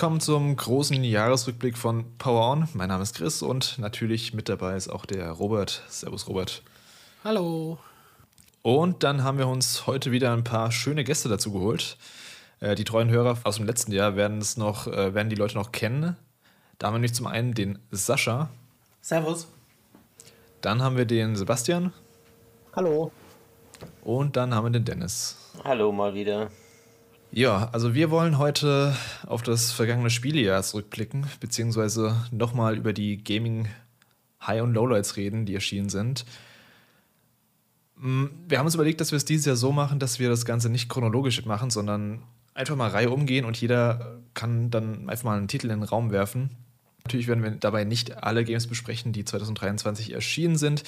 Willkommen zum großen Jahresrückblick von Power On. Mein Name ist Chris und natürlich mit dabei ist auch der Robert. Servus, Robert. Hallo. Und dann haben wir uns heute wieder ein paar schöne Gäste dazu geholt. Äh, die treuen Hörer aus dem letzten Jahr werden es noch, äh, werden die Leute noch kennen. Da haben wir nämlich zum einen den Sascha. Servus. Dann haben wir den Sebastian. Hallo. Und dann haben wir den Dennis. Hallo mal wieder. Ja, also wir wollen heute auf das vergangene Spielejahr zurückblicken, beziehungsweise nochmal über die Gaming High- und Lowlights reden, die erschienen sind. Mm, wir haben uns überlegt, dass wir es dieses Jahr so machen, dass wir das Ganze nicht chronologisch machen, sondern einfach mal Reihe umgehen und jeder kann dann einfach mal einen Titel in den Raum werfen. Natürlich werden wir dabei nicht alle Games besprechen, die 2023 erschienen sind.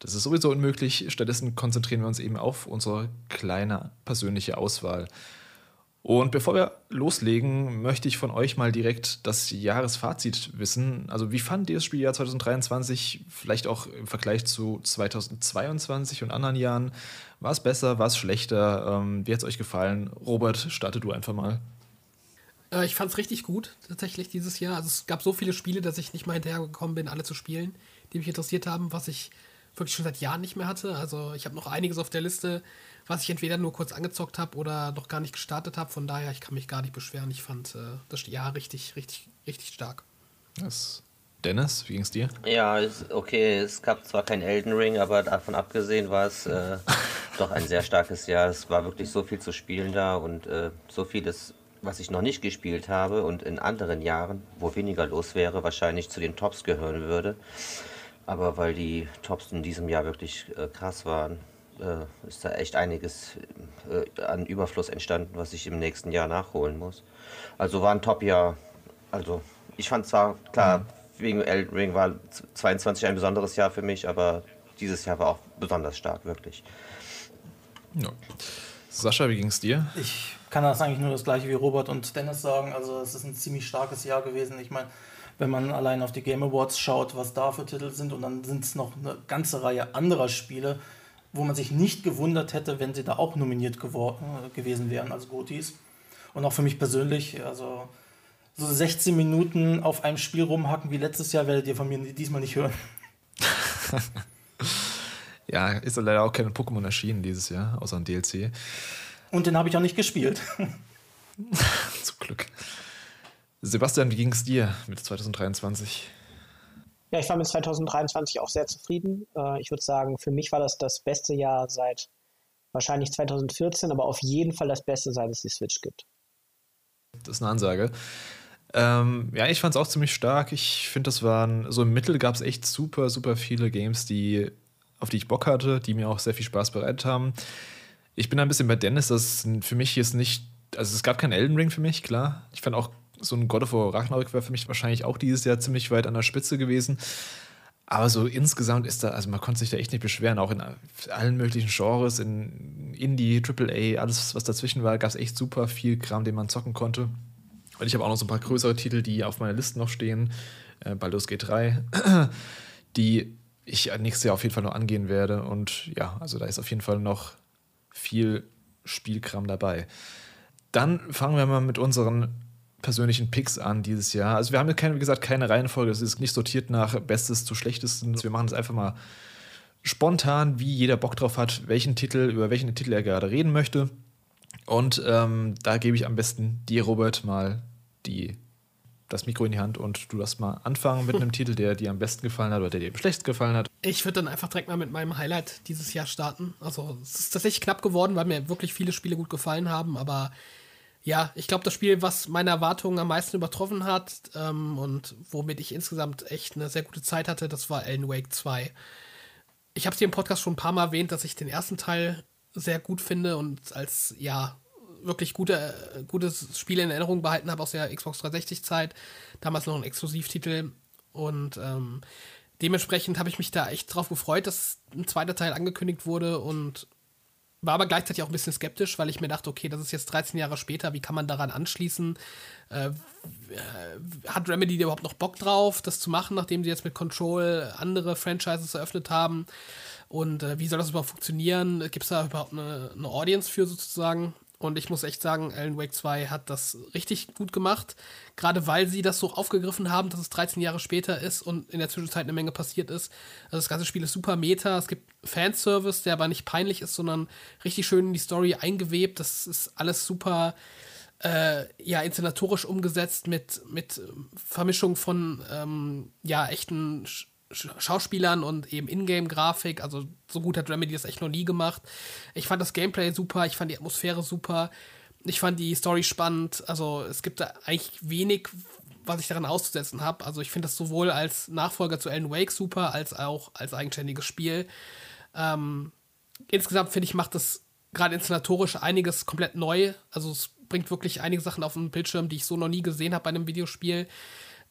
Das ist sowieso unmöglich. Stattdessen konzentrieren wir uns eben auf unsere kleine persönliche Auswahl. Und bevor wir loslegen, möchte ich von euch mal direkt das Jahresfazit wissen. Also, wie fand ihr das Spieljahr 2023? Vielleicht auch im Vergleich zu 2022 und anderen Jahren. War es besser, war es schlechter? Ähm, wie hat es euch gefallen? Robert, starte du einfach mal. Äh, ich fand es richtig gut, tatsächlich, dieses Jahr. Also, es gab so viele Spiele, dass ich nicht mal hinterhergekommen bin, alle zu spielen, die mich interessiert haben, was ich wirklich schon seit Jahren nicht mehr hatte. Also, ich habe noch einiges auf der Liste was ich entweder nur kurz angezockt habe oder noch gar nicht gestartet habe. Von daher, ich kann mich gar nicht beschweren. Ich fand äh, das Jahr richtig, richtig, richtig stark. Das Dennis, wie ging es dir? Ja, okay, es gab zwar kein Elden Ring, aber davon abgesehen war es äh, doch ein sehr starkes Jahr. Es war wirklich so viel zu spielen da und äh, so vieles, was ich noch nicht gespielt habe und in anderen Jahren, wo weniger los wäre, wahrscheinlich zu den Tops gehören würde. Aber weil die Tops in diesem Jahr wirklich äh, krass waren, äh, ist da echt einiges äh, an Überfluss entstanden, was ich im nächsten Jahr nachholen muss. Also war ein Top-Jahr. Also ich fand zwar, klar, mhm. wegen Elden Ring war 22 ein besonderes Jahr für mich, aber dieses Jahr war auch besonders stark, wirklich. Ja. Sascha, wie ging es dir? Ich kann das eigentlich nur das gleiche wie Robert und Dennis sagen. Also es ist ein ziemlich starkes Jahr gewesen. Ich meine, wenn man allein auf die Game Awards schaut, was da für Titel sind und dann sind es noch eine ganze Reihe anderer Spiele, wo man sich nicht gewundert hätte, wenn sie da auch nominiert geworden, äh, gewesen wären als Gotis. Und auch für mich persönlich, also so 16 Minuten auf einem Spiel rumhacken wie letztes Jahr werdet ihr von mir diesmal nicht hören. ja, ist leider auch kein Pokémon erschienen dieses Jahr, außer ein DLC. Und den habe ich auch nicht gespielt. Zum Glück. Sebastian, wie ging es dir mit 2023? Ja, ich war mit 2023 auch sehr zufrieden. Äh, ich würde sagen, für mich war das das beste Jahr seit wahrscheinlich 2014, aber auf jeden Fall das Beste, seit es die Switch gibt. Das ist eine Ansage. Ähm, ja, ich fand es auch ziemlich stark. Ich finde, das waren, so im Mittel gab es echt super, super viele Games, die, auf die ich Bock hatte, die mir auch sehr viel Spaß bereitet haben. Ich bin ein bisschen bei Dennis, dass für mich jetzt nicht, also es gab keinen Elden Ring für mich, klar. Ich fand auch so ein God of War Ragnarök wäre für mich wahrscheinlich auch dieses Jahr ziemlich weit an der Spitze gewesen. Aber so insgesamt ist da, also man konnte sich da echt nicht beschweren, auch in allen möglichen Genres, in Indie, AAA, alles, was dazwischen war, gab es echt super viel Kram, den man zocken konnte. Und ich habe auch noch so ein paar größere Titel, die auf meiner Liste noch stehen. Äh, Baldur's Gate 3, die ich nächstes Jahr auf jeden Fall noch angehen werde. Und ja, also da ist auf jeden Fall noch viel Spielkram dabei. Dann fangen wir mal mit unseren persönlichen Picks an dieses Jahr. Also wir haben keine, wie gesagt, keine Reihenfolge. Es ist nicht sortiert nach Bestes zu Schlechtesten. Wir machen es einfach mal spontan, wie jeder Bock drauf hat, welchen Titel, über welchen Titel er gerade reden möchte. Und ähm, da gebe ich am besten dir, Robert, mal die, das Mikro in die Hand und du darfst mal anfangen mit einem Titel, der dir am besten gefallen hat oder der dir am schlechtesten gefallen hat. Ich würde dann einfach direkt mal mit meinem Highlight dieses Jahr starten. Also es ist tatsächlich knapp geworden, weil mir wirklich viele Spiele gut gefallen haben, aber ja, ich glaube, das Spiel, was meine Erwartungen am meisten übertroffen hat ähm, und womit ich insgesamt echt eine sehr gute Zeit hatte, das war Alan Wake 2. Ich habe es hier im Podcast schon ein paar Mal erwähnt, dass ich den ersten Teil sehr gut finde und als, ja, wirklich gute, gutes Spiel in Erinnerung behalten habe aus der Xbox 360-Zeit. Damals noch ein Exklusivtitel. Und ähm, dementsprechend habe ich mich da echt drauf gefreut, dass ein zweiter Teil angekündigt wurde und war aber gleichzeitig auch ein bisschen skeptisch, weil ich mir dachte, okay, das ist jetzt 13 Jahre später, wie kann man daran anschließen? Äh, hat Remedy überhaupt noch Bock drauf, das zu machen, nachdem sie jetzt mit Control andere Franchises eröffnet haben? Und äh, wie soll das überhaupt funktionieren? Gibt es da überhaupt eine, eine, Audience für sozusagen? Und ich muss echt sagen, Alan Wake 2 hat das richtig gut gemacht. Gerade weil sie das so aufgegriffen haben, dass es 13 Jahre später ist und in der Zwischenzeit eine Menge passiert ist. Also das ganze Spiel ist super meta. Es gibt Fanservice, der aber nicht peinlich ist, sondern richtig schön in die Story eingewebt. Das ist alles super äh, ja, inszenatorisch umgesetzt mit, mit Vermischung von ähm, ja, echten Sch Schauspielern und eben Ingame-Grafik. Also so gut hat Remedy das echt noch nie gemacht. Ich fand das Gameplay super, ich fand die Atmosphäre super, ich fand die Story spannend. Also es gibt da eigentlich wenig, was ich daran auszusetzen habe. Also ich finde das sowohl als Nachfolger zu Alan Wake super, als auch als eigenständiges Spiel. Ähm, insgesamt finde ich, macht das gerade inszenatorisch einiges komplett neu. Also es bringt wirklich einige Sachen auf den Bildschirm, die ich so noch nie gesehen habe bei einem Videospiel.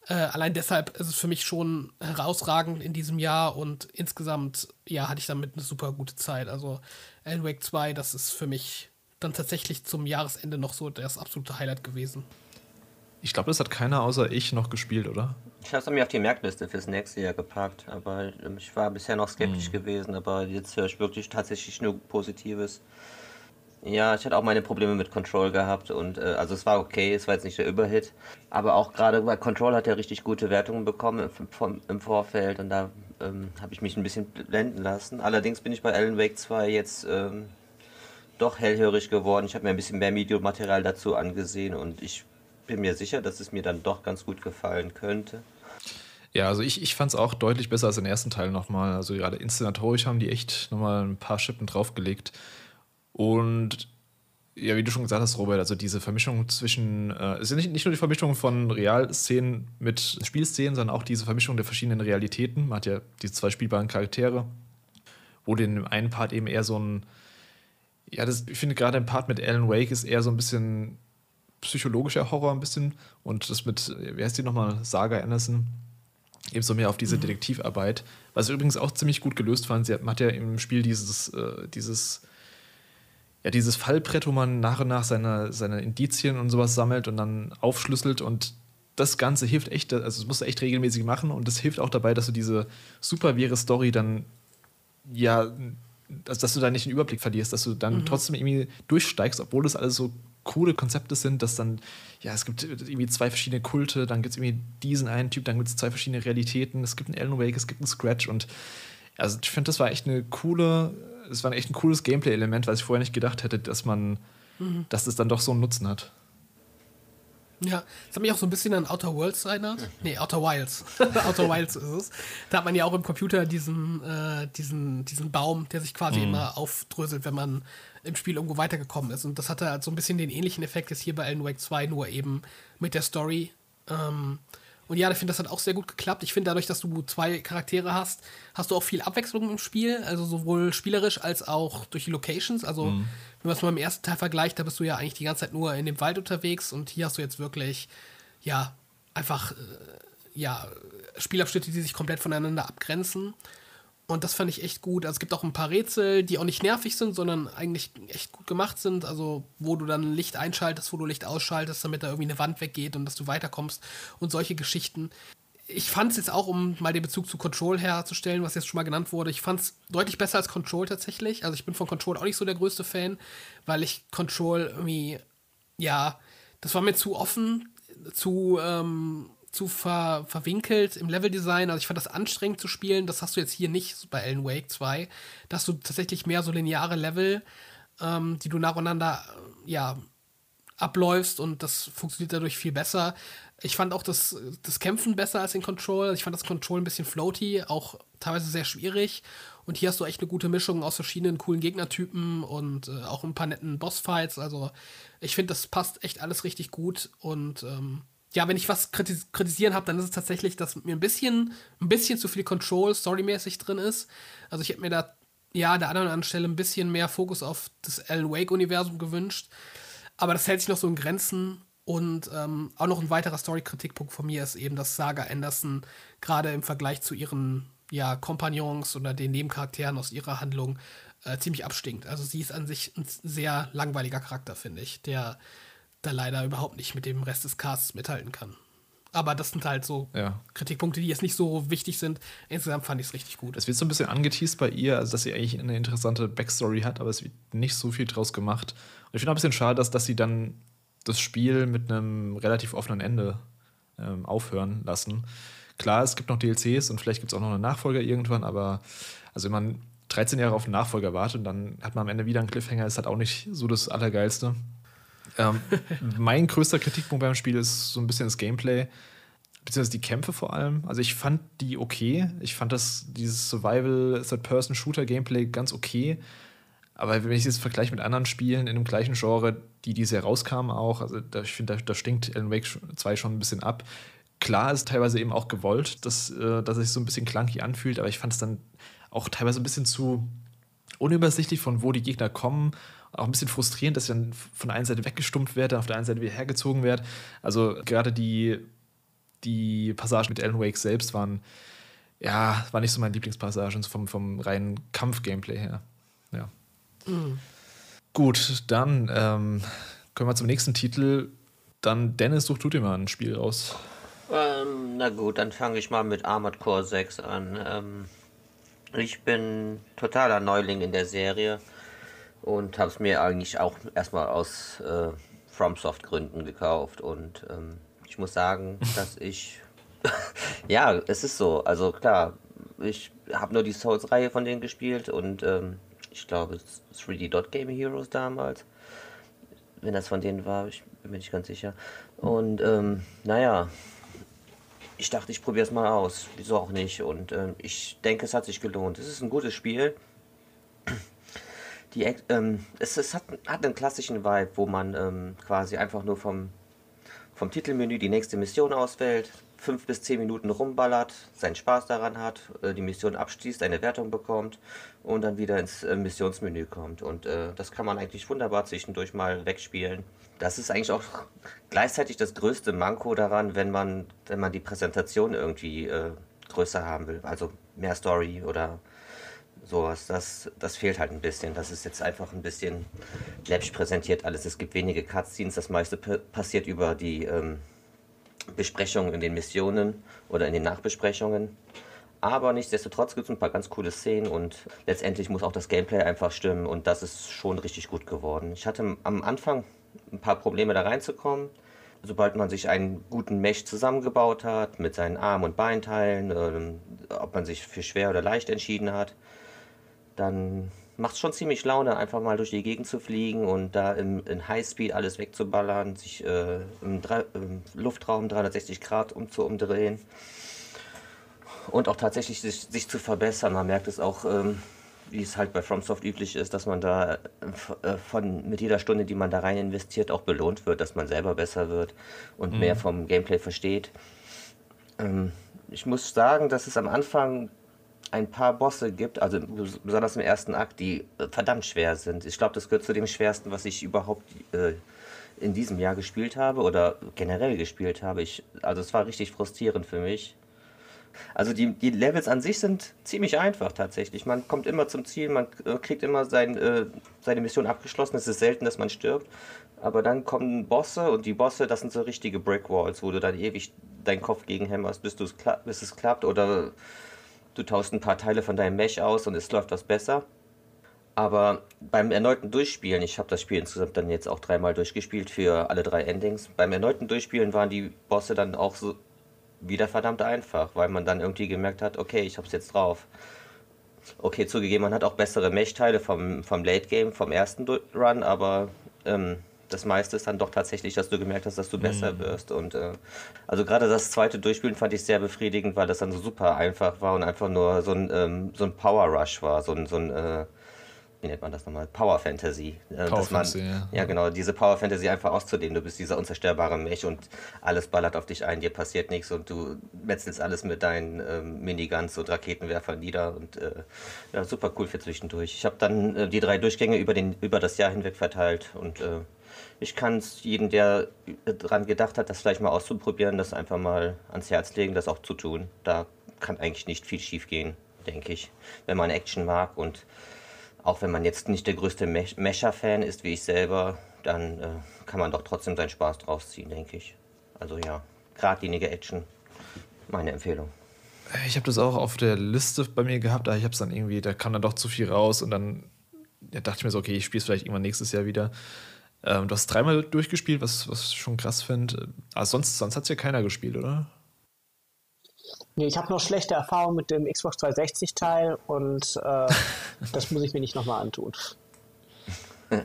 Äh, allein deshalb ist es für mich schon herausragend in diesem Jahr und insgesamt, ja, hatte ich damit eine super gute Zeit. Also Alan Wake 2, das ist für mich dann tatsächlich zum Jahresende noch so das absolute Highlight gewesen. Ich glaube, das hat keiner außer ich noch gespielt, oder? Ich habe es mir auf die Merkliste fürs nächste Jahr gepackt, aber ich war bisher noch skeptisch hm. gewesen, aber jetzt höre ich wirklich tatsächlich nur Positives. Ja, ich hatte auch meine Probleme mit Control gehabt und äh, also es war okay, es war jetzt nicht der Überhit, aber auch gerade bei Control hat er richtig gute Wertungen bekommen im, vom, im Vorfeld und da ähm, habe ich mich ein bisschen blenden lassen. Allerdings bin ich bei Alan Wake 2 jetzt ähm, doch hellhörig geworden. Ich habe mir ein bisschen mehr Videomaterial dazu angesehen und ich bin mir sicher, dass es mir dann doch ganz gut gefallen könnte. Ja, also ich, ich fand es auch deutlich besser als den ersten Teil nochmal. Also gerade inszenatorisch haben die echt nochmal ein paar Schippen draufgelegt. Und ja, wie du schon gesagt hast, Robert, also diese Vermischung zwischen, äh, es ist nicht, nicht nur die Vermischung von Realszenen mit Spielszenen, sondern auch diese Vermischung der verschiedenen Realitäten. Man hat ja diese zwei spielbaren Charaktere, wo den einen Part eben eher so ein, ja, das, ich finde gerade im Part mit Alan Wake ist eher so ein bisschen psychologischer Horror ein bisschen und das mit, wie heißt die nochmal, Saga Anderson, eben so mehr auf diese mhm. Detektivarbeit, was übrigens auch ziemlich gut gelöst fand. Sie hat, man hat ja im Spiel dieses, äh, dieses ja, dieses Fallbrett, wo man nach und nach seine, seine Indizien und sowas sammelt und dann aufschlüsselt und das Ganze hilft echt, also das musst du echt regelmäßig machen und das hilft auch dabei, dass du diese super wäre Story dann, ja, dass, dass du da nicht den Überblick verlierst, dass du dann mhm. trotzdem irgendwie durchsteigst, obwohl das alles so coole Konzepte sind, dass dann, ja, es gibt irgendwie zwei verschiedene Kulte, dann gibt es irgendwie diesen einen Typ, dann gibt es zwei verschiedene Realitäten, es gibt einen Alan Wake, es gibt einen Scratch und also ich finde, das war echt eine coole es war echt ein cooles Gameplay-Element, was ich vorher nicht gedacht hätte, dass man, mhm. dass es dann doch so einen Nutzen hat. Ja, das hat mich auch so ein bisschen an Outer Worlds erinnert. Mhm. Nee, Outer Wilds. Outer Wilds ist es. Da hat man ja auch im Computer diesen, äh, diesen, diesen Baum, der sich quasi mhm. immer aufdröselt, wenn man im Spiel irgendwo weitergekommen ist. Und das hatte halt so ein bisschen den ähnlichen Effekt jetzt hier bei Alan Wake 2, nur eben mit der Story. Ähm, und ja, ich finde, das hat auch sehr gut geklappt. Ich finde, dadurch, dass du zwei Charaktere hast, hast du auch viel Abwechslung im Spiel. Also sowohl spielerisch als auch durch die Locations. Also, mhm. wenn man es mal im ersten Teil vergleicht, da bist du ja eigentlich die ganze Zeit nur in dem Wald unterwegs. Und hier hast du jetzt wirklich, ja, einfach, äh, ja, Spielabschnitte, die sich komplett voneinander abgrenzen. Und das fand ich echt gut. Also es gibt auch ein paar Rätsel, die auch nicht nervig sind, sondern eigentlich echt gut gemacht sind. Also wo du dann Licht einschaltest, wo du Licht ausschaltest, damit da irgendwie eine Wand weggeht und dass du weiterkommst und solche Geschichten. Ich fand es jetzt auch, um mal den Bezug zu Control herzustellen, was jetzt schon mal genannt wurde, ich fand es deutlich besser als Control tatsächlich. Also ich bin von Control auch nicht so der größte Fan, weil ich Control irgendwie, ja, das war mir zu offen, zu, ähm, zu ver verwinkelt im Leveldesign. Also ich fand das anstrengend zu spielen. Das hast du jetzt hier nicht bei Alan Wake 2. Da hast du tatsächlich mehr so lineare Level, ähm, die du nacheinander ja, abläufst und das funktioniert dadurch viel besser. Ich fand auch das, das Kämpfen besser als in Control. Ich fand das Control ein bisschen floaty, auch teilweise sehr schwierig. Und hier hast du echt eine gute Mischung aus verschiedenen coolen Gegnertypen und äh, auch ein paar netten Bossfights. Also ich finde, das passt echt alles richtig gut und ähm, ja, wenn ich was kritis kritisieren habe, dann ist es tatsächlich, dass mir ein bisschen, ein bisschen zu viel Control storymäßig drin ist. Also ich hätte mir da ja an der anderen Stelle ein bisschen mehr Fokus auf das Alan Wake-Universum gewünscht. Aber das hält sich noch so in Grenzen. Und ähm, auch noch ein weiterer Story-Kritikpunkt von mir ist eben, dass Saga Anderson gerade im Vergleich zu ihren ja, Kompagnons oder den Nebencharakteren aus ihrer Handlung äh, ziemlich abstinkt. Also sie ist an sich ein sehr langweiliger Charakter, finde ich, der da leider überhaupt nicht mit dem Rest des Casts mithalten kann. Aber das sind halt so Ja. Kritikpunkte, die jetzt nicht so wichtig sind. Insgesamt fand ich es richtig gut. Es wird so ein bisschen angeteased bei ihr, also dass sie eigentlich eine interessante Backstory hat, aber es wird nicht so viel draus gemacht. Und ich finde auch ein bisschen schade, dass, dass sie dann das Spiel mit einem relativ offenen Ende ähm, aufhören lassen. Klar, es gibt noch DLCs und vielleicht gibt es auch noch einen Nachfolger irgendwann, aber also wenn man 13 Jahre auf einen Nachfolger wartet, dann hat man am Ende wieder einen Cliffhanger, ist halt auch nicht so das Allergeilste. Ähm, mein größter Kritikpunkt beim Spiel ist so ein bisschen das Gameplay, beziehungsweise die Kämpfe vor allem. Also ich fand die okay. Ich fand das, dieses Survival Third-Person-Shooter-Gameplay ganz okay. Aber wenn ich es vergleiche mit anderen Spielen in dem gleichen Genre, die dieses Jahr rauskamen auch, also da, ich finde, da, da stinkt Alan Wake 2 schon ein bisschen ab. Klar ist teilweise eben auch gewollt, dass, äh, dass es sich so ein bisschen clunky anfühlt, aber ich fand es dann auch teilweise ein bisschen zu unübersichtlich, von wo die Gegner kommen. Auch ein bisschen frustrierend, dass ich dann von der einen Seite weggestumpft werde, auf der einen Seite wieder hergezogen werde. Also gerade die, die Passagen mit Alan Wake selbst waren, ja, war nicht so meine Lieblingspassagen vom, vom reinen Kampf-Gameplay her. Ja. Gut, dann ähm, kommen wir zum nächsten Titel. Dann Dennis, such du dir mal ein Spiel raus. Ähm, na gut, dann fange ich mal mit Armored Core 6 an. Ähm, ich bin totaler Neuling in der Serie und habe es mir eigentlich auch erstmal aus äh, FromSoft Gründen gekauft und ähm, ich muss sagen, dass ich ja, es ist so. Also klar, ich habe nur die Souls-Reihe von denen gespielt und ähm, ich glaube 3D Dot Game Heroes damals. Wenn das von denen war, ich bin mir nicht ganz sicher. Und ähm, naja, ich dachte, ich probiere es mal aus. Wieso auch nicht? Und ähm, ich denke, es hat sich gelohnt. Es ist ein gutes Spiel. Die, ähm, es, es hat, hat einen klassischen Vibe, wo man ähm, quasi einfach nur vom, vom Titelmenü die nächste Mission auswählt, fünf bis zehn Minuten rumballert, seinen Spaß daran hat, äh, die Mission abschließt, eine Wertung bekommt und dann wieder ins äh, Missionsmenü kommt. Und äh, das kann man eigentlich wunderbar zwischendurch mal wegspielen. Das ist eigentlich auch gleichzeitig das größte Manko daran, wenn man, wenn man die Präsentation irgendwie äh, größer haben will. Also mehr Story oder sowas. Das, das fehlt halt ein bisschen. Das ist jetzt einfach ein bisschen läppisch präsentiert alles. Es gibt wenige Cutscenes. Das meiste passiert über die ähm, Besprechungen in den Missionen oder in den Nachbesprechungen. Aber nichtsdestotrotz gibt es ein paar ganz coole Szenen und letztendlich muss auch das Gameplay einfach stimmen und das ist schon richtig gut geworden. Ich hatte am Anfang ein paar Probleme da reinzukommen. Sobald man sich einen guten Mesh zusammengebaut hat mit seinen Arm- und Beinteilen, ähm, ob man sich für schwer oder leicht entschieden hat, dann macht es schon ziemlich Laune, einfach mal durch die Gegend zu fliegen und da im, in Highspeed alles wegzuballern, sich äh, im, im Luftraum 360 Grad umzuumdrehen und auch tatsächlich sich, sich zu verbessern. Man merkt es auch, ähm, wie es halt bei FromSoft üblich ist, dass man da äh, äh, von mit jeder Stunde, die man da rein investiert, auch belohnt wird, dass man selber besser wird und mehr vom Gameplay versteht. Ähm, ich muss sagen, dass es am Anfang ein paar Bosse gibt, also bes- besonders im ersten Akt, die äh, verdammt schwer sind. Ich glaube, das gehört zu dem schwersten, was ich überhaupt äh, in diesem Jahr gespielt habe oder generell gespielt habe. Ich, also es war richtig frustrierend für mich. Also die, die Levels an sich sind ziemlich einfach tatsächlich. Man kommt immer zum Ziel, man äh, kriegt immer sein, äh, seine Mission abgeschlossen. Es ist selten, dass man stirbt. Aber dann kommen Bosse und die Bosse, das sind so richtige Brickwalls, wo du dann ewig deinen Kopf gegenhämmerst, bis, bis es klappt. Oder du taust ein paar Teile von deinem Mesh aus und es läuft was besser. Aber beim erneuten Durchspielen, ich habe das Spiel insgesamt dann jetzt auch dreimal durchgespielt für alle drei Endings. Beim erneuten Durchspielen waren die Bosse dann auch so wieder verdammt einfach, weil man dann irgendwie gemerkt hat, okay, ich hab's jetzt drauf. Okay, zugegeben, man hat auch bessere Mesh-Teile vom, vom Late Game, vom ersten Run, aber ähm, das meiste ist dann doch tatsächlich, dass du gemerkt hast, dass du besser wirst. Und äh, also gerade das zweite Durchspielen fand ich sehr befriedigend, weil das dann so super einfach war und einfach nur so ein, ähm, so ein Power Rush war, so ein, so ein äh, wie nennt man das nochmal? Power Fantasy. Äh, Power man, Fantasy, ja. ja, genau, diese Power Fantasy einfach auszudehnen. Du bist dieser unzerstörbare Mech und alles ballert auf dich ein, dir passiert nichts und du metzelst alles mit deinen ähm, Miniguns und Raketenwerfern nieder und äh, ja, super cool für zwischendurch. Ich habe dann äh, die drei Durchgänge über, den, über das Jahr hinweg verteilt und äh, ich kann es jedem, der dran gedacht hat, das vielleicht mal auszuprobieren, das einfach mal ans Herz legen, das auch zu tun. Da kann eigentlich nicht viel schief gehen, denke ich, wenn man Action mag und auch wenn man jetzt nicht der größte Mesh- Mesher-Fan ist wie ich selber, dann äh, kann man doch trotzdem seinen Spaß draus ziehen, denke ich. Also ja, geradlinige Action. Meine Empfehlung. Ich habe das auch auf der Liste bei mir gehabt, aber ich habe es dann irgendwie, da kam dann doch zu viel raus und dann ja, dachte ich mir so, okay, ich spiele es vielleicht irgendwann nächstes Jahr wieder. Ähm, du hast dreimal durchgespielt, was, was ich schon krass finde. Aber sonst, sonst hat es ja keiner gespielt, oder? Nee, ich habe noch schlechte Erfahrungen mit dem Xbox 360-Teil und äh, das muss ich mir nicht nochmal antun.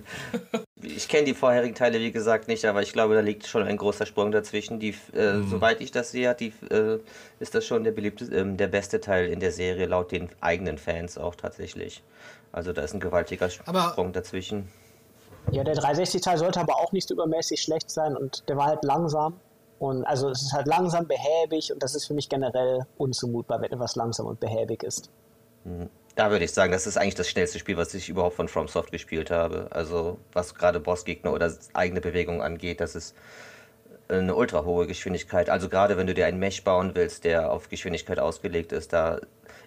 Ich kenne die vorherigen Teile, wie gesagt, nicht, aber ich glaube, da liegt schon ein großer Sprung dazwischen. Die, äh, mhm. Soweit ich das sehe, die, äh, ist das schon der beliebte, äh, der beste Teil in der Serie, laut den eigenen Fans auch tatsächlich. Also da ist ein gewaltiger aber Sprung dazwischen. Ja, der 360-Teil sollte aber auch nicht übermäßig schlecht sein und der war halt langsam. Und also es ist halt langsam, behäbig und das ist für mich generell unzumutbar, wenn etwas langsam und behäbig ist. Mhm. Da würde ich sagen, das ist eigentlich das schnellste Spiel, was ich überhaupt von FromSoft gespielt habe. Also was gerade Bossgegner oder eigene Bewegungen angeht, das ist eine ultra hohe Geschwindigkeit. Also gerade wenn du dir einen Mesh bauen willst, der auf Geschwindigkeit ausgelegt ist, da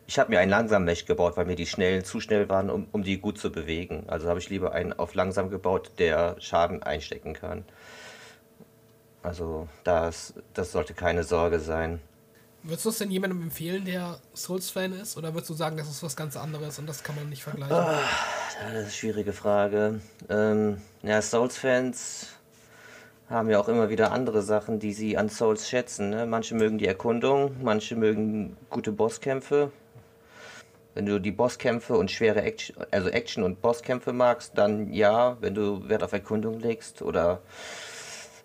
ich habe mir einen langsam Mesh gebaut, weil mir die schnell zu schnell waren, um, um die gut zu bewegen. Also habe ich lieber einen auf langsam gebaut, der Schaden einstecken kann. Also das, das sollte keine Sorge sein. Würdest du es denn jemandem empfehlen, der Souls-Fan ist? Oder würdest du sagen, das ist was ganz anderes und das kann man nicht vergleichen? Oh, das ist eine schwierige Frage. Ähm, ja, Souls-Fans haben ja auch immer wieder andere Sachen, die sie an Souls schätzen. Ne? Manche mögen die Erkundung, manche mögen gute Bosskämpfe. Wenn du die Bosskämpfe und schwere Action, also Action und Bosskämpfe magst, dann ja. Wenn du Wert auf Erkundung legst oder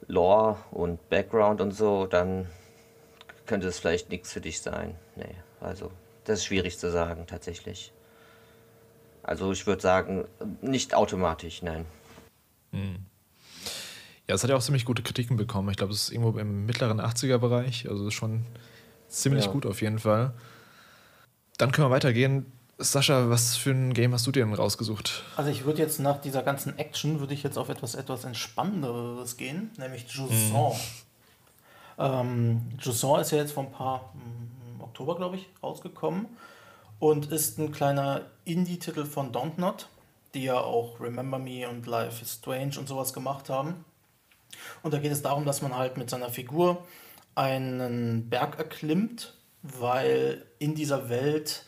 Lore und Background und so, dann könnte es vielleicht nichts für dich sein. Nee, also das ist schwierig zu sagen tatsächlich. Also ich würde sagen, nicht automatisch, nein. Hm. Ja, es hat ja auch ziemlich gute Kritiken bekommen. Ich glaube, es ist irgendwo im mittleren 80er-Bereich. Also schon ziemlich ja. gut auf jeden Fall. Dann können wir weitergehen. Sascha, was für ein Game hast du dir denn rausgesucht? Also ich würde jetzt nach dieser ganzen Action, würde ich jetzt auf etwas, etwas Entspannenderes gehen, nämlich Jusant. Mhm. Ähm, Jusant ist ja jetzt vor ein paar im Oktober, glaube ich, rausgekommen und ist ein kleiner Indie-Titel von Dontnod, die ja auch Remember Me und Life is Strange und sowas gemacht haben. Und da geht es darum, dass man halt mit seiner Figur einen Berg erklimmt, weil in dieser Welt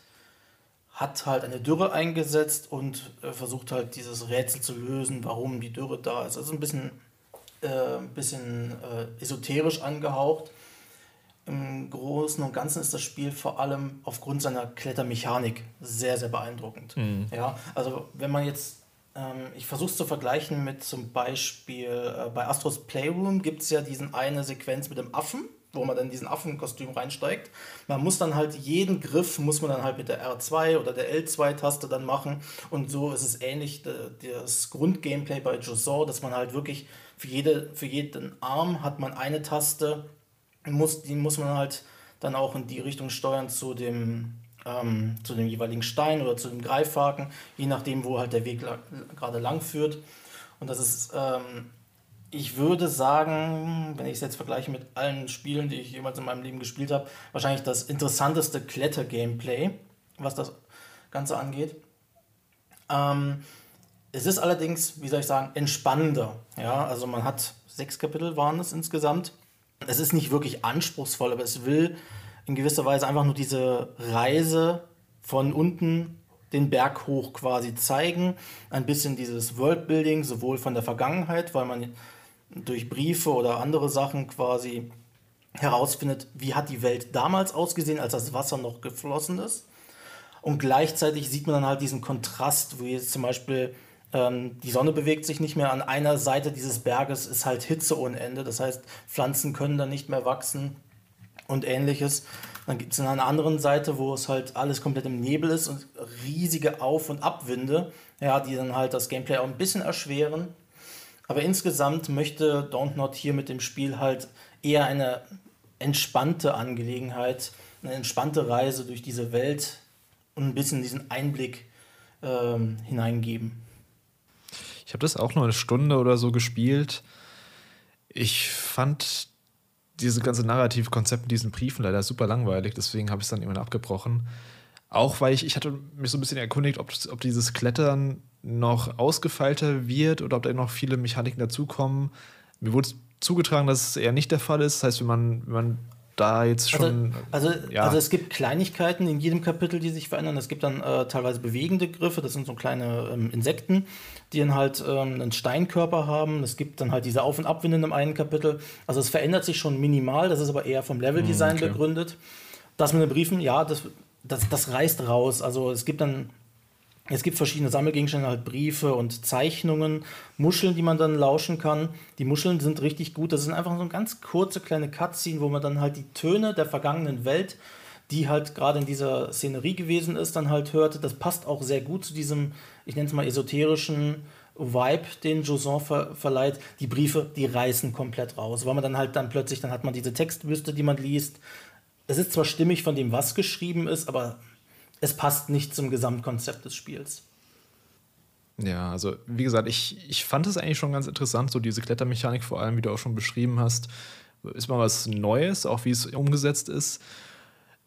hat halt eine Dürre eingesetzt und versucht halt dieses Rätsel zu lösen, warum die Dürre da ist. Also ein bisschen äh, ein bisschen äh, esoterisch angehaucht. Im Großen und Ganzen ist das Spiel vor allem aufgrund seiner Klettermechanik sehr, sehr beeindruckend. Mhm. Ja, also wenn man jetzt, ähm, ich versuche es zu vergleichen mit zum Beispiel äh, bei Astros Playroom gibt es ja diesen eine Sequenz mit dem Affen, wo man dann diesen Affenkostüm reinsteigt. Man muss dann halt jeden Griff, muss man dann halt mit der R2 oder der L2-Taste dann machen. Und so ist es ähnlich das Grundgameplay bei Jusor, dass man halt wirklich für, jede, für jeden Arm hat man eine Taste, muss, die muss man halt dann auch in die Richtung steuern zu dem, ähm, zu dem jeweiligen Stein oder zu dem Greifhaken, je nachdem, wo halt der Weg la gerade lang führt. Und das ist, ähm, ich würde sagen, wenn ich es jetzt vergleiche mit allen Spielen, die ich jemals in meinem Leben gespielt habe, wahrscheinlich das interessanteste Kletter-Gameplay, was das Ganze angeht. Ähm, es ist allerdings, wie soll ich sagen, entspannender. Ja, also man hat sechs Kapitel waren es insgesamt. Es ist nicht wirklich anspruchsvoll, aber es will in gewisser Weise einfach nur diese Reise von unten den Berg hoch quasi zeigen. Ein bisschen dieses Worldbuilding, sowohl von der Vergangenheit, weil man durch Briefe oder andere Sachen quasi herausfindet, wie hat die Welt damals ausgesehen, als das Wasser noch geflossen ist. Und gleichzeitig sieht man dann halt diesen Kontrast, wie jetzt zum Beispiel ähm, die Sonne bewegt sich nicht mehr. An einer Seite dieses Berges ist halt Hitze ohne Ende. Das heißt, Pflanzen können dann nicht mehr wachsen und ähnliches. Dann gibt es an einer anderen Seite, wo es halt alles komplett im Nebel ist und riesige Auf- und Abwinde, ja, die dann halt das Gameplay auch ein bisschen erschweren. Aber insgesamt möchte Don't hier mit dem Spiel halt eher eine entspannte Angelegenheit, eine entspannte Reise durch diese Welt und ein bisschen diesen Einblick ähm, hineingeben. Ich habe das auch nur eine Stunde oder so gespielt. Ich fand diese ganze Narrativkonzept mit diesen Briefen leider super langweilig, deswegen habe ich es dann irgendwann abgebrochen. Auch weil ich, ich hatte mich so ein bisschen erkundigt, ob, ob dieses Klettern noch ausgefeilter wird oder ob da noch viele Mechaniken dazukommen. Mir wurde zugetragen, dass es eher nicht der Fall ist. Das heißt, wenn man, wenn man da jetzt Also, schon. also, ja. also es gibt Kleinigkeiten in jedem Kapitel, die sich verändern. Es gibt dann äh, teilweise bewegende Griffe, das sind so kleine ähm, Insekten, die dann halt ähm, einen Steinkörper haben. Es gibt dann halt diese Auf- und Abwinden im einen Kapitel. Also es verändert sich schon minimal, das ist aber eher vom Leveldesign okay. begründet. Das mit den Briefen, ja, das, das, das reißt raus. Also es gibt dann es gibt verschiedene Sammelgegenstände, halt Briefe und Zeichnungen, Muscheln, die man dann lauschen kann. Die Muscheln sind richtig gut. Das sind einfach so eine ganz kurze kleine Cutscene, wo man dann halt die Töne der vergangenen Welt, die halt gerade in dieser Szenerie gewesen ist, dann halt hört. Das passt auch sehr gut zu diesem, ich nenne es mal esoterischen Vibe, den Joson ver verleiht. Die Briefe, die reißen komplett raus, weil man dann halt dann plötzlich, dann hat man diese Textwüste, die man liest. Es ist zwar stimmig von dem, was geschrieben ist, aber es passt nicht zum Gesamtkonzept des Spiels. Ja, also wie gesagt, ich, ich fand es eigentlich schon ganz interessant, so diese Klettermechanik, vor allem, wie du auch schon beschrieben hast. Ist mal was Neues, auch wie es umgesetzt ist.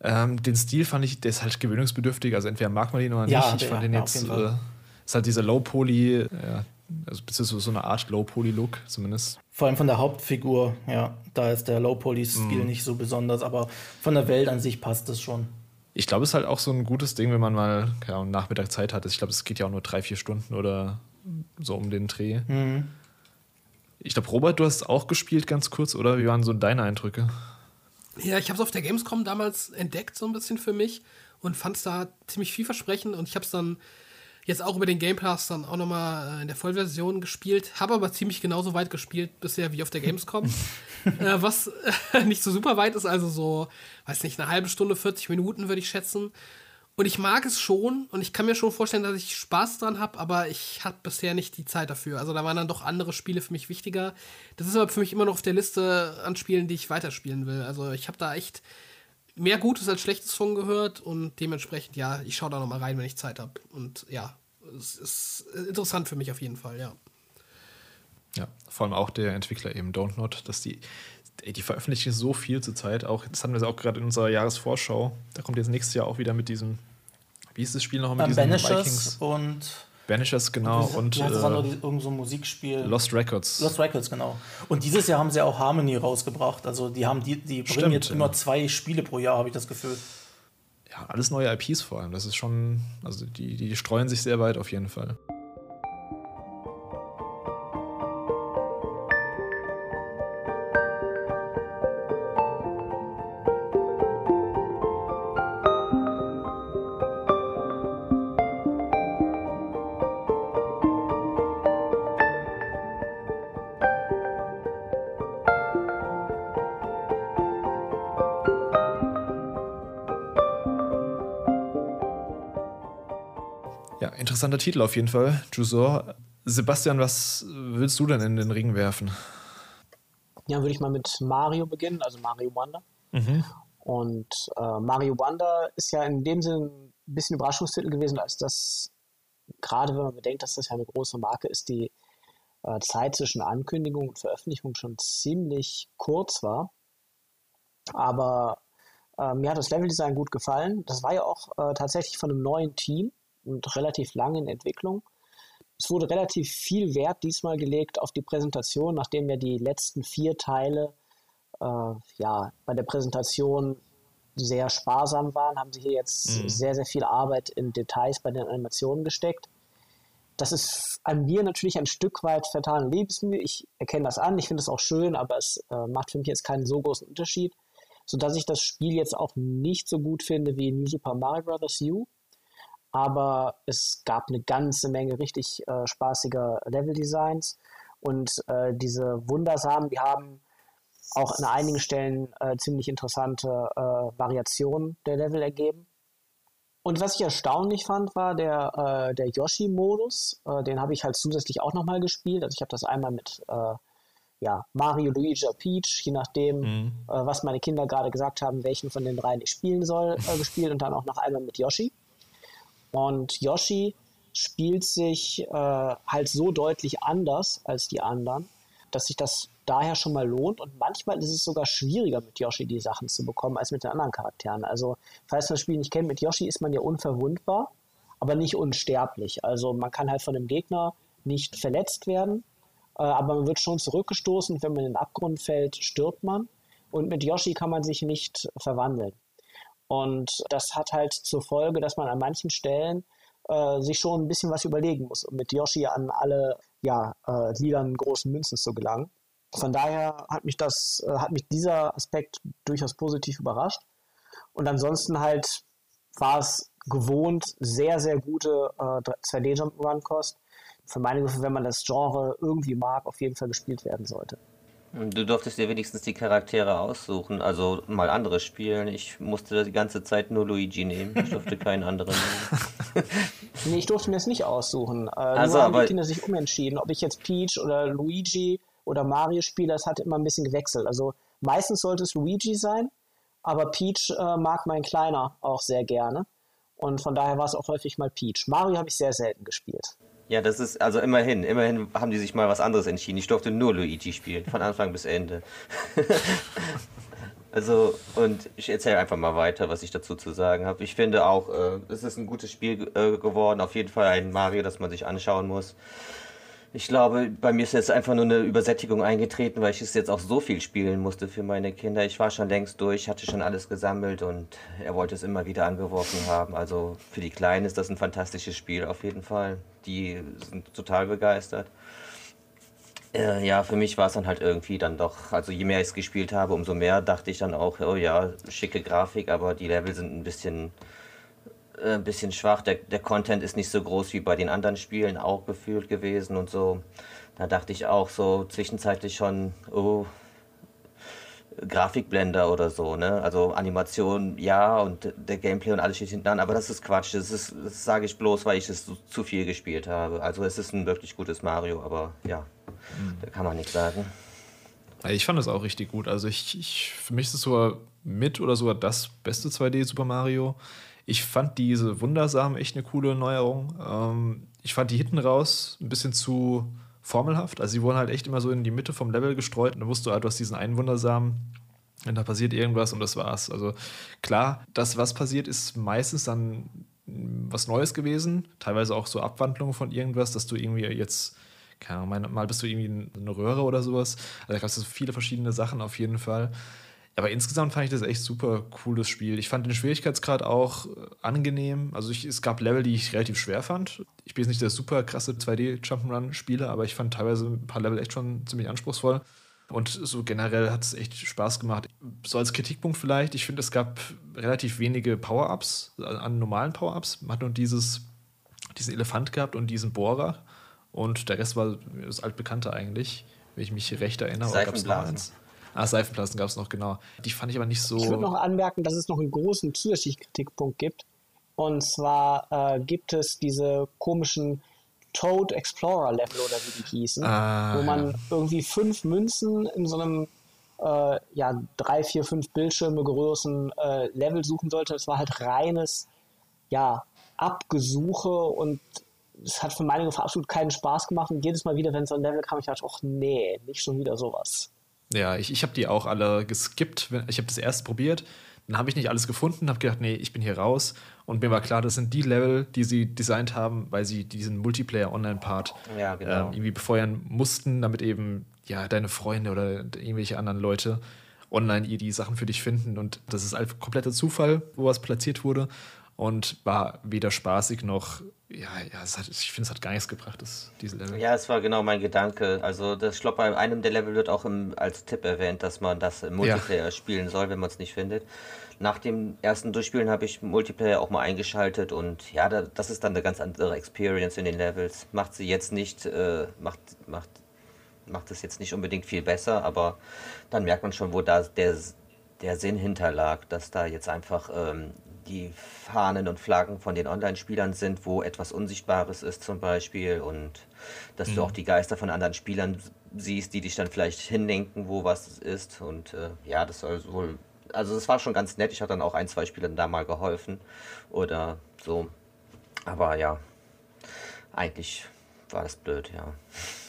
Ähm, den Stil fand ich, der ist halt gewöhnungsbedürftig, also entweder mag man ihn oder Ja, nicht. Ich der- fand den ja, auf jetzt, äh, ist halt dieser Low-Poly, ja, also beziehungsweise so eine Art Low-Poly-Look zumindest. Vor allem von der Hauptfigur, ja, da ist der Low-Poly-Stil nicht so besonders, aber von der Welt an sich passt es schon. Ich glaube, es ist halt auch so ein gutes Ding, wenn man mal keine Ahnung, Nachmittag Zeit hat. Ich glaube, es geht ja auch nur drei, vier Stunden oder so um den Dreh. Mhm. Ich glaube, Robert, du hast auch gespielt, ganz kurz, oder? Wie waren so deine Eindrücke? Ja, ich habe es auf der Gamescom damals entdeckt, so ein bisschen für mich und fand es da ziemlich vielversprechend und ich habe es dann jetzt auch über den Game Pass dann auch nochmal äh, in der Vollversion gespielt, habe aber ziemlich genauso weit gespielt bisher wie auf der Gamescom, äh, was äh, nicht so super weit ist, also so, weiß nicht, eine halbe Stunde, 40 Minuten würde ich schätzen. Und ich mag es schon und ich kann mir schon vorstellen, dass ich Spaß dran habe, aber ich habe bisher nicht die Zeit dafür. Also da waren dann doch andere Spiele für mich wichtiger. Das ist aber für mich immer noch auf der Liste an Spielen, die ich weiterspielen will. Also ich habe da echt mehr Gutes als Schlechtes von gehört und dementsprechend, ja, ich schaue da noch mal rein, wenn ich Zeit habe. Und ja, es ist interessant für mich auf jeden Fall, ja. Ja, vor allem auch der Entwickler eben Don't Not, dass die, die veröffentlichen so viel zur Zeit. Auch, das hatten wir auch gerade in unserer Jahresvorschau. Da kommt jetzt nächstes Jahr auch wieder mit diesem, wie ist das Spiel noch mit Ähm, diesen Banishers und Banishers, genau. Und das andere, äh, irgend so ein Musikspiel. Lost Records. Lost Records, genau. Und dieses Jahr haben sie auch Harmony rausgebracht. Also die haben die, die bringen Stimmt, jetzt ja. immer zwei Spiele pro Jahr, habe ich das Gefühl. ja, alles neue IPs vor allem. Das ist schon, also die, die streuen sich sehr weit auf jeden Fall. Interessanter Titel auf jeden Fall. Jusor. Sebastian, was willst du denn in den Ring werfen? Ja, würde ich mal mit Mario beginnen, also Mario Wonder. Mhm. Und äh, Mario Wonder ist ja in dem Sinne ein bisschen Überraschungstitel gewesen, als das, gerade wenn man bedenkt, dass das ja eine große Marke ist, die äh, Zeit zwischen Ankündigung und Veröffentlichung schon ziemlich kurz war. Aber äh, mir hat das Leveldesign gut gefallen. Das war ja auch äh, tatsächlich von einem neuen Team und relativ lang in Entwicklung. Es wurde relativ viel Wert diesmal gelegt auf die Präsentation, nachdem ja die letzten vier Teile äh, ja, bei der Präsentation sehr sparsam waren, haben sie hier jetzt sehr, sehr viel Arbeit in Details bei den Animationen gesteckt. Das ist an mir natürlich ein Stück weit vertane Lebensmühe. Ich erkenne das an, ich finde es auch schön, aber es äh, macht für mich jetzt keinen so großen Unterschied, sodass ich das Spiel jetzt auch nicht so gut finde wie New Super Mario Bros. U. Aber es gab eine ganze Menge richtig äh, spaßiger Leveldesigns und äh, diese Wundersamen, die haben auch an einigen Stellen äh, ziemlich interessante äh, Variationen der Level ergeben. Und was ich erstaunlich fand, war der, äh, der Yoshi-Modus. Äh, den habe ich halt zusätzlich auch nochmal gespielt. Also ich habe das einmal mit ja, Mario, Luigi oder Peach, je nachdem, äh, was meine Kinder gerade gesagt haben, welchen von den dreien ich spielen soll, gespielt und dann auch noch einmal mit Yoshi. Und Yoshi spielt sich äh, halt so deutlich anders als die anderen, dass sich das daher schon mal lohnt. Und manchmal ist es sogar schwieriger, mit Yoshi die Sachen zu bekommen, als mit den anderen Charakteren. Also, falls man das Spiel nicht kennt, mit Yoshi ist man ja unverwundbar, aber nicht unsterblich. Also, man kann halt von dem Gegner nicht verletzt werden. Äh, aber man wird schon zurückgestoßen. Wenn man in den Abgrund fällt, stirbt man. Und mit Yoshi kann man sich nicht verwandeln. Und das hat halt zur Folge, dass man an manchen Stellen äh, sich schon ein bisschen was überlegen muss, um mit Yoshi an alle ja, äh, Liedern großen Münzen zu gelangen. Von daher hat mich das, äh, hat mich dieser Aspekt durchaus positiv überrascht. Und ansonsten halt war es gewohnt sehr, sehr gute äh, 2D-Jump-Run-Kost. Für meine Begriffe, wenn man das Genre irgendwie mag, auf jeden Fall gespielt werden sollte. Du durftest dir wenigstens die Charaktere aussuchen, also mal andere spielen. Ich musste die ganze Zeit nur Luigi nehmen. Ich durfte keinen anderen nehmen. nee, ich durfte mir das nicht aussuchen. Äh, also, nur haben die Kinder sich umentschieden. Ob ich jetzt Peach oder Luigi oder Mario spiele, das hat immer ein bisschen gewechselt. Also meistens sollte es Luigi sein, aber Peach äh, mag mein Kleiner auch sehr gerne. Und von daher war es auch häufig mal Peach. Mario habe ich sehr selten gespielt. Ja, das ist, also immerhin, immerhin haben die sich mal was anderes entschieden. Ich durfte nur Luigi spielen, von Anfang bis Ende. also, und ich erzähle einfach mal weiter, was ich dazu zu sagen habe. Ich finde auch, äh, es ist ein gutes Spiel äh, geworden, auf jeden Fall ein Mario, das man sich anschauen muss. Ich glaube, bei mir ist jetzt einfach nur eine Übersättigung eingetreten, weil ich es jetzt auch so viel spielen musste für meine Kinder. Ich war schon längst durch, hatte schon alles gesammelt und er wollte es immer wieder angeworfen haben. Also für die Kleinen ist das ein fantastisches Spiel auf jeden Fall. Die sind total begeistert. Äh, ja, für mich war es dann halt irgendwie dann doch, also je mehr ich es gespielt habe, umso mehr dachte ich dann auch, oh ja, schicke Grafik, aber die Level sind ein bisschen äh, ein bisschen schwach. Der, der Content ist nicht so groß wie bei den anderen Spielen auch gefühlt gewesen und so. Da dachte ich auch so zwischenzeitlich schon, oh, Grafikblender oder so, ne? Also Animation, ja, und der Gameplay und alles steht hinten an, aber das ist Quatsch. Das, ist, das sage ich bloß, weil ich es zu, zu viel gespielt habe. Also es ist ein wirklich gutes Mario, aber ja, mhm. da kann man nichts sagen. Ich fand es auch richtig gut. Also ich, ich, für mich ist es sogar mit oder sogar das beste 2D Super Mario. Ich fand diese Wundersamen echt eine coole Neuerung. Ähm, ich fand die hinten raus ein bisschen zu formelhaft. Also sie wurden halt echt immer so in die Mitte vom Level gestreut und dann wusstest du halt, du hast diesen einen Wundersamen und da passiert irgendwas und das war's. Also klar, das, was passiert, ist meistens dann was Neues gewesen. Teilweise auch so Abwandlungen von irgendwas, dass du irgendwie jetzt keine Ahnung, mal bist du irgendwie eine Röhre oder sowas. Also da gab es so viele verschiedene Sachen auf jeden Fall. Aber insgesamt fand ich das echt super cooles Spiel. Ich fand den Schwierigkeitsgrad auch äh, angenehm. Also ich, es gab Level, die ich relativ schwer fand. Ich bin jetzt nicht der super krasse 2D-Jump'n'Run-Spieler, aber ich fand teilweise ein paar Level echt schon ziemlich anspruchsvoll. Und so generell hat es echt Spaß gemacht. So als Kritikpunkt vielleicht, ich finde, es gab relativ wenige Power-Ups, äh, an normalen Power-Ups. Man hat nur dieses, diesen Elefant gehabt und diesen Bohrer. Und der Rest war das altbekannte eigentlich, wenn ich mich recht erinnere. Seifenblasen. Ah, Seifenblasen gab es noch, genau. Die fand ich aber nicht so. Ich würde noch anmerken, dass es noch einen großen zusätzlichen Kritikpunkt gibt. Und zwar äh, gibt es diese komischen Toad Explorer Level oder wie die hießen, ah, wo man ja. irgendwie fünf Münzen in so einem äh, ja, drei, vier, fünf Bildschirme großen äh, Level suchen sollte. Das war halt reines, ja, Abgesuche und es hat für meine Gefahr absolut keinen Spaß gemacht. Und jedes Mal wieder, wenn so ein Level kam, ich dachte, ach nee, nicht schon wieder sowas. Ja, ich, ich habe die auch alle geskippt. Ich habe das erst probiert, dann habe ich nicht alles gefunden, habe gedacht, nee, ich bin hier raus. Und mir war klar, das sind die Level, die sie designt haben, weil sie diesen Multiplayer-Online-Part ja, genau. äh, irgendwie befeuern mussten, damit eben ja deine Freunde oder irgendwelche anderen Leute online die Sachen für dich finden. Und das ist halt kompletter Zufall, wo was platziert wurde und war weder spaßig noch, ja, ja hat, ich finde, es hat gar nichts gebracht, das, diese Level. Ja, es war genau mein Gedanke. Also, das, ich glaube, bei einem der Level wird auch im, als Tipp erwähnt, dass man das im Multiplayer ja. spielen soll, wenn man es nicht findet. Nach dem ersten Durchspielen habe ich Multiplayer auch mal eingeschaltet und ja, da, das ist dann eine ganz andere Experience in den Levels. Macht sie jetzt nicht, äh, macht, macht, macht es jetzt nicht unbedingt viel besser, aber dann merkt man schon, wo da der, der Sinn hinterlag, dass da jetzt einfach ähm, die Fahnen und Flaggen von den Online-Spielern sind, wo etwas Unsichtbares ist zum Beispiel und dass mhm. du auch die Geister von anderen Spielern siehst, die dich dann vielleicht hinlenken, wo was ist und äh, ja, das soll wohl, also das war schon ganz nett, ich habe dann auch ein, zwei Spielern da mal geholfen oder so, aber ja, eigentlich war das blöd, ja.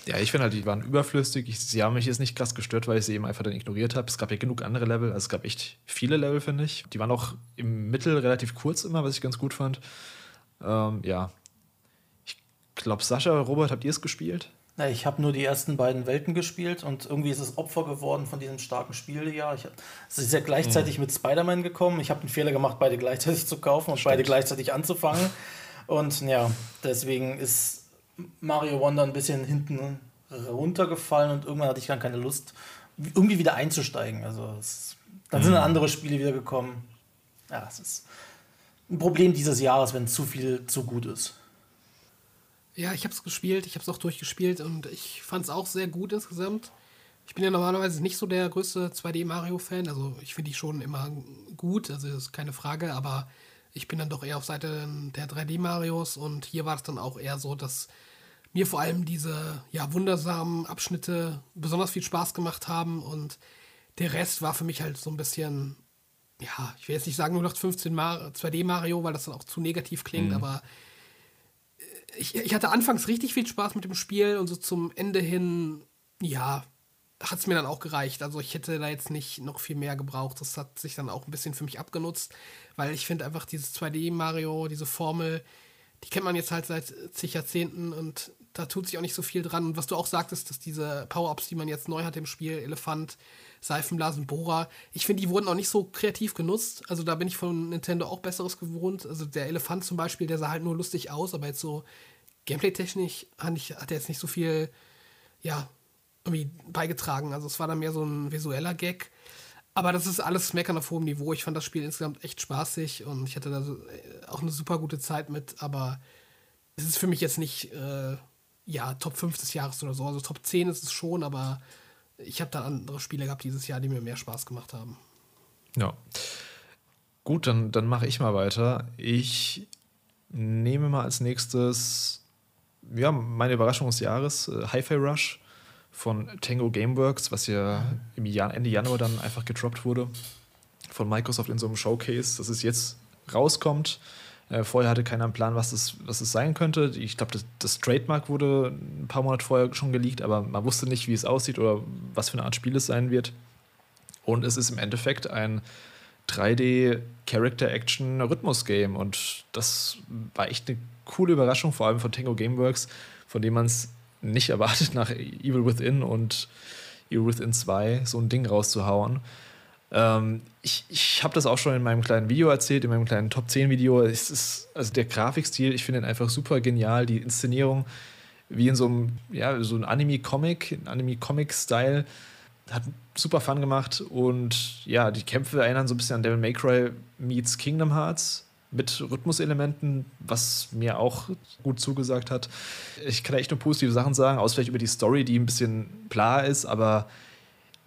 Ja, ich finde halt, die waren überflüssig. Ich, sie haben mich jetzt nicht krass gestört, weil ich sie eben einfach dann ignoriert habe. Es gab ja genug andere Level. Also es gab echt viele Level, finde ich. Die waren auch im Mittel relativ kurz immer, was ich ganz gut fand. Ähm, ja. Ich glaube, Sascha, Robert, habt ihr es gespielt? Ja, ich habe nur die ersten beiden Welten gespielt und irgendwie ist es Opfer geworden von diesem starken Spieljahr. Ich, es ist ja gleichzeitig mhm. mit Spider-Man gekommen. Ich habe den Fehler gemacht, beide gleichzeitig zu kaufen und Stimmt. beide gleichzeitig anzufangen. Und ja, deswegen ist Mario Wonder ein bisschen hinten runtergefallen und irgendwann hatte ich dann keine Lust, irgendwie wieder einzusteigen. Also es, dann mhm. sind andere Spiele wieder gekommen. Ja, es ist ein Problem dieses Jahres, wenn zu viel zu gut ist. Ja, ich habe es gespielt, ich habe es auch durchgespielt und ich fand es auch sehr gut insgesamt. Ich bin ja normalerweise nicht so der größte 2D-Mario-Fan, also ich finde die schon immer gut, also das ist keine Frage, aber ich bin dann doch eher auf Seite der 3D-Marios und hier war es dann auch eher so, dass mir vor allem diese ja, wundersamen Abschnitte besonders viel Spaß gemacht haben und der Rest war für mich halt so ein bisschen, ja, ich will jetzt nicht sagen nur noch 15 2D Mario, weil das dann auch zu negativ klingt, mhm. aber ich, ich hatte anfangs richtig viel Spaß mit dem Spiel und so zum Ende hin, ja, hat es mir dann auch gereicht. Also ich hätte da jetzt nicht noch viel mehr gebraucht. Das hat sich dann auch ein bisschen für mich abgenutzt, weil ich finde einfach dieses 2D-Mario, diese Formel, die kennt man jetzt halt seit zig Jahrzehnten und da tut sich auch nicht so viel dran. Und was du auch sagtest, dass diese Power-Ups, die man jetzt neu hat im Spiel, Elefant, Seifenblasen, Bohrer, ich finde, die wurden auch nicht so kreativ genutzt. Also da bin ich von Nintendo auch Besseres gewohnt. Also der Elefant zum Beispiel, der sah halt nur lustig aus, aber jetzt so Gameplay-technisch hat, hat er jetzt nicht so viel, ja, irgendwie beigetragen. Also es war dann mehr so ein visueller Gag. Aber das ist alles Meckern auf hohem Niveau. Ich fand das Spiel insgesamt echt spaßig und ich hatte da äh, auch eine super gute Zeit mit, aber es ist für mich jetzt nicht, äh, ja, Top 5 des Jahres oder so. Also Top 10 ist es schon, aber ich habe da andere Spiele gehabt dieses Jahr, die mir mehr Spaß gemacht haben. Ja. Gut, dann, dann mache ich mal weiter. Ich nehme mal als nächstes, ja, meine Überraschung des Jahres, äh, Hi-Fi Rush von Tango Gameworks, was ja im Jahr, Ende Januar dann einfach gedroppt wurde von Microsoft in so einem Showcase, dass es jetzt rauskommt. Äh, vorher hatte keiner einen Plan, was es, was sein könnte. Ich glaube, das, das, Trademark wurde ein paar Monate vorher schon geleakt, aber man wusste nicht, wie es aussieht oder was für eine Art Spiel es sein wird. Und es ist im Endeffekt ein 3D Character Action Rhythmus Game und das war echt eine coole Überraschung, vor allem von Tango Gameworks, von dem man es nicht erwartet, nach Evil Within und Evil Within 2 so ein Ding rauszuhauen. Ähm, ich ich habe das auch schon in meinem kleinen Video erzählt, in meinem kleinen Top 10 Video. Es ist, also der Grafikstil, ich finde ihn einfach super genial. Die Inszenierung, wie in so einem, ja, so ein Anime-Comic, Anime-Comic-Style, hat super Fun gemacht. Und ja, die Kämpfe erinnern so ein bisschen an Devil May Cry meets Kingdom Hearts mit Rhythmuselementen, was mir auch gut zugesagt hat. Ich kann da echt nur positive Sachen sagen, außer vielleicht über die Story, die ein bisschen bla ist, aber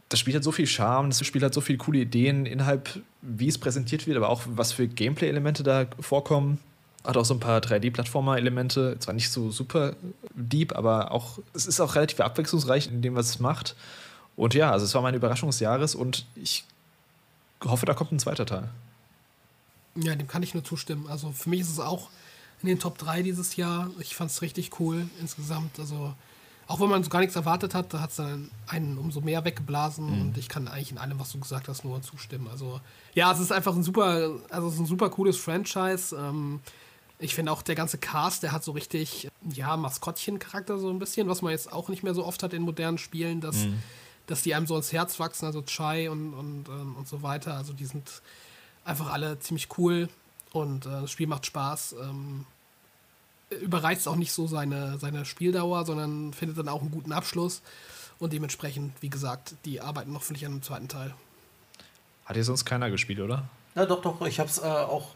das Spiel hat so viel Charme, das Spiel hat so viele coole Ideen innerhalb, wie es präsentiert wird, aber auch was für Gameplay-Elemente da vorkommen. Hat auch so ein paar 3D-Plattformer-Elemente, zwar nicht so super deep, aber auch, es ist auch relativ abwechslungsreich in dem, was es macht. Und ja, also es war meine Überraschung des Jahres und ich hoffe, da kommt ein zweiter Teil. Ja, dem kann ich nur zustimmen. Also für mich ist es auch in den Top 3 dieses Jahr. Ich fand es richtig cool insgesamt. Also auch wenn man so gar nichts erwartet hat, da hat es dann einen umso mehr weggeblasen mhm. und ich kann eigentlich in allem, was du gesagt hast, nur zustimmen. Also ja, es ist einfach ein super, also es ist ein super cooles Franchise. Ähm, ich finde auch der ganze Cast, der hat so richtig, ja, Maskottchen-Charakter so ein bisschen, was man jetzt auch nicht mehr so oft hat in modernen Spielen, dass, mhm. dass die einem so ins Herz wachsen, also Chai und, und, ähm, und so weiter. Also die sind einfach alle ziemlich cool und äh, das Spiel macht Spaß. Ähm, überreizt auch nicht so seine, seine Spieldauer, sondern findet dann auch einen guten Abschluss. Und dementsprechend, wie gesagt, die arbeiten noch völlig an einem zweiten Teil. Hat hier sonst keiner gespielt, oder? Ja, doch, doch. Ich habe es äh, auch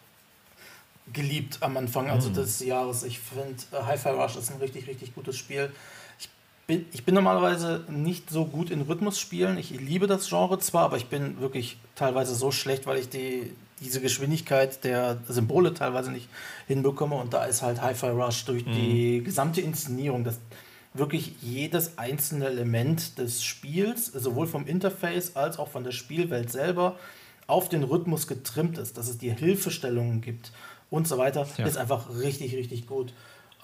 geliebt am Anfang also mhm. des Jahres. Ich finde, äh, Hi-Fi Rush ist ein richtig, richtig gutes Spiel. Ich bin, ich bin normalerweise nicht so gut in Rhythmusspielen. Ich liebe das Genre zwar, aber ich bin wirklich teilweise so schlecht, weil ich die, diese Geschwindigkeit der Symbole teilweise nicht hinbekomme. Und da ist halt Hi-Fi Rush durch mhm. die gesamte Inszenierung, das wirklich jedes einzelne Element des Spiels, sowohl vom Interface als auch von der Spielwelt selber, auf den Rhythmus getrimmt ist, dass es dir Hilfestellungen gibt und so weiter, ja. ist einfach richtig, richtig gut.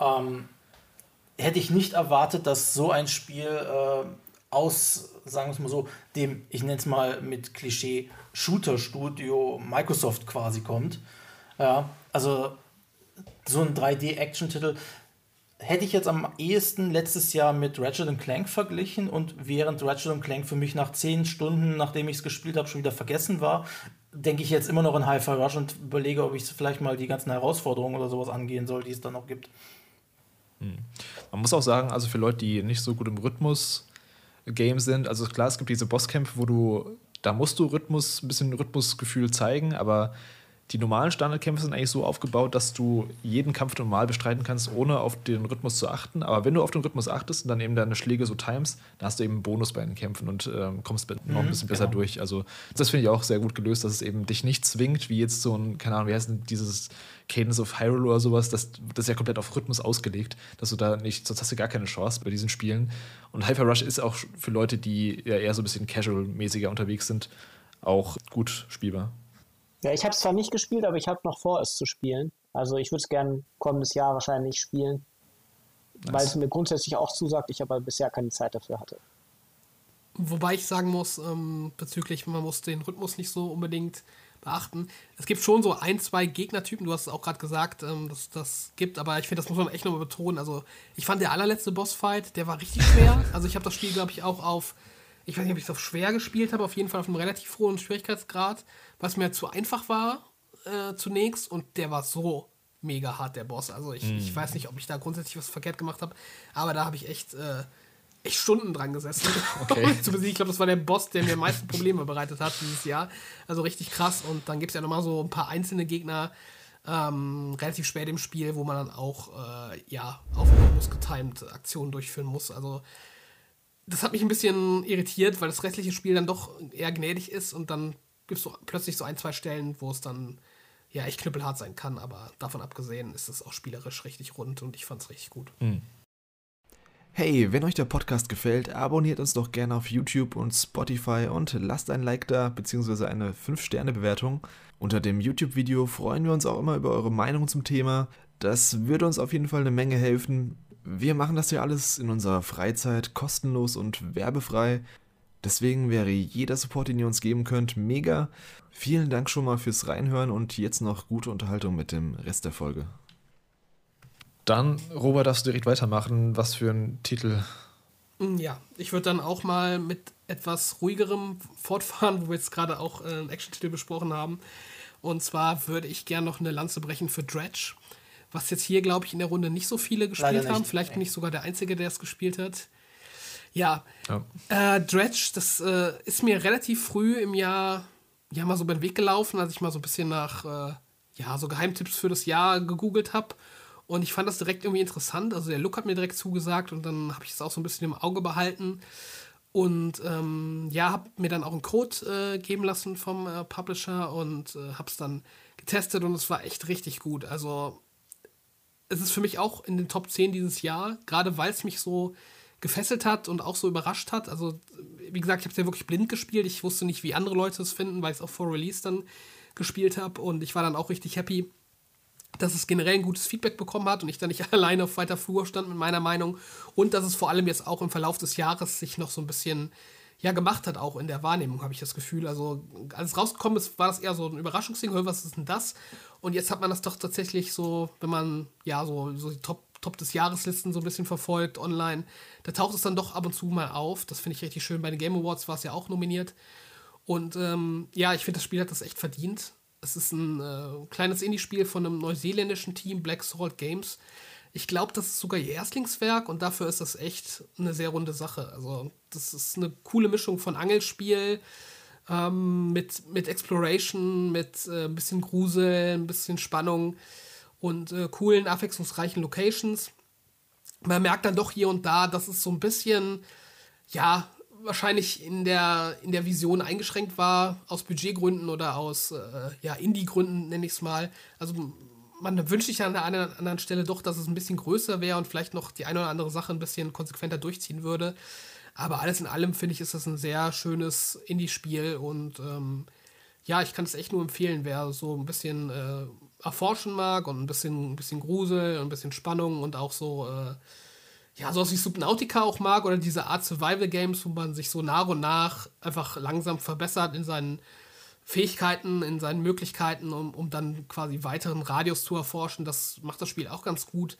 Ähm, hätte ich nicht erwartet, dass so ein Spiel äh, aus, sagen wir es mal so, dem, ich nenne es mal mit Klischee, Shooter-Studio Microsoft quasi kommt. Ja, also so ein 3D-Action-Titel. hätte ich jetzt am ehesten letztes Jahr mit Ratchet Clank verglichen und während Ratchet Clank für mich nach zehn Stunden, nachdem ich es gespielt habe, schon wieder vergessen war, denke ich jetzt immer noch in Hi-Fi Rush und überlege, ob ich vielleicht mal die ganzen Herausforderungen oder sowas angehen soll, die es dann noch gibt. Hm. Man muss auch sagen, also für Leute, die nicht so gut im Rhythmus-Game sind, also klar, es gibt diese Bosskämpfe, wo du, da musst du Rhythmus, ein bisschen Rhythmusgefühl zeigen, aber die normalen Standardkämpfe sind eigentlich so aufgebaut, dass du jeden Kampf normal bestreiten kannst, ohne auf den Rhythmus zu achten. Aber wenn du auf den Rhythmus achtest und dann eben deine Schläge so times, dann hast du eben einen Bonus bei den Kämpfen und ähm, kommst noch ein mhm, bisschen besser genau. durch. Also das finde ich auch sehr gut gelöst, dass es eben dich nicht zwingt, wie jetzt so ein, keine Ahnung, wie heißt denn dieses Cadence of Hyrule oder sowas, das, das ist ja komplett auf Rhythmus ausgelegt, dass du da nicht, sonst hast du gar keine Chance bei diesen Spielen. Und Hyper Rush ist auch für Leute, die ja eher so ein bisschen casual-mäßiger unterwegs sind, auch gut spielbar. Ja, ich habe es zwar nicht gespielt, aber ich habe noch vor, es zu spielen. Also ich würde es gerne kommendes Jahr wahrscheinlich spielen, nice. weil es mir grundsätzlich auch zusagt, ich aber bisher keine Zeit dafür hatte. Wobei ich sagen muss, ähm, bezüglich, man muss den Rhythmus nicht so unbedingt beachten. Es gibt schon so ein, zwei Gegnertypen, du hast es auch gerade gesagt, ähm, dass das gibt, aber ich finde, das muss man echt nochmal betonen. Also ich fand der allerletzte Bossfight, der war richtig schwer. Also ich habe das Spiel, glaube ich, auch auf ich weiß nicht, ob ich es auf schwer gespielt habe, auf jeden Fall auf einem relativ hohen Schwierigkeitsgrad, was mir zu einfach war äh, zunächst und der war so mega hart, der Boss. Also ich, mm. ich weiß nicht, ob ich da grundsätzlich was verkehrt gemacht habe, aber da habe ich echt, äh, echt Stunden dran gesessen, okay. zu besiegen. Ich glaube, das war der Boss, der mir am meisten Probleme bereitet hat dieses Jahr. Also richtig krass. Und dann gibt es ja nochmal so ein paar einzelne Gegner, ähm, relativ spät im Spiel, wo man dann auch äh, ja, auf Rhythmus getimed Aktionen durchführen muss. Also das hat mich ein bisschen irritiert, weil das restliche Spiel dann doch eher gnädig ist und dann gibt es so plötzlich so ein, zwei Stellen, wo es dann ja echt knüppelhart sein kann, aber davon abgesehen ist es auch spielerisch richtig rund und ich fand es richtig gut. Mhm. Hey, wenn euch der Podcast gefällt, abonniert uns doch gerne auf YouTube und Spotify und lasst ein Like da bzw. eine 5-Sterne-Bewertung. Unter dem YouTube-Video freuen wir uns auch immer über eure Meinung zum Thema. Das würde uns auf jeden Fall eine Menge helfen. Wir machen das ja alles in unserer Freizeit kostenlos und werbefrei. Deswegen wäre jeder Support, den ihr uns geben könnt, mega. Vielen Dank schon mal fürs Reinhören und jetzt noch gute Unterhaltung mit dem Rest der Folge. Dann, Robert, darfst du direkt weitermachen. Was für ein Titel? Mm, ja, ich würde dann auch mal mit etwas ruhigerem fortfahren, wo wir jetzt gerade auch äh, einen Action-Titel besprochen haben. Und zwar würde ich gerne noch eine Lanze brechen für Dredge was jetzt hier, glaube ich, in der Runde nicht so viele gespielt haben. Vielleicht bin ich sogar der Einzige, der es gespielt hat. Ja, ja. Äh, Dredge, das äh, ist mir relativ früh im Jahr ja mal so beim Weg gelaufen, als ich mal so ein bisschen nach äh, ja, so Geheimtipps für das Jahr gegoogelt habe. Und ich fand das direkt irgendwie interessant. Also der Look hat mir direkt zugesagt und dann habe ich es auch so ein bisschen im Auge behalten. Und ähm, ja, habe mir dann auch einen Code äh, geben lassen vom äh, Publisher und äh, habe es dann getestet und es war echt richtig gut. Also es ist für mich auch in den Top 10 dieses Jahr, gerade weil es mich so gefesselt hat und auch so überrascht hat. Also, wie gesagt, ich habe es ja wirklich blind gespielt. Ich wusste nicht, wie andere Leute es finden, weil ich es auch vor Release dann gespielt habe. Und ich war dann auch richtig happy, dass es generell ein gutes Feedback bekommen hat und ich dann nicht alleine auf weiter Flur stand mit meiner Meinung. Und dass es vor allem jetzt auch im Verlauf des Jahres sich noch so ein bisschen ja gemacht hat, auch in der Wahrnehmung, habe ich das Gefühl. Also, als es rausgekommen ist, war das eher so ein Überraschungsding, was ist denn das? Und jetzt hat man das doch tatsächlich so, wenn man ja so, so die Top, Top des Jahreslisten so ein bisschen verfolgt online, da taucht es dann doch ab und zu mal auf. Das finde ich richtig schön. Bei den Game Awards war es ja auch nominiert. Und ähm, ja, ich finde, das Spiel hat das echt verdient. Es ist ein äh, kleines Indie-Spiel von einem neuseeländischen Team, Black Salt Games. Ich glaube, das ist sogar ihr Erstlingswerk und dafür ist das echt eine sehr runde Sache. Also, das ist eine coole Mischung von Angelspiel ähm, mit, mit Exploration, mit äh, ein bisschen Grusel, ein bisschen Spannung und äh, coolen, abwechslungsreichen Locations. Man merkt dann doch hier und da, dass es so ein bisschen, ja, wahrscheinlich in der, in der Vision eingeschränkt war, aus Budgetgründen oder aus äh, ja, Indie-Gründen, nenne ich es mal. Also man wünscht sich an der einen oder anderen Stelle doch, dass es ein bisschen größer wäre und vielleicht noch die eine oder andere Sache ein bisschen konsequenter durchziehen würde. Aber alles in allem finde ich, ist das ein sehr schönes Indie-Spiel und ähm, ja, ich kann es echt nur empfehlen, wer so ein bisschen äh, erforschen mag und ein bisschen, ein bisschen Grusel und ein bisschen Spannung und auch so, äh, ja, sowas wie Subnautica auch mag oder diese Art Survival Games, wo man sich so nach und nach einfach langsam verbessert in seinen Fähigkeiten, in seinen Möglichkeiten, um, um dann quasi weiteren Radius zu erforschen. Das macht das Spiel auch ganz gut.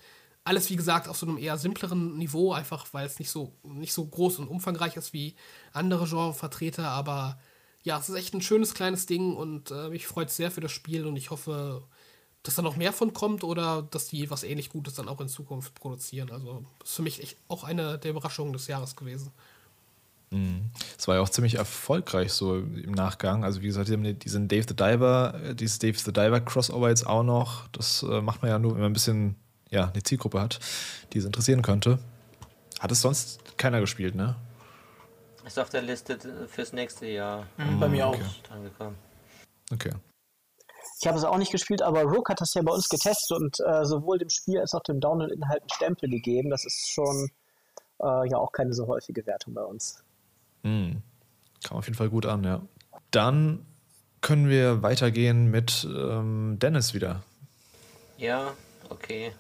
alles, wie gesagt, auf so einem eher simpleren Niveau, einfach weil es nicht so, nicht so groß und umfangreich ist wie andere Genrevertreter, aber ja, es ist echt ein schönes kleines Ding und äh, mich freut sehr für das Spiel und ich hoffe, dass da noch mehr von kommt oder dass die was ähnlich Gutes dann auch in Zukunft produzieren. Also das ist für mich echt auch eine der Überraschungen des Jahres gewesen. Mhm. Es war ja auch ziemlich erfolgreich so im Nachgang. Also wie gesagt, diesen Dave the Diver, äh, dieses Dave the Diver Crossover jetzt auch noch. Das äh, macht man ja nur, wenn man ein bisschen ja, eine Zielgruppe hat, die es interessieren könnte. Hat es sonst keiner gespielt, ne? Ist auf der Liste fürs nächste Jahr. Mhm, bei mir okay. auch. Okay. Ich habe es auch nicht gespielt, aber Rook hat das ja bei uns getestet und äh, sowohl dem Spiel als auch dem Download-Inhalt einen Stempel gegeben. Das ist schon äh, ja auch keine so häufige Wertung bei uns. Mhm. Kam auf jeden Fall gut an, ja. Dann können wir weitergehen mit ähm, Dennis wieder. Ja, okay.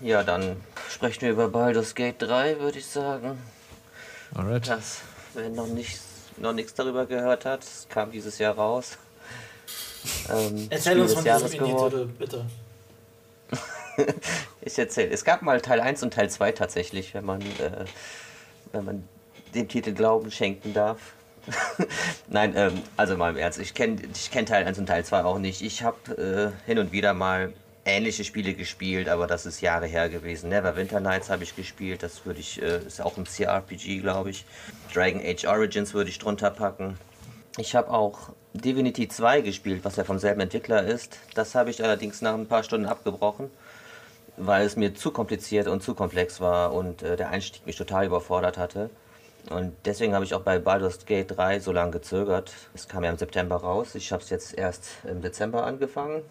Ja, dann sprechen wir über Baldur's Gate 3, würde ich sagen. Alright. Das, wer noch, nicht, noch nichts darüber gehört hat, kam dieses Jahr raus. Ähm, Erzähl uns von diesem Indie-Titel, bitte. ich erzähle. Es gab mal Teil 1 und Teil 2 tatsächlich, wenn man, äh, wenn man dem Titel Glauben schenken darf. Nein, ähm, also mal im Ernst, ich kenne ich kenn Teil 1 und Teil 2 auch nicht. Ich habe äh, hin und wieder mal ähnliche Spiele gespielt, aber das ist Jahre her gewesen. Neverwinter Nights habe ich gespielt, das würde ich, äh, ist auch ein CRPG, glaube ich. Dragon Age Origins würde ich drunter packen. Ich habe auch Divinity 2 gespielt, was ja vom selben Entwickler ist. Das habe ich allerdings nach ein paar Stunden abgebrochen, weil es mir zu kompliziert und zu komplex war und äh, der Einstieg mich total überfordert hatte. Und deswegen habe ich auch bei Baldur's Gate 3 so lange gezögert. Es kam ja im September raus. Ich habe es jetzt erst im Dezember angefangen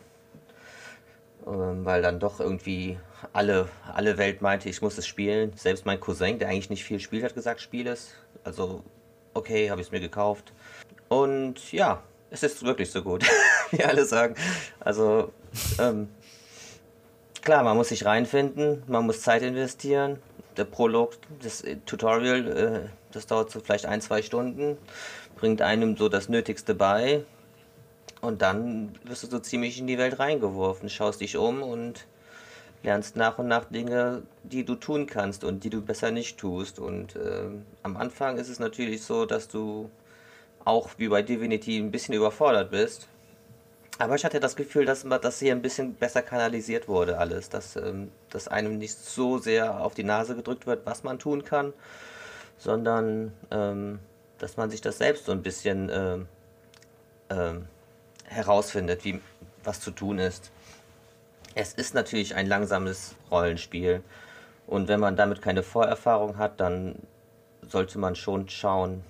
ähm, weil dann doch irgendwie alle, alle Welt meinte, ich muss es spielen. Selbst mein Cousin, der eigentlich nicht viel spielt, hat gesagt, spiel es. Also, okay, habe ich es mir gekauft. Und ja, es ist wirklich so gut, wie alle sagen. Also, ähm, klar, man muss sich reinfinden, man muss Zeit investieren. Der Prolog, das Tutorial, äh, das dauert so vielleicht ein, zwei Stunden, bringt einem so das Nötigste bei. Und dann wirst du so ziemlich in die Welt reingeworfen, schaust dich um und lernst nach und nach Dinge, die du tun kannst und die du besser nicht tust. Und äh, am Anfang ist es natürlich so, dass du auch wie bei Divinity ein bisschen überfordert bist. Aber ich hatte das Gefühl, dass das hier ein bisschen besser kanalisiert wurde, alles. Dass, ähm, dass einem nicht so sehr auf die Nase gedrückt wird, was man tun kann, sondern ähm, dass man sich das selbst so ein bisschen ähm, ähm herausfindet, wie, was zu tun ist. Es ist natürlich ein langsames Rollenspiel und wenn man damit keine Vorerfahrung hat, dann sollte man schon schauen,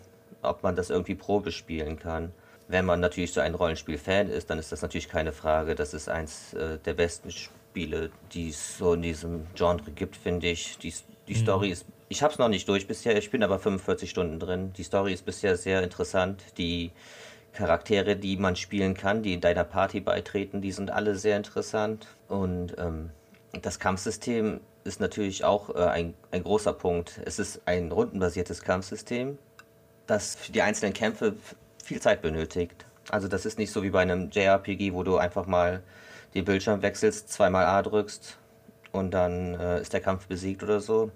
ob man das irgendwie Probe spielen kann. Wenn man natürlich so ein Rollenspiel-Fan ist, dann ist das natürlich keine Frage. Das ist eins äh, der besten Spiele, die es so in diesem Genre gibt, finde ich. Die, die mhm. Story ist, ich habe es noch nicht durch bisher, ich bin aber 45 Stunden drin. Die Story ist bisher sehr interessant. Die Charaktere, die man spielen kann, die in deiner Party beitreten, die sind alle sehr interessant. Und ähm, das Kampfsystem ist natürlich auch äh, ein, ein großer Punkt. Es ist ein rundenbasiertes Kampfsystem, das für die einzelnen Kämpfe viel Zeit benötigt. Also das ist nicht so wie bei einem JRPG, wo du einfach mal den Bildschirm wechselst, zweimal A drückst und dann äh, ist der Kampf besiegt oder so.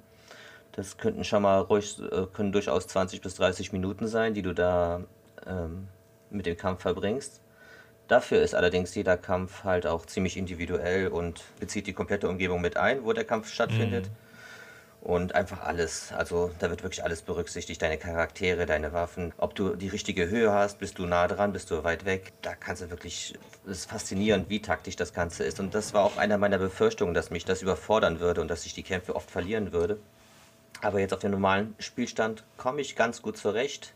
Das könnten schon mal ruhig, äh, können durchaus 20 bis 30 Minuten sein, die du da ähm, mit dem Kampf verbringst. Dafür ist allerdings jeder Kampf halt auch ziemlich individuell und bezieht die komplette Umgebung mit ein, wo der Kampf stattfindet. Mhm. Und einfach alles, also da wird wirklich alles berücksichtigt, deine Charaktere, deine Waffen, ob du die richtige Höhe hast, bist du nah dran, bist du weit weg. Da kannst du wirklich, es ist faszinierend, wie taktisch das Ganze ist. Und das war auch einer meiner Befürchtungen, dass mich das überfordern würde und dass ich die Kämpfe oft verlieren würde. Aber jetzt auf dem normalen Spielstand komme ich ganz gut zurecht.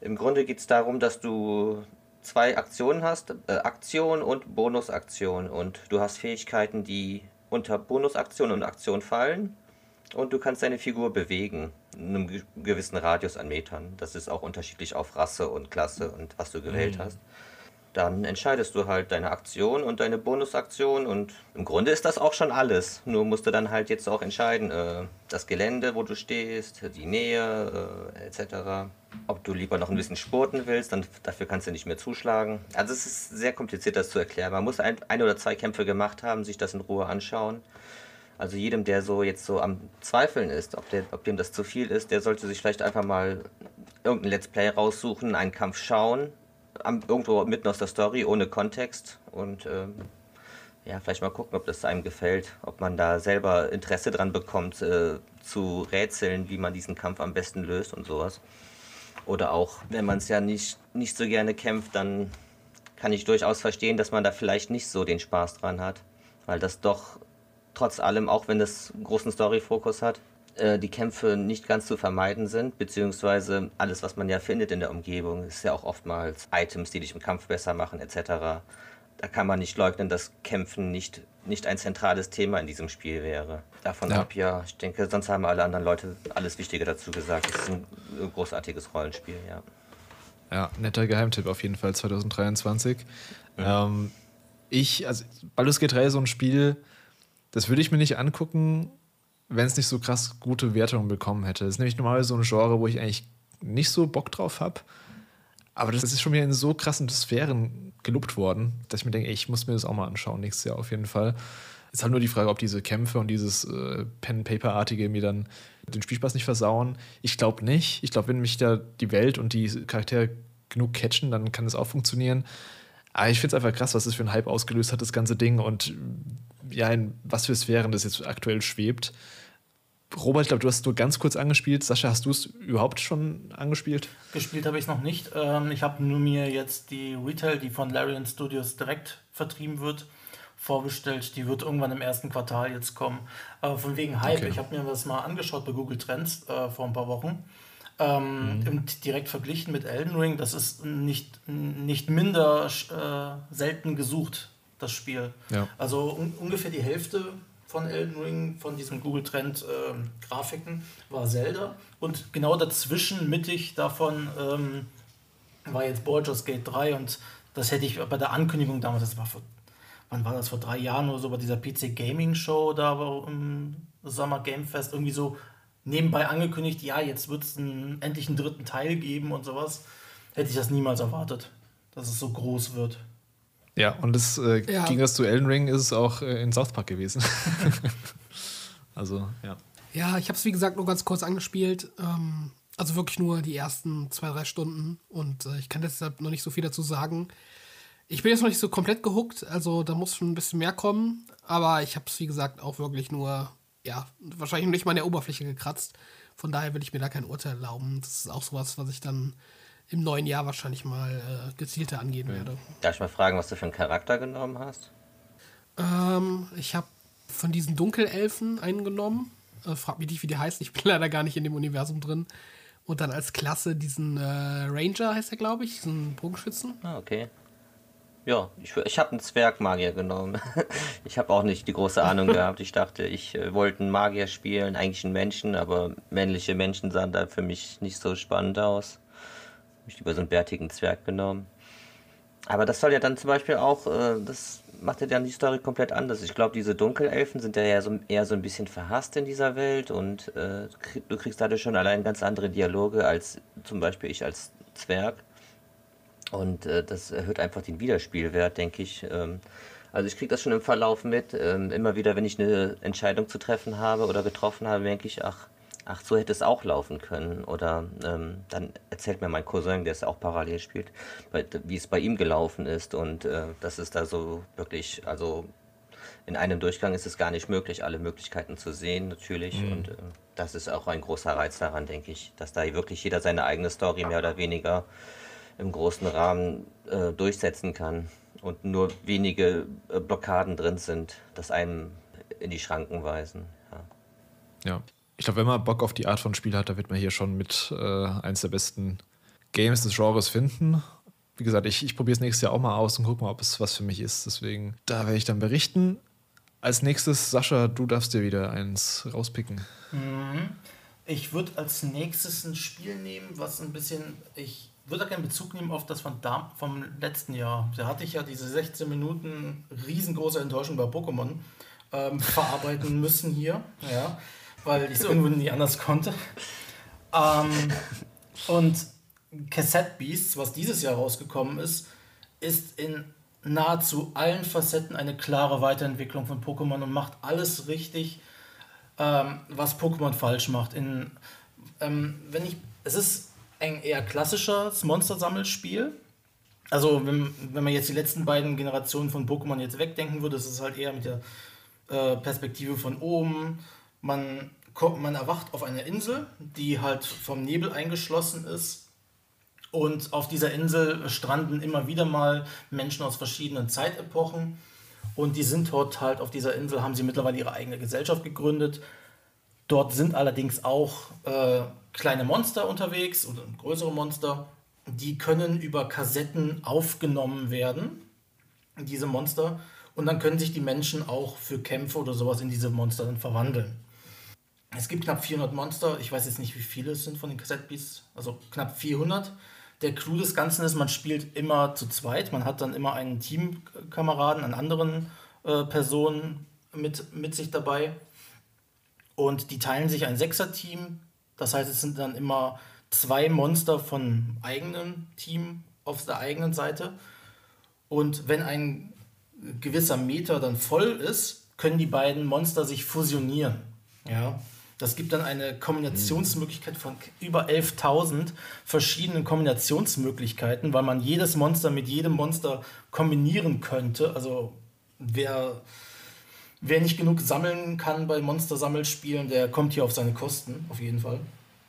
Im Grunde geht es darum, dass du zwei Aktionen hast, äh, Aktion und Bonusaktion. Und du hast Fähigkeiten, die unter Bonusaktion und Aktion fallen. Und du kannst deine Figur bewegen, in einem gewissen Radius an Metern. Das ist auch unterschiedlich auf Rasse und Klasse und was du gewählt mhm. hast dann entscheidest du halt deine Aktion und deine Bonusaktion und im Grunde ist das auch schon alles. Nur musst du dann halt jetzt auch entscheiden, äh, das Gelände, wo du stehst, die Nähe äh, etc. Ob du lieber noch ein bisschen sporten willst, dann dafür kannst du nicht mehr zuschlagen. Also es ist sehr kompliziert, das zu erklären. Man muss ein, ein oder zwei Kämpfe gemacht haben, sich das in Ruhe anschauen. Also jedem, der so jetzt so am Zweifeln ist, ob, der, ob dem das zu viel ist, der sollte sich vielleicht einfach mal irgendein Let's Play raussuchen, einen Kampf schauen, am, irgendwo mitten aus der Story, ohne Kontext und ähm, ja, vielleicht mal gucken, ob das einem gefällt, ob man da selber Interesse dran bekommt, äh, zu rätseln, wie man diesen Kampf am besten löst und sowas. Oder auch, wenn man es ja nicht, nicht so gerne kämpft, dann kann ich durchaus verstehen, dass man da vielleicht nicht so den Spaß dran hat, weil das doch trotz allem, auch wenn es einen großen Story-Fokus hat, äh, die Kämpfe nicht ganz zu vermeiden sind, beziehungsweise alles, was man ja findet in der Umgebung, ist ja auch oftmals Items, die dich im Kampf besser machen, etc. Da kann man nicht leugnen, dass Kämpfen nicht, nicht ein zentrales Thema in diesem Spiel wäre. Davon ja. ab, ja, ich denke, sonst haben alle anderen Leute alles Wichtige dazu gesagt. Es ist ein großartiges Rollenspiel, ja. Ja, netter Geheimtipp auf jeden Fall 2023. Ja. Ähm, ich, also Baldur's Gate 3 ist so ein Spiel, das würde ich mir nicht angucken, wenn es nicht so krass gute Wertungen bekommen hätte. Das ist nämlich normalerweise so ein Genre, wo ich eigentlich nicht so Bock drauf habe. Aber das ist schon wieder in so krassen Sphären gelobt worden, dass ich mir denke, ey, ich muss mir das auch mal anschauen, nächstes Jahr auf jeden Fall. Es ist halt nur die Frage, ob diese Kämpfe und dieses äh, Pen-Paper-artige mir dann den Spielspaß nicht versauen. Ich glaube nicht. Ich glaube, wenn mich da die Welt und die Charaktere genug catchen, dann kann es auch funktionieren. Aber ich finde es einfach krass, was das für ein Hype ausgelöst hat, das ganze Ding. Und ja, in was für Sphären das jetzt aktuell schwebt. Robert, ich glaube, du hast es nur ganz kurz angespielt. Sascha, hast du es überhaupt schon angespielt? Gespielt habe ich es noch nicht. Ähm, ich habe nur mir jetzt die Retail, die von Larian Studios direkt vertrieben wird, vorbestellt. Die wird irgendwann im ersten Quartal jetzt kommen. Aber von wegen Hype, okay. ich habe mir das mal angeschaut bei Google Trends äh, vor ein paar Wochen. Ähm, mhm. direkt verglichen mit Elden Ring, das ist nicht, nicht minder äh, selten gesucht, das Spiel. Ja. Also un ungefähr die Hälfte von Elden Ring, von diesem Google Trend äh, Grafiken, war Zelda. Und genau dazwischen, mittig davon, ähm, war jetzt Baldur's Gate 3 und das hätte ich bei der Ankündigung damals, das war vor, wann war das, vor drei Jahren oder so, bei dieser PC Gaming Show da war im Summer Game Fest irgendwie so nebenbei angekündigt, ja, jetzt wird es endlich einen dritten Teil geben und sowas. Hätte ich das niemals erwartet, dass es so groß wird. Ja, und das äh, ja. ging das zu Elden Ring, ist es auch äh, in South Park gewesen. also, ja. Ja, ich habe es wie gesagt nur ganz kurz angespielt. Ähm, also wirklich nur die ersten zwei, drei Stunden. Und äh, ich kann deshalb noch nicht so viel dazu sagen. Ich bin jetzt noch nicht so komplett gehuckt, also da muss schon ein bisschen mehr kommen. Aber ich habe es, wie gesagt, auch wirklich nur, ja, wahrscheinlich nicht mal an der Oberfläche gekratzt. Von daher will ich mir da kein Urteil erlauben. Das ist auch sowas, was ich dann im neuen Jahr wahrscheinlich mal äh, gezielter angehen mhm. werde. Darf ich mal fragen, was du für einen Charakter genommen hast? Ähm, ich habe von diesen Dunkelelfen einen genommen. Äh, frag mich nicht, wie die heißen. Ich bin leider gar nicht in dem Universum drin. Und dann als Klasse diesen äh, Ranger heißt er, glaube ich, diesen Bogenschützen. Ah, okay. Ja, ich, ich habe einen Zwergmagier genommen. ich habe auch nicht die große Ahnung gehabt. Ich dachte, ich äh, wollte einen Magier spielen, eigentlich einen Menschen, aber männliche Menschen sahen da für mich nicht so spannend aus mich über so einen bärtigen Zwerg genommen. Aber das soll ja dann zum Beispiel auch, äh, das macht ja dann die Story komplett anders. Ich glaube, diese Dunkelelfen sind ja eher so, eher so ein bisschen verhasst in dieser Welt und äh, du kriegst dadurch schon allein ganz andere Dialoge als zum Beispiel ich als Zwerg. Und äh, das erhöht einfach den Wiederspielwert, denke ich. Ähm, also ich kriege das schon im Verlauf mit. Ähm, immer wieder, wenn ich eine Entscheidung zu treffen habe oder getroffen habe, denke ich, ach, ach, so hätte es auch laufen können. Oder ähm, dann erzählt mir mein Cousin, der es auch parallel spielt, wie es bei ihm gelaufen ist. Und äh, das ist da so wirklich, also in einem Durchgang ist es gar nicht möglich, alle Möglichkeiten zu sehen, natürlich. Mhm. Und äh, das ist auch ein großer Reiz daran, denke ich, dass da wirklich jeder seine eigene Story mehr oder weniger im großen Rahmen äh, durchsetzen kann und nur wenige äh, Blockaden drin sind, das einem in die Schranken weisen. Ja. ja ich glaube, wenn man Bock auf die Art von Spiel hat, da wird man hier schon mit äh, eins der besten Games des Genres finden. Wie gesagt, ich, ich probiere es nächstes Jahr auch mal aus und gucke mal, ob es was für mich ist. Deswegen, da werde ich dann berichten. Als nächstes, Sascha, du darfst dir wieder eins rauspicken. Mhm. Ich würde als nächstes ein Spiel nehmen, was ein bisschen. Ich würde da gerne Bezug nehmen auf das von da, vom letzten Jahr. Da hatte ich ja diese 16 Minuten riesengroße Enttäuschung bei Pokémon ähm, verarbeiten müssen hier. Ja weil ich es irgendwo nie anders konnte. Ähm, und Cassette Beasts, was dieses Jahr rausgekommen ist, ist in nahezu allen Facetten eine klare Weiterentwicklung von Pokémon und macht alles richtig, ähm, was Pokémon falsch macht. In, ähm, wenn ich, es ist ein eher klassisches Monster-Sammelspiel. Also, wenn, wenn man jetzt die letzten beiden Generationen von Pokémon jetzt wegdenken würde, ist es halt eher mit der äh, Perspektive von oben. Man, kommt, man erwacht auf einer Insel, die halt vom Nebel eingeschlossen ist. Und auf dieser Insel stranden immer wieder mal Menschen aus verschiedenen Zeitepochen. Und die sind dort halt auf dieser Insel, haben sie mittlerweile ihre eigene Gesellschaft gegründet. Dort sind allerdings auch äh, kleine Monster unterwegs oder größere Monster. Die können über Kassetten aufgenommen werden, diese Monster. Und dann können sich die Menschen auch für Kämpfe oder sowas in diese Monster dann verwandeln. Es gibt knapp 400 Monster. Ich weiß jetzt nicht, wie viele es sind von den Kassettbeasts. Also knapp 400. Der Clou des Ganzen ist, man spielt immer zu zweit. Man hat dann immer einen Teamkameraden, einen anderen äh, Personen mit, mit sich dabei. Und die teilen sich ein Sechser-Team. Das heißt, es sind dann immer zwei Monster von eigenem Team auf der eigenen Seite. Und wenn ein gewisser Meter dann voll ist, können die beiden Monster sich fusionieren. Ja. Das gibt dann eine Kombinationsmöglichkeit von über 11.000 verschiedenen Kombinationsmöglichkeiten, weil man jedes Monster mit jedem Monster kombinieren könnte. Also wer, wer nicht genug sammeln kann bei Monster-Sammelspielen, der kommt hier auf seine Kosten, auf jeden Fall.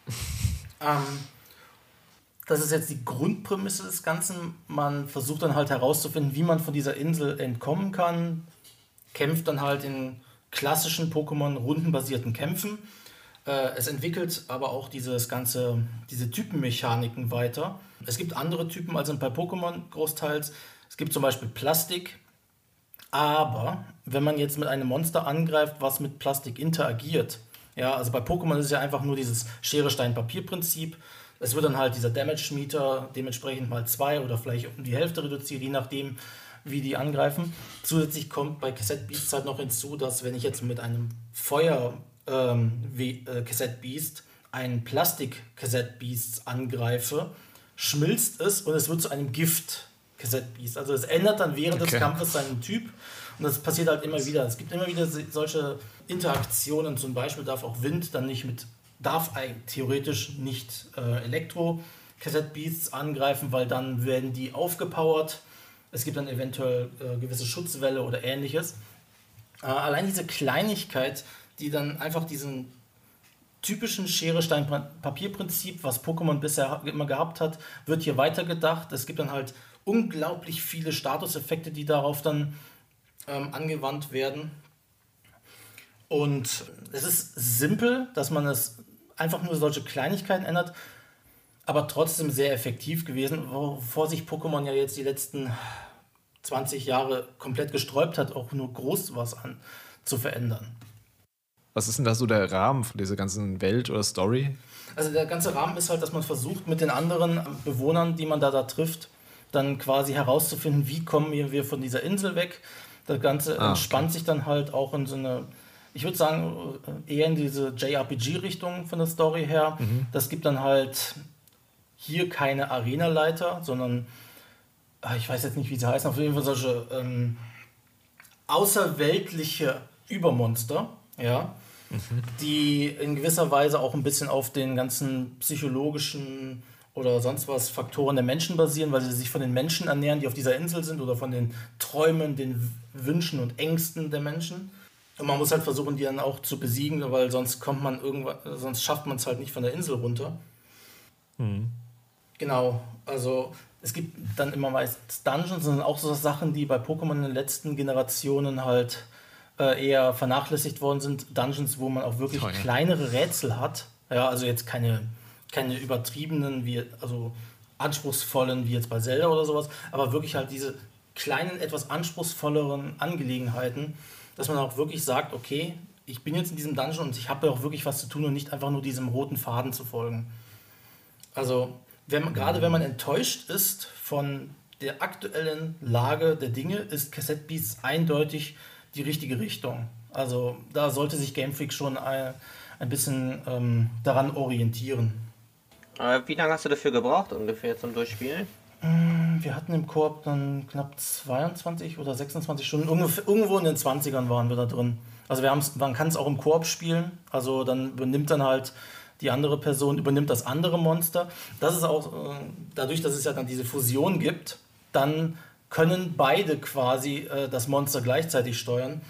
ähm, das ist jetzt die Grundprämisse des Ganzen. Man versucht dann halt herauszufinden, wie man von dieser Insel entkommen kann, kämpft dann halt in klassischen Pokémon rundenbasierten Kämpfen. Äh, es entwickelt aber auch dieses ganze, diese Typenmechaniken weiter. Es gibt andere Typen als bei Pokémon großteils. Es gibt zum Beispiel Plastik. Aber wenn man jetzt mit einem Monster angreift, was mit Plastik interagiert, ja, also bei Pokémon ist es ja einfach nur dieses Schere-Stein-Papier-Prinzip. Es wird dann halt dieser Damage-Meter dementsprechend mal zwei oder vielleicht um die Hälfte reduziert, je nachdem, wie die angreifen. Zusätzlich kommt bei Cassette Beasts halt noch hinzu, dass wenn ich jetzt mit einem Feuer ähm, wie äh, Cassette Beast ein Plastik Cassette Beast angreife, schmilzt es und es wird zu einem Gift Cassette Beast. Also es ändert dann während okay. des Kampfes seinen Typ und das passiert halt immer wieder. Es gibt immer wieder solche Interaktionen. Zum Beispiel darf auch Wind dann nicht mit, darf theoretisch nicht äh, Elektro Cassette Beasts angreifen, weil dann werden die aufgepowert. Es gibt dann eventuell äh, gewisse Schutzwelle oder ähnliches. Äh, allein diese Kleinigkeit die dann einfach diesen typischen Schere-Stein-Papier-Prinzip, was Pokémon bisher immer gehabt hat, wird hier weitergedacht. Es gibt dann halt unglaublich viele Statuseffekte, die darauf dann ähm, angewandt werden. Und es ist simpel, dass man es einfach nur solche Kleinigkeiten ändert, aber trotzdem sehr effektiv gewesen, wovor sich Pokémon ja jetzt die letzten 20 Jahre komplett gesträubt hat, auch nur groß was an zu verändern. Was ist denn da so der Rahmen von dieser ganzen Welt oder Story? Also der ganze Rahmen ist halt, dass man versucht, mit den anderen Bewohnern, die man da, da trifft, dann quasi herauszufinden, wie kommen wir von dieser Insel weg. Das Ganze ah, entspannt okay. sich dann halt auch in so eine, ich würde sagen, eher in diese JRPG-Richtung von der Story her. Mhm. Das gibt dann halt hier keine Arenaleiter, sondern ah, ich weiß jetzt nicht, wie sie heißen, auf jeden Fall solche ähm, außerweltliche Übermonster, ja, die in gewisser Weise auch ein bisschen auf den ganzen psychologischen oder sonst was Faktoren der Menschen basieren, weil sie sich von den Menschen ernähren, die auf dieser Insel sind oder von den Träumen, den Wünschen und Ängsten der Menschen. Und man muss halt versuchen, die dann auch zu besiegen, weil sonst kommt man irgendwann, sonst schafft man es halt nicht von der Insel runter. Mhm. Genau, also es gibt dann immer meist Dungeons und auch so Sachen, die bei Pokémon in den letzten Generationen halt äh, eher vernachlässigt worden sind. Dungeons, wo man auch wirklich Toll, kleinere Rätsel hat. Ja, also jetzt keine, keine übertriebenen, wie, also anspruchsvollen, wie jetzt bei Zelda oder sowas, aber wirklich halt diese kleinen, etwas anspruchsvolleren Angelegenheiten, dass man auch wirklich sagt, okay, ich bin jetzt in diesem Dungeon und ich habe ja auch wirklich was zu tun und nicht einfach nur diesem roten Faden zu folgen. Also, wenn man, gerade wenn man enttäuscht ist von der aktuellen Lage der Dinge, ist Cassette Beasts eindeutig die richtige Richtung. Also da sollte sich Game Freak schon ein, ein bisschen ähm, daran orientieren. Wie lange hast du dafür gebraucht ungefähr zum Durchspielen? Mm, wir hatten im Koop dann knapp 22 oder 26 Stunden. Irgendwo in den 20ern waren wir da drin. Also wir man kann es auch im Koop spielen. Also dann übernimmt dann halt die andere Person übernimmt das andere Monster. Das ist auch äh, dadurch, dass es ja dann diese Fusion gibt, dann können beide quasi äh, das Monster gleichzeitig steuern.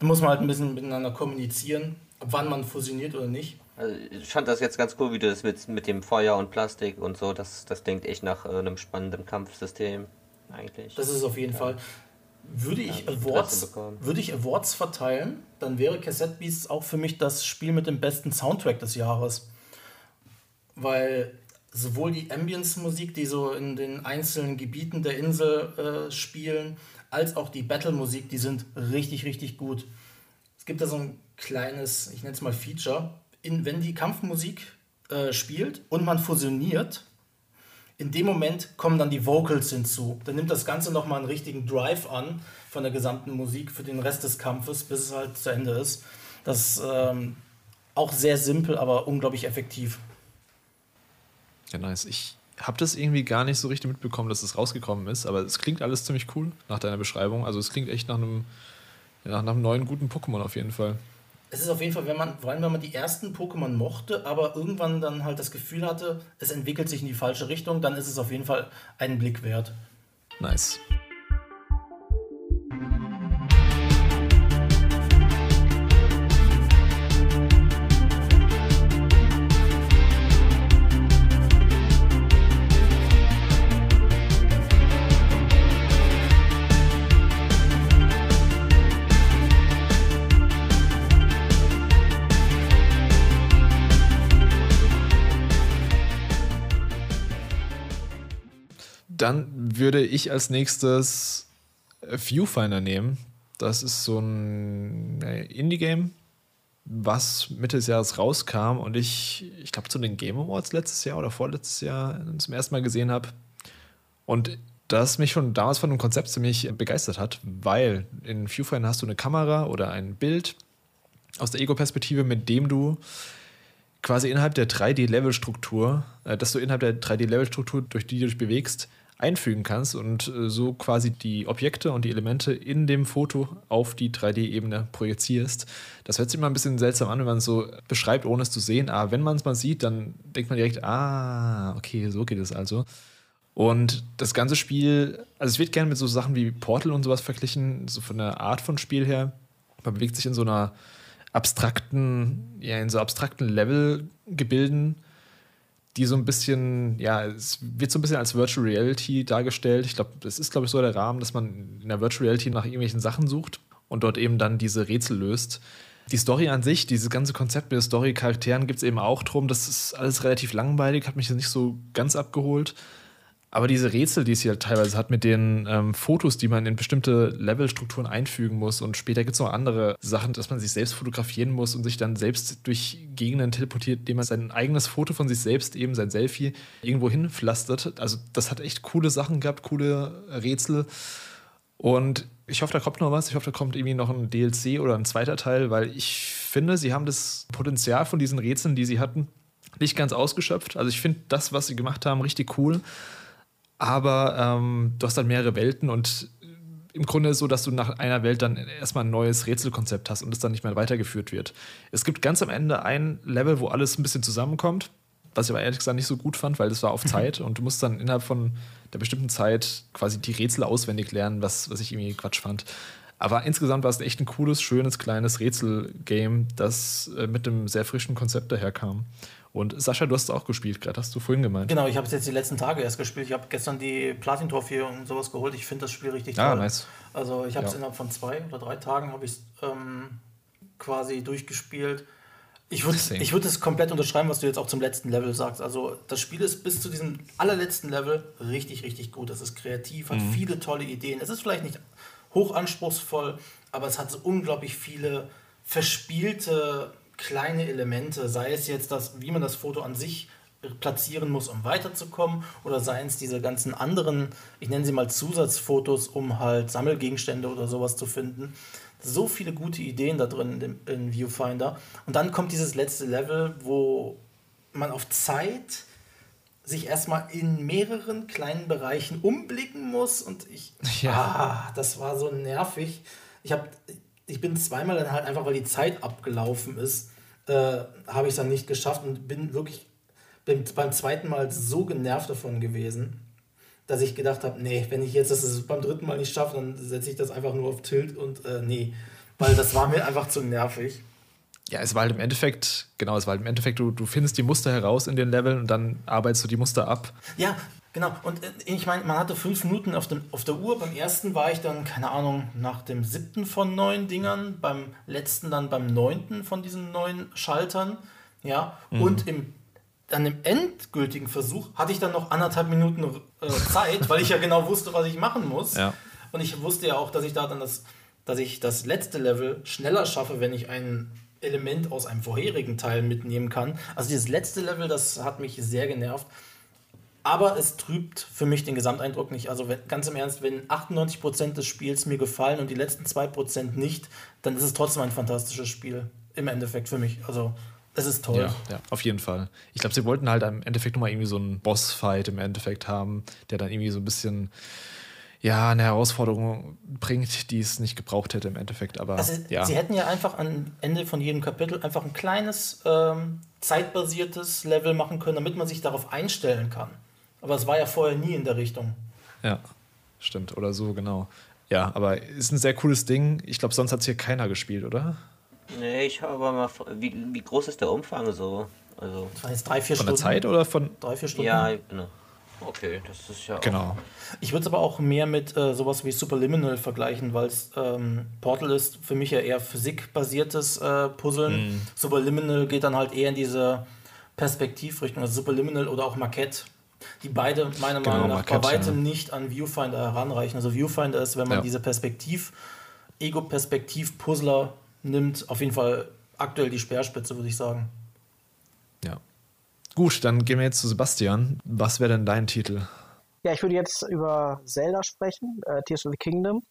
Da muss man halt ein bisschen miteinander kommunizieren, wann man fusioniert oder nicht. Also ich fand das jetzt ganz cool, wie du das mit, mit dem Feuer und Plastik und so, das, das denkt echt nach äh, einem spannenden Kampfsystem eigentlich. Das ist auf jeden ja. Fall. Würde ich, ja, Awards, würde ich Awards verteilen, dann wäre Cassette Beasts auch für mich das Spiel mit dem besten Soundtrack des Jahres. Weil sowohl die Ambience-Musik, die so in den einzelnen Gebieten der Insel äh, spielen, als auch die Battle-Musik, die sind richtig, richtig gut. Es gibt da so ein kleines, ich nenne es mal Feature, in, wenn die Kampfmusik äh, spielt und man fusioniert, in dem Moment kommen dann die Vocals hinzu. Dann nimmt das Ganze nochmal einen richtigen Drive an von der gesamten Musik für den Rest des Kampfes, bis es halt zu Ende ist. Das ist ähm, auch sehr simpel, aber unglaublich effektiv. Ja, nice. Ich habe das irgendwie gar nicht so richtig mitbekommen, dass es rausgekommen ist, aber es klingt alles ziemlich cool nach deiner Beschreibung. Also es klingt echt nach einem, nach einem neuen guten Pokémon auf jeden Fall. Es ist auf jeden Fall, wenn man, vor allem wenn man die ersten Pokémon mochte, aber irgendwann dann halt das Gefühl hatte, es entwickelt sich in die falsche Richtung, dann ist es auf jeden Fall einen Blick wert. Nice. Dann würde ich als nächstes Viewfinder nehmen. Das ist so ein Indie-Game, was Mitte des Jahres rauskam und ich, ich glaube, zu den Game Awards letztes Jahr oder vorletztes Jahr zum ersten Mal gesehen habe. Und das mich schon damals von dem Konzept ziemlich begeistert hat, weil in Viewfinder hast du eine Kamera oder ein Bild aus der Ego-Perspektive, mit dem du quasi innerhalb der 3D-Level-Struktur, äh, dass du innerhalb der 3D-Level-Struktur, durch die du dich bewegst, einfügen kannst und äh, so quasi die Objekte und die Elemente in dem Foto auf die 3D-Ebene projizierst. Das hört sich mal ein bisschen seltsam an, wenn man es so beschreibt, ohne es zu sehen. Aber wenn man es mal sieht, dann denkt man direkt, ah, okay, so geht es also. Und das ganze Spiel, also es wird gerne mit so Sachen wie Portal und sowas verglichen, so von der Art von Spiel her. Man bewegt sich in so einer abstrakten, ja, in so abstrakten Levelgebilden die so ein bisschen, ja, es wird so ein bisschen als Virtual Reality dargestellt. Ich glaube, das ist, glaube ich, so der Rahmen, dass man in der Virtual Reality nach irgendwelchen Sachen sucht und dort eben dann diese Rätsel löst. Die Story an sich, dieses ganze Konzept mit den Story-Charakteren gibt es eben auch drum. Das ist alles relativ langweilig, hat mich nicht so ganz abgeholt. Aber diese Rätsel, die es hier teilweise hat mit den ähm, Fotos, die man in bestimmte Levelstrukturen einfügen muss und später gibt es noch andere Sachen, dass man sich selbst fotografieren muss und sich dann selbst durch Gegenden teleportiert, indem man sein eigenes Foto von sich selbst, eben sein Selfie, irgendwo hinpflastert. Also das hat echt coole Sachen gehabt, coole Rätsel. Und ich hoffe, da kommt noch was. Ich hoffe, da kommt irgendwie noch ein DLC oder ein zweiter Teil, weil ich finde, sie haben das Potenzial von diesen Rätseln, die sie hatten, nicht ganz ausgeschöpft. Also ich finde das, was sie gemacht haben, richtig cool aber ähm, du hast dann mehrere Welten und im Grunde ist es so, dass du nach einer Welt dann erstmal ein neues Rätselkonzept hast und es dann nicht mehr weitergeführt wird. Es gibt ganz am Ende ein Level, wo alles ein bisschen zusammenkommt, was ich aber ehrlich gesagt nicht so gut fand, weil das war auf Zeit und du musst dann innerhalb von der bestimmten Zeit quasi die Rätsel auswendig lernen, was, was ich irgendwie Quatsch fand. Aber insgesamt war es echt ein cooles, schönes, kleines Rätselgame, das äh, mit einem sehr frischen Konzept daherkam. Und Sascha, du hast es auch gespielt, gerade hast du vorhin gemeint. Genau, ich habe es jetzt die letzten Tage erst gespielt. Ich habe gestern die Platin-Trophäe und sowas geholt. Ich finde das Spiel richtig ah, toll. Ah, nice. Also ich habe es ja. innerhalb von zwei oder drei Tagen habe ich ähm, quasi durchgespielt. Ich würde ich würd es komplett unterschreiben, was du jetzt auch zum letzten Level sagst. Also das Spiel ist bis zu diesem allerletzten Level richtig, richtig gut. Es ist kreativ, hat mhm. viele tolle Ideen. Es ist vielleicht nicht hochanspruchsvoll, aber es hat so unglaublich viele verspielte kleine Elemente, sei es jetzt das, wie man das Foto an sich platzieren muss, um weiterzukommen, oder seien es diese ganzen anderen, ich nenne sie mal Zusatzfotos, um halt Sammelgegenstände oder sowas zu finden. So viele gute Ideen da drin in, Viewfinder. Und dann kommt dieses letzte Level, wo man auf Zeit sich erstmal in mehreren kleinen Bereichen umblicken muss und ich, ja. ah, das war so nervig. Ich habe, ich bin zweimal dann halt einfach, weil die Zeit abgelaufen ist, äh, habe ich es dann nicht geschafft und bin wirklich bin beim zweiten Mal so genervt davon gewesen, dass ich gedacht habe, nee, wenn ich jetzt das beim dritten Mal nicht schaffe, dann setze ich das einfach nur auf Tilt und äh, nee, weil das war mir einfach zu nervig. Ja, es war halt im Endeffekt, genau, es war halt im Endeffekt, du, du findest die Muster heraus in den Leveln und dann arbeitest du die Muster ab. Ja, genau. Und äh, ich meine, man hatte fünf Minuten auf, dem, auf der Uhr. Beim ersten war ich dann, keine Ahnung, nach dem siebten von neun Dingern, beim letzten dann beim neunten von diesen neun Schaltern. Ja, mhm. und im an dem endgültigen Versuch hatte ich dann noch anderthalb Minuten äh, Zeit, weil ich ja genau wusste, was ich machen muss. Ja. Und ich wusste ja auch, dass ich da dann das, dass ich das letzte Level schneller schaffe, wenn ich ein Element aus einem vorherigen Teil mitnehmen kann. Also dieses letzte Level, das hat mich sehr genervt. Aber es trübt für mich den Gesamteindruck nicht. Also wenn, ganz im Ernst, wenn 98% des Spiels mir gefallen und die letzten 2% nicht, dann ist es trotzdem ein fantastisches Spiel. Im Endeffekt für mich. Also es ist toll. Ja, ja, auf jeden Fall. Ich glaube, sie wollten halt im Endeffekt nochmal irgendwie so einen Bossfight im Endeffekt haben, der dann irgendwie so ein bisschen ja, eine Herausforderung bringt, die es nicht gebraucht hätte im Endeffekt. Aber also, ja. sie hätten ja einfach am Ende von jedem Kapitel einfach ein kleines ähm, zeitbasiertes Level machen können, damit man sich darauf einstellen kann. Aber es war ja vorher nie in der Richtung. Ja, stimmt. Oder so, genau. Ja, aber ist ein sehr cooles Ding. Ich glaube, sonst hat es hier keiner gespielt, oder? Nee, ich habe aber mal. Wie, wie groß ist der Umfang so? Also, das war jetzt drei, vier von Stunden. Von der Zeit oder von. Drei, vier Stunden? Ja, genau. Okay, das ist ja. Genau. Ich würde es aber auch mehr mit äh, sowas wie Superliminal vergleichen, weil es ähm, Portal ist für mich ja eher physikbasiertes äh, Puzzeln. Mm. Superliminal geht dann halt eher in diese Perspektivrichtung, also Superliminal oder auch Marquette. Die beide meiner genau, Meinung nach Marquette, bei weitem ja. nicht an Viewfinder heranreichen. Also Viewfinder ist, wenn man ja. diese Perspektiv, Ego-Perspektiv-Puzzler nimmt, auf jeden Fall aktuell die Speerspitze, würde ich sagen. Ja. Gut, dann gehen wir jetzt zu Sebastian. Was wäre denn dein Titel? Ja, ich würde jetzt über Zelda sprechen, äh, Tears of the Kingdom.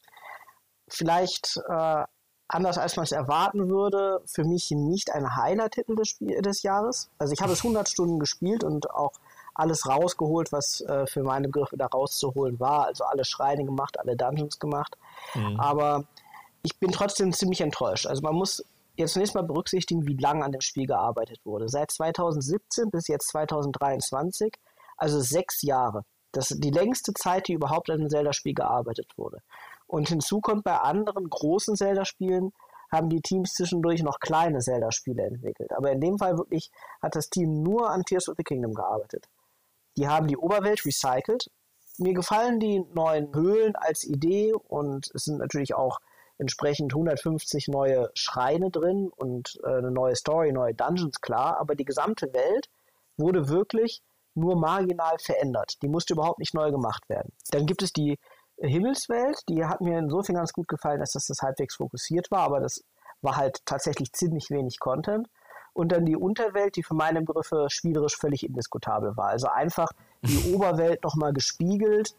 Vielleicht äh, anders als man es erwarten würde, für mich nicht ein Highlight-Titel des, des Jahres. Also ich habe es 100 Stunden gespielt und auch alles rausgeholt, was äh, für meine Begriffe da rauszuholen war. Also alle Schreine gemacht, alle Dungeons gemacht. Mhm. Aber ich bin trotzdem ziemlich enttäuscht. Also man muss jetzt zunächst mal berücksichtigen, wie lange an dem Spiel gearbeitet wurde. Seit 2017 bis jetzt 2023, also sechs Jahre. Das ist die längste Zeit, die überhaupt an einem Zelda-Spiel gearbeitet wurde. Und hinzu kommt, bei anderen großen Zelda-Spielen haben die Teams zwischendurch noch kleine Zelda-Spiele entwickelt. Aber in dem Fall wirklich hat das Team nur an Tears of the Kingdom gearbeitet. Die haben die Oberwelt recycelt. Mir gefallen die neuen Höhlen als Idee und es sind natürlich auch entsprechend 150 neue Schreine drin und äh, eine neue Story, neue Dungeons, klar, aber die gesamte Welt wurde wirklich nur marginal verändert. Die musste überhaupt nicht neu gemacht werden. Dann gibt es die Himmelswelt, die hat mir insofern ganz gut gefallen, dass das, das halbwegs fokussiert war, aber das war halt tatsächlich ziemlich wenig Content. Und dann die Unterwelt, die für meine Begriffe spielerisch völlig indiskutabel war. Also einfach die Oberwelt nochmal gespiegelt,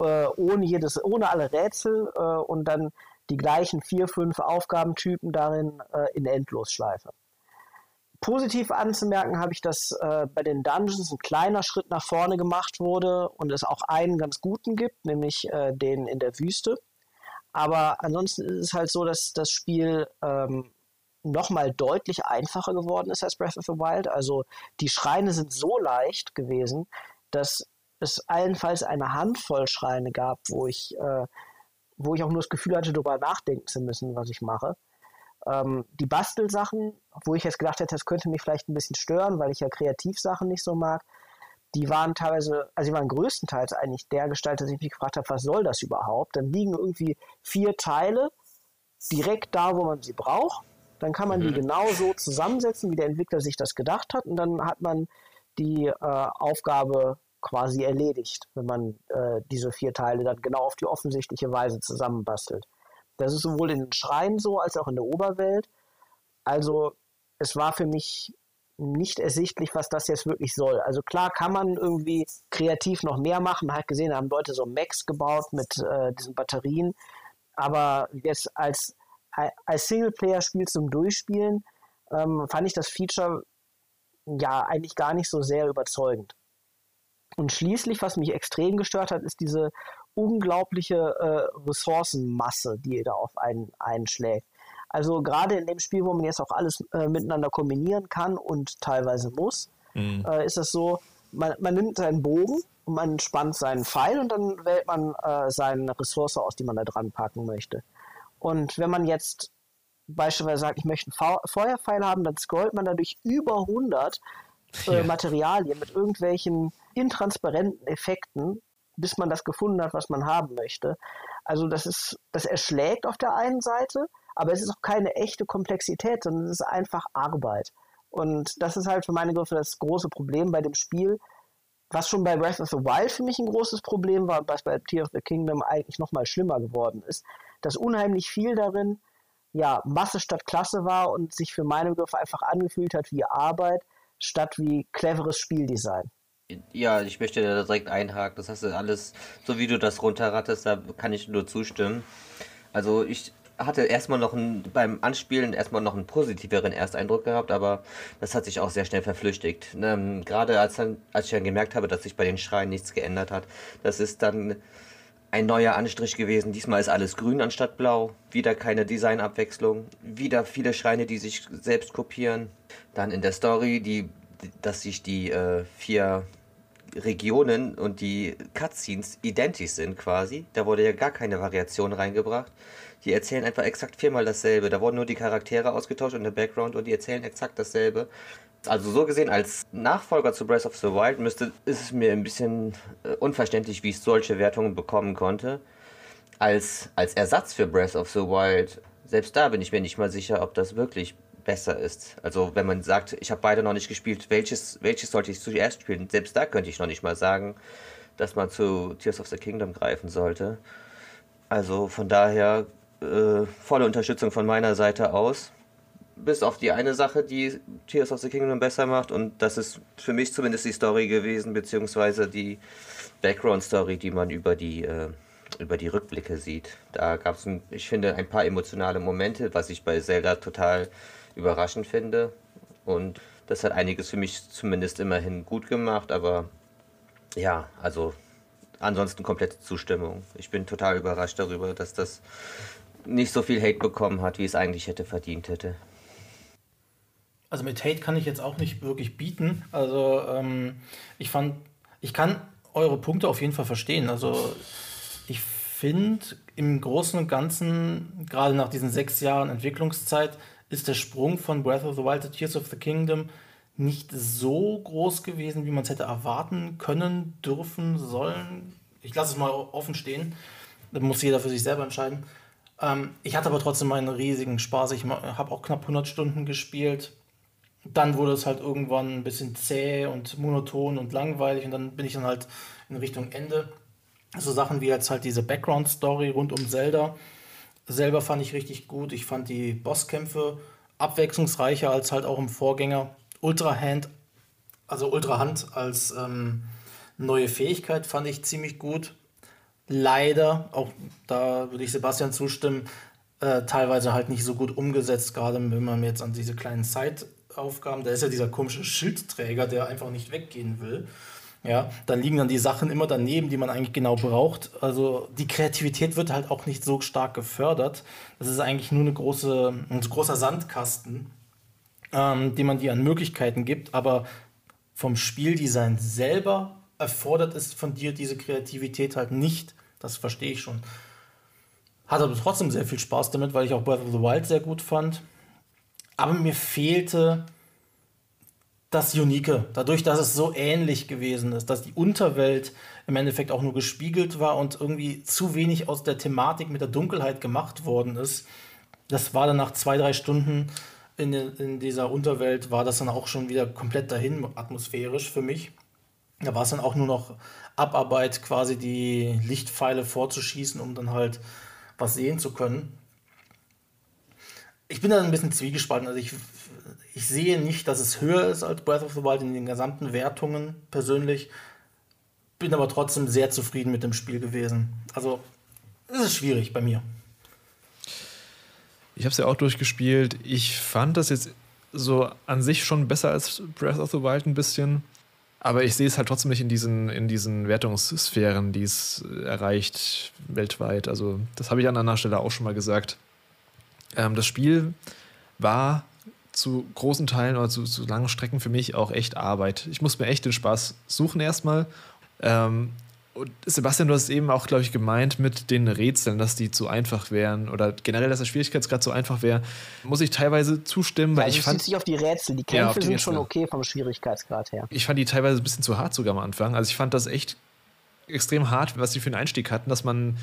äh, ohne jedes, ohne alle Rätsel äh, und dann die gleichen vier, fünf Aufgabentypen darin äh, in Endlosschleife. Positiv anzumerken habe ich, dass äh, bei den Dungeons ein kleiner Schritt nach vorne gemacht wurde und es auch einen ganz guten gibt, nämlich äh, den in der Wüste. Aber ansonsten ist es halt so, dass das Spiel ähm, nochmal deutlich einfacher geworden ist als Breath of the Wild. Also die Schreine sind so leicht gewesen, dass es allenfalls eine Handvoll Schreine gab, wo ich äh, wo ich auch nur das Gefühl hatte, darüber nachdenken zu müssen, was ich mache. Ähm, die Bastelsachen, wo ich jetzt gedacht hätte, das könnte mich vielleicht ein bisschen stören, weil ich ja Kreativsachen nicht so mag, die waren teilweise, also die waren größtenteils eigentlich der Gestalt, dass ich mich gefragt habe, was soll das überhaupt? Dann liegen irgendwie vier Teile direkt da, wo man sie braucht. Dann kann man mhm. die genau so zusammensetzen, wie der Entwickler sich das gedacht hat. Und dann hat man die äh, Aufgabe quasi erledigt, wenn man äh, diese vier Teile dann genau auf die offensichtliche Weise zusammenbastelt. Das ist sowohl in den Schreien so als auch in der Oberwelt. Also es war für mich nicht ersichtlich, was das jetzt wirklich soll. Also klar kann man irgendwie kreativ noch mehr machen. Man hat gesehen, da haben Leute so Macs gebaut mit äh, diesen Batterien. Aber jetzt als, als Singleplayer-Spiel zum Durchspielen ähm, fand ich das Feature ja eigentlich gar nicht so sehr überzeugend. Und schließlich, was mich extrem gestört hat, ist diese unglaubliche äh, Ressourcenmasse, die da auf einen einschlägt. Also gerade in dem Spiel, wo man jetzt auch alles äh, miteinander kombinieren kann und teilweise muss, mhm. äh, ist es so, man, man, nimmt seinen Bogen und man spannt seinen Pfeil und dann wählt man äh, seine Ressource aus, die man da dran packen möchte. Und wenn man jetzt beispielsweise sagt, ich möchte einen Feuerpfeil haben, dann scrollt man dadurch über 100 äh, ja. Materialien mit irgendwelchen intransparenten Effekten, bis man das gefunden hat, was man haben möchte. Also das ist, das erschlägt auf der einen Seite, aber es ist auch keine echte Komplexität, sondern es ist einfach Arbeit. Und das ist halt für meine Griffe das große Problem bei dem Spiel, was schon bei Breath of the Wild für mich ein großes Problem war und was bei Tear of the Kingdom eigentlich noch mal schlimmer geworden ist, dass unheimlich viel darin ja Masse statt Klasse war und sich für meine Begriffe einfach angefühlt hat wie Arbeit statt wie cleveres Spieldesign. Ja, ich möchte da direkt einhaken. Das hast du alles, so wie du das runterrattest, da kann ich nur zustimmen. Also ich hatte erstmal noch ein, beim Anspielen erstmal noch einen positiveren Ersteindruck gehabt, aber das hat sich auch sehr schnell verflüchtigt. Ähm, gerade als, dann, als ich dann gemerkt habe, dass sich bei den Schreien nichts geändert hat, das ist dann ein neuer Anstrich gewesen. Diesmal ist alles grün anstatt blau. Wieder keine Designabwechslung. Wieder viele Schreine, die sich selbst kopieren. Dann in der Story, die, dass sich die äh, vier Regionen und die Cutscenes identisch sind quasi. Da wurde ja gar keine Variation reingebracht. Die erzählen einfach exakt viermal dasselbe. Da wurden nur die Charaktere ausgetauscht und der Background und die erzählen exakt dasselbe. Also so gesehen, als Nachfolger zu Breath of the Wild müsste, ist es mir ein bisschen äh, unverständlich, wie ich solche Wertungen bekommen konnte. Als, als Ersatz für Breath of the Wild, selbst da bin ich mir nicht mal sicher, ob das wirklich besser ist. Also wenn man sagt, ich habe beide noch nicht gespielt, welches, welches sollte ich zuerst spielen? Selbst da könnte ich noch nicht mal sagen, dass man zu Tears of the Kingdom greifen sollte. Also von daher äh, volle Unterstützung von meiner Seite aus bis auf die eine Sache, die Tears of the Kingdom besser macht. Und das ist für mich zumindest die Story gewesen, beziehungsweise die Background-Story, die man über die, äh, über die Rückblicke sieht. Da gab es, ich finde, ein paar emotionale Momente, was ich bei Zelda total überraschend finde. Und das hat einiges für mich zumindest immerhin gut gemacht, aber ja, also ansonsten komplette Zustimmung. Ich bin total überrascht darüber, dass das nicht so viel Hate bekommen hat, wie es eigentlich hätte verdient hätte. Also mit Hate kann ich jetzt auch nicht wirklich bieten. Also ähm, ich fand, ich kann eure Punkte auf jeden Fall verstehen. Also ich finde im Großen und Ganzen, gerade nach diesen sechs Jahren Entwicklungszeit, ist der Sprung von Breath of the Wild to Tears of the Kingdom nicht so groß gewesen, wie man es hätte erwarten können, dürfen, sollen. Ich lasse es mal offen stehen. Da muss jeder für sich selber entscheiden. Ähm, ich hatte aber trotzdem einen riesigen Spaß. Ich habe auch knapp 100 Stunden gespielt dann wurde es halt irgendwann ein bisschen zäh und monoton und langweilig und dann bin ich dann halt in Richtung Ende. So Sachen wie jetzt halt diese Background-Story rund um Zelda. Selber fand ich richtig gut. Ich fand die Bosskämpfe abwechslungsreicher als halt auch im Vorgänger. Ultra Hand, also Ultra Hand als ähm, neue Fähigkeit fand ich ziemlich gut. Leider, auch da würde ich Sebastian zustimmen, äh, teilweise halt nicht so gut umgesetzt, gerade wenn man jetzt an diese kleinen Side- Aufgaben, da ist ja dieser komische Schildträger, der einfach nicht weggehen will. Ja, dann liegen dann die Sachen immer daneben, die man eigentlich genau braucht. Also die Kreativität wird halt auch nicht so stark gefördert. Das ist eigentlich nur eine große, ein großer Sandkasten, ähm, den man dir an Möglichkeiten gibt. Aber vom Spieldesign selber erfordert es von dir diese Kreativität halt nicht. Das verstehe ich schon. Hatte aber trotzdem sehr viel Spaß damit, weil ich auch Breath of the Wild sehr gut fand. Aber mir fehlte das Unique. Dadurch, dass es so ähnlich gewesen ist, dass die Unterwelt im Endeffekt auch nur gespiegelt war und irgendwie zu wenig aus der Thematik mit der Dunkelheit gemacht worden ist. Das war dann nach zwei, drei Stunden in, in dieser Unterwelt, war das dann auch schon wieder komplett dahin atmosphärisch für mich. Da war es dann auch nur noch Abarbeit, quasi die Lichtpfeile vorzuschießen, um dann halt was sehen zu können ich bin da ein bisschen zwiegespalten. Also ich, ich sehe nicht, dass es höher ist als Breath of the Wild in den gesamten Wertungen persönlich. Bin aber trotzdem sehr zufrieden mit dem Spiel gewesen. Also es ist schwierig bei mir. Ich habe es ja auch durchgespielt. Ich fand das jetzt so an sich schon besser als Breath of the Wild ein bisschen. Aber ich sehe es halt trotzdem nicht in diesen, in diesen Wertungssphären, die es erreicht weltweit. Also, das habe ich an einer Stelle auch schon mal gesagt. Ähm, das Spiel war zu großen Teilen oder zu, zu, langen Strecken für mich auch echt Arbeit. Ich muss mir echt den Spaß suchen erstmal. Ähm, und Sebastian, du hast eben auch, glaube ich, gemeint mit den Rätseln, dass die zu einfach wären oder generell, dass der Schwierigkeitsgrad zu einfach wäre. Muss ich teilweise zustimmen, weil also ich fand. sich auf die Rätsel. Die Kämpfe ja, die sind Rätsel. schon okay vom Schwierigkeitsgrad her. Ich fand die teilweise ein bisschen zu hart sogar am Anfang. Also ich fand das echt extrem hart, was sie für einen Einstieg hatten, dass man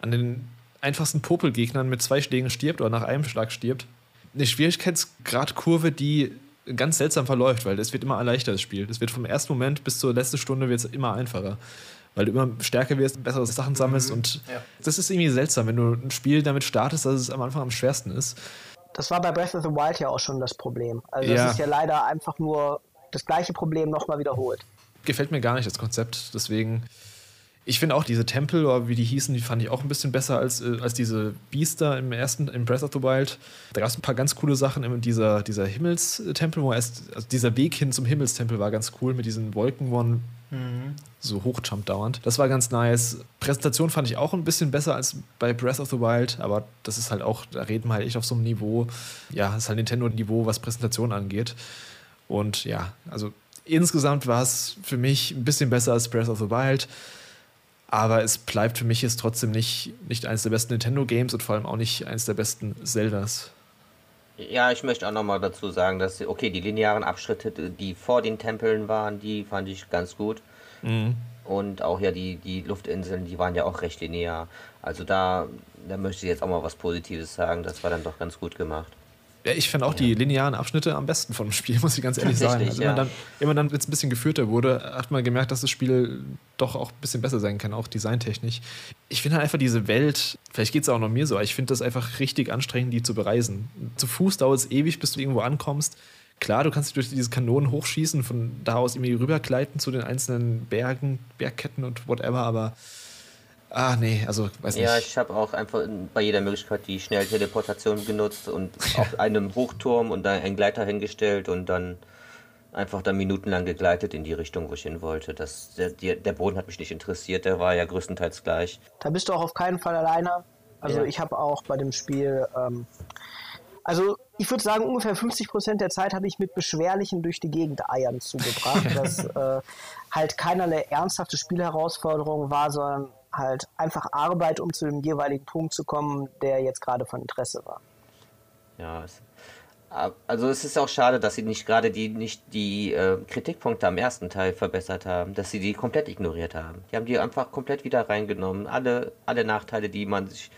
an den einfachsten Popelgegnern mit zwei Schlägen stirbt oder nach einem Schlag stirbt. Eine Schwierigkeitsgradkurve, die ganz seltsam verläuft, weil es wird immer leichter, das Spiel. Es wird vom ersten Moment bis zur letzten Stunde wird es immer einfacher weil du immer stärker wirst, bessere Sachen sammelst. Mhm. Und ja. das ist irgendwie seltsam, wenn du ein Spiel damit startest, dass es am Anfang am schwersten ist. Das war bei Breath of the Wild ja auch schon das Problem. Also ja. das ist ja leider einfach nur das gleiche Problem nochmal wiederholt. Gefällt mir gar nicht das Konzept, deswegen ich finde auch diese Tempel, oder wie die hießen, die fand ich auch ein bisschen besser als, äh, als diese Biester im ersten, im Breath of the Wild. Da gab es ein paar ganz coole Sachen. In dieser, dieser Himmelstempel, wo erst, also dieser Weg hin zum Himmelstempel war ganz cool mit diesen Wolken, wo man mhm. so hochjumpt dauernd. Das war ganz nice. Präsentation fand ich auch ein bisschen besser als bei Breath of the Wild, aber das ist halt auch, da reden wir halt echt auf so einem Niveau. Ja, das ist halt Nintendo-Niveau, was Präsentation angeht. Und ja, also insgesamt war es für mich ein bisschen besser als Breath of the Wild. Aber es bleibt für mich jetzt trotzdem nicht, nicht eines der besten Nintendo-Games und vor allem auch nicht eines der besten Zeldas. Ja, ich möchte auch nochmal dazu sagen, dass, okay, die linearen Abschritte, die vor den Tempeln waren, die fand ich ganz gut. Mhm. Und auch ja die, die Luftinseln, die waren ja auch recht linear. Also da, da möchte ich jetzt auch mal was Positives sagen. Das war dann doch ganz gut gemacht. Ja, ich fand auch ja. die linearen Abschnitte am besten von dem Spiel, muss ich ganz ehrlich sagen. Also, ja. dann, immer dann, wenn es ein bisschen geführter wurde, hat man gemerkt, dass das Spiel doch auch ein bisschen besser sein kann, auch designtechnisch. Ich finde halt einfach diese Welt, vielleicht geht es auch noch mir so, aber ich finde das einfach richtig anstrengend, die zu bereisen. Zu Fuß dauert es ewig, bis du irgendwo ankommst. Klar, du kannst dich durch diese Kanonen hochschießen, von da aus irgendwie rübergleiten zu den einzelnen Bergen, Bergketten und whatever, aber Ah, nee, also weiß nicht. Ja, ich habe auch einfach bei jeder Möglichkeit die Schnellteleportation genutzt und auf einem Hochturm und dann einen Gleiter hingestellt und dann einfach dann minutenlang gegleitet in die Richtung, wo ich hin wollte. Das, der, der Boden hat mich nicht interessiert, der war ja größtenteils gleich. Da bist du auch auf keinen Fall alleine. Also ja. ich habe auch bei dem Spiel, ähm, also ich würde sagen, ungefähr 50 Prozent der Zeit habe ich mit Beschwerlichen durch die Gegend eiern zugebracht, dass äh, halt keinerlei ernsthafte Spielherausforderung war, sondern halt einfach Arbeit, um zu dem jeweiligen Punkt zu kommen, der jetzt gerade von Interesse war. Ja, es, also es ist auch schade, dass sie nicht gerade die nicht die äh, Kritikpunkte am ersten Teil verbessert haben, dass sie die komplett ignoriert haben. Die haben die einfach komplett wieder reingenommen. Alle, alle Nachteile, die man sich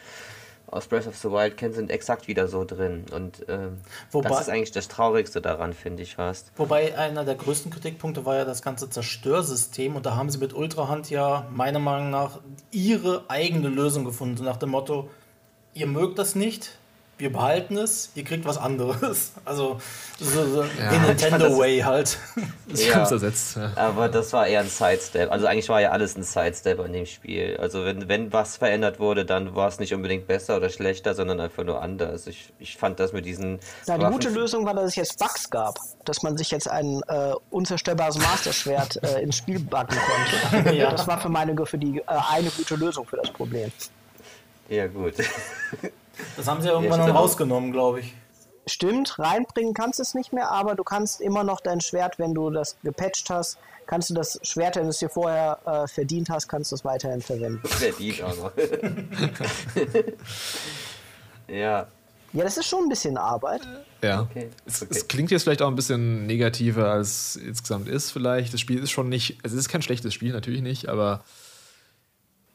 aus Breath of the Wild kennt, sind exakt wieder so drin. Und ähm, wobei, das ist eigentlich das Traurigste daran, finde ich fast. Wobei einer der größten Kritikpunkte war ja das ganze Zerstörsystem. Und da haben sie mit Ultrahand ja meiner Meinung nach ihre eigene Lösung gefunden. So nach dem Motto, ihr mögt das nicht, wir behalten es, ihr kriegt was anderes. Also so, so ja, den Nintendo Way halt. Das ja, ersetzt. Ja. Aber das war eher ein Sidestep. Also eigentlich war ja alles ein Sidestep an dem Spiel. Also wenn, wenn was verändert wurde, dann war es nicht unbedingt besser oder schlechter, sondern einfach nur anders. Ich, ich fand das mit diesen. Ja, die gute Lösung war, dass es jetzt Bugs gab. Dass man sich jetzt ein äh, unzerstörbares Masterschwert äh, ins Spiel backen konnte. ja. Das war für meine für die äh, eine gute Lösung für das Problem. Ja, gut. Das haben sie ja irgendwann dann rausgenommen, glaube ich. Stimmt, reinbringen kannst du es nicht mehr, aber du kannst immer noch dein Schwert, wenn du das gepatcht hast, kannst du das Schwert, wenn du es dir vorher äh, verdient hast, kannst du es weiterhin verwenden. Verdient auch noch. ja. Ja, das ist schon ein bisschen Arbeit. Ja. Okay. Es, okay. es, klingt jetzt vielleicht auch ein bisschen negativer, als es insgesamt ist, vielleicht. Das Spiel ist schon nicht, es ist kein schlechtes Spiel, natürlich nicht, aber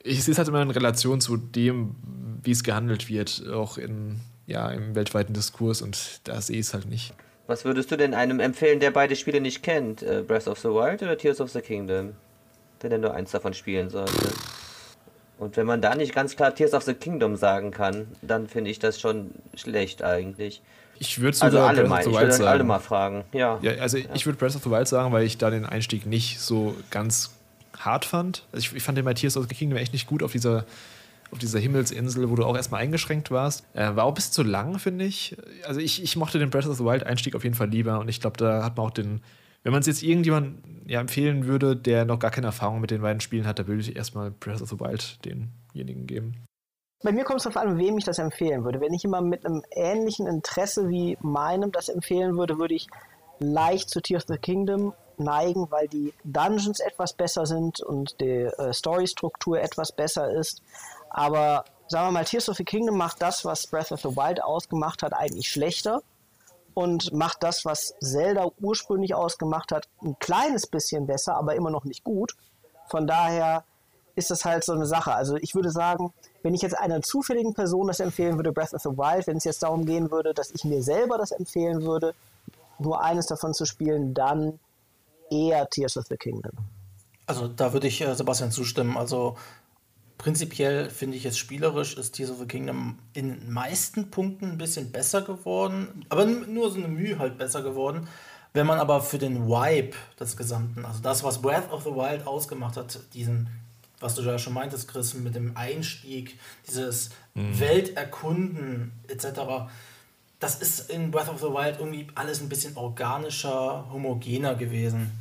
ich sehe es halt immer in Relation zu dem, wie es gehandelt wird, auch in, ja, im weltweiten Diskurs und da sehe ich es halt nicht. Was würdest du denn einem empfehlen, der beide Spiele nicht kennt? Äh, Breath of the Wild oder Tears of the Kingdom? Wenn er nur eins davon spielen sollte. Und wenn man da nicht ganz klar Tears of the Kingdom sagen kann, dann finde ich das schon schlecht eigentlich. Ich würde also alle Breath of the Wild sagen. alle mal fragen. Ja. ja also ja. ich würde Breath of the Wild sagen, weil ich da den Einstieg nicht so ganz hart fand. Also ich, ich fand den bei Tears of the Kingdom echt nicht gut auf dieser, auf dieser Himmelsinsel, wo du auch erstmal eingeschränkt warst. Äh, war auch ein bisschen zu lang, finde ich. Also ich, ich mochte den Breath of the Wild Einstieg auf jeden Fall lieber und ich glaube, da hat man auch den, wenn man es jetzt irgendjemand ja, empfehlen würde, der noch gar keine Erfahrung mit den beiden Spielen hat, da würde ich erstmal Breath of the Wild denjenigen geben. Bei mir kommt es darauf an, wem ich das empfehlen würde. Wenn ich jemand mit einem ähnlichen Interesse wie meinem das empfehlen würde, würde ich leicht zu Tears of the Kingdom neigen, weil die Dungeons etwas besser sind und die äh, Storystruktur etwas besser ist. Aber sagen wir mal, Tears of the Kingdom macht das, was Breath of the Wild ausgemacht hat, eigentlich schlechter und macht das, was Zelda ursprünglich ausgemacht hat, ein kleines bisschen besser, aber immer noch nicht gut. Von daher ist das halt so eine Sache. Also ich würde sagen, wenn ich jetzt einer zufälligen Person das empfehlen würde, Breath of the Wild, wenn es jetzt darum gehen würde, dass ich mir selber das empfehlen würde, nur eines davon zu spielen, dann eher Tears of the Kingdom. Also da würde ich äh, Sebastian zustimmen. Also prinzipiell finde ich es spielerisch, ist Tears of the Kingdom in den meisten Punkten ein bisschen besser geworden, aber nur so eine Mühe halt besser geworden. Wenn man aber für den Vibe des Gesamten, also das, was Breath of the Wild ausgemacht hat, diesen, was du ja schon meintest, Chris, mit dem Einstieg, dieses mhm. Welterkunden etc., das ist in Breath of the Wild irgendwie alles ein bisschen organischer, homogener gewesen.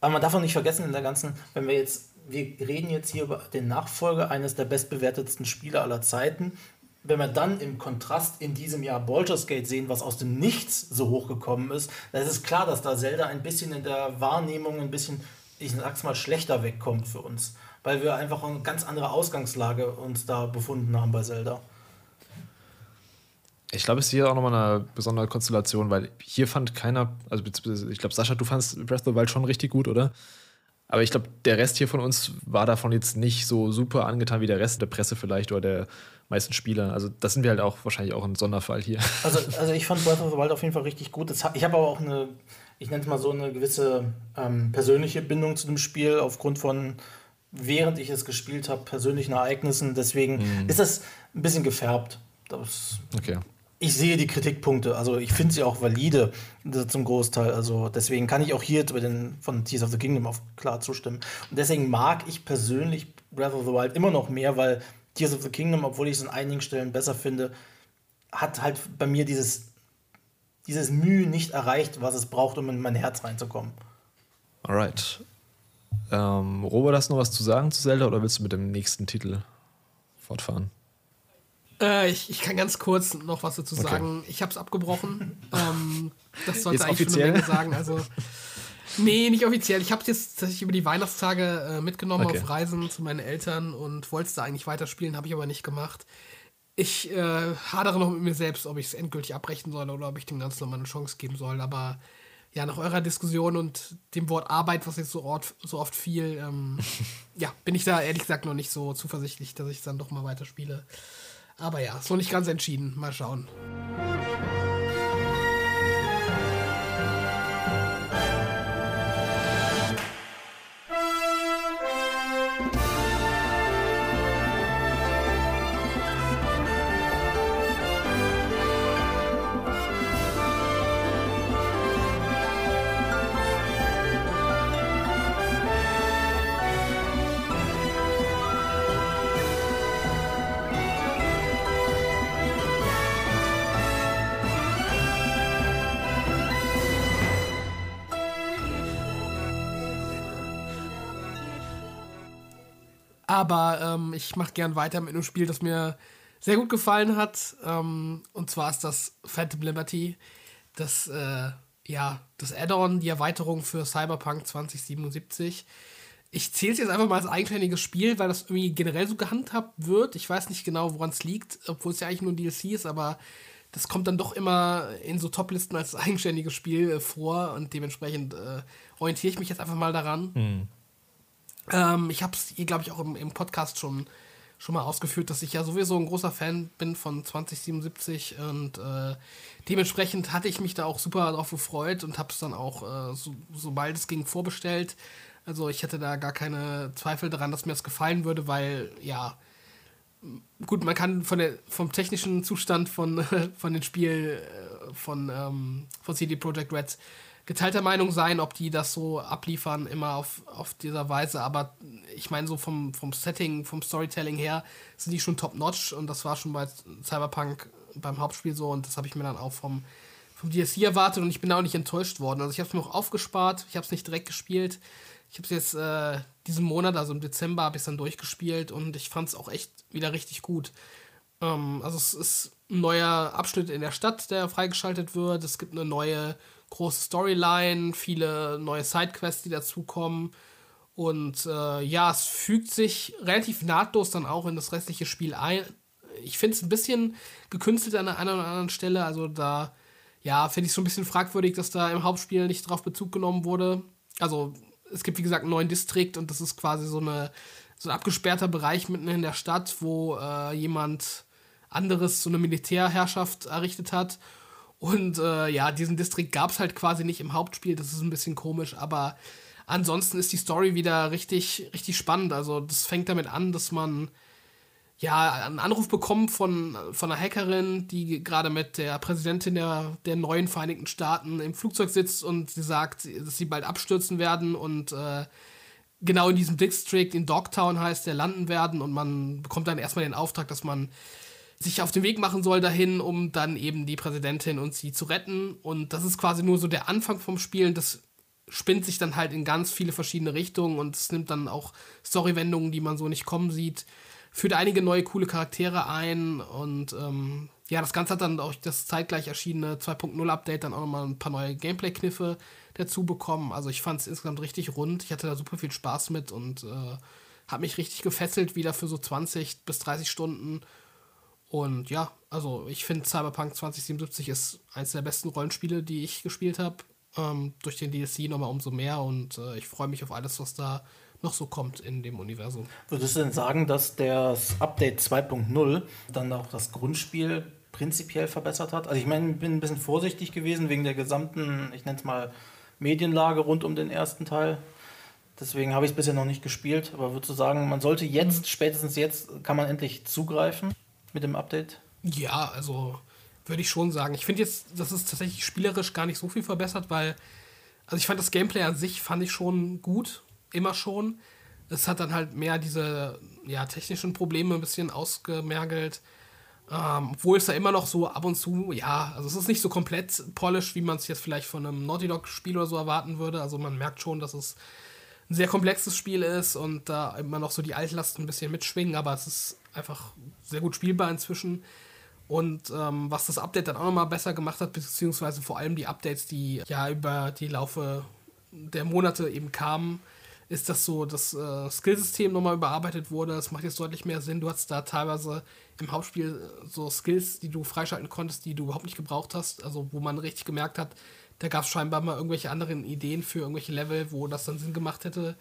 Aber man darf auch nicht vergessen in der ganzen, wenn wir jetzt wir reden jetzt hier über den Nachfolger eines der bestbewertetsten Spiele aller Zeiten. Wenn wir dann im Kontrast in diesem Jahr Baldur's Gate sehen, was aus dem Nichts so hochgekommen ist, dann ist es klar, dass da Zelda ein bisschen in der Wahrnehmung ein bisschen, ich sag's mal, schlechter wegkommt für uns. Weil wir einfach eine ganz andere Ausgangslage uns da befunden haben bei Zelda. Ich glaube, es ist hier auch nochmal eine besondere Konstellation, weil hier fand keiner, also ich glaube, Sascha, du fandest Breath of the Wild schon richtig gut, oder? Aber ich glaube, der Rest hier von uns war davon jetzt nicht so super angetan wie der Rest der Presse vielleicht oder der meisten Spieler. Also das sind wir halt auch wahrscheinlich auch ein Sonderfall hier. Also, also ich fand Breath of the Wild auf jeden Fall richtig gut. ich habe aber auch eine, ich nenne es mal so eine gewisse ähm, persönliche Bindung zu dem Spiel aufgrund von, während ich es gespielt habe, persönlichen Ereignissen. Deswegen mhm. ist das ein bisschen gefärbt. Das okay ich sehe die Kritikpunkte, also ich finde sie auch valide zum Großteil. Also deswegen kann ich auch hier bei den, von Tears of the Kingdom auch klar zustimmen. Und deswegen mag ich persönlich Breath of the Wild immer noch mehr, weil Tears of the Kingdom, obwohl ich es an einigen Stellen besser finde, hat halt bei mir dieses, dieses Mühe nicht erreicht, was es braucht, um in mein Herz reinzukommen. Alright. Ähm, Robert, hast du noch was zu sagen zu Zelda oder willst du mit dem nächsten Titel fortfahren? Äh, ich, ich, kann ganz kurz noch was dazu sagen. Okay. Ich habe es abgebrochen. ähm, das sollte jetzt eigentlich offiziell? schon eine Menge sagen. Also, nee, nicht offiziell. Ich habe es jetzt tatsächlich über die Weihnachtstage äh, mitgenommen okay. auf Reisen zu meinen Eltern und wollte es da eigentlich weiterspielen, habe ich aber nicht gemacht. Ich äh, hadere noch mit mir selbst, ob ich es endgültig abbrechen soll oder ob ich dem Ganzen nochmal eine Chance geben soll. Aber ja, nach eurer Diskussion und dem Wort Arbeit, was jetzt so, oft, so oft fiel, ähm, ja, bin ich da ehrlich gesagt noch nicht so zuversichtlich, dass ich es dann doch mal weiterspiele. Aber ja, ist noch nicht ganz entschieden. Mal schauen. Aber ähm, ich mache gern weiter mit einem Spiel, das mir sehr gut gefallen hat. Ähm, und zwar ist das Phantom Liberty. Das, äh, ja, das Add-on, die Erweiterung für Cyberpunk 2077. Ich zähle es jetzt einfach mal als eigenständiges Spiel, weil das irgendwie generell so gehandhabt wird. Ich weiß nicht genau, woran es liegt, obwohl es ja eigentlich nur ein DLC ist, aber das kommt dann doch immer in so Toplisten als eigenständiges Spiel äh, vor und dementsprechend äh, orientiere ich mich jetzt einfach mal daran. Mhm. Ähm, ich habe es glaube ich, auch im, im, Podcast schon, schon mal ausgeführt, dass ich ja sowieso ein großer Fan bin von 2077 und äh, dementsprechend hatte ich mich da auch super darauf gefreut und habe es dann auch, äh, so, sobald es ging, vorbestellt. Also ich hätte da gar keine Zweifel daran, dass mir das gefallen würde, weil ja, gut, man kann von der, vom technischen Zustand von, von den Spielen äh, von, ähm, von CD Projekt Red geteilter Meinung sein, ob die das so abliefern, immer auf, auf dieser Weise. Aber ich meine, so vom, vom Setting, vom Storytelling her sind die schon top-notch und das war schon bei Cyberpunk beim Hauptspiel so und das habe ich mir dann auch vom, vom DLC erwartet und ich bin auch nicht enttäuscht worden. Also ich habe es mir noch aufgespart, ich habe es nicht direkt gespielt. Ich habe es jetzt äh, diesen Monat, also im Dezember, habe ich es dann durchgespielt und ich fand es auch echt wieder richtig gut. Ähm, also es ist ein neuer Abschnitt in der Stadt, der freigeschaltet wird. Es gibt eine neue große Storyline, viele neue Sidequests, die dazukommen. Und äh, ja, es fügt sich relativ nahtlos dann auch in das restliche Spiel ein. Ich finde es ein bisschen gekünstelt an einer oder anderen Stelle. Also da, ja, finde ich es so ein bisschen fragwürdig, dass da im Hauptspiel nicht drauf Bezug genommen wurde. Also es gibt, wie gesagt, einen neuen Distrikt und das ist quasi so, eine, so ein abgesperrter Bereich mitten in der Stadt, wo äh, jemand anderes so eine Militärherrschaft errichtet hat. Und äh, ja, diesen Distrikt gab es halt quasi nicht im Hauptspiel. Das ist ein bisschen komisch, aber ansonsten ist die Story wieder richtig, richtig spannend. Also, das fängt damit an, dass man ja einen Anruf bekommt von, von einer Hackerin, die gerade mit der Präsidentin der, der neuen Vereinigten Staaten im Flugzeug sitzt und sie sagt, dass sie bald abstürzen werden und äh, genau in diesem District, in Dogtown heißt der, landen werden und man bekommt dann erstmal den Auftrag, dass man sich auf den Weg machen soll dahin, um dann eben die Präsidentin und sie zu retten. Und das ist quasi nur so der Anfang vom Spiel. Das spinnt sich dann halt in ganz viele verschiedene Richtungen und es nimmt dann auch Storywendungen, die man so nicht kommen sieht. Führt einige neue coole Charaktere ein und ähm, ja, das Ganze hat dann auch das zeitgleich erschienene 2.0 Update dann auch nochmal ein paar neue Gameplay-Kniffe dazu bekommen. Also ich fand es insgesamt richtig rund. Ich hatte da super viel Spaß mit und äh, habe mich richtig gefesselt, wieder für so 20 bis 30 Stunden. Und ja, also ich finde Cyberpunk 2077 ist eines der besten Rollenspiele, die ich gespielt habe. Ähm, durch den DLC nochmal umso mehr und äh, ich freue mich auf alles, was da noch so kommt in dem Universum. Würdest du denn sagen, dass das Update 2.0 dann auch das Grundspiel prinzipiell verbessert hat? Also ich meine, ich bin ein bisschen vorsichtig gewesen wegen der gesamten, ich nenne es mal, Medienlage rund um den ersten Teil. Deswegen habe ich es bisher noch nicht gespielt. Aber würdest du sagen, man sollte jetzt, mhm. spätestens jetzt, kann man endlich zugreifen? Mit dem Update? Ja, also würde ich schon sagen. Ich finde jetzt, das ist tatsächlich spielerisch gar nicht so viel verbessert, weil, also ich fand das Gameplay an sich, fand ich schon gut, immer schon. Es hat dann halt mehr diese, ja, technischen Probleme ein bisschen ausgemergelt. Ähm, obwohl es da immer noch so ab und zu, ja, also es ist nicht so komplett polished, wie man es jetzt vielleicht von einem Naughty Dog-Spiel oder so erwarten würde. Also man merkt schon, dass es ein sehr komplexes Spiel ist und da immer noch so die Altlasten ein bisschen mitschwingen, aber es ist einfach sehr gut spielbar inzwischen. Und ähm, was das Update dann auch nochmal besser gemacht hat, beziehungsweise vor allem die Updates, die ja über die Laufe der Monate eben kamen, ist, dass so das äh, Skillsystem nochmal überarbeitet wurde. Es macht jetzt deutlich mehr Sinn. Du hast da teilweise im Hauptspiel so Skills, die du freischalten konntest, die du überhaupt nicht gebraucht hast. Also wo man richtig gemerkt hat, da gab es scheinbar mal irgendwelche anderen Ideen für irgendwelche Level, wo das dann Sinn gemacht hätte,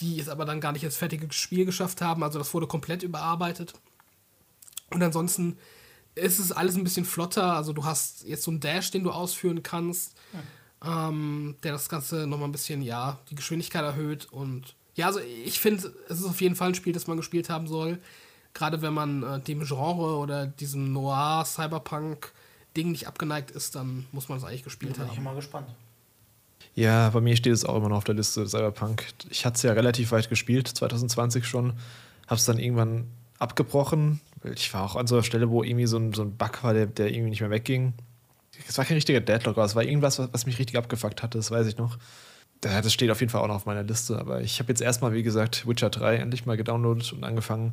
die es aber dann gar nicht ins fertige Spiel geschafft haben. Also das wurde komplett überarbeitet. Und ansonsten ist es alles ein bisschen flotter. Also du hast jetzt so einen Dash, den du ausführen kannst, ja. ähm, der das Ganze nochmal ein bisschen, ja, die Geschwindigkeit erhöht. Und ja, also ich finde, es ist auf jeden Fall ein Spiel, das man gespielt haben soll. Gerade wenn man äh, dem Genre oder diesem Noir, Cyberpunk Ding nicht abgeneigt ist, dann muss man es eigentlich gespielt haben. Bin ich mal gespannt. Ja, bei mir steht es auch immer noch auf der Liste Cyberpunk. Ich hatte es ja relativ weit gespielt, 2020 schon. Habe es dann irgendwann abgebrochen. Ich war auch an so einer Stelle, wo irgendwie so ein, so ein Bug war, der, der irgendwie nicht mehr wegging. Es war kein richtiger Deadlock, aber es war irgendwas, was, was mich richtig abgefuckt hatte, das weiß ich noch. Das steht auf jeden Fall auch noch auf meiner Liste. Aber ich habe jetzt erstmal, wie gesagt, Witcher 3 endlich mal gedownloadet und angefangen.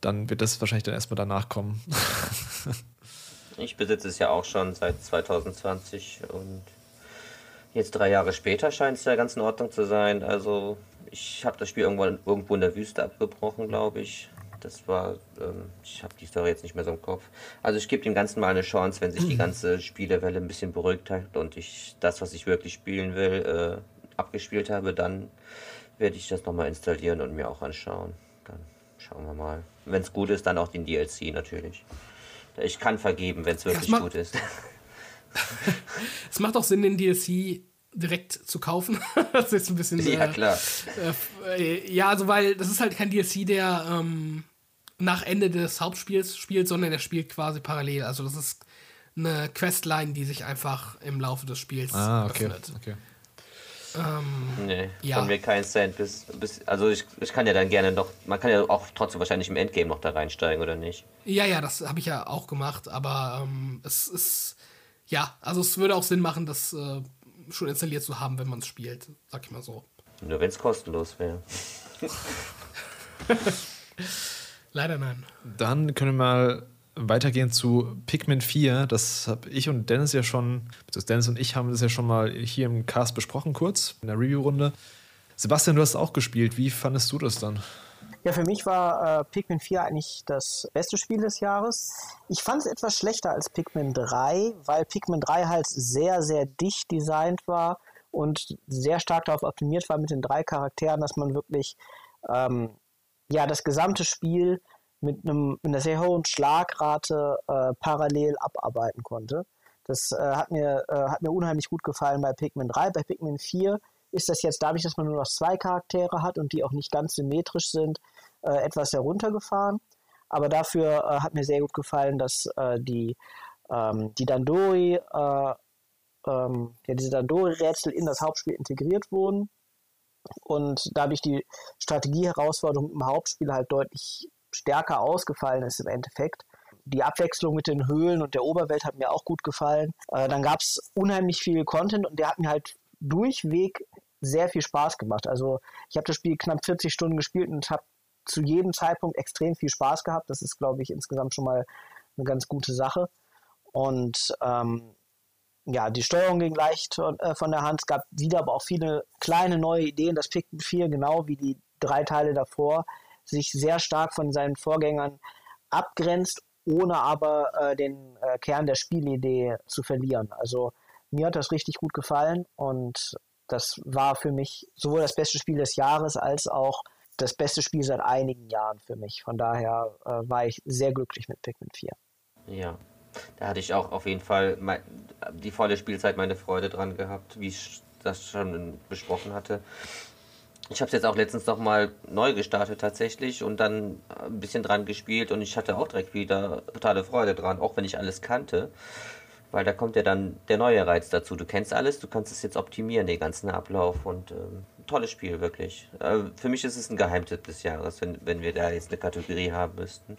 Dann wird das wahrscheinlich dann erstmal danach kommen. ich besitze es ja auch schon seit 2020 und jetzt drei Jahre später scheint es ja ganz in Ordnung zu sein. Also ich habe das Spiel irgendwo, irgendwo in der Wüste abgebrochen, glaube ich. Das war, ähm, ich habe die Story jetzt nicht mehr so im Kopf. Also ich gebe dem Ganzen mal eine Chance, wenn sich die ganze Spielewelle ein bisschen beruhigt hat und ich das, was ich wirklich spielen will, äh, abgespielt habe, dann werde ich das nochmal installieren und mir auch anschauen. Dann schauen wir mal. Wenn es gut ist, dann auch den DLC natürlich. Ich kann vergeben, wenn es wirklich gut ist. es macht auch Sinn, den DLC direkt zu kaufen. das ist ein bisschen. Ja, äh, klar. Äh, ja, also, weil das ist halt kein DLC, der ähm, nach Ende des Hauptspiels spielt, sondern der spielt quasi parallel. Also, das ist eine Questline, die sich einfach im Laufe des Spiels ah, okay. öffnet. Okay. Ähm, nee, ja. von mir kein Cent. Bis, bis, also ich, ich kann ja dann gerne noch, man kann ja auch trotzdem wahrscheinlich im Endgame noch da reinsteigen, oder nicht? Ja, ja, das habe ich ja auch gemacht, aber ähm, es ist ja, also es würde auch Sinn machen, das äh, schon installiert zu haben, wenn man es spielt, sag ich mal so. Nur wenn es kostenlos wäre. Leider nein. Dann können wir mal weitergehen zu Pikmin 4. Das habe ich und Dennis ja schon, beziehungsweise Dennis und ich haben das ja schon mal hier im Cast besprochen, kurz in der Review-Runde. Sebastian, du hast auch gespielt. Wie fandest du das dann? Ja, für mich war äh, Pikmin 4 eigentlich das beste Spiel des Jahres. Ich fand es etwas schlechter als Pikmin 3, weil Pikmin 3 halt sehr, sehr dicht designt war und sehr stark darauf optimiert war mit den drei Charakteren, dass man wirklich ähm, ja, das gesamte Spiel mit, einem, mit einer sehr hohen Schlagrate äh, parallel abarbeiten konnte. Das äh, hat, mir, äh, hat mir unheimlich gut gefallen bei Pikmin 3. Bei Pikmin 4 ist das jetzt dadurch, dass man nur noch zwei Charaktere hat und die auch nicht ganz symmetrisch sind, äh, etwas heruntergefahren. Aber dafür äh, hat mir sehr gut gefallen, dass äh, die, ähm, die Dandori, äh, ähm, ja, diese Dandori-Rätsel in das Hauptspiel integriert wurden und dadurch die Strategieherausforderung im Hauptspiel halt deutlich stärker ausgefallen ist im Endeffekt. Die Abwechslung mit den Höhlen und der Oberwelt hat mir auch gut gefallen. Äh, dann gab es unheimlich viel Content und der hat mir halt durchweg sehr viel Spaß gemacht. Also ich habe das Spiel knapp 40 Stunden gespielt und habe zu jedem Zeitpunkt extrem viel Spaß gehabt. Das ist, glaube ich, insgesamt schon mal eine ganz gute Sache. Und ähm, ja, die Steuerung ging leicht von, äh, der Hand. Es gab wieder aber auch viele kleine neue Ideen. Das Pikmin 4, genau wie die drei Teile davor, sich sehr stark von seinen Vorgängern abgrenzt, ohne aber äh, den äh, Kern der Spielidee zu verlieren. Also mir hat das richtig gut gefallen und das war für mich sowohl das beste Spiel des Jahres als auch das beste Spiel seit einigen Jahren für mich. Von daher äh, war ich sehr glücklich mit Pikmin 4. Ja, da hatte ich auch auf jeden Fall mein, die volle Spielzeit meine Freude dran gehabt, wie ich das schon besprochen hatte. Ich habe es jetzt auch letztens nochmal neu gestartet tatsächlich und dann ein bisschen dran gespielt und ich hatte auch direkt wieder totale Freude dran, auch wenn ich alles kannte. Weil da kommt ja dann der neue Reiz dazu. Du kennst alles, du kannst es jetzt optimieren, den ganzen Ablauf und ähm, tolles Spiel, wirklich. Äh, für mich ist es ein Geheimtipp des Jahres, wenn, wenn wir da jetzt eine Kategorie haben müssten.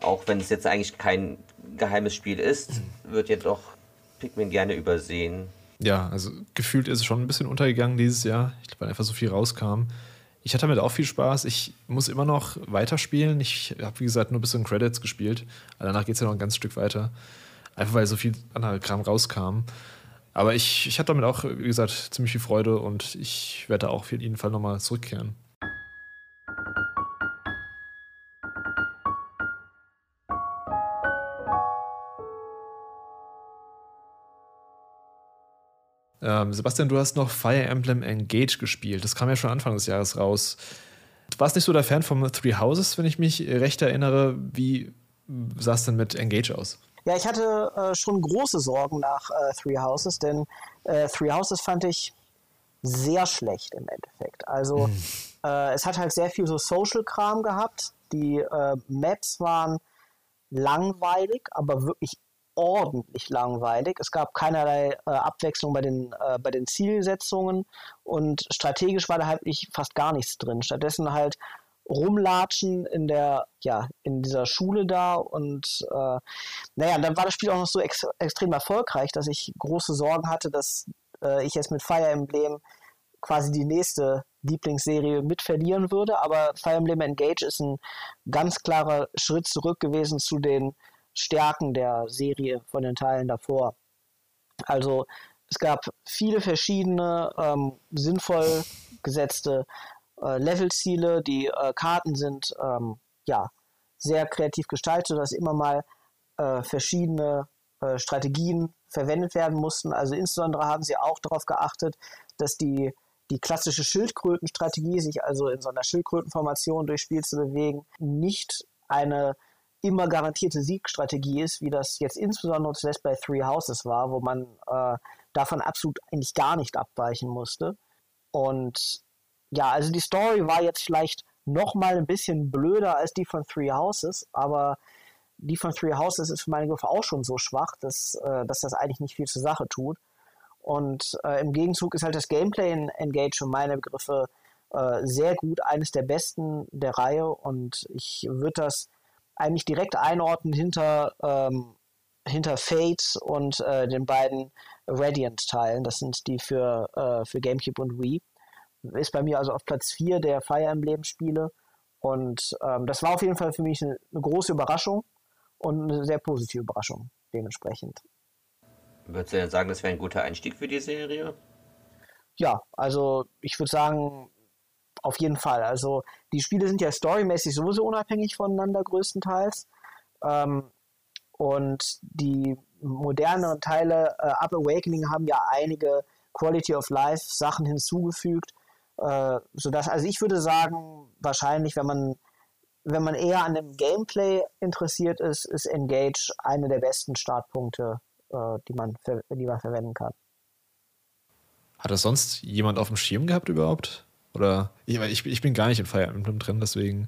Auch wenn es jetzt eigentlich kein geheimes Spiel ist, wird jetzt auch Pikmin gerne übersehen. Ja, also gefühlt ist es schon ein bisschen untergegangen dieses Jahr. Weil einfach so viel rauskam. Ich hatte damit auch viel Spaß. Ich muss immer noch weiterspielen. Ich habe, wie gesagt, nur bis zu den Credits gespielt. Danach geht es ja noch ein ganzes Stück weiter. Einfach weil so viel anderer Kram rauskam. Aber ich, ich hatte damit auch, wie gesagt, ziemlich viel Freude und ich werde auch auf jeden Fall nochmal zurückkehren. Ähm, Sebastian, du hast noch Fire Emblem Engage gespielt. Das kam ja schon Anfang des Jahres raus. Du warst nicht so der Fan von Three Houses, wenn ich mich recht erinnere. Wie sah es denn mit Engage aus? Ja, ich hatte äh, schon große Sorgen nach äh, Three Houses, denn äh, Three Houses fand ich sehr schlecht im Endeffekt. Also hm. Äh, es hat halt sehr viel so Social-Kram gehabt. Die äh, Maps waren langweilig, aber wirklich ordentlich langweilig. Es gab keinerlei äh, Abwechslung bei den, bei den Zielsetzungen und strategisch war da halt nicht, fast gar nichts drin. Stattdessen halt rumlatschen in der, ja, in dieser Schule da und äh, naja, dann war das Spiel auch noch so ex extrem erfolgreich, dass ich große Sorgen hatte, dass äh, ich jetzt mit Fire Emblem quasi die nächste Lieblingsserie mit verlieren würde, aber Fire Emblem Engage ist ein ganz klarer Schritt zurück gewesen zu den Stärken der Serie von den Teilen davor. Also es gab viele verschiedene ähm, sinnvoll gesetzte äh, Levelziele. Die äh, Karten sind ähm, ja sehr kreativ gestaltet, sodass immer mal äh, verschiedene äh, Strategien verwendet werden mussten. Also insbesondere haben sie auch darauf geachtet, dass die die klassische Schildkrötenstrategie, sich also in so einer Schildkrötenformation durchs Spiel zu bewegen, nicht eine immer garantierte Siegstrategie ist, wie das jetzt insbesondere zuletzt bei Three Houses war, wo man äh, davon absolut eigentlich gar nicht abweichen musste. Und ja, also die Story war jetzt vielleicht noch mal ein bisschen blöder als die von Three Houses, aber die von Three Houses ist für meine Begriffe auch schon so schwach, dass, äh, dass das eigentlich nicht viel zur Sache tut. Und äh, im Gegenzug ist halt das Gameplay in Engage für meine Begriffe äh, sehr gut, eines der besten der Reihe. Und ich würde das eigentlich direkt einordnen hinter ähm, hinter Fate und äh, den beiden Radiant-Teilen. Das sind die für, äh, für GameCube und Wii. Ist bei mir also auf Platz 4 der Fire Emblem-Spiele. Und ähm, das war auf jeden Fall für mich eine, eine große Überraschung und eine sehr positive Überraschung dementsprechend. Würdest du denn sagen, das wäre ein guter Einstieg für die Serie? Ja, also ich würde sagen, auf jeden Fall. Also die Spiele sind ja storymäßig sowieso unabhängig voneinander größtenteils. Ähm, und die moderneren Teile, äh, Up Awakening, haben ja einige Quality of Life Sachen hinzugefügt. Äh, sodass, also ich würde sagen, wahrscheinlich, wenn man, wenn man eher an dem Gameplay interessiert ist, ist Engage eine der besten Startpunkte, äh, die, man, die man verwenden kann. Hat das sonst jemand auf dem Schirm gehabt überhaupt? Oder ich, ich, ich bin gar nicht in Fire Emblem drin, deswegen.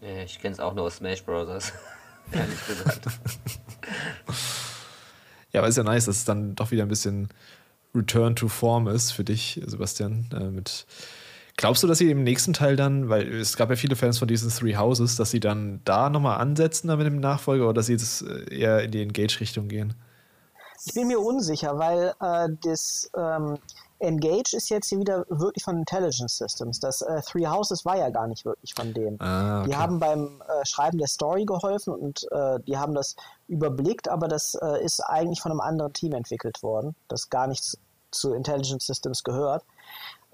Ich kenne es auch nur aus Smash Bros. Ehrlich gesagt. ja, aber ist ja nice, dass es dann doch wieder ein bisschen Return to Form ist für dich, Sebastian. Äh, mit Glaubst du, dass sie im nächsten Teil dann, weil es gab ja viele Fans von diesen Three Houses, dass sie dann da nochmal ansetzen dann mit dem Nachfolger oder dass sie jetzt äh, eher in die Engage-Richtung gehen? Ich bin mir unsicher, weil äh, das ähm, Engage ist jetzt hier wieder wirklich von Intelligence Systems. Das äh, Three Houses war ja gar nicht wirklich von denen. Ah, okay. Die haben beim äh, Schreiben der Story geholfen und äh, die haben das überblickt, aber das äh, ist eigentlich von einem anderen Team entwickelt worden, das gar nichts zu Intelligence Systems gehört.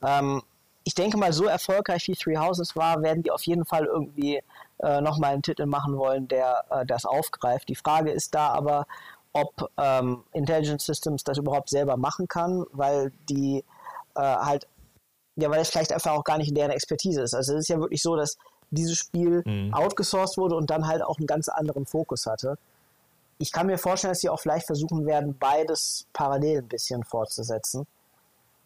Ähm, ich denke mal, so erfolgreich wie Three Houses war, werden die auf jeden Fall irgendwie äh, nochmal einen Titel machen wollen, der äh, das aufgreift. Die Frage ist da aber, ob ähm, Intelligent Systems das überhaupt selber machen kann, weil die äh, halt, ja, weil es vielleicht einfach auch gar nicht in deren Expertise ist. Also es ist ja wirklich so, dass dieses Spiel mhm. outgesourced wurde und dann halt auch einen ganz anderen Fokus hatte. Ich kann mir vorstellen, dass sie auch vielleicht versuchen werden, beides parallel ein bisschen fortzusetzen.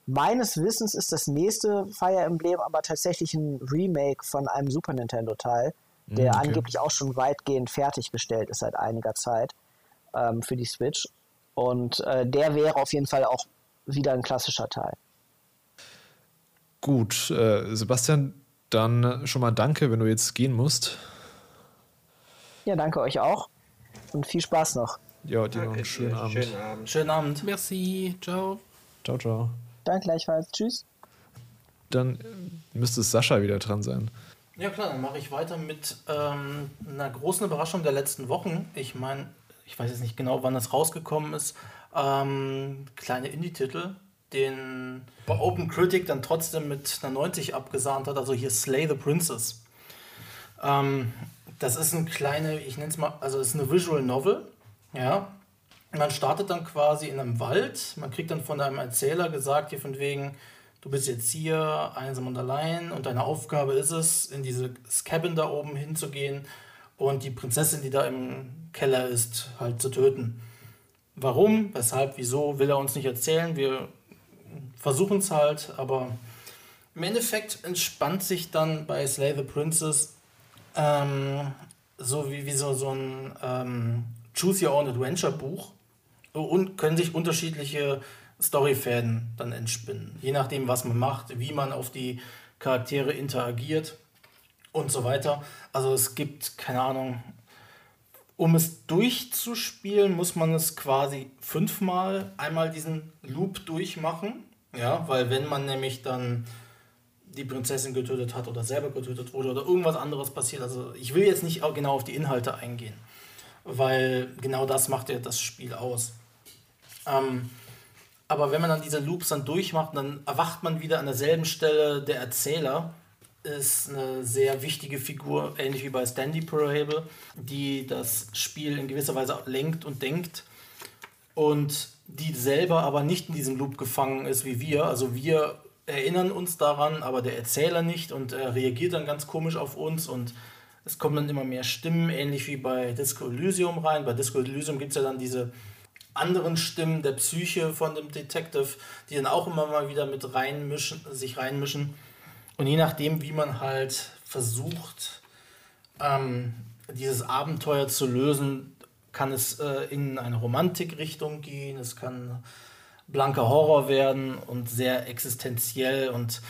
Meines Wissens ist das nächste Fire Emblem aber tatsächlich ein Remake von einem Super Nintendo Teil, der mhm, okay. angeblich auch schon weitgehend fertiggestellt ist seit einiger Zeit ähm, für die Switch. Und äh, der wäre auf jeden Fall auch wieder ein klassischer Teil. Gut, äh, Sebastian, dann schon mal danke, wenn du jetzt gehen musst. Ja, danke euch auch und viel Spaß noch. Ja, dir noch einen schönen Abend. Schönen Abend. Schönen Abend. Merci. Ciao. Ciao, ciao. Danke gleichfalls. Tschüss. Dann müsste Sascha wieder dran sein. Ja klar, dann mache ich weiter mit ähm, einer großen Überraschung der letzten Wochen. Ich meine, ich weiß jetzt nicht genau, wann das rausgekommen ist, ähm, kleine Indie-Titel, den bei Open Critic dann trotzdem mit einer 90 abgesahnt hat, also hier Slay the Princess. Ähm, das ist eine kleine, ich nenne es mal, also es ist eine Visual Novel, ja. Man startet dann quasi in einem Wald, man kriegt dann von einem Erzähler gesagt, hier von wegen, du bist jetzt hier einsam und allein und deine Aufgabe ist es, in dieses Cabin da oben hinzugehen und die Prinzessin, die da im Keller ist, halt zu töten. Warum, weshalb, wieso, will er uns nicht erzählen. Wir versuchen es halt, aber im Endeffekt entspannt sich dann bei Slay the Princess ähm, so wie, wie so, so ein ähm, Choose Your Own Adventure Buch und können sich unterschiedliche Storyfäden dann entspinnen. Je nachdem, was man macht, wie man auf die Charaktere interagiert und so weiter. Also es gibt, keine Ahnung, um es durchzuspielen, muss man es quasi fünfmal einmal diesen Loop durchmachen. Ja, weil wenn man nämlich dann die Prinzessin getötet hat oder selber getötet wurde oder irgendwas anderes passiert, also ich will jetzt nicht genau auf die Inhalte eingehen, weil genau das macht ja das Spiel aus. Ähm, aber wenn man dann diese Loops dann durchmacht, dann erwacht man wieder an derselben Stelle der Erzähler ist eine sehr wichtige Figur, ähnlich wie bei Standy Parable, die das Spiel in gewisser Weise lenkt und denkt und die selber aber nicht in diesem Loop gefangen ist wie wir. Also wir erinnern uns daran, aber der Erzähler nicht und er reagiert dann ganz komisch auf uns und es kommen dann immer mehr Stimmen, ähnlich wie bei Disco Elysium rein. Bei Disco Elysium gibt es ja dann diese anderen Stimmen der Psyche von dem Detective, die dann auch immer mal wieder mit reinmischen, sich reinmischen. Und je nachdem, wie man halt versucht, ähm, dieses Abenteuer zu lösen, kann es äh, in eine Romantikrichtung gehen, es kann blanker Horror werden und sehr existenziell und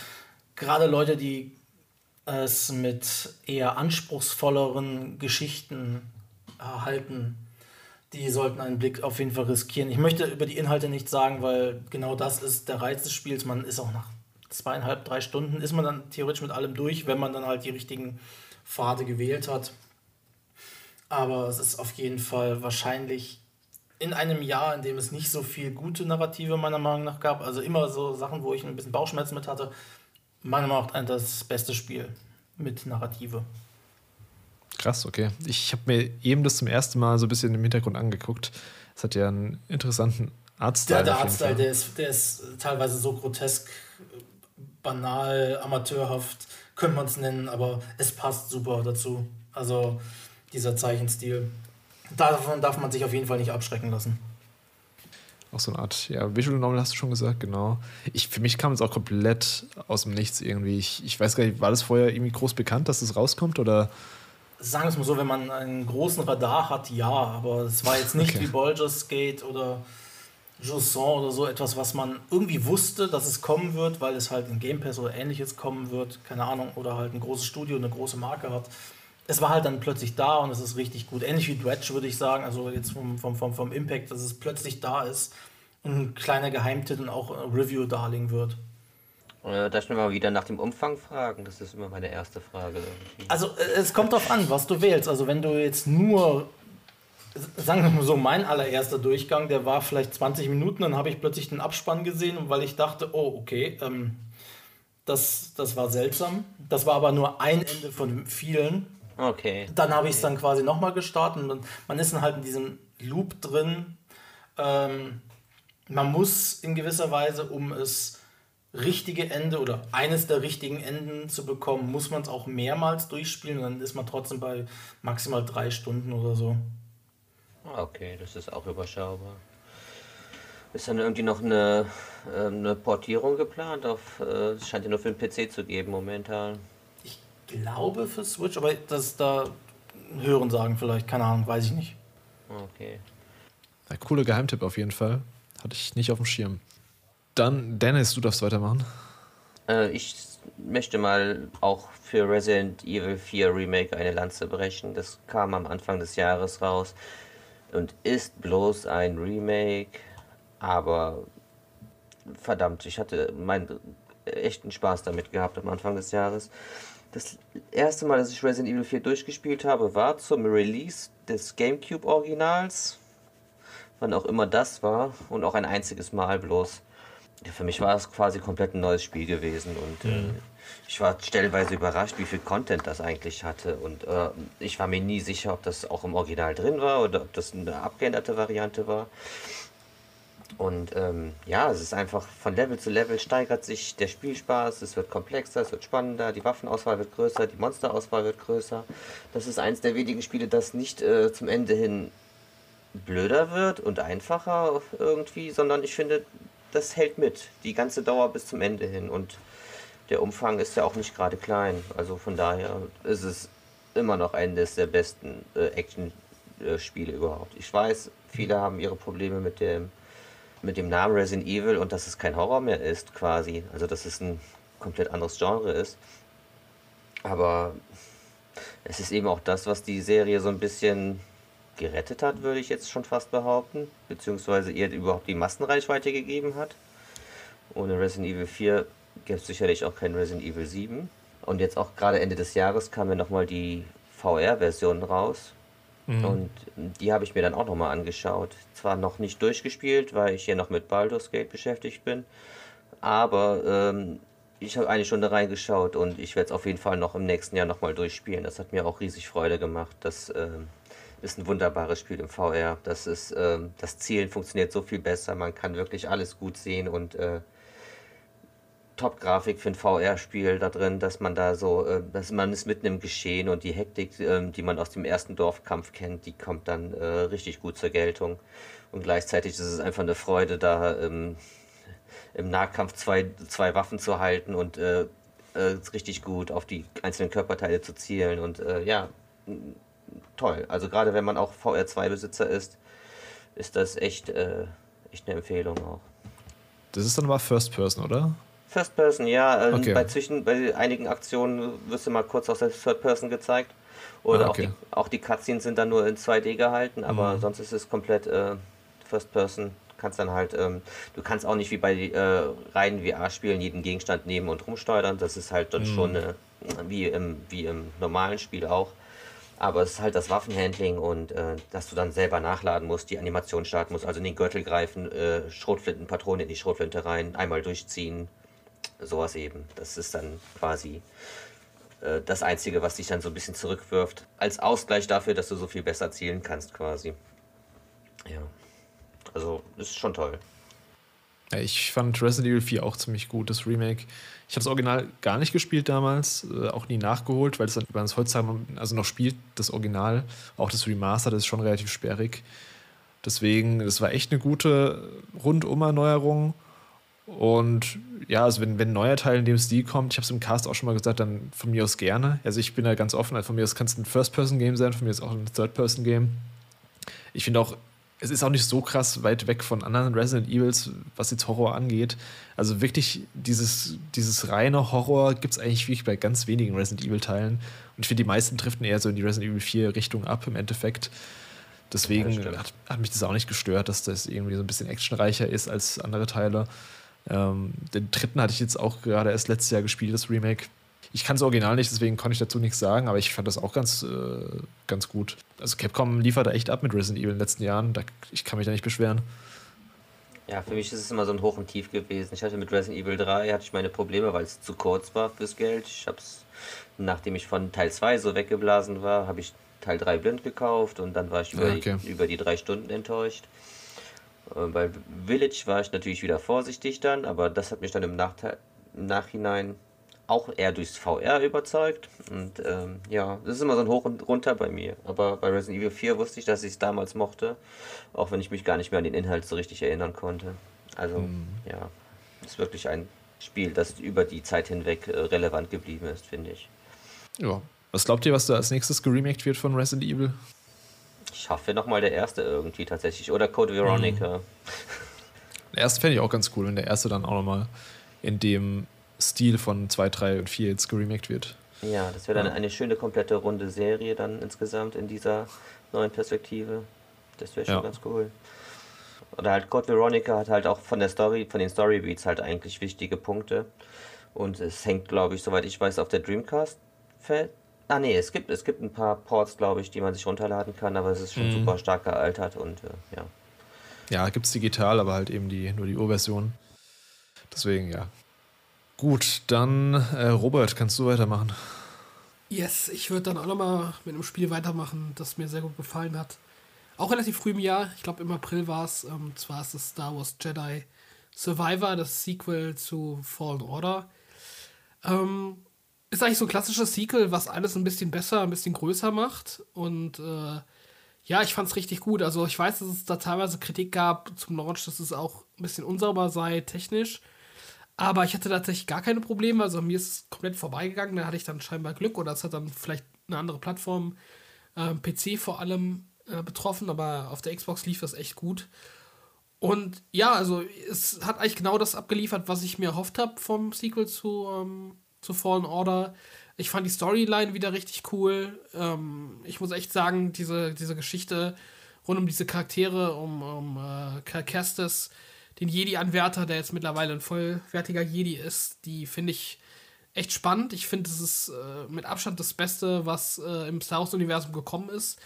gerade Leute, die es mit eher anspruchsvolleren Geschichten erhalten, die sollten einen Blick auf jeden Fall riskieren. Ich möchte über die Inhalte nichts sagen, weil genau das ist der Reiz des Spiels. Man ist auch nach zweieinhalb, drei Stunden, ist man dann theoretisch mit allem durch, wenn man dann halt die richtigen Pfade gewählt hat. Aber es ist auf jeden Fall wahrscheinlich in einem Jahr, in dem es nicht so viel gute Narrative meiner Meinung nach gab, also immer so Sachen, wo ich ein bisschen Bauchschmerzen mit hatte, meiner Meinung nach das beste Spiel mit Narrative. Krass, okay. Ich habe mir eben das zum ersten Mal so ein bisschen im Hintergrund angeguckt. Es hat ja einen interessanten Artstyle. Der, der Artstyle, der ist, der ist teilweise so grotesk, banal, amateurhaft, könnte man es nennen, aber es passt super dazu. Also dieser Zeichenstil. Davon darf man sich auf jeden Fall nicht abschrecken lassen. Auch so eine Art, ja, Visual Novel hast du schon gesagt, genau. Ich, für mich kam es auch komplett aus dem Nichts irgendwie. Ich, ich weiß gar nicht, war das vorher irgendwie groß bekannt, dass es das rauskommt oder? Sagen wir es mal so, wenn man einen großen Radar hat, ja, aber es war jetzt nicht okay. wie Baldur's Gate oder Jusson oder so etwas, was man irgendwie wusste, dass es kommen wird, weil es halt in Game Pass oder ähnliches kommen wird, keine Ahnung, oder halt ein großes Studio, eine große Marke hat es war halt dann plötzlich da und es ist richtig gut. Ähnlich wie Dredge, würde ich sagen, also jetzt vom, vom, vom, vom Impact, dass es plötzlich da ist und ein kleiner Geheimtitel und auch Review-Darling wird. Äh, darf ich mal wieder nach dem Umfang fragen? Das ist immer meine erste Frage. Also äh, es kommt darauf an, was du wählst. Also wenn du jetzt nur, sagen wir mal so, mein allererster Durchgang, der war vielleicht 20 Minuten, dann habe ich plötzlich den Abspann gesehen, weil ich dachte, oh, okay, ähm, das, das war seltsam. Das war aber nur ein Ende von vielen. Okay. Dann habe ich es dann quasi nochmal gestartet und man ist dann halt in diesem Loop drin. Ähm, man muss in gewisser Weise, um es richtige Ende oder eines der richtigen Enden zu bekommen, muss man es auch mehrmals durchspielen und dann ist man trotzdem bei maximal drei Stunden oder so. Okay, das ist auch überschaubar. Ist dann irgendwie noch eine, äh, eine Portierung geplant? Auf, äh, es scheint ja nur für den PC zu geben momentan glaube für Switch, aber das da hören sagen vielleicht, keine Ahnung, weiß ich nicht. Okay. Ein cooler Geheimtipp auf jeden Fall. Hatte ich nicht auf dem Schirm. Dann, Dennis, du darfst weitermachen. Äh, ich möchte mal auch für Resident Evil 4 Remake eine Lanze brechen. Das kam am Anfang des Jahres raus und ist bloß ein Remake, aber verdammt, ich hatte meinen echten Spaß damit gehabt am Anfang des Jahres. Das erste Mal, dass ich Resident Evil 4 durchgespielt habe, war zum Release des GameCube-Originals. Wann auch immer das war. Und auch ein einziges Mal bloß. Für mich war es quasi komplett ein neues Spiel gewesen. Und äh, mhm. Ich war stellenweise überrascht, wie viel Content das eigentlich hatte. Und äh, ich war mir nie sicher, ob das auch im Original drin war oder ob das eine abgeänderte Variante war. Und ähm, ja, es ist einfach von Level zu Level steigert sich der Spielspaß, es wird komplexer, es wird spannender, die Waffenauswahl wird größer, die Monsterauswahl wird größer. Das ist eins der wenigen Spiele, das nicht äh, zum Ende hin blöder wird und einfacher irgendwie, sondern ich finde, das hält mit, die ganze Dauer bis zum Ende hin. Und der Umfang ist ja auch nicht gerade klein. Also von daher ist es immer noch eines der besten äh, Action-Spiele äh, überhaupt. Ich weiß, viele haben ihre Probleme mit dem mit dem Namen Resident Evil und dass es kein Horror mehr ist, quasi. Also, dass es ein komplett anderes Genre ist. Aber es ist eben auch das, was die Serie so ein bisschen gerettet hat, würde ich jetzt schon fast behaupten. Beziehungsweise ihr überhaupt die Massenreichweite gegeben hat. Ohne Resident Evil 4 gäbe es sicherlich auch kein Resident Evil 7. Und jetzt auch gerade Ende des Jahres kam ja nochmal die VR-Version raus. Mhm. Und die habe ich mir dann auch nochmal angeschaut. Zwar noch nicht durchgespielt, weil ich hier noch mit Baldur's Gate beschäftigt bin, aber ähm, ich habe eine Stunde reingeschaut und ich werde es auf jeden Fall noch im nächsten Jahr nochmal durchspielen. Das hat mir auch riesig Freude gemacht. Das ähm, ist ein wunderbares Spiel im VR. Das, ist, ähm, das Zielen funktioniert so viel besser. Man kann wirklich alles gut sehen und äh, Top-Grafik für ein VR-Spiel da drin, dass man da so, äh, dass man ist mitten im Geschehen und die Hektik, äh, die man aus dem ersten Dorfkampf kennt, die kommt dann äh, richtig gut zur Geltung. Und gleichzeitig ist es einfach eine Freude, da ähm, im Nahkampf zwei, zwei Waffen zu halten und äh, äh, richtig gut auf die einzelnen Körperteile zu zielen. Und äh, ja, toll. Also gerade wenn man auch VR2-Besitzer ist, ist das echt, echt eine Empfehlung auch. Das ist dann aber First Person, oder? First Person, ja. Ähm, Okay. bei, zwischen, bei einigen Aktionen wirst du mal kurz aus der Third Person gezeigt. Oder Ah, auch, okay. die, auch die Cutscenes sind dann nur in 2D gehalten, aber Mhm. sonst ist es komplett äh, First Person. Kannst dann halt, ähm, du kannst auch nicht wie bei äh, reinen VR-Spielen jeden Gegenstand nehmen und rumsteuern. Das ist halt dann Mhm. schon äh, wie, im, wie im normalen Spiel auch. Aber es ist halt das Waffenhandling und äh, dass du dann selber nachladen musst, die Animation starten musst, also in den Gürtel greifen, äh, Schrotflintenpatrone in die Schrotflinte rein, einmal durchziehen, sowas eben. Das ist dann quasi äh, das Einzige, was dich dann so ein bisschen zurückwirft, als Ausgleich dafür, dass du so viel besser zielen kannst quasi. Ja, also ist schon toll. Ja, ich fand Resident Evil 4 auch ziemlich gut, das Remake. Ich habe das Original gar nicht gespielt damals, äh, auch nie nachgeholt, weil es dann, es heutzutage also noch spielt, das Original, auch das Remaster, das ist schon relativ sperrig. Deswegen, das war echt eine gute Rundum-Erneuerung. Und ja, also wenn, wenn ein neuer Teil in dem Stil kommt, ich habe es im Cast auch schon mal gesagt, dann von mir aus gerne. Also ich bin da ganz offen, also von mir aus kann es ein First-Person-Game sein, von mir aus auch ein Third-Person-Game. Ich finde auch, es ist auch nicht so krass weit weg von anderen Resident Evils, was jetzt Horror angeht. Also wirklich, dieses, dieses reine Horror gibt es eigentlich wirklich bei ganz wenigen Resident Evil-Teilen. Und ich finde, die meisten driften eher so in die Resident Evil 4 Richtung ab im Endeffekt. Deswegen Ja, hat, hat mich das auch nicht gestört, dass das irgendwie so ein bisschen actionreicher ist als andere Teile. Ähm, den dritten hatte ich jetzt auch gerade erst letztes Jahr gespielt, das Remake. Ich kann das Original nicht, deswegen konnte ich dazu nichts sagen, aber ich fand das auch ganz, äh, ganz gut. Also Capcom liefert da echt ab mit Resident Evil in den letzten Jahren. Da, ich kann mich da nicht beschweren. Ja, für mich ist es immer so ein Hoch und Tief gewesen. Ich hatte mit Resident Evil 3 hatte ich meine Probleme, weil es zu kurz war fürs Geld. Ich hab's, nachdem ich von Teil 2 so weggeblasen war, habe ich Teil 3 blind gekauft und dann war ich über, Ah, okay. die, über die drei Stunden enttäuscht. Äh, Bei Village war ich natürlich wieder vorsichtig dann, aber das hat mich dann im, Nachteil, im Nachhinein auch eher durchs VR überzeugt. Und ähm, ja, das ist immer so ein Hoch und runter bei mir. Aber bei Resident Evil 4 wusste ich, dass ich es damals mochte, auch wenn ich mich gar nicht mehr an den Inhalt so richtig erinnern konnte. Also ja, ist wirklich ein Spiel, das über die Zeit hinweg äh, relevant geblieben ist, finde ich. Ja. Was glaubt ihr, was da als nächstes geremaked wird von Resident Evil? Ich hoffe nochmal der erste irgendwie tatsächlich. Oder Code Veronica. Der erste fände ich auch ganz cool, wenn der erste dann auch nochmal in dem Stil von 2, 3 und 4 jetzt geremaked wird. Ja, das wäre dann eine schöne komplette runde Serie dann insgesamt in dieser neuen Perspektive. Das wäre schon Ja. ganz cool. Oder halt Code Veronica hat halt auch von der Story, von den Storybeats halt eigentlich wichtige Punkte. Und es hängt, glaube ich, soweit ich weiß, auf der Dreamcast fest. Ah nee, es gibt, es gibt ein paar Ports, glaube ich, die man sich runterladen kann, aber es ist schon Mhm. super stark gealtert und äh, ja. Ja, gibt es digital, aber halt eben die, nur die Urversion. Deswegen, ja. Gut, dann äh, Robert, kannst du weitermachen? Yes, ich würde dann auch nochmal mit einem Spiel weitermachen, das mir sehr gut gefallen hat. Auch relativ früh im Jahr, ich glaube im April war es. Ähm, zwar ist es Star Wars Jedi Survivor, das Sequel zu Fallen Order. Ähm, ist eigentlich so ein klassisches Sequel, was alles ein bisschen besser, ein bisschen größer macht. Und äh, ja, ich fand es richtig gut. Also ich weiß, dass es da teilweise Kritik gab zum Launch, dass es auch ein bisschen unsauber sei, technisch. Aber ich hatte tatsächlich gar keine Probleme. Also mir ist es komplett vorbeigegangen. Da hatte ich dann scheinbar Glück oder es hat dann vielleicht eine andere Plattform, äh, PC vor allem äh, betroffen, aber auf der Xbox lief das echt gut. Und ja, also es hat eigentlich genau das abgeliefert, was ich mir erhofft habe vom Sequel zu, ähm, zu Fallen Order. Ich fand die Storyline wieder richtig cool. Ähm, ich muss echt sagen, diese, diese Geschichte rund um diese Charaktere, um, um äh, Cal Kestis, den Jedi-Anwärter, der jetzt mittlerweile ein vollwertiger Jedi ist, die finde ich echt spannend. Ich finde, es ist äh, mit Abstand das Beste, was äh, im Star Wars-Universum gekommen ist,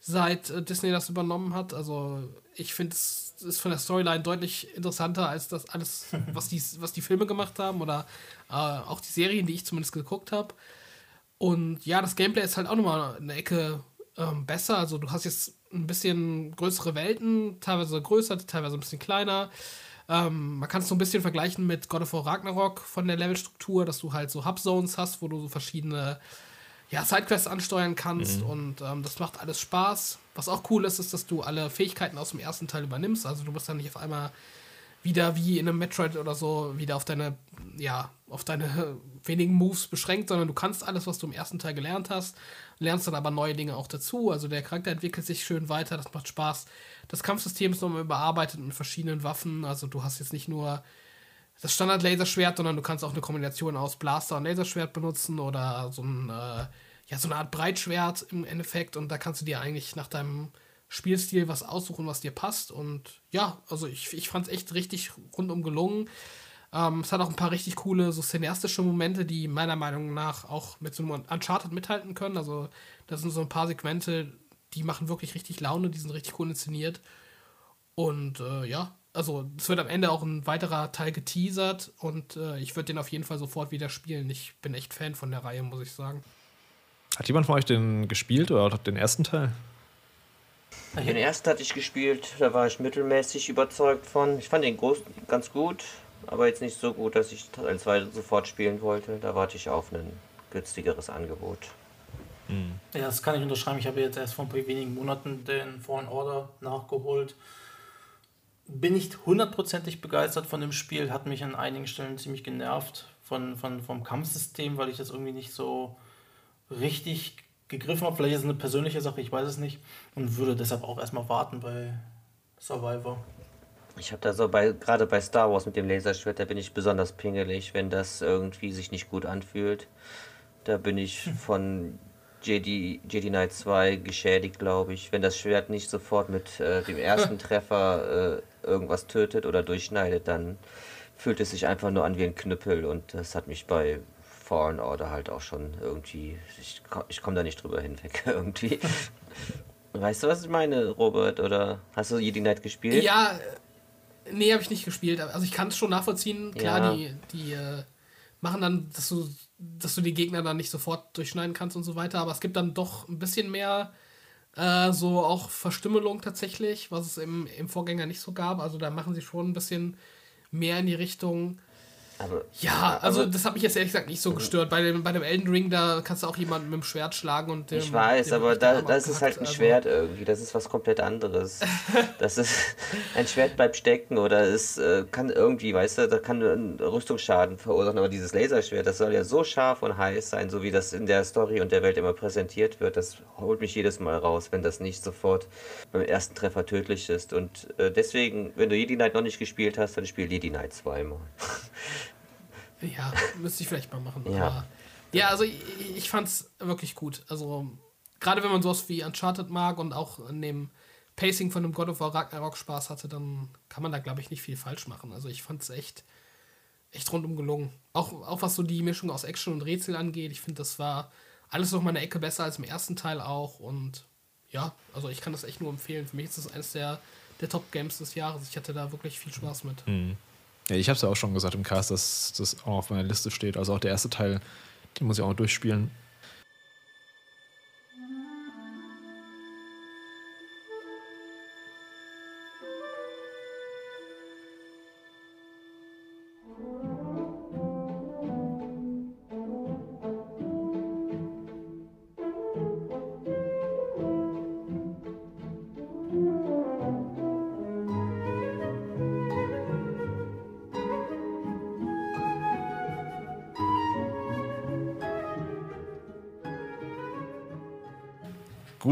seit äh, Disney das übernommen hat. Also ich finde, es ist von der Storyline deutlich interessanter als das alles, was die, was die Filme gemacht haben oder äh, auch die Serien, die ich zumindest geguckt habe. Und ja, das Gameplay ist halt auch nochmal eine Ecke ähm, besser. Also du hast jetzt ein bisschen größere Welten, teilweise größer, teilweise ein bisschen kleiner. Ähm, man kann es so ein bisschen vergleichen mit God of War Ragnarok von der Levelstruktur, dass du halt so Hub-Zones hast, wo du so verschiedene ja, Sidequests ansteuern kannst und ähm, das macht alles Spaß. Was auch cool ist, ist, dass du alle Fähigkeiten aus dem ersten Teil übernimmst. Also du bist dann nicht auf einmal wieder wie in einem Metroid oder so wieder auf deine, ja, auf deine wenigen Moves beschränkt, sondern du kannst alles, was du im ersten Teil gelernt hast, lernst dann aber neue Dinge auch dazu. Also der Charakter entwickelt sich schön weiter, das macht Spaß. Das Kampfsystem ist nochmal überarbeitet mit verschiedenen Waffen. Also du hast jetzt nicht nur das Standard-Laserschwert, sondern du kannst auch eine Kombination aus Blaster und Laserschwert benutzen oder so, ein, äh, ja, so eine Art Breitschwert im Endeffekt. Und da kannst du dir eigentlich nach deinem Spielstil was aussuchen, was dir passt. Und ja, also ich, ich fand es echt richtig rundum gelungen. Ähm, es hat auch ein paar richtig coole, so cineastische Momente, die meiner Meinung nach auch mit so einem Uncharted mithalten können. Also, das sind so ein paar Segmente, die machen wirklich richtig Laune, die sind richtig cool inszeniert. Und äh, ja, also es wird am Ende auch ein weiterer Teil geteasert und äh, ich würde den auf jeden Fall sofort wieder spielen. Ich bin echt Fan von der Reihe, muss ich sagen. Hat jemand von euch den gespielt oder den ersten Teil? Den ersten hatte ich gespielt, da war ich mittelmäßig überzeugt von. Ich fand den groß, ganz gut, aber jetzt nicht so gut, dass ich Teil 2 sofort spielen wollte. Da warte ich auf ein günstigeres Angebot. Mhm. Ja, das kann ich unterschreiben. Ich habe jetzt erst vor ein paar wenigen Monaten den Fallen Order nachgeholt. Bin nicht hundertprozentig begeistert von dem Spiel, hat mich an einigen Stellen ziemlich genervt von, von, vom Kampfsystem, weil ich das irgendwie nicht so richtig gegriffen habe. Vielleicht ist es eine persönliche Sache, ich weiß es nicht. Und würde deshalb auch erstmal warten bei Survivor. Ich habe da so bei, gerade bei Star Wars mit dem Laserschwert, da bin ich besonders pingelig, wenn das irgendwie sich nicht gut anfühlt. Da bin ich hm. von Jedi, Jedi Knight 2 geschädigt, glaube ich. Wenn das Schwert nicht sofort mit äh, dem ersten Treffer äh, irgendwas tötet oder durchschneidet, dann fühlt es sich einfach nur an wie ein Knüppel und das hat mich bei Fallen Order halt auch schon irgendwie, ich, ich komme da nicht drüber hinweg irgendwie. weißt du, was ich meine, Robert? Oder hast du Jedi Knight gespielt? Ja, nee, habe ich nicht gespielt. Also ich kann es schon nachvollziehen. Klar, ja. die, die äh, machen dann, dass du dass du die Gegner dann nicht sofort durchschneiden kannst und so weiter. Aber es gibt dann doch ein bisschen mehr äh, so auch Verstümmelung tatsächlich, was es im, im Vorgänger nicht so gab. Also da machen sie schon ein bisschen mehr in die Richtung aber, ja, also das hat mich jetzt ehrlich gesagt nicht so gestört. Bei dem, bei dem Elden Ring, da kannst du auch jemanden mit dem Schwert schlagen und dem, Ich weiß, aber da, das ist halt ein also. Schwert irgendwie. Das ist was komplett anderes. das ist ein Schwert bleibt stecken oder es äh, kann irgendwie, weißt du, da kann einen Rüstungsschaden verursachen. Aber dieses Laserschwert, das soll ja so scharf und heiß sein, so wie das in der Story und der Welt immer präsentiert wird. Das holt mich jedes Mal raus, wenn das nicht sofort beim ersten Treffer tödlich ist. Und äh, deswegen, wenn du Jedi Knight noch nicht gespielt hast, dann spiel Jedi Knight zweimal. Ja, müsste ich vielleicht mal machen. Ja, aber, ja also ich, ich fand's wirklich gut. Also, gerade wenn man sowas wie Uncharted mag und auch an dem Pacing von dem God of War Ragnarok Spaß hatte, dann kann man da, glaube ich, nicht viel falsch machen. Also, ich fand's echt, echt rundum gelungen. Auch, auch was so die Mischung aus Action und Rätsel angeht. Ich finde, das war alles noch mal eine Ecke besser als im ersten Teil auch. Und ja, also ich kann das echt nur empfehlen. Für mich ist das eines der, der Top-Games des Jahres. Ich hatte da wirklich viel Spaß mit. Mhm. Ja, ich habe es ja auch schon gesagt im Cast, dass das auch auf meiner Liste steht. Also auch der erste Teil, den muss ich auch noch durchspielen.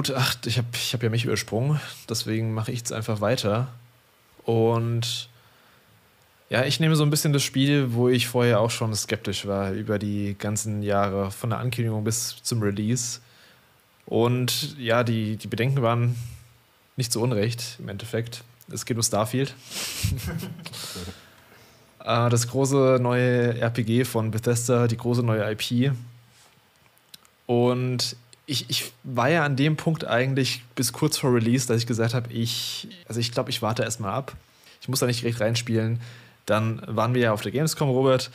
Gut, ach, ich habe ich hab ja mich übersprungen, deswegen mache ich jetzt einfach weiter. Und ja, ich nehme so ein bisschen das Spiel, wo ich vorher auch schon skeptisch war über die ganzen Jahre, von der Ankündigung bis zum Release. Und ja, die, die Bedenken waren nicht so unrecht im Endeffekt. Es geht um Starfield. Ah, das große neue RPG von Bethesda, die große neue IP. Und ich, ich war ja an dem Punkt eigentlich bis kurz vor Release, dass ich gesagt habe, ich, also ich glaube, ich warte erstmal ab. Ich muss da nicht direkt reinspielen. Dann waren wir ja auf der Gamescom, Robert,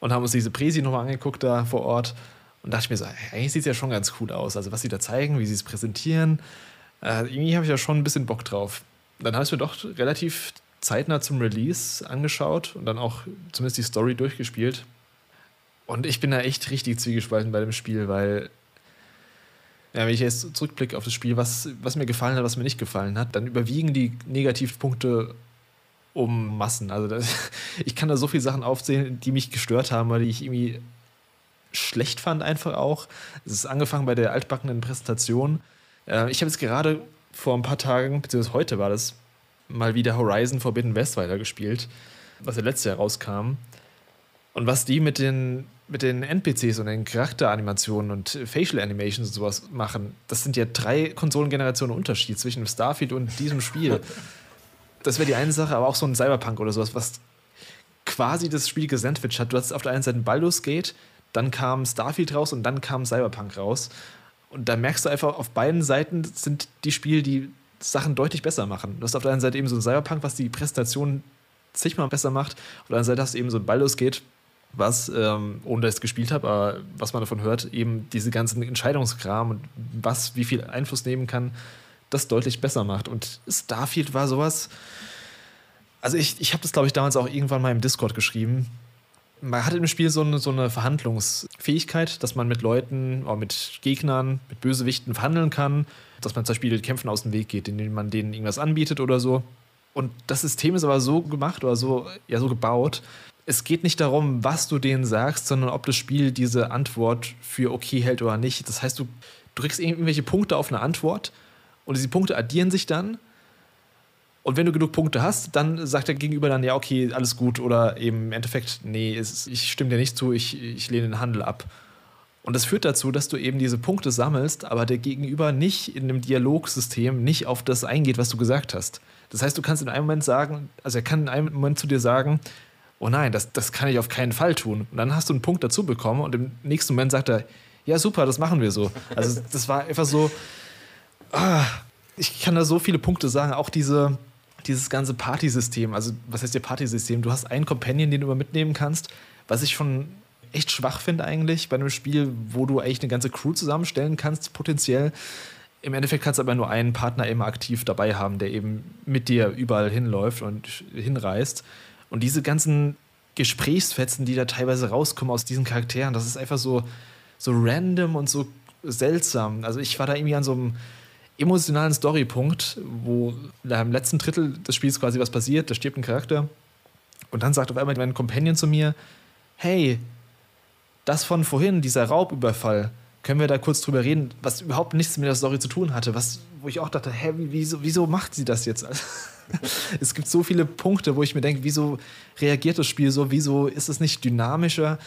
und haben uns diese Präsi nochmal angeguckt da vor Ort. Und dachte ich mir so, eigentlich sieht es ja schon ganz cool aus. Also was sie da zeigen, wie sie es präsentieren. Äh, irgendwie habe ich ja schon ein bisschen Bock drauf. Dann habe ich mir doch relativ zeitnah zum Release angeschaut und dann auch zumindest die Story durchgespielt. Und ich bin da echt richtig zwiegespalten bei dem Spiel, weil ja, wenn ich jetzt zurückblicke auf das Spiel, was, was mir gefallen hat, was mir nicht gefallen hat, dann überwiegen die Negativpunkte um Massen. Also das, ich kann da so viele Sachen aufzählen, die mich gestört haben, weil die ich irgendwie schlecht fand einfach auch. Es ist angefangen bei der altbackenen Präsentation. Äh, ich habe jetzt gerade vor ein paar Tagen, beziehungsweise heute war das, mal wieder Horizon Forbidden West weitergespielt, was ja letztes Jahr rauskam. Und was die mit den, mit den NPCs und den Charakteranimationen und Facial Animations und sowas machen, das sind ja drei Konsolengenerationen Unterschied zwischen Starfield und diesem Spiel. Das wäre die eine Sache, aber auch so ein Cyberpunk oder sowas, was quasi das Spiel gesandwiched hat. Du hast auf der einen Seite Baldur's Gate, dann kam Starfield raus und dann kam Cyberpunk raus. Und da merkst du einfach, auf beiden Seiten sind die Spiele, die Sachen deutlich besser machen. Du hast auf der einen Seite eben so ein Cyberpunk, was die Präsentation zigmal besser macht. Auf der anderen Seite hast du eben so ein Baldur's Gate, was, ähm, ohne dass ich es gespielt habe, aber was man davon hört, eben diese ganzen Entscheidungskram und was, wie viel Einfluss nehmen kann, das deutlich besser macht. Und Starfield war sowas. Also ich, ich habe das, glaube ich, damals auch irgendwann mal im Discord geschrieben. Man hat im Spiel so eine, so eine Verhandlungsfähigkeit, dass man mit Leuten, auch mit Gegnern, mit Bösewichten verhandeln kann, dass man zum Beispiel Kämpfen aus dem Weg geht, indem man denen irgendwas anbietet oder so. Und das System ist aber so gemacht oder so, ja, so gebaut. Es geht nicht darum, was du denen sagst, sondern ob das Spiel diese Antwort für okay hält oder nicht. Das heißt, du drückst irgendwelche Punkte auf eine Antwort und diese Punkte addieren sich dann. Und wenn du genug Punkte hast, dann sagt der Gegenüber dann, ja, okay, alles gut. Oder eben im Endeffekt, nee, es, ich stimme dir nicht zu, ich, ich lehne den Handel ab. Und das führt dazu, dass du eben diese Punkte sammelst, aber der Gegenüber nicht in einem Dialogsystem nicht auf das eingeht, was du gesagt hast. Das heißt, du kannst in einem Moment sagen, also er kann in einem Moment zu dir sagen, oh nein, das, das kann ich auf keinen Fall tun. Und dann hast du einen Punkt dazu bekommen und im nächsten Moment sagt er, ja, super, das machen wir so. Also das war einfach so, ah, ich kann da so viele Punkte sagen, auch diese, dieses ganze Partysystem, also was heißt ihr Partysystem? Du hast einen Companion, den du immer mitnehmen kannst, was ich schon echt schwach finde eigentlich bei einem Spiel, wo du eigentlich eine ganze Crew zusammenstellen kannst, potenziell. Im Endeffekt kannst du aber nur einen Partner immer aktiv dabei haben, der eben mit dir überall hinläuft und hinreist. Und diese ganzen Gesprächsfetzen, die da teilweise rauskommen aus diesen Charakteren, das ist einfach so, so random und so seltsam. Also ich war da irgendwie an so einem emotionalen Storypunkt, wo im letzten Drittel des Spiels quasi was passiert, da stirbt ein Charakter und dann sagt auf einmal mein Companion zu mir, hey, das von vorhin, dieser Raubüberfall, können wir da kurz drüber reden, was überhaupt nichts mit der Story zu tun hatte, was, wo ich auch dachte, hä, wieso, wieso macht sie das jetzt? es gibt so viele Punkte, wo ich mir denke, wieso reagiert das Spiel so, wieso ist es nicht dynamischer?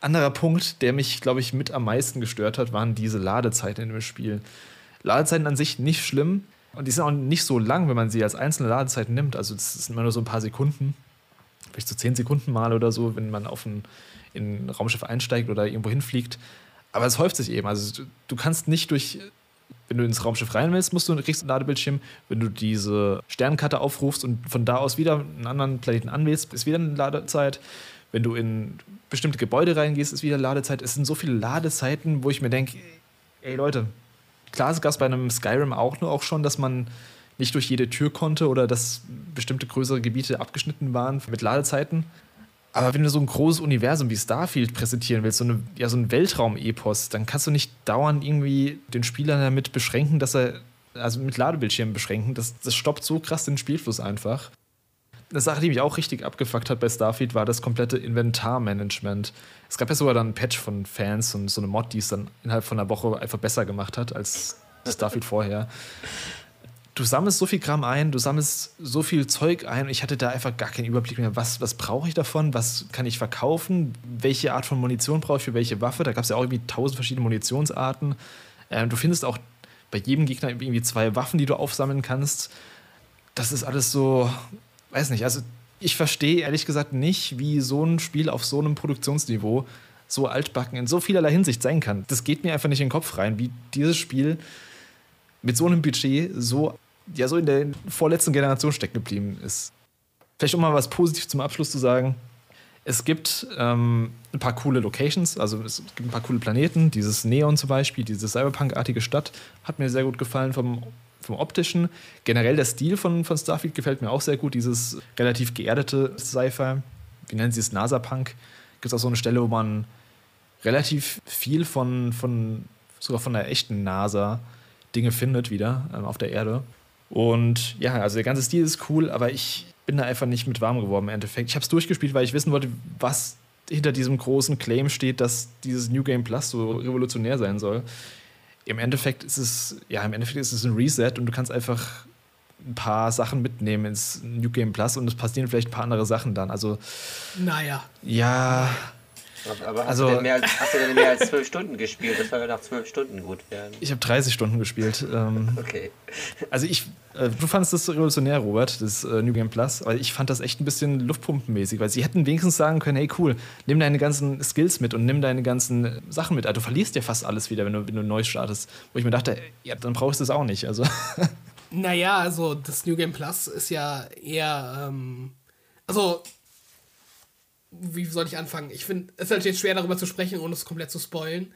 Anderer Punkt, der mich, glaube ich, mit am meisten gestört hat, waren diese Ladezeiten dem Spiel. Ladezeiten an sich nicht schlimm und die sind auch nicht so lang, wenn man sie als einzelne Ladezeiten nimmt. Also das sind immer nur so ein paar Sekunden, vielleicht so zehn Sekunden mal oder so, wenn man auf ein, in ein Raumschiff einsteigt oder irgendwo hinfliegt. Aber es häuft sich eben. Also du kannst nicht durch, wenn du ins Raumschiff rein willst, musst du kriegst einen Ladebildschirm. Wenn du diese Sternkarte aufrufst und von da aus wieder einen anderen Planeten anwählst, ist wieder eine Ladezeit. Wenn du in bestimmte Gebäude reingehst, ist wieder Ladezeit. Es sind so viele Ladezeiten, wo ich mir denke, ey Leute, klar gab es bei einem Skyrim auch nur auch schon, dass man nicht durch jede Tür konnte oder dass bestimmte größere Gebiete abgeschnitten waren mit Ladezeiten. Aber wenn du so ein großes Universum wie Starfield präsentieren willst, so, eine, ja, so ein Weltraum-Epos, dann kannst du nicht dauernd irgendwie den Spieler damit beschränken, dass er, also mit Ladebildschirmen beschränken. Das, das stoppt so krass den Spielfluss einfach. Eine Sache, die mich auch richtig abgefuckt hat bei Starfield, war das komplette Inventarmanagement. Es gab ja sogar dann ein Patch von Fans und so eine Mod, die es dann innerhalb von einer Woche einfach besser gemacht hat als Starfield vorher du sammelst so viel Gramm ein, du sammelst so viel Zeug ein ich hatte da einfach gar keinen Überblick mehr, was, was brauche ich davon, was kann ich verkaufen, welche Art von Munition brauche ich für welche Waffe. Da gab es ja auch irgendwie tausend verschiedene Munitionsarten. Ähm, du findest auch bei jedem Gegner irgendwie zwei Waffen, die du aufsammeln kannst. Das ist alles so, weiß nicht, also ich verstehe ehrlich gesagt nicht, wie so ein Spiel auf so einem Produktionsniveau so altbacken in so vielerlei Hinsicht sein kann. Das geht mir einfach nicht in den Kopf rein, wie dieses Spiel mit so einem Budget so ja so in der vorletzten Generation stecken geblieben ist. Vielleicht um mal was Positives zum Abschluss zu sagen. Es gibt ähm, ein paar coole Locations, also es gibt ein paar coole Planeten. Dieses Neon zum Beispiel, diese Cyberpunk-artige Stadt, hat mir sehr gut gefallen vom, vom optischen. Generell der Stil von, von Starfield gefällt mir auch sehr gut. Dieses relativ geerdete Sci-Fi, wie nennen sie es, NASA-Punk. Gibt es auch so eine Stelle, wo man relativ viel von, von sogar von der echten NASA Dinge findet wieder ähm, auf der Erde. Und ja, also der ganze Stil ist cool, aber ich bin da einfach nicht mit warm geworden im Endeffekt. Ich habe es durchgespielt, weil ich wissen wollte, was hinter diesem großen Claim steht, dass dieses New Game Plus so revolutionär sein soll. Im Endeffekt ist es, ja, im Endeffekt ist es ein Reset und du kannst einfach ein paar Sachen mitnehmen ins New Game Plus und es passieren vielleicht ein paar andere Sachen dann. Also, naja. Ja. Aber hast, also, du mehr als, hast du denn mehr als zwölf Stunden gespielt? Das soll ja nach zwölf Stunden gut werden. Ich habe 30 Stunden gespielt. Ähm, okay. Also ich, äh, du fandest das revolutionär, Robert, das äh, New Game Plus, aber ich fand das echt ein bisschen luftpumpenmäßig, weil sie hätten wenigstens sagen können, hey cool, nimm deine ganzen Skills mit und nimm deine ganzen Sachen mit. Also du verlierst ja fast alles wieder, wenn du, wenn du neu startest. Wo ich mir dachte, ja, dann brauchst du es auch nicht. Also. Naja, also das New Game Plus ist ja eher, ähm, also wie soll ich anfangen? Ich finde, es ist halt jetzt schwer darüber zu sprechen, ohne es komplett zu spoilen.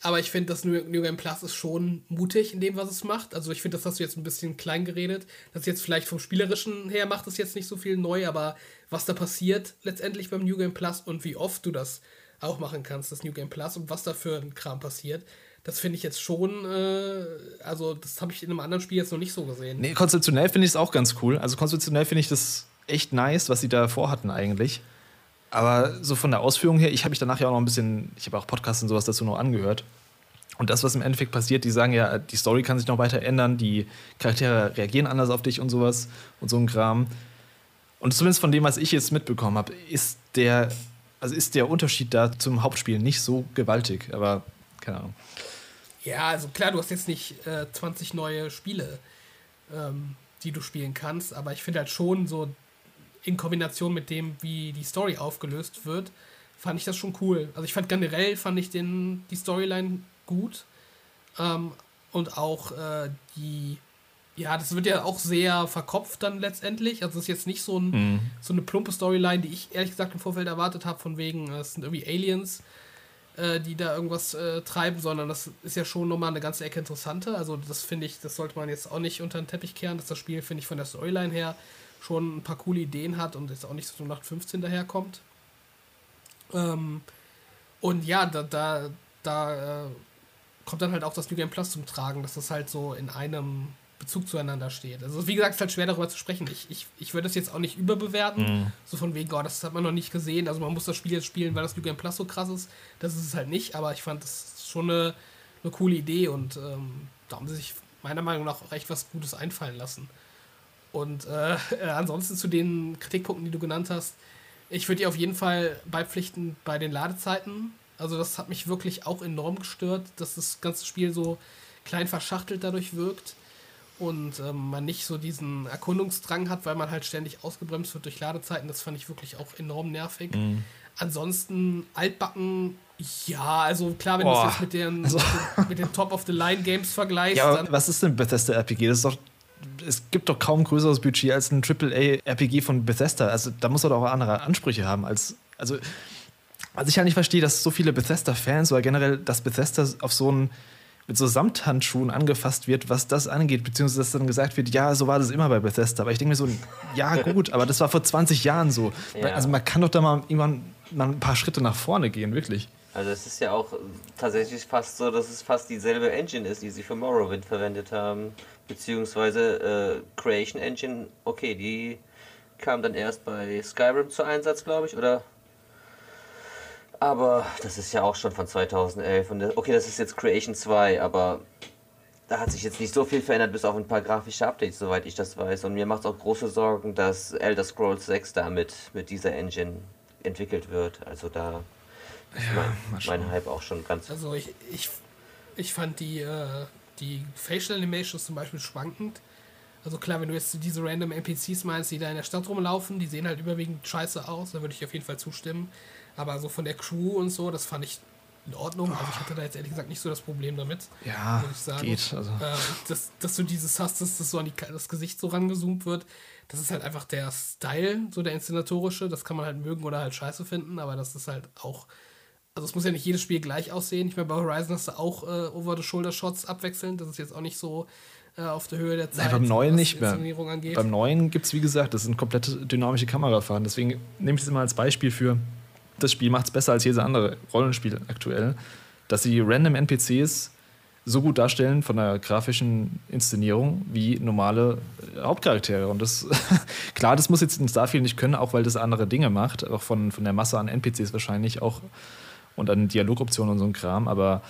Aber ich finde, das New, New Game Plus ist schon mutig in dem, was es macht. Also ich finde, das hast du jetzt ein bisschen klein geredet. Das jetzt vielleicht vom Spielerischen her macht es jetzt nicht so viel neu, aber was da passiert letztendlich beim New Game Plus und wie oft du das auch machen kannst, das New Game Plus und was da für ein Kram passiert, das finde ich jetzt schon, äh, also das habe ich in einem anderen Spiel jetzt noch nicht so gesehen. Nee, konzeptionell finde ich es auch ganz cool. Also konzeptionell finde ich das echt nice, was sie da vorhatten eigentlich. Aber so von der Ausführung her, ich habe mich danach ja auch noch ein bisschen, ich habe auch Podcasts und sowas dazu noch angehört. Und das, was im Endeffekt passiert, die sagen ja, die Story kann sich noch weiter ändern, die Charaktere reagieren anders auf dich und sowas und so ein Kram. Und zumindest von dem, was ich jetzt mitbekommen habe, ist der, also ist der Unterschied da zum Hauptspiel nicht so gewaltig, aber keine Ahnung. Ja, also klar, du hast jetzt nicht äh, 20 neue Spiele, ähm, die du spielen kannst, aber ich finde halt schon so in Kombination mit dem, wie die Story aufgelöst wird, fand ich das schon cool. Also ich fand generell, fand ich den, die Storyline gut. Ähm, und auch äh, die, ja, das wird ja auch sehr verkopft dann letztendlich. Also es ist jetzt nicht so, ein, mhm. so eine plumpe Storyline, die ich ehrlich gesagt im Vorfeld erwartet habe, von wegen, es sind irgendwie Aliens, äh, die da irgendwas äh, treiben, sondern das ist ja schon nochmal eine ganze Ecke interessanter. Also das finde ich, das sollte man jetzt auch nicht unter den Teppich kehren, dass das Spiel, finde ich, von der Storyline her schon ein paar coole Ideen hat und jetzt auch nicht so nach 15 daherkommt. Ähm, und ja, da, da, da äh, kommt dann halt auch das New Game Plus zum Tragen, dass das halt so in einem Bezug zueinander steht. Also wie gesagt, es ist halt schwer darüber zu sprechen. Ich, ich, ich würde das jetzt auch nicht überbewerten, mhm. so von wegen, oh, das hat man noch nicht gesehen. Also man muss das Spiel jetzt spielen, weil das New Game Plus so krass ist. Das ist es halt nicht, aber ich fand das schon eine, eine coole Idee und ähm, da haben sie sich meiner Meinung nach auch echt was Gutes einfallen lassen. Und äh, ansonsten zu den Kritikpunkten, die du genannt hast, ich würde dir auf jeden Fall beipflichten bei den Ladezeiten. Also das hat mich wirklich auch enorm gestört, dass das ganze Spiel so klein verschachtelt dadurch wirkt und ähm, man nicht so diesen Erkundungsdrang hat, weil man halt ständig ausgebremst wird durch Ladezeiten. Das fand ich wirklich auch enorm nervig. Mhm. Ansonsten altbacken, ja, also klar, wenn du es jetzt mit den, also. mit den Top of the Line Games vergleichst. Ja, was ist denn Bethesda RPG? Das ist doch es gibt doch kaum größeres Budget als ein AAA-RPG von Bethesda. Also da muss er doch auch andere Ansprüche haben als. Also, was ich ja nicht verstehe, dass so viele Bethesda-Fans oder generell, dass Bethesda auf so einen mit so Samthandschuhen angefasst wird, was das angeht, beziehungsweise dass dann gesagt wird, ja, so war das immer bei Bethesda. Aber ich denke mir so, ja, gut, aber das war vor 20 Jahren so. Ja. Also man kann doch da mal irgendwann mal ein paar Schritte nach vorne gehen, wirklich. Also es ist ja auch tatsächlich fast so, dass es fast dieselbe Engine ist, die sie für Morrowind verwendet haben beziehungsweise äh, Creation Engine, okay, die kam dann erst bei Skyrim zu Einsatz, glaube ich, oder? Aber das ist ja auch schon von 2011. Und okay, das ist jetzt Creation 2, aber da hat sich jetzt nicht so viel verändert, bis auf ein paar grafische Updates, soweit ich das weiß. Und mir macht es auch große Sorgen, dass Elder Scrolls 6 damit mit dieser Engine entwickelt wird. Also da ja, mein, mein Hype auch schon ganz. Also ich, ich, ich fand die äh, die Facial Animations zum Beispiel schwankend. Also klar, wenn du jetzt diese random NPCs meinst, die da in der Stadt rumlaufen, die sehen halt überwiegend scheiße aus, da würde ich auf jeden Fall zustimmen. Aber so von der Crew und so, das fand ich in Ordnung. Also ich hatte da jetzt ehrlich gesagt nicht so das Problem damit. Ja, geht. Also. Äh, dass, dass du dieses hast, dass das so an die, das Gesicht so rangezoomt wird, das ist halt einfach der Style, so der inszenatorische. Das kann man halt mögen oder halt scheiße finden, aber das ist halt auch also es muss ja nicht jedes Spiel gleich aussehen. Ich meine, bei Horizon hast du auch äh, Over-the-Shoulder-Shots abwechselnd. Das ist jetzt auch nicht so äh, auf der Höhe der Zeit. Nein, beim neuen nicht mehr. Angeht. Beim neuen gibt es, wie gesagt, das sind komplett dynamische Kamerafahren. Deswegen nehme ich das immer als Beispiel für, das Spiel macht es besser als jedes andere Rollenspiel aktuell, dass sie random NPCs so gut darstellen von der grafischen Inszenierung wie normale äh, Hauptcharaktere. Und das, klar, das muss jetzt in Starfield nicht können, auch weil das andere Dinge macht, auch von, von der Masse an NPCs wahrscheinlich auch und an Dialogoptionen und so ein Kram, aber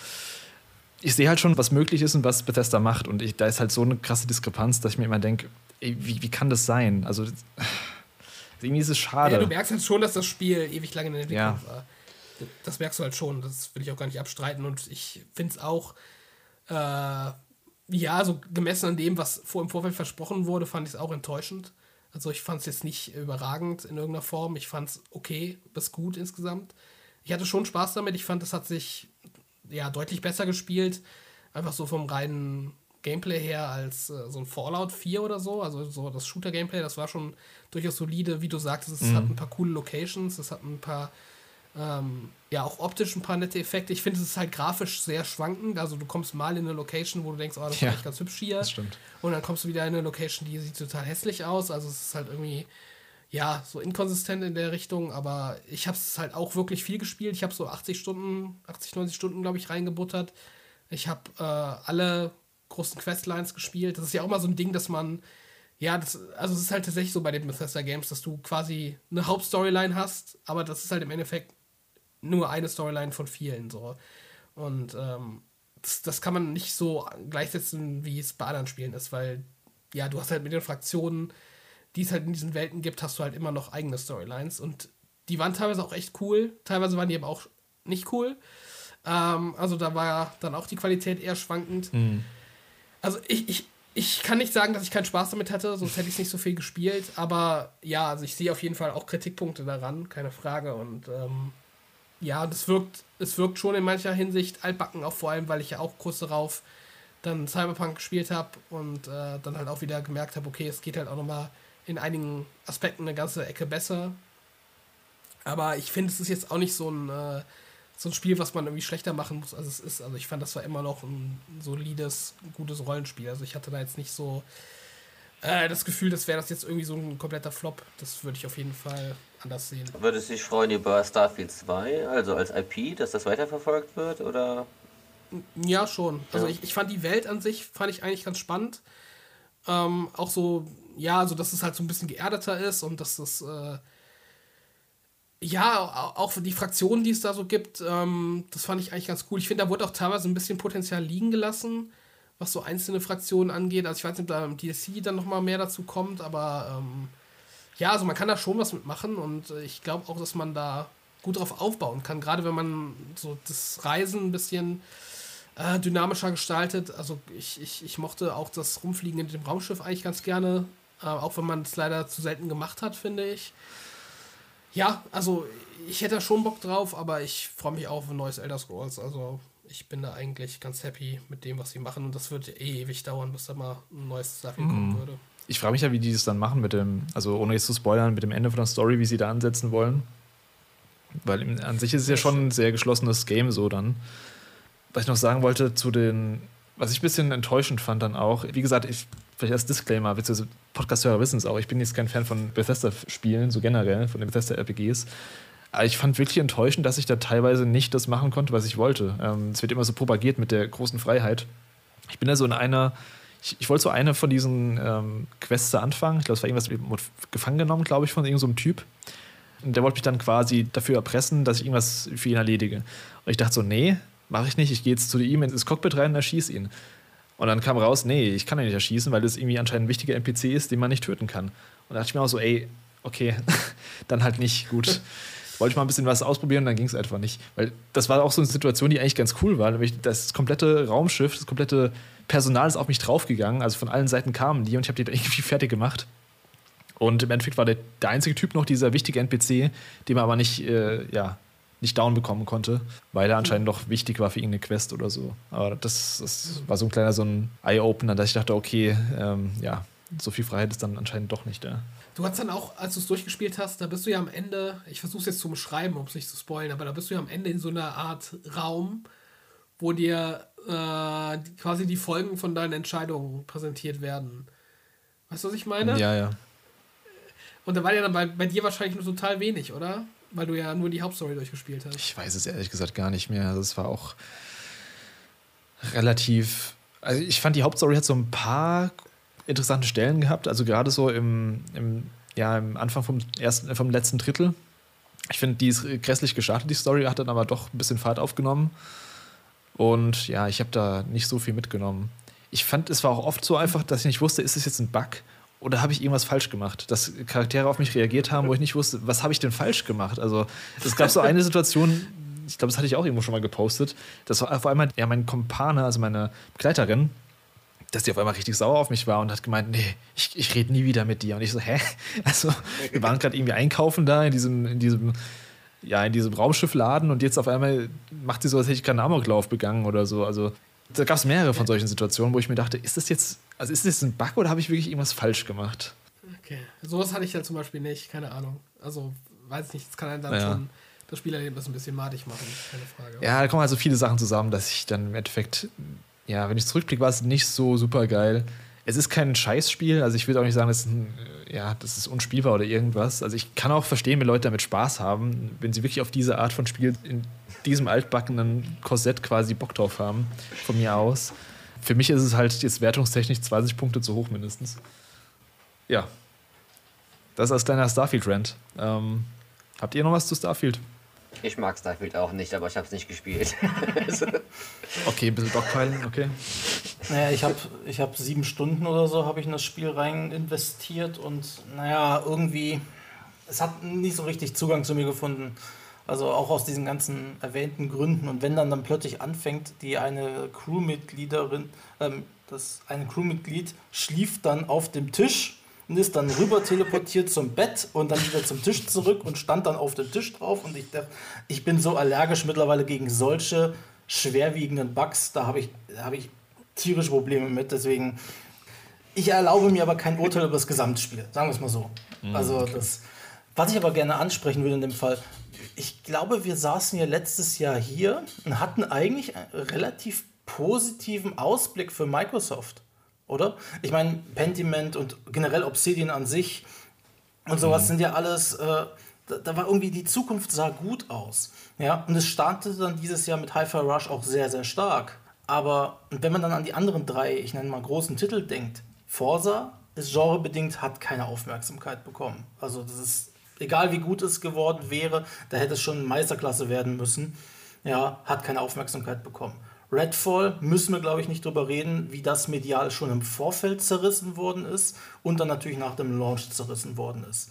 ich sehe halt schon, was möglich ist und was Bethesda macht. Und ich, da ist halt so eine krasse Diskrepanz, dass ich mir immer denke, wie, wie kann das sein? Also, irgendwie ist es schade. Ja, du merkst halt schon, dass das Spiel ewig lange in der Entwicklung Ja. war. Das merkst du halt schon, das will ich auch gar nicht abstreiten. Und ich finde es auch, äh, ja, so gemessen an dem, was vor im Vorfeld versprochen wurde, fand ich es auch enttäuschend. Also ich fand es jetzt nicht überragend in irgendeiner Form. Ich fand es okay bis gut insgesamt. Ich hatte schon Spaß damit. Ich fand, es hat sich ja deutlich besser gespielt. Einfach so vom reinen Gameplay her als äh, so ein Fallout 4 oder so. Also so das Shooter-Gameplay, das war schon durchaus solide. Wie du sagtest, es hat ein paar coole Locations, es hat ein paar, ähm, ja, auch optisch ein paar nette Effekte. Ich finde, es ist halt grafisch sehr schwankend. Also du kommst mal in eine Location, wo du denkst, oh, das ist Ja, eigentlich ganz hübsch hier. Und dann kommst du wieder in eine Location, die sieht total hässlich aus. Also es ist halt irgendwie, ja, so inkonsistent in der Richtung. Aber ich habe es halt auch wirklich viel gespielt. Ich habe so 80 Stunden, 80, 90 Stunden, glaube ich, reingebuttert. Ich habe äh, alle großen Questlines gespielt. Das ist ja auch mal so ein Ding, dass man, ja, das, also es ist halt tatsächlich so bei den Bethesda Games, dass du quasi eine Hauptstoryline hast, aber das ist halt im Endeffekt nur eine Storyline von vielen so. Und ähm, das, das kann man nicht so gleichsetzen, wie es bei anderen Spielen ist, weil ja, du hast halt mit den Fraktionen, die es halt in diesen Welten gibt, hast du halt immer noch eigene Storylines und die waren teilweise auch echt cool, teilweise waren die aber auch nicht cool. Ähm, also da war dann auch die Qualität eher schwankend. Also ich, ich, ich kann nicht sagen, dass ich keinen Spaß damit hatte, sonst hätte ich es nicht so viel gespielt. Aber ja, also ich sehe auf jeden Fall auch Kritikpunkte daran, keine Frage. Und ähm, ja, das wirkt, es wirkt schon in mancher Hinsicht altbacken, auch vor allem, weil ich ja auch kurz darauf dann Cyberpunk gespielt habe und äh, dann halt auch wieder gemerkt habe, okay, es geht halt auch nochmal in einigen Aspekten eine ganze Ecke besser. Aber ich finde, es ist jetzt auch nicht so ein, äh, so ein Spiel, was man irgendwie schlechter machen muss, als es ist. Also ich fand, das war immer noch ein solides, gutes Rollenspiel. Also ich hatte da jetzt nicht so äh, das Gefühl, das wäre das jetzt irgendwie so ein kompletter Flop. Das würde ich auf jeden Fall anders sehen. Würdest du dich freuen über Starfield 2, also als IP, dass das weiterverfolgt wird? Oder Ja, schon. Also Ja. ich, ich fand die Welt an sich, fand ich eigentlich ganz spannend. Ähm, auch so, ja, so dass es halt so ein bisschen geerdeter ist und dass das, äh, ja, au- auch für die Fraktionen, die es da so gibt, ähm, das fand ich eigentlich ganz cool. Ich finde, da wurde auch teilweise ein bisschen Potenzial liegen gelassen, was so einzelne Fraktionen angeht. Also ich weiß nicht, ob da im DLC dann nochmal mehr dazu kommt, aber ähm, ja, also man kann da schon was mitmachen und äh, ich glaube auch, dass man da gut drauf aufbauen kann, gerade wenn man so das Reisen ein bisschen äh, dynamischer gestaltet. Also ich, ich, ich mochte auch das Rumfliegen in dem Raumschiff eigentlich ganz gerne, äh, auch wenn man es leider zu selten gemacht hat, finde ich. Ja, also ich hätte da schon Bock drauf, aber ich freue mich auch auf ein neues Elder Scrolls. Also ich bin da eigentlich ganz happy mit dem, was sie machen und das wird eh ewig dauern, bis da mal ein neues Starfield kommen würde. Ich frage mich ja, wie die das dann machen mit dem, also ohne jetzt zu spoilern, mit dem Ende von der Story, wie sie da ansetzen wollen. Weil an sich ist es ja schon ein sehr geschlossenes Game so dann. Was ich noch sagen wollte zu den, was ich ein bisschen enttäuschend fand dann auch, wie gesagt, ich, vielleicht als Disclaimer, beziehungsweise Podcast-Hörer wissen es auch, ich bin jetzt kein Fan von Bethesda-Spielen, so generell, von den Bethesda-RPGs. Aber ich fand wirklich enttäuschend, dass ich da teilweise nicht das machen konnte, was ich wollte. Ähm, es wird immer so propagiert mit der großen Freiheit. Ich bin da so in einer, ich, ich wollte so eine von diesen ähm, Quests anfangen. Ich glaube, es war irgendwas gefangen genommen, glaube ich, von irgendeinem so Typ. Und der wollte mich dann quasi dafür erpressen, dass ich irgendwas für ihn erledige. Und ich dachte so, nee, mache ich nicht. Ich gehe jetzt zu ihm ins Cockpit rein und erschieße ihn. Und dann kam raus, nee, ich kann ihn nicht erschießen, weil das irgendwie anscheinend ein wichtiger NPC ist, den man nicht töten kann. Und da dachte ich mir auch so, ey, okay, dann halt nicht, gut. Wollte ich mal ein bisschen was ausprobieren, dann ging es einfach nicht. Weil das war auch so eine Situation, die eigentlich ganz cool war. Nämlich Das komplette Raumschiff, das komplette Personal ist auf mich draufgegangen. Also von allen Seiten kamen die und ich habe die dann irgendwie fertig gemacht. Und im Endeffekt war der, der einzige Typ noch dieser wichtige NPC, den man aber nicht, äh, ja, nicht down bekommen konnte, weil er anscheinend noch wichtig war für irgendeine Quest oder so. Aber das, das war so ein kleiner so ein Eye-Opener, dass ich dachte, okay, ähm, ja, so viel Freiheit ist dann anscheinend doch nicht da. Du hast dann auch, als du es durchgespielt hast, da bist du ja am Ende, ich versuche es jetzt zu beschreiben, um es nicht zu spoilen, aber da bist du ja am Ende in so einer Art Raum, wo dir äh, quasi die Folgen von deinen Entscheidungen präsentiert werden. Weißt du, was ich meine? Ja, ja. Und da war ja dann bei, bei dir wahrscheinlich nur total wenig, oder? Weil du ja nur die Hauptstory durchgespielt hast. Ich weiß es ehrlich gesagt gar nicht mehr. Also es war auch relativ. Also ich fand die Hauptstory hat so ein paar interessante Stellen gehabt. Also gerade so im, im, ja, im Anfang vom, ersten, vom letzten Drittel. Ich finde, die ist grässlich gestartet, die Story, hat dann aber doch ein bisschen Fahrt aufgenommen. Und ja, ich habe da nicht so viel mitgenommen. Ich fand, es war auch oft so einfach, dass ich nicht wusste, ist es jetzt ein Bug oder habe ich irgendwas falsch gemacht? Dass Charaktere auf mich reagiert haben, wo ich nicht wusste, was habe ich denn falsch gemacht? Also es gab so eine Situation, ich glaube, das hatte ich auch irgendwo schon mal gepostet, das war vor allem ja mein Kumpane, also meine Begleiterin, dass die auf einmal richtig sauer auf mich war und hat gemeint, nee, ich, ich rede nie wieder mit dir. Und ich so, hä? Also, wir waren gerade irgendwie einkaufen da in diesem, in diesem, ja, in diesem Raumschiffladen und jetzt auf einmal macht sie so, als hätte ich keinen Amoklauf begangen oder so. Also, da gab es mehrere von solchen Situationen, wo ich mir dachte, ist das jetzt, also ist das ein Bug oder habe ich wirklich irgendwas falsch gemacht? Okay. Sowas hatte ich ja zum Beispiel nicht, keine Ahnung. Also, weiß nicht, es kann einem dann ja. schon das Spielerlebnis ein bisschen madig machen, keine Frage. Ja, da kommen also viele Sachen zusammen, dass ich dann im Endeffekt ja, wenn ich zurückblicke, war es nicht so super geil. Es ist kein Scheißspiel, also ich will auch nicht sagen, das ist, ein, ja, das ist unspielbar oder irgendwas. Also ich kann auch verstehen, wenn Leute damit Spaß haben, wenn sie wirklich auf diese Art von Spiel in diesem altbackenen Korsett quasi Bock drauf haben, von mir aus. Für mich ist es halt jetzt wertungstechnisch 20 Punkte zu hoch mindestens. Ja. Das ist als kleiner Starfield-Rant. Ähm, habt ihr noch was zu Starfield? Ich mag Starfield auch nicht, aber ich habe es nicht gespielt. okay, ein bisschen Dogpiling, okay. Naja, ich habe ich hab sieben Stunden oder so habe ich in das Spiel rein investiert und naja, irgendwie, es hat nicht so richtig Zugang zu mir gefunden. Also auch aus diesen ganzen erwähnten Gründen. Und wenn dann dann plötzlich anfängt, die eine Crewmitgliederin, ähm, das eine Crewmitglied schlief dann auf dem Tisch und ist dann rüber teleportiert zum Bett und dann wieder zum Tisch zurück und stand dann auf dem Tisch drauf. Und ich dachte, ich bin so allergisch mittlerweile gegen solche schwerwiegenden Bugs, da habe ich, hab ich tierische Probleme mit. Deswegen, ich erlaube mir aber kein Urteil über das Gesamtspiel, sagen wir es mal so. Mhm, also das, was ich aber gerne ansprechen würde in dem Fall, ich glaube, wir saßen ja letztes Jahr hier und hatten eigentlich einen relativ positiven Ausblick für Microsoft oder? Ich meine, Pentiment und generell Obsidian an sich und sowas mhm. sind ja alles, äh, da, da, war irgendwie die Zukunft sah gut aus. Ja, und es startete dann dieses Jahr mit Hi-Fi Rush auch sehr, sehr stark. Aber wenn man dann an die anderen drei, ich nenne mal großen Titel denkt, Forza ist genrebedingt, hat keine Aufmerksamkeit bekommen. Also das ist, egal wie gut es geworden wäre, da hätte es schon Meisterklasse werden müssen. Ja, hat keine Aufmerksamkeit bekommen. Redfall müssen wir, glaube ich, nicht drüber reden, wie das medial schon im Vorfeld zerrissen worden ist und dann natürlich nach dem Launch zerrissen worden ist.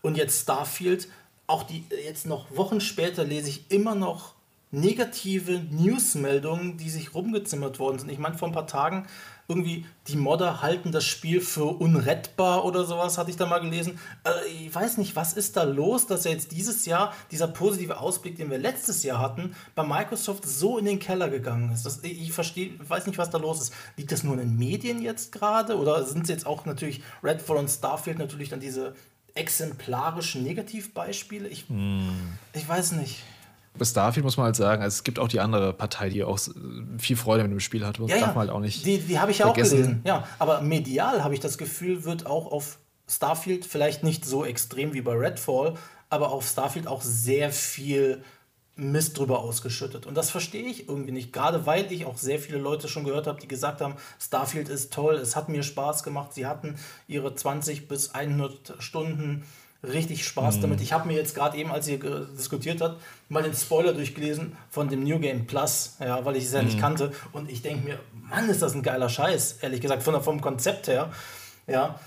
Und jetzt Starfield, auch die jetzt noch Wochen später lese ich immer noch negative Newsmeldungen, die sich rumgezimmert worden sind. Ich meine, vor ein paar Tagen irgendwie die Modder halten das Spiel für unrettbar oder sowas, hatte ich da mal gelesen. Äh, ich weiß nicht, was ist da los, dass ja jetzt dieses Jahr dieser positive Ausblick, den wir letztes Jahr hatten, bei Microsoft so in den Keller gegangen ist. Das, ich verstehe, weiß nicht, was da los ist. Liegt das nur in den Medien jetzt gerade oder sind es jetzt auch natürlich Redfall und Starfield natürlich dann diese exemplarischen Negativbeispiele? Ich, hm. ich weiß nicht bei Starfield muss man halt sagen, also es gibt auch die andere Partei, die auch viel Freude mit dem Spiel hat. Das ja, darf man halt auch nicht. Die, die habe ich ja auch gelesen. Ja, aber medial habe ich das Gefühl, wird auch auf Starfield vielleicht nicht so extrem wie bei Redfall, aber auf Starfield auch sehr viel Mist drüber ausgeschüttet. Und das verstehe ich irgendwie nicht. Gerade weil ich auch sehr viele Leute schon gehört habe, die gesagt haben, Starfield ist toll, es hat mir Spaß gemacht. Sie hatten ihre 20 bis 100 Stunden richtig Spaß mhm. damit. Ich habe mir jetzt gerade eben, als ihr diskutiert habt, mal den Spoiler durchgelesen von dem New Game Plus, ja, weil ich es ja mhm. nicht kannte. Und ich denke mir, Mann, ist das ein geiler Scheiß, ehrlich gesagt, von, vom Konzept her. Ja.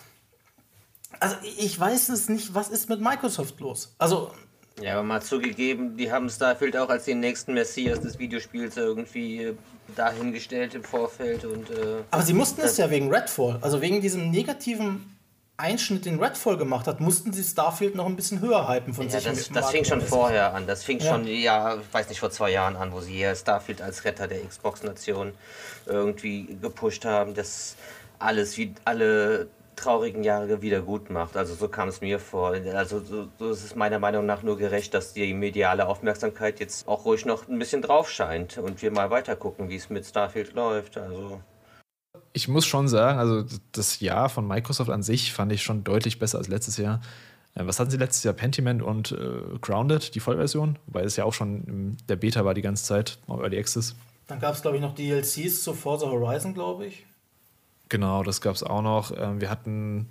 Also ich weiß es nicht, was ist mit Microsoft los? Also. Ja, aber mal zugegeben, die haben Starfield auch als den nächsten Messias des Videospiels irgendwie äh, dahingestellt im Vorfeld und. Äh, aber sie mussten es ja wegen Redfall, also wegen diesem negativen Einschnitt in Redfall gemacht hat, mussten sie Starfield noch ein bisschen höher hypen von ja, sich. Das, das fing schon vorher an. Das fing ja. schon, ja, weiß nicht, vor zwei Jahren an, wo sie hier Starfield als Retter der Xbox-Nation irgendwie gepusht haben, dass alles wie alle traurigen Jahre wieder gut macht. Also so kam es mir vor. Also so, so ist es meiner Meinung nach nur gerecht, dass die mediale Aufmerksamkeit jetzt auch ruhig noch ein bisschen drauf scheint und wir mal weiter gucken, wie es mit Starfield läuft. Also ich muss schon sagen, also das Jahr von Microsoft an sich fand ich schon deutlich besser als letztes Jahr. Äh, was hatten sie letztes Jahr? Pentiment und äh, Grounded, die Vollversion, wobei es ja auch schon in der Beta war die ganze Zeit, Early Access. Dann gab es, glaube ich, noch DLCs zu Forza Horizon, glaube ich. Genau, das gab es auch noch. Ähm, wir hatten,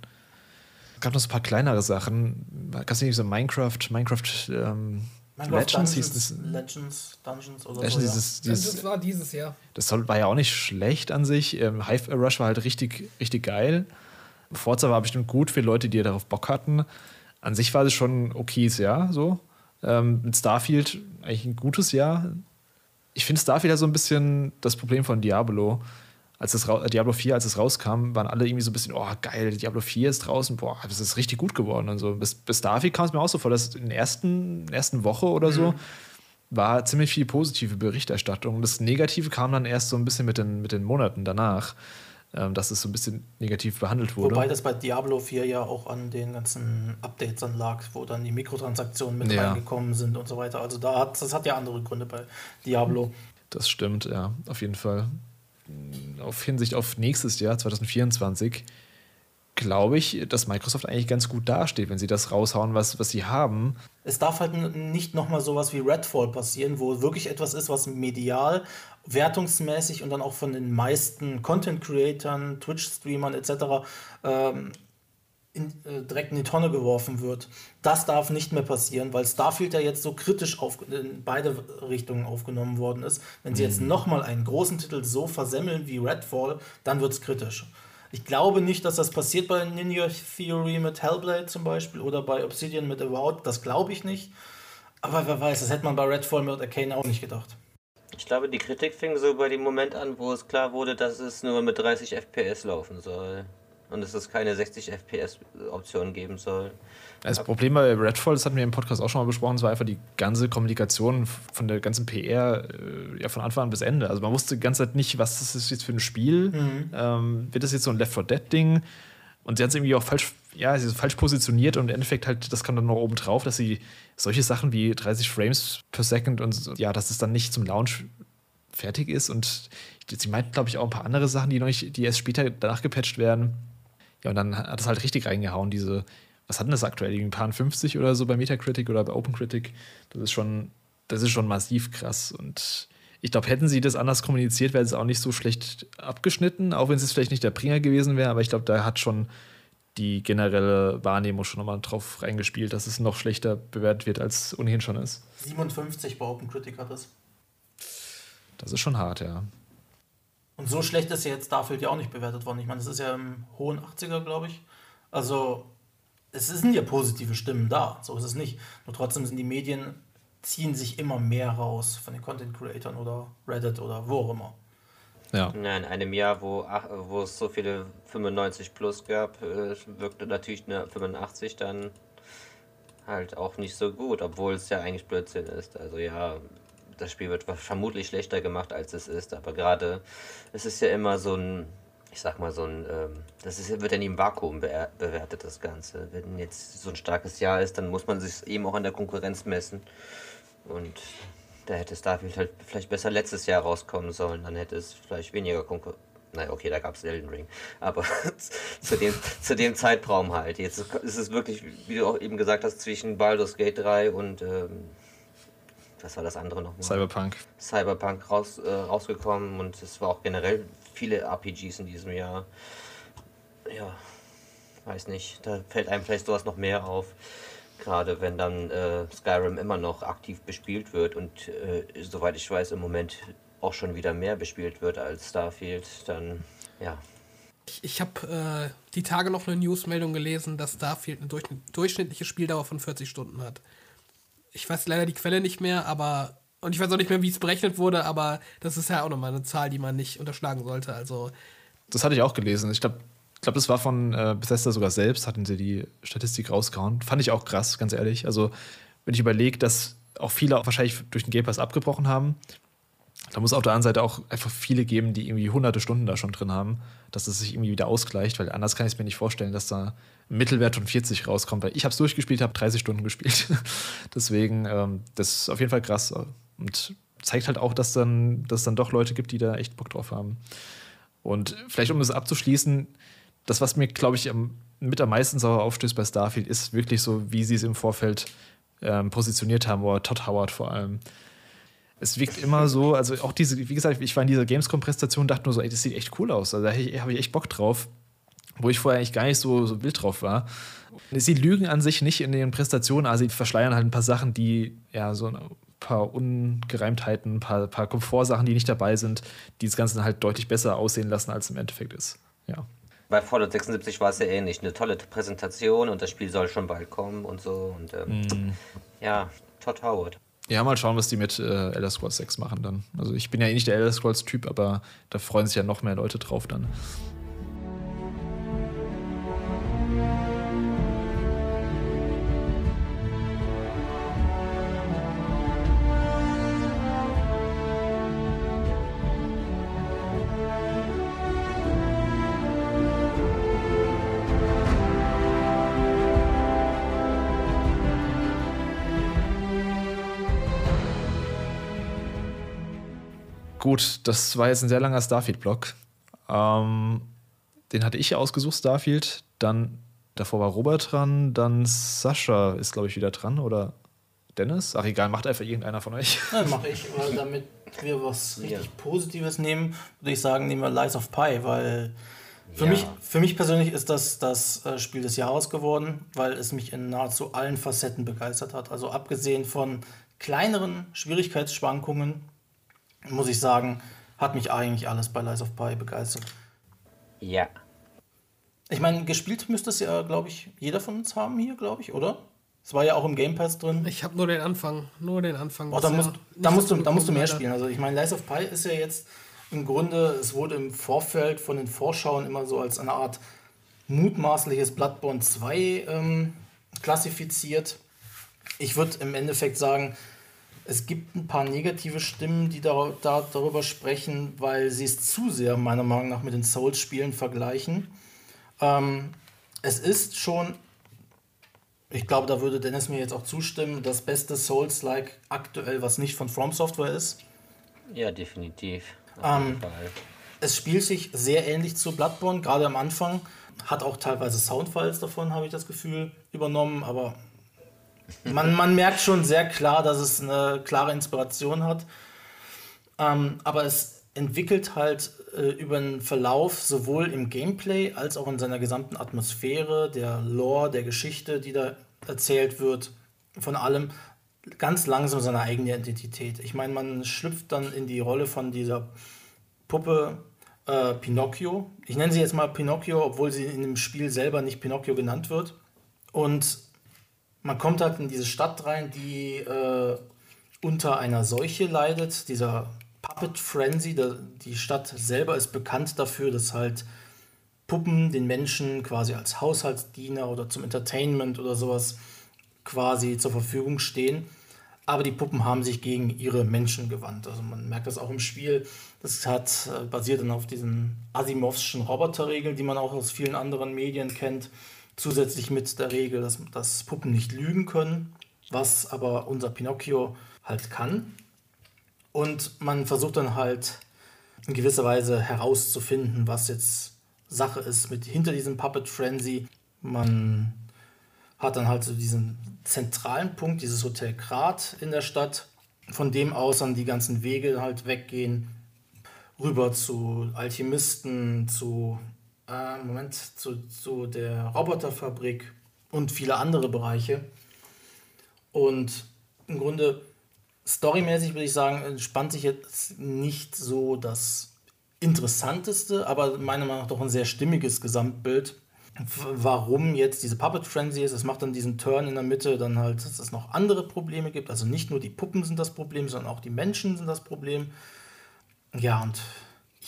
es gab noch so ein paar kleinere Sachen. Gab es nicht so Minecraft, Minecraft ähm, Legends hieß das. Legends, Dungeons oder Legends, so. Dieses, dieses, das war dieses Jahr. Das war ja auch nicht schlecht an sich. Ähm, Hive Rush war halt richtig, richtig geil. Forza war bestimmt gut für Leute, die darauf Bock hatten. An sich war es schon okayes Jahr, so. Ähm, mit Starfield eigentlich ein gutes Jahr. Ich finde Starfield ja so ein bisschen das Problem von Diablo. Als das Diablo 4, als es rauskam, waren alle irgendwie so ein bisschen, oh geil, Diablo 4 ist draußen, boah, das ist richtig gut geworden und so. Bis, bis Starfield kam es mir auch so vor, dass in der ersten, ersten Woche oder so mhm. war ziemlich viel positive Berichterstattung. Das Negative kam dann erst so ein bisschen mit den, mit den Monaten danach ähm, dass es so ein bisschen negativ behandelt wurde. Wobei das bei Diablo 4 ja auch an den ganzen Updates dann lag, wo dann die Mikrotransaktionen mit ja. reingekommen sind und so weiter. Also da hat, das hat ja andere Gründe bei Diablo. Das stimmt, ja, auf jeden Fall. Auf Hinsicht auf nächstes Jahr, 2024, glaube ich, dass Microsoft eigentlich ganz gut dasteht, wenn sie das raushauen, was, was sie haben. Es darf halt nicht nochmal sowas wie Redfall passieren, wo wirklich etwas ist, was medial wertungsmäßig und dann auch von den meisten Content-Creatern, Twitch-Streamern etc. Ähm, in, äh, direkt in die Tonne geworfen wird. Das darf nicht mehr passieren, weil Starfield ja jetzt so kritisch auf, in beide Richtungen aufgenommen worden ist. Wenn sie mhm. jetzt nochmal einen großen Titel so versemmeln wie Redfall, dann wird es kritisch. Ich glaube nicht, dass das passiert bei Ninja Theory mit Hellblade zum Beispiel oder bei Obsidian mit Avowed. Das glaube ich nicht. Aber wer weiß, das hätte man bei Redfall mit Arcane auch nicht gedacht. Ich glaube, die Kritik fing so bei dem Moment an, wo es klar wurde, dass es nur mit 30 FPS laufen soll. Und dass es keine 60 FPS-Option geben soll. Das Problem bei Redfall, das hatten wir im Podcast auch schon mal besprochen, es war einfach die ganze Kommunikation von der ganzen PR äh, ja, von Anfang an bis Ende. Also man wusste die ganze Zeit nicht, was das ist jetzt für ein Spiel. Mhm. Ähm, wird das jetzt so ein Left 4 Dead-Ding? Und sie hat es irgendwie auch falsch, ja, sie ist falsch positioniert und im Endeffekt halt, das kam dann noch oben drauf, dass sie solche Sachen wie 30 Frames per Second und ja, dass es dann nicht zum Launch fertig ist. Und sie meinten, glaube ich, auch ein paar andere Sachen, die noch nicht, die erst später danach gepatcht werden. Ja, und dann hat es halt richtig reingehauen, diese, was hat denn das aktuell? Ein paar 50 oder so bei Metacritic oder bei OpenCritic. Das ist schon, das ist schon massiv krass. Und ich glaube, hätten sie das anders kommuniziert, wäre es auch nicht so schlecht abgeschnitten, auch wenn es vielleicht nicht der Bringer gewesen wäre, aber ich glaube, da hat schon die generelle Wahrnehmung schon nochmal drauf reingespielt, dass es noch schlechter bewertet wird, als ohnehin schon ist. 57 bei OpenCritic hat es. Das ist schon hart, ja. Und so schlecht ist ja jetzt Starfield ja auch nicht bewertet worden. Ich meine, das ist ja im hohen 80er, glaube ich. Also, es sind ja positive Stimmen da, so ist es nicht. Nur trotzdem sind die Medien, ziehen sich immer mehr raus von den Content Creatern oder Reddit oder wo auch immer. Ja. In einem Jahr, wo, wo es so viele 95 plus gab, äh, wirkte natürlich eine 85 dann halt auch nicht so gut, obwohl es ja eigentlich Blödsinn ist. Also ja, das Spiel wird vermutlich schlechter gemacht, als es ist. Aber gerade, es ist ja immer so ein, ich sag mal, so ein, ähm, das ist, wird ja nie im Vakuum be bewertet, das Ganze. Wenn jetzt so ein starkes Jahr ist, dann muss man sich eben auch an der Konkurrenz messen. Und da hätte Starfield halt vielleicht besser letztes Jahr rauskommen sollen. Dann hätte es vielleicht weniger Konkurrenz. Naja, okay, da gab es Elden Ring. Aber zu, dem, zu dem Zeitraum halt. Jetzt ist es wirklich, wie du auch eben gesagt hast, zwischen Baldur's Gate 3 und ähm, was war das andere noch? Cyberpunk. Cyberpunk raus, äh, rausgekommen und es war auch generell viele RPGs in diesem Jahr. Ja, weiß nicht. Da fällt einem vielleicht sowas noch mehr auf. Gerade wenn dann äh, Skyrim immer noch aktiv bespielt wird und äh, soweit ich weiß im Moment auch schon wieder mehr bespielt wird als Starfield, dann ja. Ich, ich habe äh, die Tage noch eine Newsmeldung gelesen, dass Starfield eine durchschnittliche Spieldauer von 40 Stunden hat ich weiß leider die Quelle nicht mehr, aber und ich weiß auch nicht mehr, wie es berechnet wurde, aber das ist ja auch nochmal eine Zahl, die man nicht unterschlagen sollte. Also das hatte ich auch gelesen. Ich glaube, ich glaube, das war von äh, Bethesda sogar selbst, hatten sie die Statistik rausgehauen. Fand ich auch krass, ganz ehrlich. Also, wenn ich überlege, dass auch viele auch wahrscheinlich durch den Game Pass abgebrochen haben, da muss auf der anderen Seite auch einfach viele geben, die irgendwie hunderte Stunden da schon drin haben, dass es sich irgendwie wieder ausgleicht, weil anders kann ich es mir nicht vorstellen, dass da ein Mittelwert von 40 rauskommt, weil ich habe es durchgespielt, habe 30 Stunden gespielt. Deswegen, ähm, das ist auf jeden Fall krass und zeigt halt auch, dass dann, dass dann doch Leute gibt, die da echt Bock drauf haben. Und vielleicht, um das abzuschließen, das, was mir, glaube ich, am, mit am meisten sauer aufstößt bei Starfield, ist wirklich so, wie sie es im Vorfeld ähm, positioniert haben, oder Todd Howard vor allem es wirkt immer so, also auch diese, wie gesagt, ich war in dieser Gamescom-Präsentation dachte nur so, ey, das sieht echt cool aus. Also da habe ich echt Bock drauf, wo ich vorher eigentlich gar nicht so, so wild drauf war. Sie lügen an sich nicht in den Präsentationen, aber sie verschleiern halt ein paar Sachen, die, ja, so ein paar Ungereimtheiten, ein paar, paar Komfortsachen, die nicht dabei sind, die das Ganze halt deutlich besser aussehen lassen, als es im Endeffekt ist. Ja. Bei Fallout 76 war es ja ähnlich. Eine tolle Präsentation und das Spiel soll schon bald kommen und so. Und ähm, mm. ja, Todd Howard. Ja, mal schauen, was die mit äh, Elder Scrolls 6 machen dann. Also ich bin ja eh nicht der Elder Scrolls-Typ, aber da freuen sich ja noch mehr Leute drauf dann. Gut, das war jetzt ein sehr langer Starfield-Block. Ähm, den hatte ich ausgesucht, Starfield. Dann davor war Robert dran, dann Sascha ist, glaube ich, wieder dran oder Dennis? Ach egal, macht einfach irgendeiner von euch. Ja, mache ich, weil damit wir was richtig ja. Positives nehmen, würde ich sagen, nehmen wir Lies of Pi, weil für, ja. mich, für mich persönlich ist das das äh, Spiel des Jahres geworden, weil es mich in nahezu allen Facetten begeistert hat. Also abgesehen von kleineren Schwierigkeitsschwankungen, muss ich sagen, hat mich eigentlich alles bei Lies of Pi begeistert. Ja. Ich meine, gespielt müsste es ja, glaube ich, jeder von uns haben hier, glaube ich, oder? Es war ja auch im Game Pass drin. Ich habe nur den Anfang, nur den Anfang. Oh, da musst, da musst, du, da musst du mehr spielen. Also ich meine, Lies of Pi ist ja jetzt im Grunde, es wurde im Vorfeld von den Vorschauen immer so als eine Art mutmaßliches Bloodborne 2 ähm, klassifiziert. Ich würde im Endeffekt sagen, es gibt ein paar negative Stimmen, die da, da, darüber sprechen, weil sie es zu sehr meiner Meinung nach mit den Souls-Spielen vergleichen. Ähm, es ist schon, ich glaube, da würde Dennis mir jetzt auch zustimmen, das beste Souls-like aktuell, was nicht von From Software ist. Ja, definitiv. Ähm, es spielt sich sehr ähnlich zu Bloodborne, gerade am Anfang. Hat auch teilweise Soundfiles davon, habe ich das Gefühl, übernommen, aber man, man merkt schon sehr klar, dass es eine klare Inspiration hat. Ähm, aber es entwickelt halt äh, über den Verlauf sowohl im Gameplay als auch in seiner gesamten Atmosphäre, der Lore, der Geschichte, die da erzählt wird, von allem ganz langsam seine eigene Identität. Ich meine, man schlüpft dann in die Rolle von dieser Puppe äh, Pinocchio. Ich nenne sie jetzt mal Pinocchio, obwohl sie in dem Spiel selber nicht Pinocchio genannt wird. Und man kommt halt in diese Stadt rein, die äh, unter einer Seuche leidet, dieser Puppet Frenzy. Der, die Stadt selber ist bekannt dafür, dass halt Puppen den Menschen quasi als Haushaltsdiener oder zum Entertainment oder sowas quasi zur Verfügung stehen. Aber die Puppen haben sich gegen ihre Menschen gewandt. Also man merkt das auch im Spiel. Das hat äh, basiert dann auf diesen Asimovschen Roboterregeln, die man auch aus vielen anderen Medien kennt. Zusätzlich mit der Regel, dass, dass Puppen nicht lügen können, was aber unser Pinocchio halt kann. Und man versucht dann halt in gewisser Weise herauszufinden, was jetzt Sache ist mit hinter diesem Puppet Frenzy. Man hat dann halt so diesen zentralen Punkt, dieses Hotel Grat in der Stadt, von dem aus dann die ganzen Wege halt weggehen, rüber zu Alchemisten, zu äh, Moment, zu, zu der Roboterfabrik und viele andere Bereiche. Und im Grunde, storymäßig würde ich sagen, entspannt sich jetzt nicht so das Interessanteste, aber meiner Meinung nach doch ein sehr stimmiges Gesamtbild. Warum jetzt diese Puppet Frenzy ist, es macht dann diesen Turn in der Mitte, dann halt, dass es noch andere Probleme gibt. Also nicht nur die Puppen sind das Problem, sondern auch die Menschen sind das Problem. Ja, und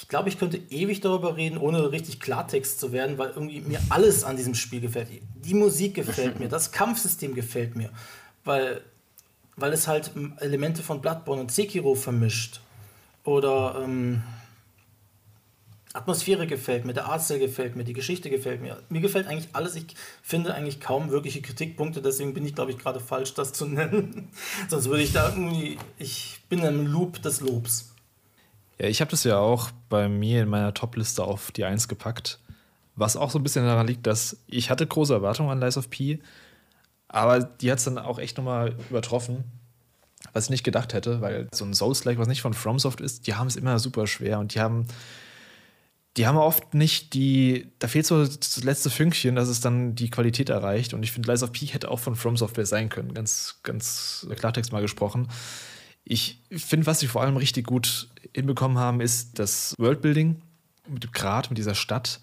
ich glaube, ich könnte ewig darüber reden, ohne richtig Klartext zu werden, weil irgendwie mir alles an diesem Spiel gefällt. Die Musik gefällt mir, das Kampfsystem gefällt mir, weil, weil es halt Elemente von Bloodborne und Sekiro vermischt. Oder ähm, Atmosphäre gefällt mir, der Artstyle gefällt mir, die Geschichte gefällt mir. Mir gefällt eigentlich alles. Ich finde eigentlich kaum wirkliche Kritikpunkte, deswegen bin ich, glaube ich, gerade falsch, das zu nennen. Sonst würde ich da irgendwie, ich bin im Loop des Lobs. Ja, ich habe das ja auch bei mir in meiner Top-Liste auf die 1 gepackt. Was auch so ein bisschen daran liegt, dass ich hatte große Erwartungen an Lies of P, aber die hat es dann auch echt nochmal übertroffen, was ich nicht gedacht hätte, weil so ein Souls-like, was nicht von FromSoft ist, die haben es immer super schwer und die haben die haben oft nicht die, da fehlt so das letzte Fünkchen, dass es dann die Qualität erreicht. Und ich finde, Lies of P hätte auch von From Software sein können, ganz, ganz Klartext mal gesprochen. Ich finde, was sie vor allem richtig gut hinbekommen haben, ist das Worldbuilding mit dem Grad, mit dieser Stadt.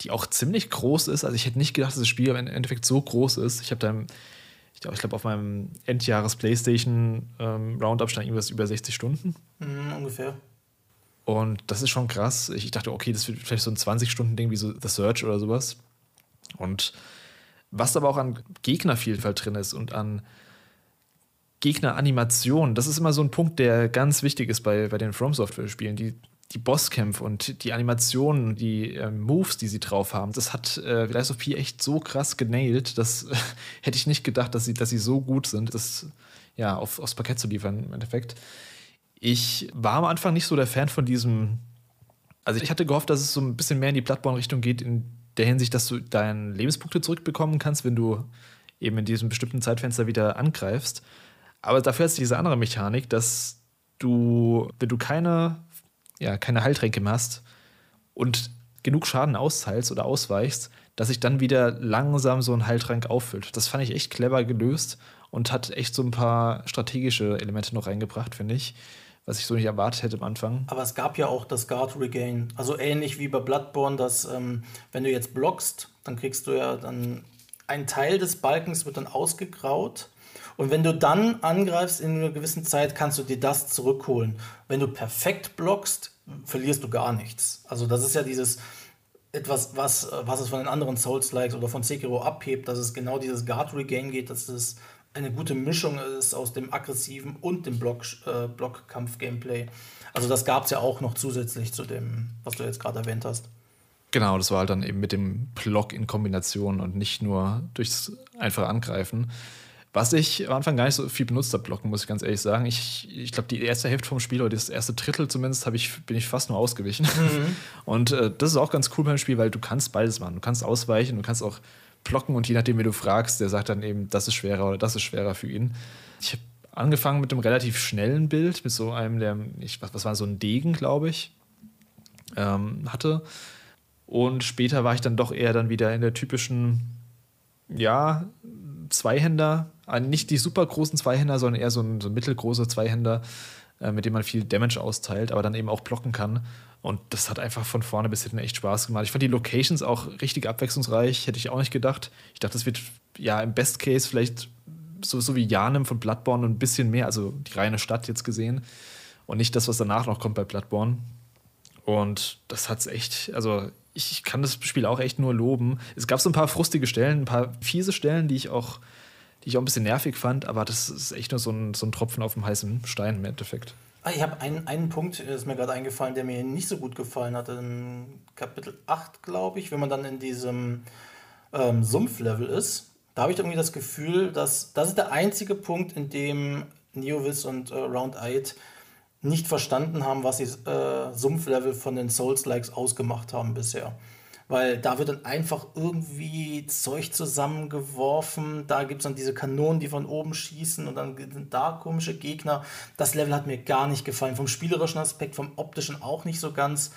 die auch ziemlich groß ist. Also ich hätte nicht gedacht, dass das Spiel im Endeffekt so groß ist. Ich habe da, ich glaube, glaub, auf meinem Endjahres PlayStation ähm, Roundup stand irgendwas über 60 Stunden. Mhm, ungefähr. Und das ist schon krass. Ich, ich dachte, okay, das wird vielleicht so ein 20-Stunden-Ding wie so The Search oder sowas. Und was aber auch an Gegnervielfalt drin ist und an Gegneranimation, das ist immer so ein Punkt, der ganz wichtig ist bei, bei den From Software-Spielen. Die, die Bosskämpfe und die Animationen, die äh, Moves, die sie drauf haben, das hat äh, Lies of P echt so krass genailt, das hätte ich nicht gedacht, dass sie, dass sie so gut sind, das ja, auf, aufs Parkett zu liefern im Endeffekt. Ich war am Anfang nicht so der Fan von diesem. Also ich hatte gehofft, dass es so ein bisschen mehr in die Bloodborne-Richtung geht, in der Hinsicht, dass du deine Lebenspunkte zurückbekommen kannst, wenn du eben in diesem bestimmten Zeitfenster wieder angreifst. Aber dafür hast du diese andere Mechanik, dass du, wenn du keine, ja, keine Heiltränke mehr hast und genug Schaden austeilst oder ausweichst, dass sich dann wieder langsam so ein Heiltrank auffüllt. Das fand ich echt clever gelöst und hat echt so ein paar strategische Elemente noch reingebracht, finde ich was ich so nicht erwartet hätte am Anfang. Aber es gab ja auch das Guard Regain. Also ähnlich wie bei Bloodborne, dass ähm, wenn du jetzt blockst, dann kriegst du ja dann ein Teil des Balkens wird dann ausgegraut. Und wenn du dann angreifst in einer gewissen Zeit, kannst du dir das zurückholen. Wenn du perfekt blockst, verlierst du gar nichts. Also das ist ja dieses etwas, was, was es von den anderen Souls-Likes oder von Sekiro abhebt, dass es genau dieses Guard Regain geht, dass es eine gute Mischung ist aus dem aggressiven und dem Block, äh, Blockkampf-Gameplay. Also das gab es ja auch noch zusätzlich zu dem, was du jetzt gerade erwähnt hast. Genau, das war halt dann eben mit dem Block in Kombination und nicht nur durchs einfache Angreifen. Was ich am Anfang gar nicht so viel benutzt habe, Blocken, muss ich ganz ehrlich sagen. Ich, ich glaube, die erste Hälfte vom Spiel oder das erste Drittel zumindest ich, bin ich fast nur ausgewichen. Mhm. Und äh, das ist auch ganz cool beim Spiel, weil du kannst beides machen. Du kannst ausweichen, du kannst auch blocken und je nachdem, wie du fragst, der sagt dann eben, das ist schwerer oder das ist schwerer für ihn. Ich habe angefangen mit einem relativ schnellen Bild, mit so einem, der, ich, was, was war so ein Degen, glaube ich, ähm, hatte. Und später war ich dann doch eher dann wieder in der typischen, ja, Zweihänder, äh, nicht die super großen Zweihänder, sondern eher so ein, so ein mittelgroßer Zweihänder, äh, mit dem man viel Damage austeilt, aber dann eben auch blocken kann. Und das hat einfach von vorne bis hinten echt Spaß gemacht. Ich fand die Locations auch richtig abwechslungsreich, hätte ich auch nicht gedacht. Ich dachte, das wird ja im Best Case vielleicht so, so wie Janem von Bloodborne ein bisschen mehr, also die reine Stadt jetzt gesehen. Und nicht das, was danach noch kommt bei Bloodborne. Und das hat es echt, also ich kann das Spiel auch echt nur loben. Es gab so ein paar frustige Stellen, ein paar fiese Stellen, die ich auch, die ich auch ein bisschen nervig fand, aber das ist echt nur so ein, so ein Tropfen auf dem heißen Stein im Endeffekt. Ah, ich habe einen, einen Punkt, ist mir gerade eingefallen, der mir nicht so gut gefallen hat. In Kapitel 8, glaube ich, wenn man dann in diesem ähm, Sumpflevel ist. Da habe ich irgendwie das Gefühl, dass das ist der einzige Punkt, in dem Neovis und äh, Round 8 nicht verstanden haben, was die äh, Sumpflevel von den Souls-Likes ausgemacht haben bisher weil da wird dann einfach irgendwie Zeug zusammengeworfen. Da gibt es dann diese Kanonen, die von oben schießen und dann sind da komische Gegner. Das Level hat mir gar nicht gefallen. Vom spielerischen Aspekt, vom optischen auch nicht so ganz.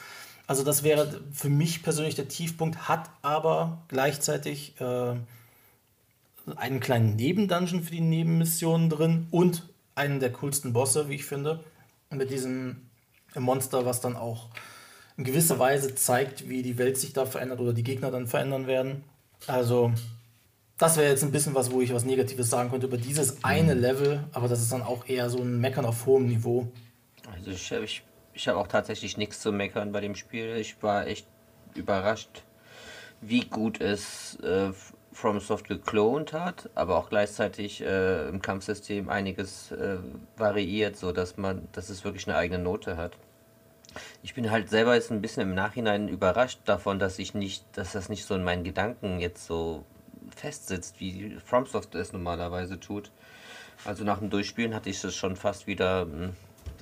Also das wäre für mich persönlich der Tiefpunkt, hat aber gleichzeitig äh, einen kleinen Nebendungeon für die Nebenmissionen drin und einen der coolsten Bosse, wie ich finde, mit diesem Monster, was dann auch in gewisser Weise zeigt, wie die Welt sich da verändert oder die Gegner dann verändern werden. Also, das wäre jetzt ein bisschen was, wo ich was Negatives sagen könnte über dieses eine mhm. Level, aber das ist dann auch eher so ein Meckern auf hohem Niveau. Also, ich, ich, ich habe auch tatsächlich nichts zu meckern bei dem Spiel. Ich war echt überrascht, wie gut es äh, FromSoft geklont hat, aber auch gleichzeitig äh, im Kampfsystem einiges äh, variiert, sodass man, dass es wirklich eine eigene Note hat. Ich bin halt selber jetzt ein bisschen im Nachhinein überrascht davon, dass ich nicht, dass das nicht so in meinen Gedanken jetzt so festsitzt, wie FromSoft es normalerweise tut. Also nach dem Durchspielen hatte ich es schon fast wieder, hm,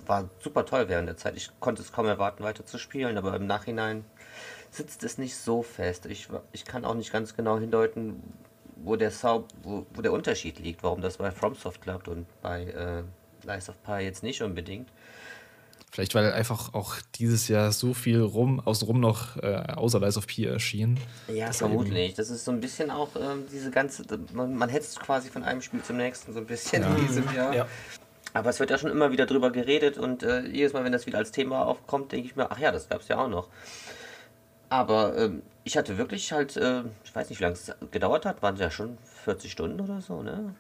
war super toll während der Zeit. Ich konnte es kaum erwarten, weiter zu spielen, aber im Nachhinein sitzt es nicht so fest. Ich, ich kann auch nicht ganz genau hindeuten, wo der, Sau, wo, wo der Unterschied liegt, warum das bei FromSoft klappt und bei äh, Lies of Pi jetzt nicht unbedingt. Vielleicht, weil einfach auch dieses Jahr so viel rum, außenrum noch äh, außer Lies of P erschien. Ja, vermutlich. Das ist so ein bisschen auch ähm, diese ganze, man, man hetzt quasi von einem Spiel zum nächsten so ein bisschen ja. in diesem Jahr. Ja. Aber es wird ja schon immer wieder drüber geredet und äh, jedes Mal, wenn das wieder als Thema aufkommt, denke ich mir, ach ja, das gab es ja auch noch. Aber ähm, ich hatte wirklich halt, äh, ich weiß nicht, wie lange es gedauert hat, waren es ja schon 40 Stunden oder so, ne?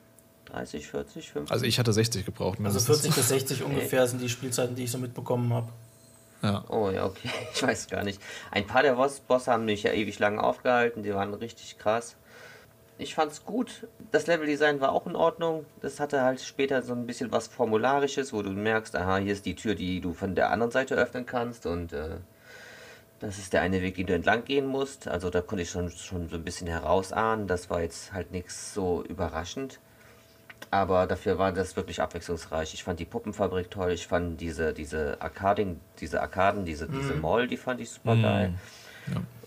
30, 40, 50? Also ich hatte 60 gebraucht. Also 40 bis 60 ungefähr sind die Spielzeiten, die ich so mitbekommen habe. Ja. Oh ja, okay. Ich weiß gar nicht. Ein paar der Bosse haben mich ja ewig lang aufgehalten, die waren richtig krass. Ich fand's gut. Das Leveldesign war auch in Ordnung. Das hatte halt später so ein bisschen was Formularisches, wo du merkst, aha, hier ist die Tür, die du von der anderen Seite öffnen kannst und äh, das ist der eine Weg, den du entlang gehen musst. Also da konnte ich schon, schon so ein bisschen herausahnen. Das war jetzt halt nichts so überraschend. Aber dafür war das wirklich abwechslungsreich. Ich fand die Puppenfabrik toll. Ich fand diese, diese Arcading, diese Arkaden, diese, diese Mall, die fand ich super geil.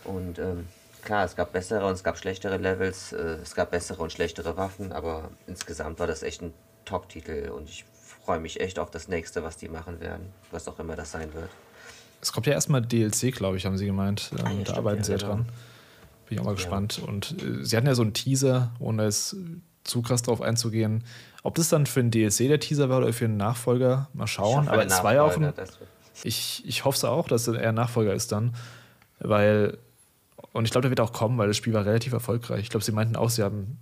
Und ähm, klar, es gab bessere und es gab schlechtere Levels. Äh, es gab bessere und schlechtere Waffen. Aber insgesamt war das echt ein Top-Titel. Und ich freue mich echt auf das nächste, was die machen werden. Was auch immer das sein wird. Es kommt ja erstmal DLC, glaube ich, haben sie gemeint. Ähm, Ah, ja, da stimmt, arbeiten ja, sie ja genau. dran. Bin ich auch mal gespannt. Und äh, sie hatten ja so einen Teaser, ohne es zu krass drauf einzugehen. Ob das dann für einen DLC der Teaser war oder für einen Nachfolger, mal Ich schauen. Aber es war ja auch ein, ich, ich hoffe es auch, dass er ein Nachfolger ist dann. Weil, und ich glaube, der wird auch kommen, weil das Spiel war relativ erfolgreich. Ich glaube, sie meinten auch, sie haben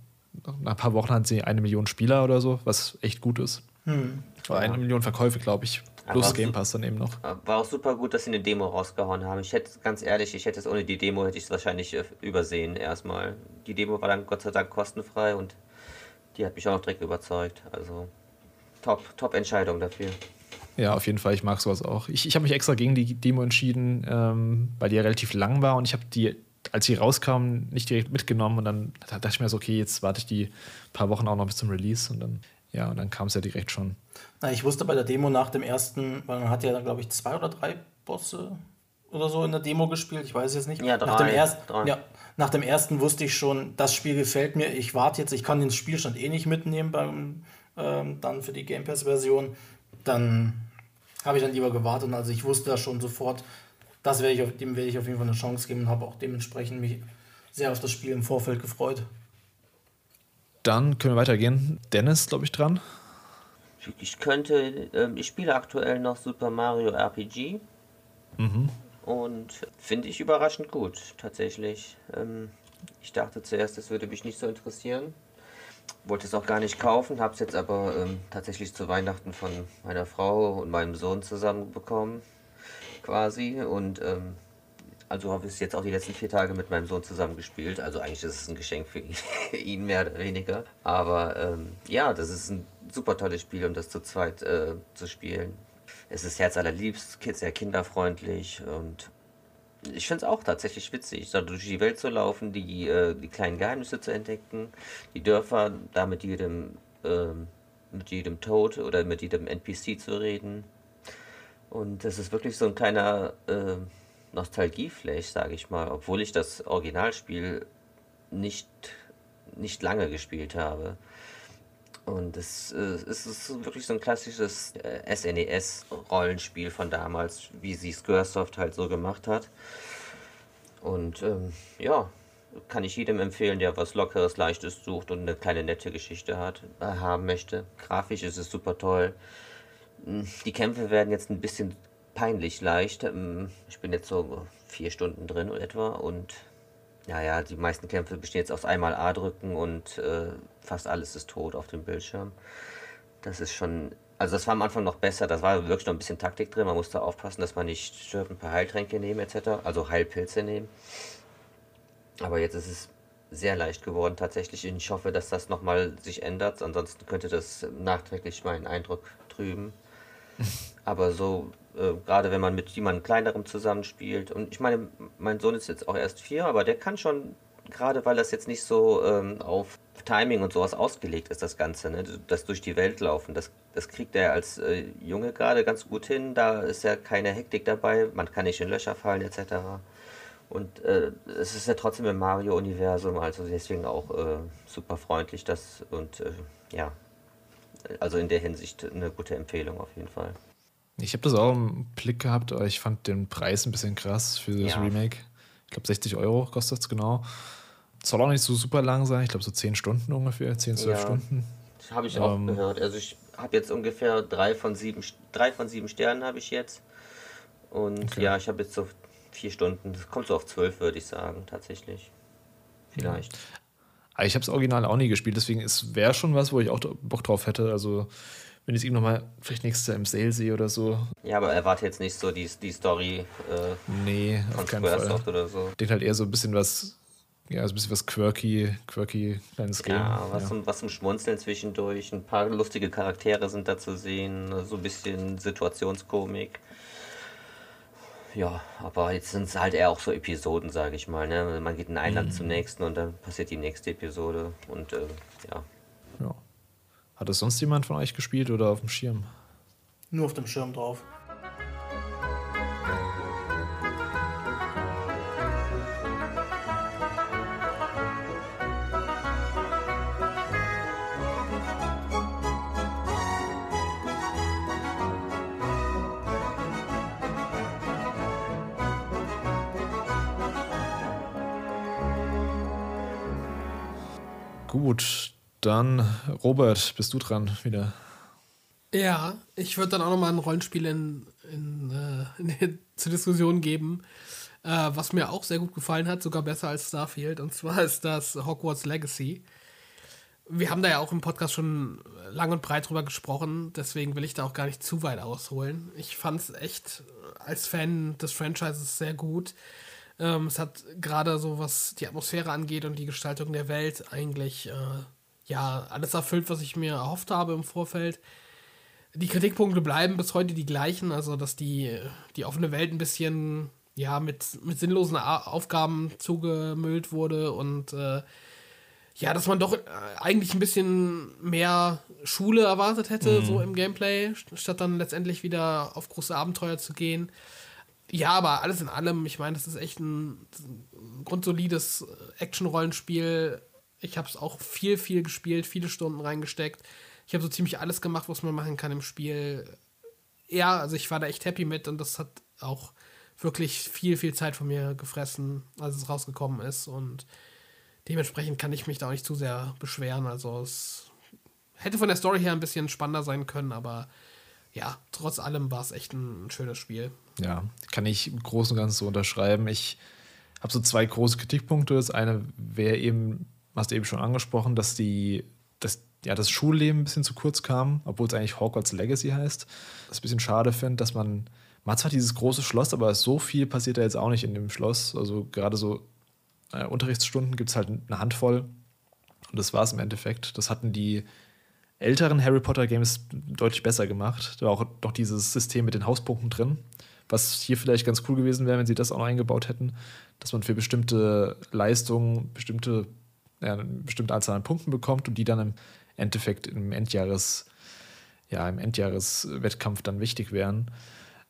nach ein paar Wochen hatten sie eine Million Spieler oder so, was echt gut ist. War eine Million Verkäufe, glaube ich. Plus Game Pass dann eben noch. War auch super gut, dass sie eine Demo rausgehauen haben. Ich hätte, ganz ehrlich, ich hätte es ohne die Demo, hätte ich es wahrscheinlich äh, übersehen erstmal. Die Demo war dann Gott sei Dank kostenfrei und die hat mich auch noch direkt überzeugt. Also top, top Entscheidung dafür. Ja, auf jeden Fall. Ich mag sowas auch. Ich, ich habe mich extra gegen die Demo entschieden, ähm, weil die ja relativ lang war und ich habe die, als sie rauskam, nicht direkt mitgenommen und dann dachte ich mir so, okay, jetzt warte ich die paar Wochen auch noch bis zum Release und dann, ja, und dann kam es ja direkt schon. Na, ich wusste bei der Demo nach dem ersten, weil man hat ja, glaube ich, zwei oder drei Bosse oder so in der Demo gespielt, ich weiß jetzt nicht. Ja, nach, dem drei, ersten, drei. ja, nach dem ersten wusste ich schon, das Spiel gefällt mir, ich warte jetzt, ich kann den Spielstand eh nicht mitnehmen beim, ähm, dann für die Game Pass-Version. Dann habe ich dann lieber gewartet. Also ich wusste da schon sofort, das werde ich auf, dem werde ich auf jeden Fall eine Chance geben und habe auch dementsprechend mich sehr auf das Spiel im Vorfeld gefreut. Dann können wir weitergehen. Dennis, glaube ich, dran. Ich könnte, ähm, ich spiele aktuell noch Super Mario RPG. Und finde ich überraschend gut, tatsächlich. Ähm, ich dachte zuerst, das würde mich nicht so interessieren. Wollte es auch gar nicht kaufen, habe es jetzt aber ähm, tatsächlich zu Weihnachten von meiner Frau und meinem Sohn zusammen bekommen, quasi. Und ähm, also habe ich es jetzt auch die letzten vier Tage mit meinem Sohn zusammen gespielt. Also eigentlich ist es ein Geschenk für ihn, mehr oder weniger. Aber ähm, ja, das ist ein super tolles Spiel, um das zu zweit äh, zu spielen. Es ist herzallerliebst, sehr kinderfreundlich und ich finde es auch tatsächlich witzig, da durch die Welt zu laufen, die, äh, die kleinen Geheimnisse zu entdecken, die Dörfer, da mit jedem, ähm, mit jedem Toad oder mit jedem NPC zu reden. Und das ist wirklich so ein kleiner äh, Nostalgieflash, sage ich mal, obwohl ich das Originalspiel nicht, nicht lange gespielt habe. Und es, äh, es ist wirklich so ein klassisches äh, SNES-Rollenspiel von damals, wie sie Squaresoft halt so gemacht hat. Und ähm, ja, kann ich jedem empfehlen, der was Lockeres, Leichtes sucht und eine kleine nette Geschichte hat, äh, haben möchte. Grafisch ist es super toll. Mm, Die Kämpfe werden jetzt ein bisschen peinlich leicht. Ähm, Ich bin jetzt so vier Stunden drin oder etwa und naja, die meisten Kämpfe bestehen jetzt aus einmal A drücken und äh, fast alles ist tot auf dem Bildschirm. Das ist schon, also das war am Anfang noch besser, das war wirklich noch ein bisschen Taktik drin, man musste aufpassen, dass man nicht stirbt, ein paar Heiltränke nehmen etc., also Heilpilze nehmen. Aber jetzt ist es sehr leicht geworden tatsächlich und ich hoffe, dass das nochmal sich ändert, ansonsten könnte das nachträglich meinen Eindruck trüben. Aber so, äh, gerade wenn man mit jemandem kleinerem zusammenspielt, und ich meine, mein Sohn ist jetzt auch erst vier, aber der kann schon, gerade weil das jetzt nicht so ähm, auf Timing und sowas ausgelegt ist, das Ganze, ne? das durch die Welt laufen, das, das kriegt er als äh, Junge gerade ganz gut hin, da ist ja keine Hektik dabei, man kann nicht in Löcher fallen etc. Und äh, es ist ja trotzdem im Mario-Universum, also deswegen auch äh, super freundlich das und äh, ja, also in der Hinsicht eine gute Empfehlung auf jeden Fall. Ich habe das auch im Blick gehabt, aber ich fand den Preis ein bisschen krass für das Ja. Remake. Ich glaube, 60 Euro kostet es genau. Soll auch nicht so super lang sein. Ich glaube, so 10 Stunden ungefähr, 10, 12 Ja. Stunden. Das habe ich auch Ähm. gehört. Also ich habe jetzt ungefähr drei von sieben, drei von sieben Sternen habe ich jetzt. Und Okay. ja, ich habe jetzt so vier Stunden. Das kommt so auf zwölf, würde ich sagen, tatsächlich. Vielleicht. Ja. Ich habe das Original auch nie gespielt, deswegen wäre schon was, wo ich auch Bock drauf hätte. Also wenn ich es ihm nochmal vielleicht nächstes Jahr im Sale sehe oder so. Ja, aber erwarte jetzt nicht so die, die Story äh, nee, auf keinen Fall. oder so. Denkt halt eher so ein bisschen was, ja, so ein bisschen was quirky, quirky kleines Game. Ja, was, ja. Zum, was zum Schmunzeln zwischendurch. Ein paar lustige Charaktere sind da zu sehen, so ein bisschen Situationskomik. Ja, aber jetzt sind es halt eher auch so Episoden, sage ich mal. Ne? Man geht in ein Land mhm. zum nächsten und dann passiert die nächste Episode und äh, ja. Ja. Hat es sonst jemand von euch gespielt oder auf dem Schirm? Nur auf dem Schirm drauf. Gut, dann, Robert, bist du dran wieder. Ja, ich würde dann auch nochmal ein Rollenspiel in, in, äh, in zur Diskussion geben, äh, was mir auch sehr gut gefallen hat, sogar besser als Starfield. Und zwar ist das Hogwarts Legacy. Wir haben da ja auch im Podcast schon lang und breit drüber gesprochen, deswegen will ich da auch gar nicht zu weit ausholen. Ich fand es echt als Fan des Franchises sehr gut. Ähm, es hat gerade so, was die Atmosphäre angeht und die Gestaltung der Welt, eigentlich äh, ja, alles erfüllt, was ich mir erhofft habe im Vorfeld. Die Kritikpunkte bleiben bis heute die gleichen, also dass die, die offene Welt ein bisschen ja, mit, mit sinnlosen Aufgaben zugemüllt wurde und äh, ja, dass man doch äh, eigentlich ein bisschen mehr Schule erwartet hätte, mhm. so im Gameplay, statt dann letztendlich wieder auf große Abenteuer zu gehen. Ja, aber alles in allem, ich meine, das ist echt ein, ein grundsolides Action-Rollenspiel ich habe es auch viel, viel gespielt, viele Stunden reingesteckt. Ich habe so ziemlich alles gemacht, was man machen kann im Spiel. Ja, also ich war da echt happy mit und das hat auch wirklich viel, viel Zeit von mir gefressen, als es rausgekommen ist. Und dementsprechend kann ich mich da auch nicht zu sehr beschweren. Also es hätte von der Story her ein bisschen spannender sein können, aber ja, trotz allem war es echt ein, schönes Spiel. Ja, kann ich im Großen und Ganzen so unterschreiben. Ich habe so zwei große Kritikpunkte. Das eine wäre eben hast du eben schon angesprochen, dass die, dass, ja, das Schulleben ein bisschen zu kurz kam, obwohl es eigentlich Hogwarts Legacy heißt. Was ich ein bisschen schade finde, dass man, man hat zwar dieses große Schloss, aber so viel passiert da jetzt auch nicht in dem Schloss. Also gerade so äh, Unterrichtsstunden gibt es halt eine Handvoll. Und das war es im Endeffekt. Das hatten die älteren Harry Potter Games deutlich besser gemacht. Da war auch noch dieses System mit den Hauspunkten drin. Was hier vielleicht ganz cool gewesen wäre, wenn sie das auch noch eingebaut hätten, dass man für bestimmte Leistungen, bestimmte ja, eine bestimmte Anzahl an Punkten bekommt und die dann im Endeffekt im Endjahres, ja, im Endjahreswettkampf dann wichtig wären.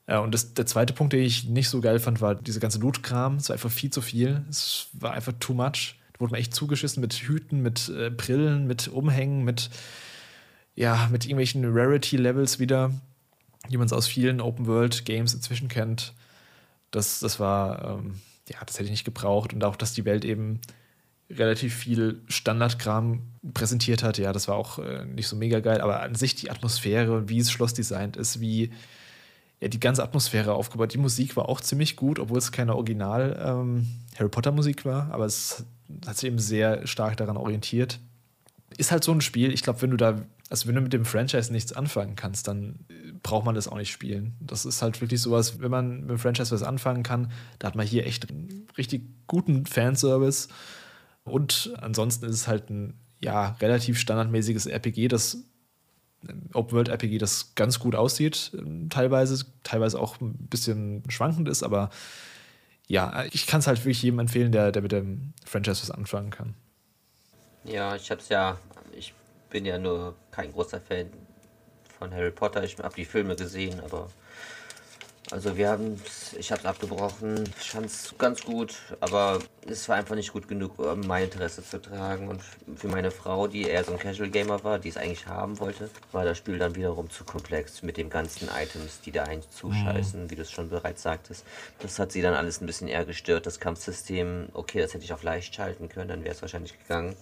Ja, und das, der zweite Punkt, den ich nicht so geil fand, war diese ganze Loot-Kram. Es war einfach viel zu viel. Es war einfach too much. Da wurde man echt zugeschissen mit Hüten, mit äh, Brillen, mit Umhängen, mit, ja, mit irgendwelchen Rarity-Levels wieder, die man es aus vielen Open-World-Games inzwischen kennt. Das, das war, ähm, ja, das hätte ich nicht gebraucht. Und auch, dass die Welt eben relativ viel Standardkram präsentiert hat. Ja, das war auch äh, nicht so mega geil, aber an sich die Atmosphäre, wie es Schloss designt ist, wie ja, die ganze Atmosphäre aufgebaut. Die Musik war auch ziemlich gut, obwohl es keine Original ähm, Harry Potter Musik war, aber es hat sich eben sehr stark daran orientiert. Ist halt so ein Spiel, ich glaube, wenn du da, also wenn du mit dem Franchise nichts anfangen kannst, dann äh, braucht man das auch nicht spielen. Das ist halt wirklich sowas, wenn man mit dem Franchise was anfangen kann, da hat man hier echt einen richtig guten Fanservice und ansonsten ist es halt ein ja, relativ standardmäßiges RPG, das Open-World-RPG, das ganz gut aussieht, teilweise, teilweise auch ein bisschen schwankend ist, aber ja, ich kann es halt wirklich jedem empfehlen, der, der mit dem Franchise was anfangen kann. Ja, ich hab's ja, ich bin ja nur kein großer Fan von Harry Potter. Ich habe die Filme gesehen, aber also wir haben, ich habe es abgebrochen, ich fand es ganz gut, aber es war einfach nicht gut genug, um mein Interesse zu tragen. Und für meine Frau, die eher so ein Casual Gamer war, die es eigentlich haben wollte, war das Spiel dann wiederum zu komplex mit den ganzen Items, die da eigentlich zuscheißen, mhm. wie du es schon bereits sagtest. Das hat sie dann alles ein bisschen eher gestört. Das Kampfsystem, okay, das hätte ich auf leicht schalten können, dann wäre es wahrscheinlich gegangen.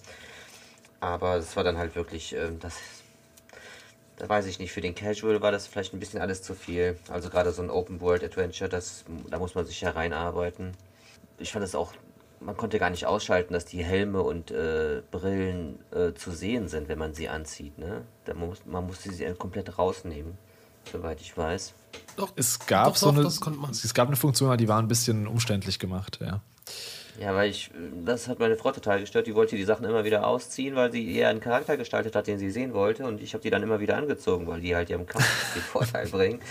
Aber es war dann halt wirklich, äh, das da weiß ich nicht, für den Casual war das vielleicht ein bisschen alles zu viel. Also gerade so ein Open World Adventure, das, da muss man sich ja reinarbeiten. Ich fand es auch, man konnte gar nicht ausschalten, dass die Helme und äh, Brillen äh, zu sehen sind, wenn man sie anzieht. Ne? Da muss, man musste sie komplett rausnehmen, soweit ich weiß. Doch, es gab doch, so doch, eine, es gab eine Funktion, die war ein bisschen umständlich gemacht, ja. Ja, weil ich, das hat meine Frau total gestört. Die wollte die Sachen immer wieder ausziehen, weil sie eher einen Charakter gestaltet hat, den sie sehen wollte. Und ich habe die dann immer wieder angezogen, weil die halt ihrem Kampf den Vorteil bringen.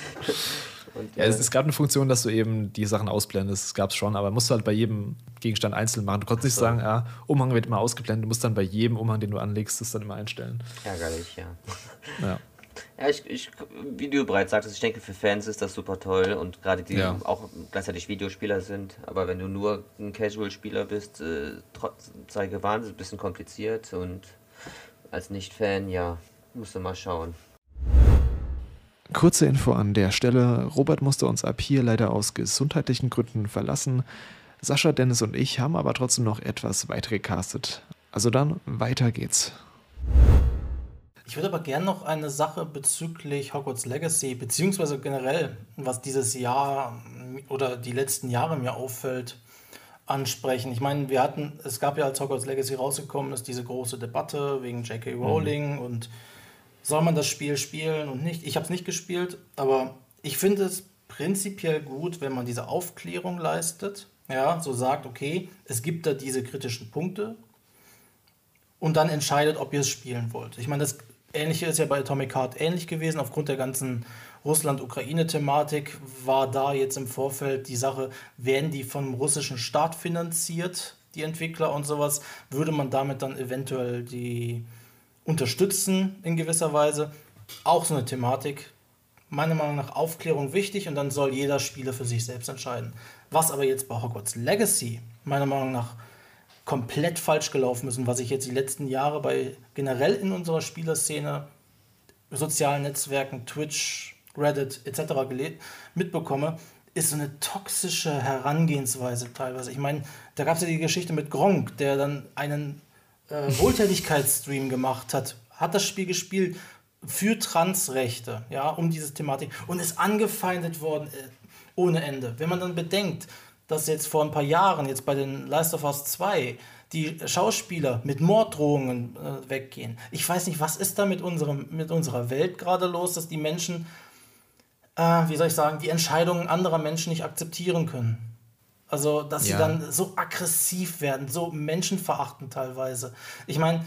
Und, ja, es, äh, es, gab eine Funktion, dass du eben die Sachen ausblendest. Das gab es schon, aber musst du halt bei jedem Gegenstand einzeln machen. Du konntest nicht sagen, ja, Umhang wird immer ausgeblendet. Du musst dann bei jedem Umhang, den du anlegst, das dann immer einstellen. Ärgerlich, ja. ja. Ja, ich, ich, wie du bereits sagtest, ich denke, für Fans ist das super toll und gerade die ja. auch gleichzeitig Videospieler sind. Aber wenn du nur ein Casual-Spieler bist, äh, trotz, sei gewarnt, ist ein bisschen kompliziert und als Nicht-Fan, ja, musst du mal schauen. Kurze Info an der Stelle: Robert musste uns ab hier leider aus gesundheitlichen Gründen verlassen. Sascha, Dennis und ich haben aber trotzdem noch etwas weiter gecastet. Also dann, weiter geht's. Ich würde aber gerne noch eine Sache bezüglich Hogwarts Legacy, beziehungsweise generell, was dieses Jahr oder die letzten Jahre mir auffällt, ansprechen. Ich meine, wir hatten, es gab ja als Hogwarts Legacy rausgekommen ist, diese große Debatte wegen J.K. Mhm. Rowling mhm. und soll man das Spiel spielen und nicht. Ich habe es nicht gespielt, aber ich finde es prinzipiell gut, wenn man diese Aufklärung leistet. Ja, so sagt, okay, es gibt da diese kritischen Punkte und dann entscheidet, ob ihr es spielen wollt. Ich meine, das Ähnliche ist ja bei Atomic Heart ähnlich gewesen. Aufgrund der ganzen Russland-Ukraine-Thematik war da jetzt im Vorfeld die Sache, werden die vom russischen Staat finanziert, die Entwickler und sowas, würde man damit dann eventuell die unterstützen in gewisser Weise. Auch so eine Thematik. Meiner Meinung nach Aufklärung wichtig und dann soll jeder Spieler für sich selbst entscheiden. Was aber jetzt bei Hogwarts Legacy meiner Meinung nach komplett falsch gelaufen ist und was ich jetzt die letzten Jahre bei generell in unserer Spielerszene, sozialen Netzwerken, Twitch, Reddit etc. mitbekomme, ist so eine toxische Herangehensweise teilweise. Ich meine, da gab es ja die Geschichte mit Gronk, der dann einen äh, Wohltätigkeitsstream gemacht hat, hat das Spiel gespielt für Transrechte, ja, um diese Thematik und ist angefeindet worden äh, ohne Ende. Wenn man dann bedenkt, dass jetzt vor ein paar Jahren, jetzt bei den Last of Us 2, die Schauspieler mit Morddrohungen äh, weggehen. Ich weiß nicht, was ist da mit, unserem, mit unserer Welt gerade los, dass die Menschen, äh, wie soll ich sagen, die Entscheidungen anderer Menschen nicht akzeptieren können. Also, dass ja. sie dann so aggressiv werden, so menschenverachtend teilweise. Ich meine,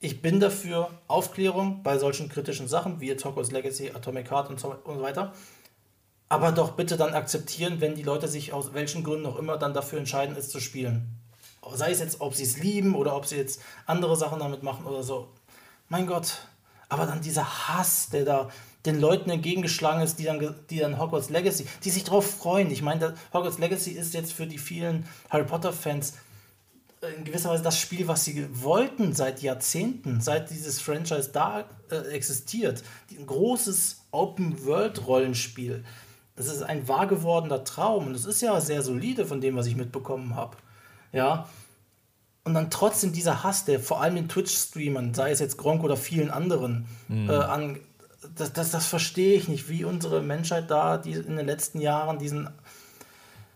ich bin dafür Aufklärung bei solchen kritischen Sachen wie Hogwarts Legacy, Atomic Heart und so, und so weiter aber doch bitte dann akzeptieren, wenn die Leute sich aus welchen Gründen auch immer dann dafür entscheiden, es zu spielen. Sei es jetzt, ob sie es lieben oder ob sie jetzt andere Sachen damit machen oder so. Mein Gott. Aber dann dieser Hass, der da den Leuten entgegengeschlagen ist, die dann, die dann Hogwarts Legacy, die sich darauf freuen. Ich meine, Hogwarts Legacy ist jetzt für die vielen Harry Potter-Fans in gewisser Weise das Spiel, was sie wollten seit Jahrzehnten, seit dieses Franchise da äh, existiert. Ein großes Open-World-Rollenspiel das ist ein wahr gewordener Traum und es ist ja sehr solide von dem, was ich mitbekommen habe. Ja. Und dann trotzdem dieser Hass, der vor allem den Twitch-Streamern, sei es jetzt Gronk oder vielen anderen, mhm. äh, an, das, das, das verstehe ich nicht, wie unsere Menschheit da die in den letzten Jahren diesen,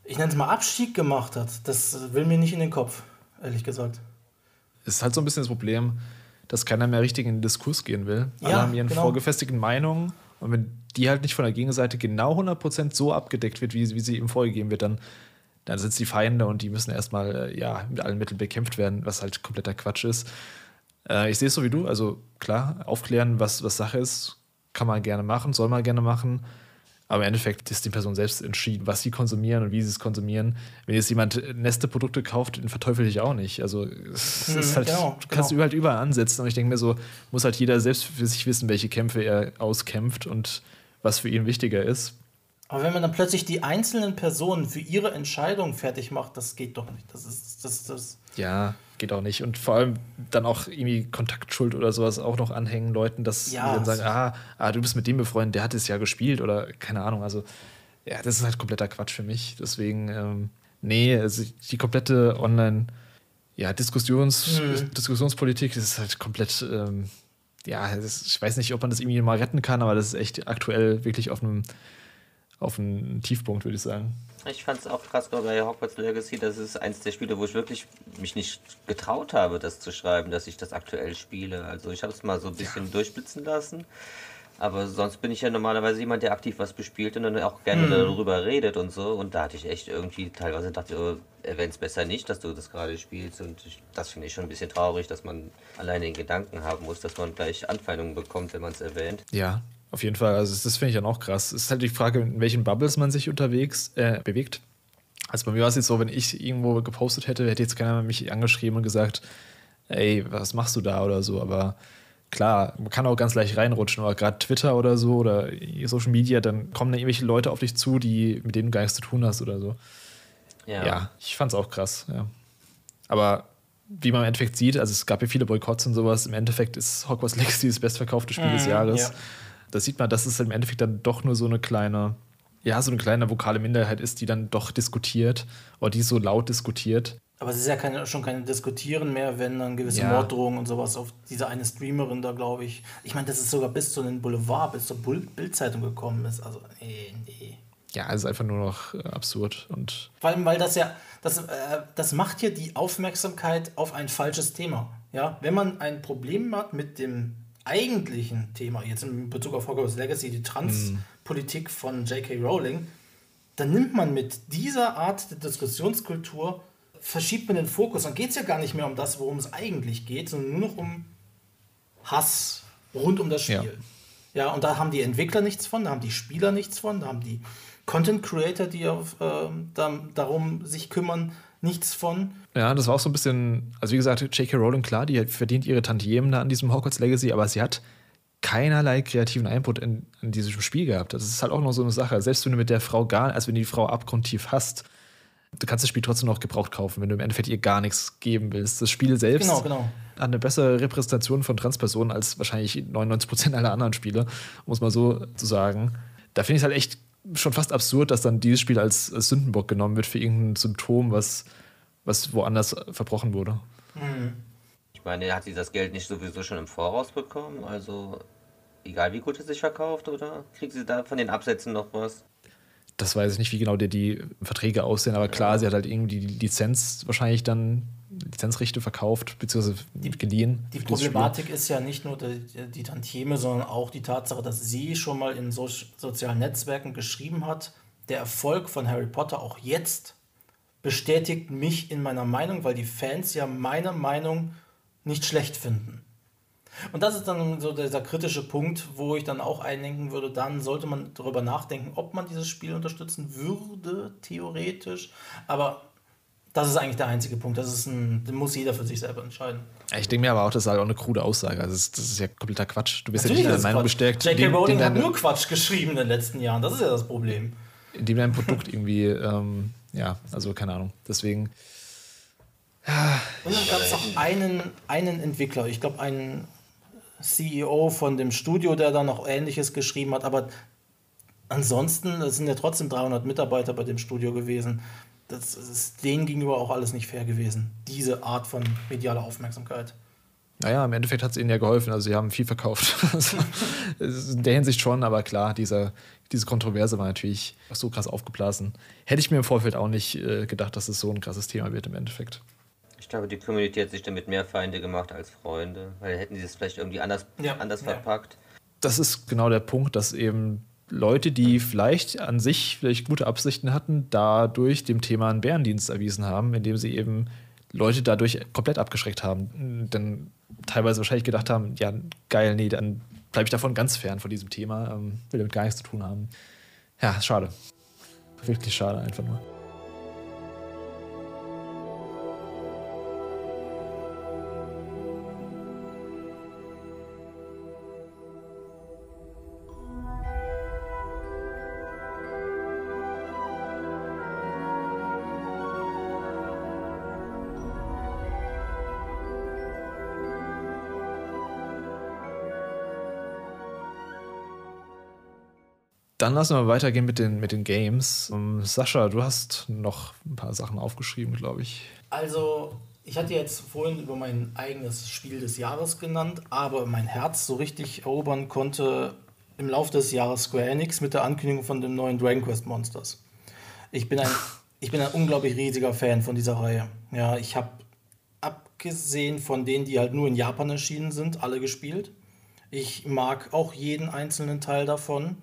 ich nenne es mal Abstieg gemacht hat. Das will mir nicht in den Kopf, ehrlich gesagt. Es ist halt so ein bisschen das Problem, dass keiner mehr richtig in den Diskurs gehen will. Alle ja, haben ihren genau. vorgefestigten Meinungen und wenn die halt nicht von der Gegenseite genau 100% so abgedeckt wird, wie, wie sie ihm vorgegeben wird, dann, dann sind es die Feinde und die müssen erstmal äh, ja, mit allen Mitteln bekämpft werden, was halt kompletter Quatsch ist. Äh, ich sehe es so wie du, also klar, aufklären, was, was Sache ist, kann man gerne machen, soll man gerne machen. Aber im Endeffekt ist die Person selbst entschieden, was sie konsumieren und wie sie es konsumieren. Wenn jetzt jemand Neste-Produkte kauft, den verteufel ich auch nicht. Also es mhm, ist halt, genau, du kannst genau. halt überall ansetzen. Und ich denke mir so, muss halt jeder selbst für sich wissen, welche Kämpfe er auskämpft und was für ihn wichtiger ist. Aber wenn man dann plötzlich die einzelnen Personen für ihre Entscheidung fertig macht, das geht doch nicht. Das ist das, das. Ja, geht auch nicht. Und vor allem dann auch irgendwie Kontaktschuld oder sowas auch noch anhängen, Leuten, dass ja, die dann sagen, ah, ah, du bist mit dem befreundet, der hat es ja gespielt oder keine Ahnung. Also, ja, das ist halt kompletter Quatsch für mich. Deswegen, ähm, nee, also die komplette Online- ja, Diskussions, hm. Diskussionspolitik ist halt komplett ähm, ja, das, ich weiß nicht, ob man das irgendwie mal retten kann, aber das ist echt aktuell wirklich auf einem, auf einem Tiefpunkt, würde ich sagen. Ich fand es auch krass bei Hogwarts Legacy, das ist eins der Spiele, wo ich wirklich mich nicht getraut habe, das zu schreiben, dass ich das aktuell spiele. Also ich habe es mal so ein bisschen ja. durchblitzen lassen. Aber sonst bin ich ja normalerweise jemand, der aktiv was bespielt und dann auch gerne hm. darüber redet und so. Und da hatte ich echt irgendwie teilweise dachte, oh, erwähnt es besser nicht, dass du das gerade spielst. Und ich, das finde ich schon ein bisschen traurig, dass man alleine den Gedanken haben muss, dass man gleich Anfeindungen bekommt, wenn man es erwähnt. Ja, auf jeden Fall. Also das finde ich dann auch krass. Es ist halt die Frage, in welchen Bubbles man sich unterwegs äh, bewegt. Also bei mir war es jetzt so, wenn ich irgendwo gepostet hätte, hätte jetzt keiner mich angeschrieben und gesagt, ey, was machst du da oder so. Aber klar, man kann auch ganz leicht reinrutschen, aber gerade Twitter oder so oder Social Media, dann kommen da irgendwelche Leute auf dich zu, die, mit denen du gar nichts zu tun hast oder so. Ja, ja ich fand's auch krass, ja. Aber wie man im Endeffekt sieht, also es gab ja viele Boykotts und sowas, im Endeffekt ist Hogwarts Legacy das bestverkaufte Spiel mhm, des Jahres. Ja. Da sieht man, dass es im Endeffekt dann doch nur so eine kleine, ja, so eine kleine vokale Minderheit ist, die dann doch diskutiert oder die so laut diskutiert. Aber es ist ja keine, schon kein Diskutieren mehr, wenn dann gewisse ja. Morddrohungen und sowas auf diese eine Streamerin da, glaube ich. Ich meine, das ist sogar bis zu den Boulevard, bis zur Bildzeitung gekommen ist. Also, nee, nee. Ja, es ist einfach nur noch äh, absurd. Und Vor allem, weil das ja, das, äh, das macht ja die Aufmerksamkeit auf ein falsches Thema. Ja, wenn man ein Problem hat mit dem eigentlichen Thema, jetzt in Bezug auf Hogwarts Legacy, die Transpolitik mm. von J.K. Rowling, dann nimmt man mit dieser Art der Diskussionskultur verschiebt man den Fokus. Dann geht es ja gar nicht mehr um das, worum es eigentlich geht, sondern nur noch um Hass rund um das Spiel. Ja. ja, und da haben die Entwickler nichts von, da haben die Spieler nichts von, da haben die Content Creator, die auf, äh, da, darum sich kümmern, nichts von. Ja, das war auch so ein bisschen, also wie gesagt, J.K. Rowling, klar, die verdient ihre Tantiemen da an diesem Hogwarts Legacy, aber sie hat keinerlei kreativen Input in, in diesem Spiel gehabt. Das ist halt auch noch so eine Sache. Selbst wenn du mit der Frau gar, also wenn du die Frau abgrundtief hast, du kannst das Spiel trotzdem noch gebraucht kaufen, wenn du im Endeffekt ihr gar nichts geben willst. Das Spiel selbst genau, genau. hat eine bessere Repräsentation von Transpersonen als wahrscheinlich 99% aller anderen Spiele, muss man so zu sagen. Da finde ich es halt echt schon fast absurd, dass dann dieses Spiel als, als Sündenbock genommen wird für irgendein Symptom, was, was woanders verbrochen wurde. Mhm. Ich meine, hat sie das Geld nicht sowieso schon im Voraus bekommen? Also, egal wie gut es sich verkauft, oder kriegt sie da von den Absätzen noch was? Das weiß ich nicht, wie genau die, die Verträge aussehen, aber klar, sie hat halt irgendwie die Lizenz wahrscheinlich dann Lizenzrechte verkauft, beziehungsweise die, geliehen. Die Problematik ist ja nicht nur die, die Tantieme, sondern auch die Tatsache, dass sie schon mal in so, sozialen Netzwerken geschrieben hat, der Erfolg von Harry Potter auch jetzt bestätigt mich in meiner Meinung, weil die Fans ja meine Meinung nicht schlecht finden. Und das ist dann so dieser kritische Punkt, wo ich dann auch eindenken würde, dann sollte man darüber nachdenken, ob man dieses Spiel unterstützen würde, theoretisch. Aber das ist eigentlich der einzige Punkt. Das ist ein, den muss jeder für sich selber entscheiden. Ich denke mir aber auch, das ist halt auch eine krude Aussage. Also das, ist, das ist ja kompletter Quatsch. Du bist Natürlich ja nicht in deiner Meinung bestärkt. J.K. Rowling hat nur Quatsch geschrieben in den letzten Jahren. Das ist ja das Problem. Indem dein Produkt irgendwie, ähm, ja, also keine Ahnung. Deswegen. Und dann gab es noch einen, einen Entwickler, ich glaube, einen CEO von dem Studio, der da noch Ähnliches geschrieben hat. Aber ansonsten, sind ja trotzdem 300 Mitarbeiter bei dem Studio gewesen. Das ist denen gegenüber auch alles nicht fair gewesen. Diese Art von medialer Aufmerksamkeit. Naja, im Endeffekt hat es ihnen ja geholfen. Also, sie haben viel verkauft. Also, in der Hinsicht schon, aber klar, diese, diese Kontroverse war natürlich so krass aufgeblasen. Hätte ich mir im Vorfeld auch nicht äh, gedacht, dass es so ein krasses Thema wird im Endeffekt. Ich glaube, die Community hat sich damit mehr Feinde gemacht als Freunde, weil hätten sie es vielleicht irgendwie anders, ja. anders verpackt. Das ist genau der Punkt, dass eben Leute, die vielleicht an sich vielleicht gute Absichten hatten, dadurch dem Thema einen Bärendienst erwiesen haben, indem sie eben Leute dadurch komplett abgeschreckt haben. Denn teilweise wahrscheinlich gedacht haben, ja, geil, nee, dann bleibe ich davon ganz fern von diesem Thema, ähm, will damit gar nichts zu tun haben. Ja, schade. Wirklich schade einfach nur. Dann lassen wir weitergehen mit den, mit den Games. Ähm, Sascha, du hast noch ein paar Sachen aufgeschrieben, glaube ich. Also, ich hatte jetzt vorhin über mein eigenes Spiel des Jahres genannt, aber mein Herz so richtig erobern konnte im Laufe des Jahres Square Enix mit der Ankündigung von den neuen Dragon Quest Monsters. Ich bin ein, ich bin ein unglaublich riesiger Fan von dieser Reihe. Ja, ich habe abgesehen von denen, die halt nur in Japan erschienen sind, alle gespielt. Ich mag auch jeden einzelnen Teil davon.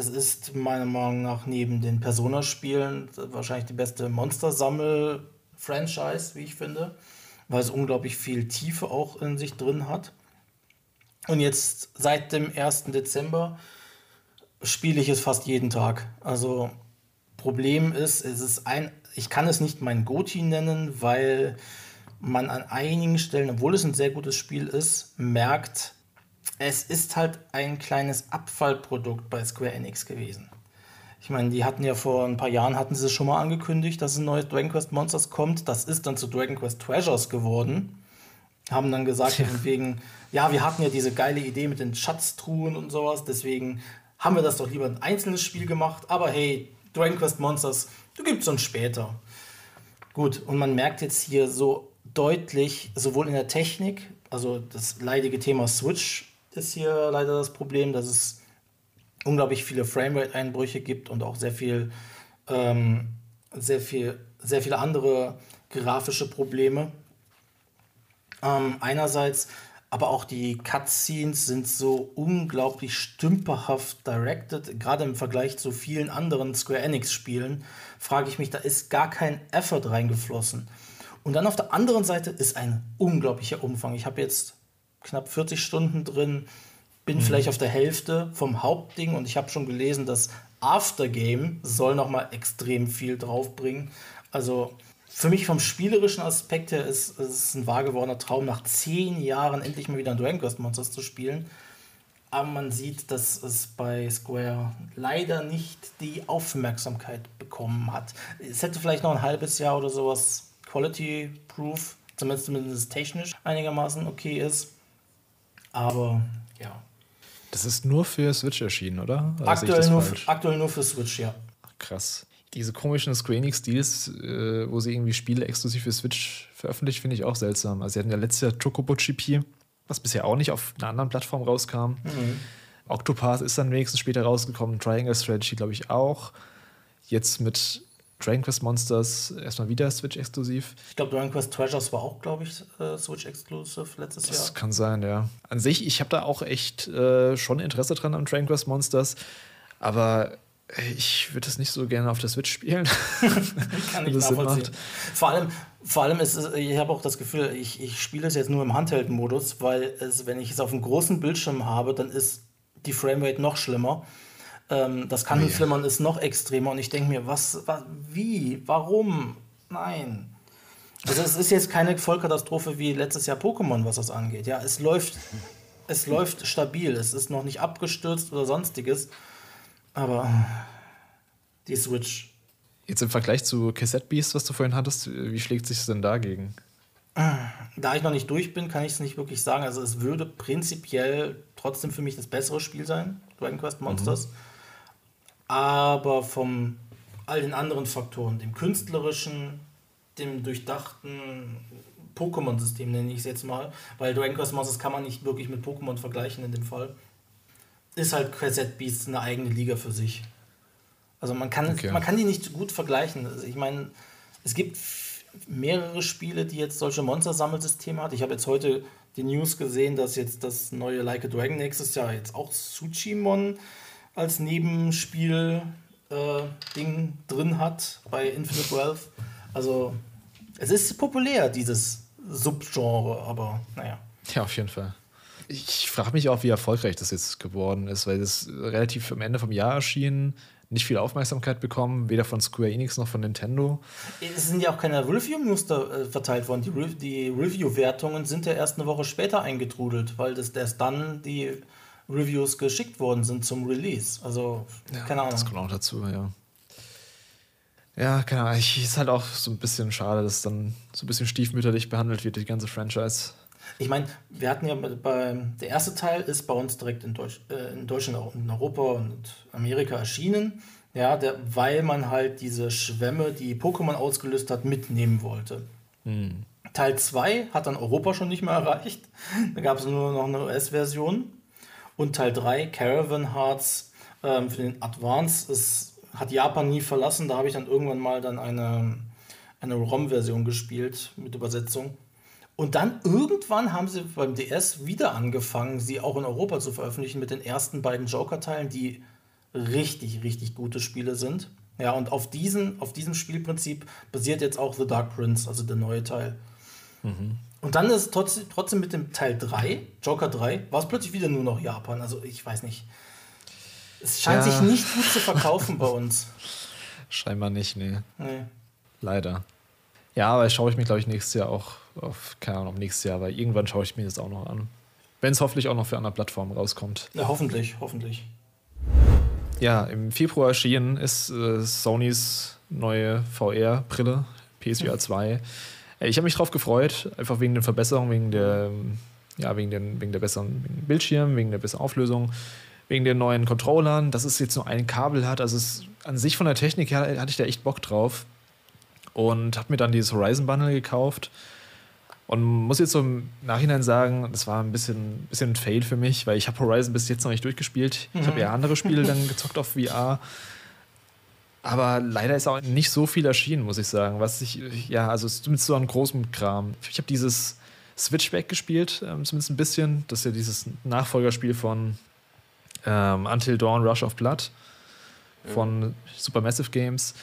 Es ist meiner Meinung nach neben den Persona-Spielen wahrscheinlich die beste Monster-Sammel-Franchise, wie ich finde, weil es unglaublich viel Tiefe auch in sich drin hat. Und jetzt seit dem 1. Dezember spiele ich es fast jeden Tag. Also Problem ist, es ist ein, ich kann es nicht mein Goti nennen, weil man an einigen Stellen, obwohl es ein sehr gutes Spiel ist, merkt, es ist halt ein kleines Abfallprodukt bei Square Enix gewesen. Ich meine, die hatten ja vor ein paar Jahren hatten sie schon mal angekündigt, dass ein neues Dragon Quest Monsters kommt. Das ist dann zu Dragon Quest Treasures geworden. Haben dann gesagt, ja. wegen, ja, wir hatten ja diese geile Idee mit den Schatztruhen und sowas, deswegen haben wir das doch lieber ein einzelnes Spiel gemacht. Aber hey, Dragon Quest Monsters, du gibst uns später. Gut, und man merkt jetzt hier so deutlich, sowohl in der Technik, also das leidige Thema Switch ist hier leider das Problem, dass es unglaublich viele Framerate-Einbrüche gibt und auch sehr viel, ähm, sehr viel, sehr viele andere grafische Probleme. Ähm, einerseits, aber auch die Cutscenes sind so unglaublich stümperhaft directed, gerade im Vergleich zu vielen anderen Square Enix-Spielen, frage ich mich, da ist gar kein Effort reingeflossen. Und dann auf der anderen Seite ist ein unglaublicher Umfang. Ich habe jetzt knapp 40 Stunden drin, bin mhm. vielleicht auf der Hälfte vom Hauptding und ich habe schon gelesen, dass Aftergame soll noch mal extrem viel draufbringen. Also für mich vom spielerischen Aspekt her ist es ein wahr gewordener Traum, nach zehn Jahren endlich mal wieder ein Dragon Quest Monsters zu spielen. Aber man sieht, dass es bei Square leider nicht die Aufmerksamkeit bekommen hat. Es hätte vielleicht noch ein halbes Jahr oder sowas Quality Proof, zumindest, zumindest technisch einigermaßen okay ist. Aber ja. Das ist nur für Switch erschienen, oder? oder aktuell, nur, aktuell nur für Switch, ja. krass. Diese komischen Screening Deals, äh, wo sie irgendwie Spiele exklusiv für Switch veröffentlichen, finde ich auch seltsam. Also, sie hatten ja letztes Jahr Chocobo GP, was bisher auch nicht auf einer anderen Plattform rauskam. Mhm. Octopath ist dann wenigstens später rausgekommen, Triangle Strategy, glaube ich, auch. Jetzt mit Dragon Quest Monsters erstmal wieder Switch-exklusiv. Ich glaube, Dragon Quest Treasures war auch, glaube ich, äh, Switch-exklusiv letztes das Jahr. Das kann sein, ja. An sich, ich habe da auch echt äh, schon Interesse dran am Dragon Quest Monsters, aber ich würde es nicht so gerne auf der Switch spielen. kann ich nachvollziehen. Vor allem, vor allem ist es, ich habe auch das Gefühl, ich, ich spiele es jetzt nur im Handheld-Modus, weil es, wenn ich es auf einem großen Bildschirm habe, dann ist die Framerate noch schlimmer. Ähm, das oh ist noch extremer und ich denke mir, was, was, wie, warum? Nein. Also es ist jetzt keine Vollkatastrophe wie letztes Jahr Pokémon, was das angeht. Ja, es läuft, es läuft stabil, es ist noch nicht abgestürzt oder sonstiges. Aber die Switch. Jetzt im Vergleich zu Cassette Beast, was du vorhin hattest, wie schlägt sich das denn dagegen? Da ich noch nicht durch bin, kann ich es nicht wirklich sagen. Also es würde prinzipiell trotzdem für mich das bessere Spiel sein, Dragon Quest Monsters. Mhm aber von all den anderen Faktoren, dem künstlerischen, dem durchdachten Pokémon-System nenne ich es jetzt mal, weil Dragon Quest Monsters kann man nicht wirklich mit Pokémon vergleichen in dem Fall, ist halt Cassette Beast eine eigene Liga für sich. Also man kann, okay. man kann die nicht gut vergleichen. Also ich meine, es gibt mehrere Spiele, die jetzt solche Monster-Sammelsysteme hat. Ich habe jetzt heute die News gesehen, dass jetzt das neue Like a Dragon nächstes Jahr jetzt auch Tsuchimon als Nebenspiel äh, Ding drin hat bei Infinite Wealth. Also es ist populär, dieses Subgenre, aber naja. Ja, auf jeden Fall. Ich frage mich auch, wie erfolgreich das jetzt geworden ist, weil es relativ am Ende vom Jahr erschien, nicht viel Aufmerksamkeit bekommen, weder von Square Enix noch von Nintendo. Es sind ja auch keine Review-Muster äh, verteilt worden. Die, Re die Review-Wertungen sind ja erst eine Woche später eingetrudelt, weil das erst dann die Reviews geschickt worden sind zum Release. Also, ja, keine Ahnung. Das kommt auch dazu, ja. Ja, keine Ahnung. Ich, ist halt auch so ein bisschen schade, dass dann so ein bisschen stiefmütterlich behandelt wird, die ganze Franchise. Ich meine, wir hatten ja bei, der erste Teil ist bei uns direkt in, Deutsch, äh, in Deutschland, in Europa und Amerika erschienen. Ja, der, weil man halt diese Schwämme, die Pokémon ausgelöst hat, mitnehmen wollte. Mhm. Teil 2 hat dann Europa schon nicht mehr erreicht. Da gab es nur noch eine US-Version. Und Teil 3, Caravan Hearts, ähm, für den Advance, ist, hat Japan nie verlassen. Da habe ich dann irgendwann mal dann eine, eine ROM-Version gespielt mit Übersetzung. Und dann irgendwann haben sie beim DS wieder angefangen, sie auch in Europa zu veröffentlichen mit den ersten beiden Joker-Teilen, die richtig, richtig gute Spiele sind. Ja, und auf, diesen, auf diesem Spielprinzip basiert jetzt auch The Dark Prince, also der neue Teil. Mhm. Und dann ist trotzdem, trotzdem mit dem Teil 3, Joker 3, war es plötzlich wieder nur noch Japan. Also ich weiß nicht. Es scheint ja. sich nicht gut zu verkaufen bei uns. Scheinbar nicht, nee. nee. Leider. Ja, aber schaue ich mir, glaube ich, nächstes Jahr auch auf, keine Ahnung, nächstes Jahr, weil irgendwann schaue ich mir das auch noch an. Wenn es hoffentlich auch noch für andere Plattformen rauskommt. Ja, hoffentlich, hoffentlich. Ja, im Februar erschienen ist äh, Sonys neue VR-Brille, PSVR 2. Ich habe mich drauf gefreut, einfach wegen den Verbesserungen, wegen der, ja, wegen, den, wegen der besseren wegen Bildschirm, wegen der besseren Auflösung, wegen den neuen Controllern, dass es jetzt nur ein Kabel hat. Also es, an sich von der Technik her hatte ich da echt Bock drauf und habe mir dann dieses Horizon Bundle gekauft und muss jetzt so im Nachhinein sagen, das war ein bisschen, bisschen ein Fail für mich, weil ich habe Horizon bis jetzt noch nicht durchgespielt. Ich habe mhm. eher andere Spiele dann gezockt auf VR. Aber leider ist auch nicht so viel erschienen, muss ich sagen. Was ich, ja, also zumindest so an großem Kram. Ich habe dieses Switchback gespielt, ähm, zumindest ein bisschen. Das ist ja dieses Nachfolgerspiel von ähm, Until Dawn Rush of Blood von mhm. Supermassive Games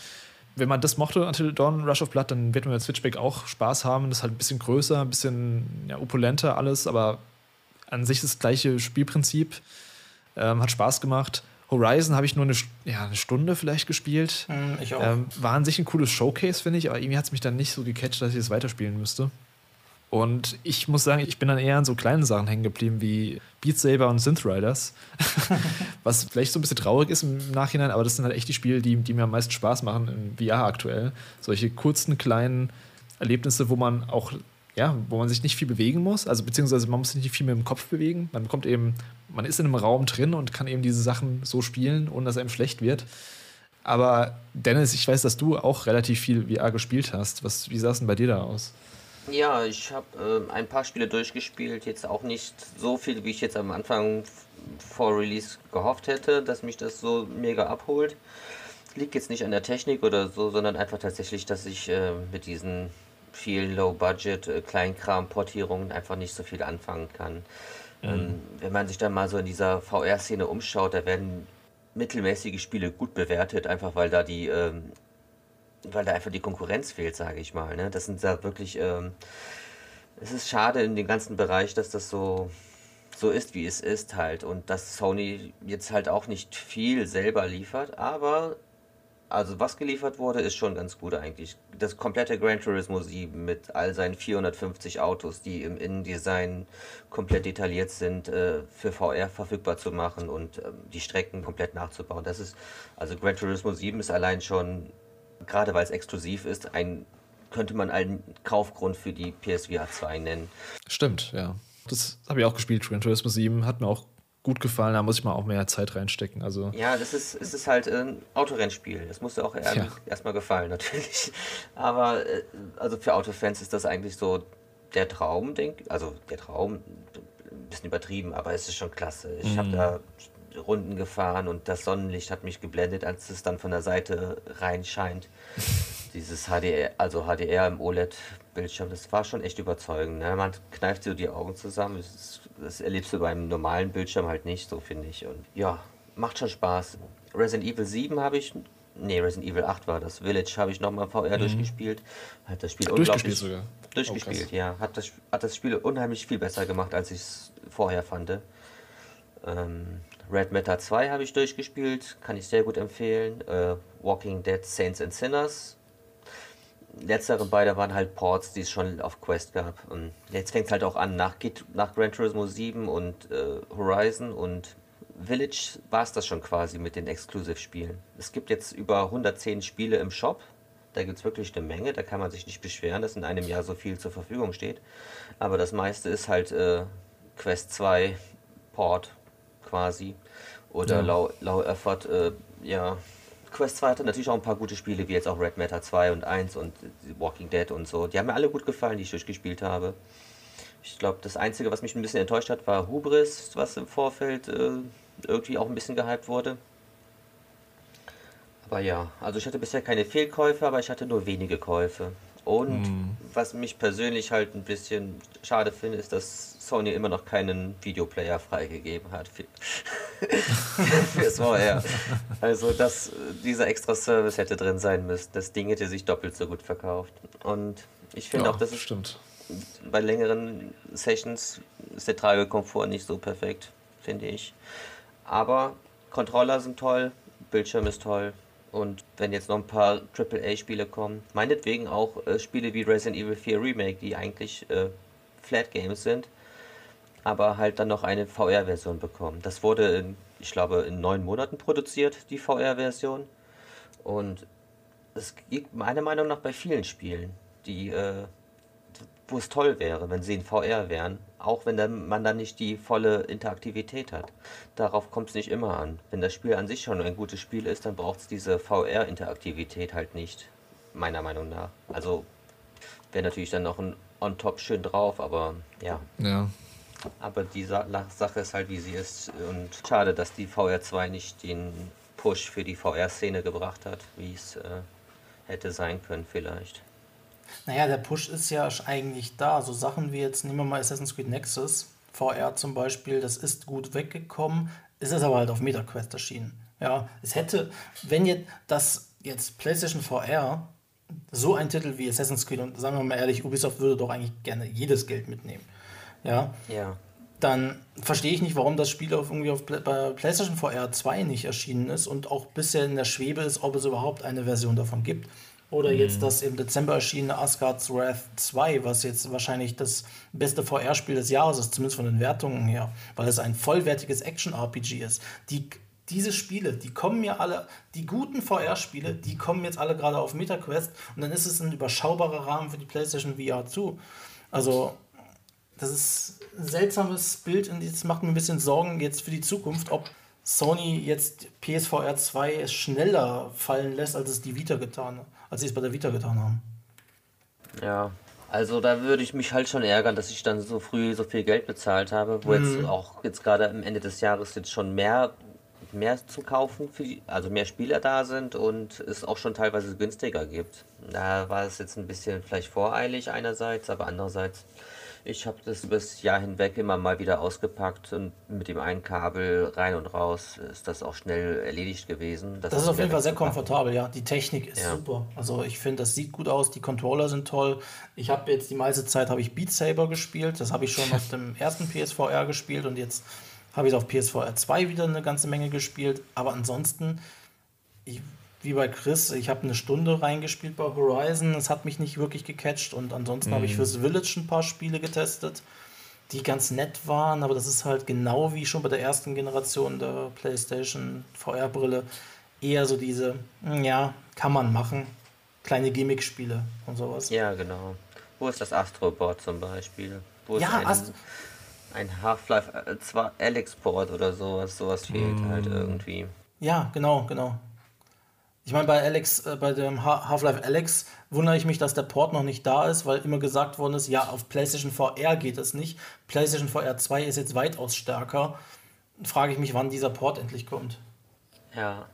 wenn man das mochte, Until Dawn, Rush of Blood, dann wird man mit Switchback auch Spaß haben. Das ist halt ein bisschen größer, ein bisschen ja, opulenter alles, aber an sich das gleiche Spielprinzip. Ähm, hat Spaß gemacht. Horizon habe ich nur eine, ja, eine Stunde vielleicht gespielt. Mm, ich auch. Ähm, war an sich ein cooles Showcase, finde ich, aber irgendwie hat es mich dann nicht so gecatcht, dass ich es weiterspielen müsste. Und ich muss sagen, ich bin dann eher an so kleinen Sachen hängen geblieben wie Beat Saber und Synth Riders. Was vielleicht so ein bisschen traurig ist im Nachhinein, aber das sind halt echt die Spiele, die, die mir am meisten Spaß machen in VR aktuell. Solche kurzen, kleinen Erlebnisse, wo man auch, ja, wo man sich nicht viel bewegen muss. Also beziehungsweise man muss sich nicht viel mit dem Kopf bewegen. Man bekommt eben, man ist in einem Raum drin und kann eben diese Sachen so spielen, ohne dass einem schlecht wird. Aber Dennis, ich weiß, dass du auch relativ viel VR gespielt hast. Was, wie sah es denn bei dir da aus? Ja, ich habe äh, ein paar Spiele durchgespielt, jetzt auch nicht so viel, wie ich jetzt am Anfang vor Release gehofft hätte, dass mich das so mega abholt. Liegt jetzt nicht an der Technik oder so, sondern einfach tatsächlich, dass ich äh, mit diesen vielen Low-Budget, äh, Kleinkram-Portierungen einfach nicht so viel anfangen kann. Mhm. Wenn man sich dann mal so in dieser VR-Szene umschaut, da werden mittelmäßige Spiele gut bewertet, einfach weil da die ähm, weil da einfach die Konkurrenz fehlt, sage ich mal. Ne? Das sind da wirklich, ähm, es ist schade in dem ganzen Bereich, dass das so, so ist, wie es ist halt. Und dass Sony jetzt halt auch nicht viel selber liefert, aber also was geliefert wurde, ist schon ganz gut eigentlich. Das komplette Gran Turismo 7 mit all seinen 450 Autos, die im Innendesign komplett detailliert sind, äh, für VR verfügbar zu machen und ähm, die Strecken komplett nachzubauen. Das ist, also Gran Turismo 7 ist allein schon gerade weil es exklusiv ist, ein, könnte man einen Kaufgrund für die PSVR 2 nennen. Stimmt, ja. Das habe ich auch gespielt, Gran Turismo 7. Hat mir auch gut gefallen, da muss ich mal auch mehr Zeit reinstecken. Also ja, das ist, es ist halt ein Autorennspiel. Das muss ja auch ja. erstmal gefallen, natürlich. Aber äh, also für Autofans ist das eigentlich so der Traum, denk, also der Traum, ein bisschen übertrieben, aber es ist schon klasse. Ich mhm. habe da Runden gefahren und das Sonnenlicht hat mich geblendet, als es dann von der Seite reinscheint. Dieses HDR, also HDR im OLED-Bildschirm, das war schon echt überzeugend. Ne? Man kneift so die Augen zusammen. Das, das erlebst du beim normalen Bildschirm halt nicht, so finde ich. Und ja, macht schon Spaß. Resident Evil 7 habe ich Nee, Resident Evil 8 war das. Village habe ich nochmal VR mhm. durchgespielt. Hat das Spiel durchgespielt sogar. Durchgespielt, oh, ja. Hat das, hat das Spiel unheimlich viel besser gemacht, als ich es vorher fand. Ähm, Red Matter 2 habe ich durchgespielt, kann ich sehr gut empfehlen. Äh, Walking Dead Saints and Sinners. Letztere beide waren halt Ports, die es schon auf Quest gab. Und jetzt fängt es halt auch an, nach, nach Gran Turismo 7 und äh, Horizon und Village war es das schon quasi mit den Exclusive-Spielen. Es gibt jetzt über 110 Spiele im Shop. Da gibt es wirklich eine Menge, da kann man sich nicht beschweren, dass in einem Jahr so viel zur Verfügung steht. Aber das meiste ist halt äh, Quest 2 Port quasi. Oder ja. Low, Low Effort, äh, ja, Quest 2 hatte natürlich auch ein paar gute Spiele, wie jetzt auch Red Matter 2 und 1 und Walking Dead und so. Die haben mir alle gut gefallen, die ich durchgespielt habe. Ich glaube, das Einzige, was mich ein bisschen enttäuscht hat, war Hubris, was im Vorfeld äh, irgendwie auch ein bisschen gehypt wurde. Aber ja, also ich hatte bisher keine Fehlkäufe, aber ich hatte nur wenige Käufe. Und hm. was mich persönlich halt ein bisschen schade finde, ist, dass Sony immer noch keinen Videoplayer freigegeben hat für, fürs VR. Also, dass dieser extra Service hätte drin sein müssen. Das Ding hätte sich doppelt so gut verkauft. Und ich finde ja, auch, dass es stimmt. bei längeren Sessions ist der Tragekomfort nicht so perfekt, finde ich. Aber Controller sind toll, Bildschirm ist toll. Und wenn jetzt noch ein paar AAA-Spiele kommen, meinetwegen auch äh, Spiele wie Resident Evil 4 Remake, die eigentlich äh, Flat Games sind, aber halt dann noch eine VR-Version bekommen. Das wurde, in, ich glaube, in neun Monaten produziert, die VR-Version. Und es gibt meiner Meinung nach bei vielen Spielen, die, äh, wo es toll wäre, wenn sie in VR wären, auch wenn dann, man dann nicht die volle Interaktivität hat. Darauf kommt es nicht immer an. Wenn das Spiel an sich schon ein gutes Spiel ist, dann braucht es diese VR-Interaktivität halt nicht, meiner Meinung nach. Also wäre natürlich dann noch ein On-Top schön drauf, aber ja. Ja. Aber die Sa Sache ist halt, wie sie ist. Und schade, dass die VR2 nicht den Push für die VR-Szene gebracht hat, wie es äh, hätte sein können vielleicht. Naja, der Push ist ja eigentlich da. So Sachen wie jetzt, nehmen wir mal Assassin's Creed Nexus, VR zum Beispiel, das ist gut weggekommen, ist es aber halt auf MetaQuest erschienen. Ja, es hätte, wenn jetzt das jetzt PlayStation VR so ein Titel wie Assassin's Creed und sagen wir mal ehrlich, Ubisoft würde doch eigentlich gerne jedes Geld mitnehmen ja, ja. dann verstehe ich nicht, warum das Spiel auf, irgendwie auf bei PlayStation VR 2 nicht erschienen ist und auch bisher in der Schwebe ist, ob es überhaupt eine Version davon gibt. Oder mhm. jetzt das im Dezember erschienene Asgard's Wrath 2, was jetzt wahrscheinlich das beste VR-Spiel des Jahres ist, zumindest von den Wertungen her, weil es ein vollwertiges Action-RPG ist. Die, diese Spiele, die kommen mir alle, die guten VR-Spiele, die kommen jetzt alle gerade auf MetaQuest und dann ist es ein überschaubarer Rahmen für die PlayStation VR zu. Also das ist ein seltsames Bild und jetzt macht mir ein bisschen Sorgen jetzt für die Zukunft, ob Sony jetzt PSVR 2 schneller fallen lässt, als es die Vita getan, als sie es bei der Vita getan haben. Ja, also da würde ich mich halt schon ärgern, dass ich dann so früh so viel Geld bezahlt habe, wo mhm. jetzt auch jetzt gerade am Ende des Jahres jetzt schon mehr mehr zu kaufen, für die, also mehr Spieler da sind und es auch schon teilweise günstiger gibt. Da war es jetzt ein bisschen vielleicht voreilig einerseits, aber andererseits ich habe das über das Jahr hinweg immer mal wieder ausgepackt und mit dem einen Kabel rein und raus ist das auch schnell erledigt gewesen. Das, das ist auf jeden Fall sehr komfortabel, ja. Die Technik ist ja. super. Also ich finde, das sieht gut aus, die Controller sind toll. Ich habe jetzt die meiste Zeit habe ich Beat Saber gespielt. Das habe ich schon auf dem ersten PSVR gespielt und jetzt habe ich es auf PSVR 2 wieder eine ganze Menge gespielt. Aber ansonsten, ich wie bei Chris, ich habe eine Stunde reingespielt bei Horizon, es hat mich nicht wirklich gecatcht und ansonsten mhm. habe ich mhm. fürs Village ein paar Spiele getestet, die ganz nett waren, aber das ist halt genau wie schon bei der ersten Generation der PlayStation VR-Brille eher so diese, hm, ja, kann man machen, kleine Gimmick-Spiele und sowas. Ja, genau. Wo ist das Astrobot zum Beispiel? Wo ja, ein, ein Half-Life 2 äh, Alex-Port oder sowas, sowas fehlt mm. halt irgendwie. Ja, genau, genau. Ich meine, bei Alex, äh, bei dem Half-Life Alex wundere ich mich, dass der Port noch nicht da ist, weil immer gesagt worden ist, ja, auf PlayStation VR geht es nicht. PlayStation VR 2 ist jetzt weitaus stärker. Frage ich mich, wann dieser Port endlich kommt. Ja.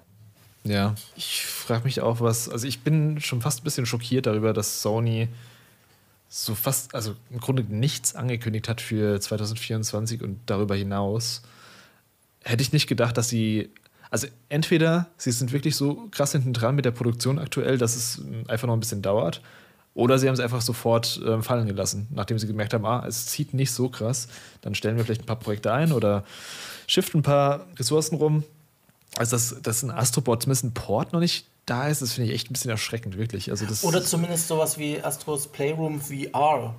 Ja, ich frage mich auch, was. Also, ich bin schon fast ein bisschen schockiert darüber, dass Sony so fast, also im Grunde nichts angekündigt hat für 2024 und darüber hinaus. Hätte ich nicht gedacht, dass sie also entweder sie sind wirklich so krass hinten dran mit der Produktion aktuell, dass es einfach noch ein bisschen dauert, oder sie haben es einfach sofort äh, fallen gelassen, nachdem sie gemerkt haben, ah, es zieht nicht so krass, dann stellen wir vielleicht ein paar Projekte ein oder shiften ein paar Ressourcen rum. Also, dass, dass ein Astrobot zumindest ein Port noch nicht da ist, das finde ich echt ein bisschen erschreckend, wirklich. Also das oder zumindest sowas wie Astros Playroom VR.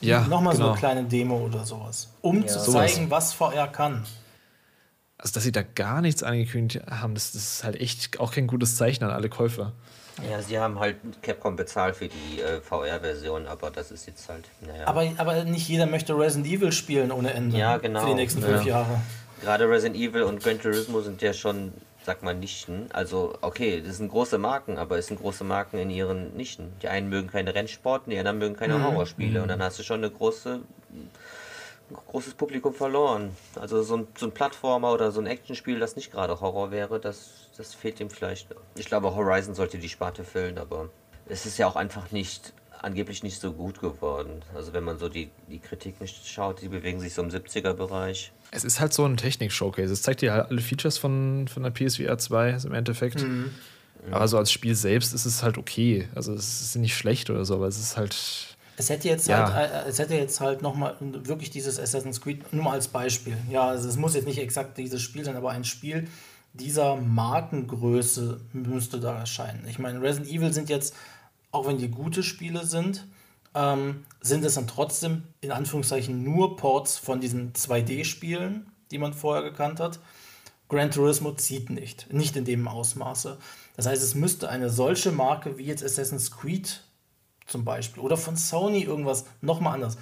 Ja, Nochmal genau. so eine kleine Demo oder sowas. Um ja, zu zeigen, was VR kann also dass sie da gar nichts angekündigt haben, das, das, ist halt echt auch kein gutes Zeichen an alle Käufer. Ja, sie haben halt Capcom bezahlt für die äh, VR-Version, aber das ist jetzt halt, naja. Aber, aber nicht jeder möchte Resident Evil spielen ohne Ende. Ja, genau. Für die nächsten fünf ja. Jahre. Gerade Resident Evil und Gran Turismo sind ja schon sag mal, Nichten. Also, okay, das sind große Marken, aber es sind große Marken in ihren Nichten. Die einen mögen keine Rennsporten, die anderen mögen keine Horrorspiele. Und dann hast du schon eine große großes Publikum verloren. Also so ein, so ein Plattformer oder so ein Actionspiel, das nicht gerade Horror wäre, das, das fehlt ihm vielleicht. Ich glaube, Horizon sollte die Sparte füllen, aber es ist ja auch einfach nicht, angeblich nicht so gut geworden. Also wenn man so die, die Kritik nicht schaut, die bewegen sich so im 70er-Bereich. Es ist halt so ein Technik-Showcase. Es zeigt dir halt alle Features von, von der PSVR 2 im Endeffekt. Mhm. Aber so als Spiel selbst ist es halt okay. Also es ist nicht schlecht oder so, aber es ist halt es hätte jetzt ja. halt, äh, es hätte jetzt halt nochmal wirklich dieses Assassin's Creed, nur mal als Beispiel. Ja, also es muss jetzt nicht exakt dieses Spiel sein, aber ein Spiel dieser Markengröße müsste da erscheinen. Ich meine, Resident Evil sind jetzt, auch wenn die gute Spiele sind, ähm, sind es dann trotzdem in Anführungszeichen nur Ports von diesen 2D-Spielen, die man vorher gekannt hat. Gran Turismo zieht nicht, nicht in dem Ausmaße. Das heißt, es müsste eine solche Marke wie jetzt Assassin's Creed zum Beispiel. Oder von Sony irgendwas nochmal anders.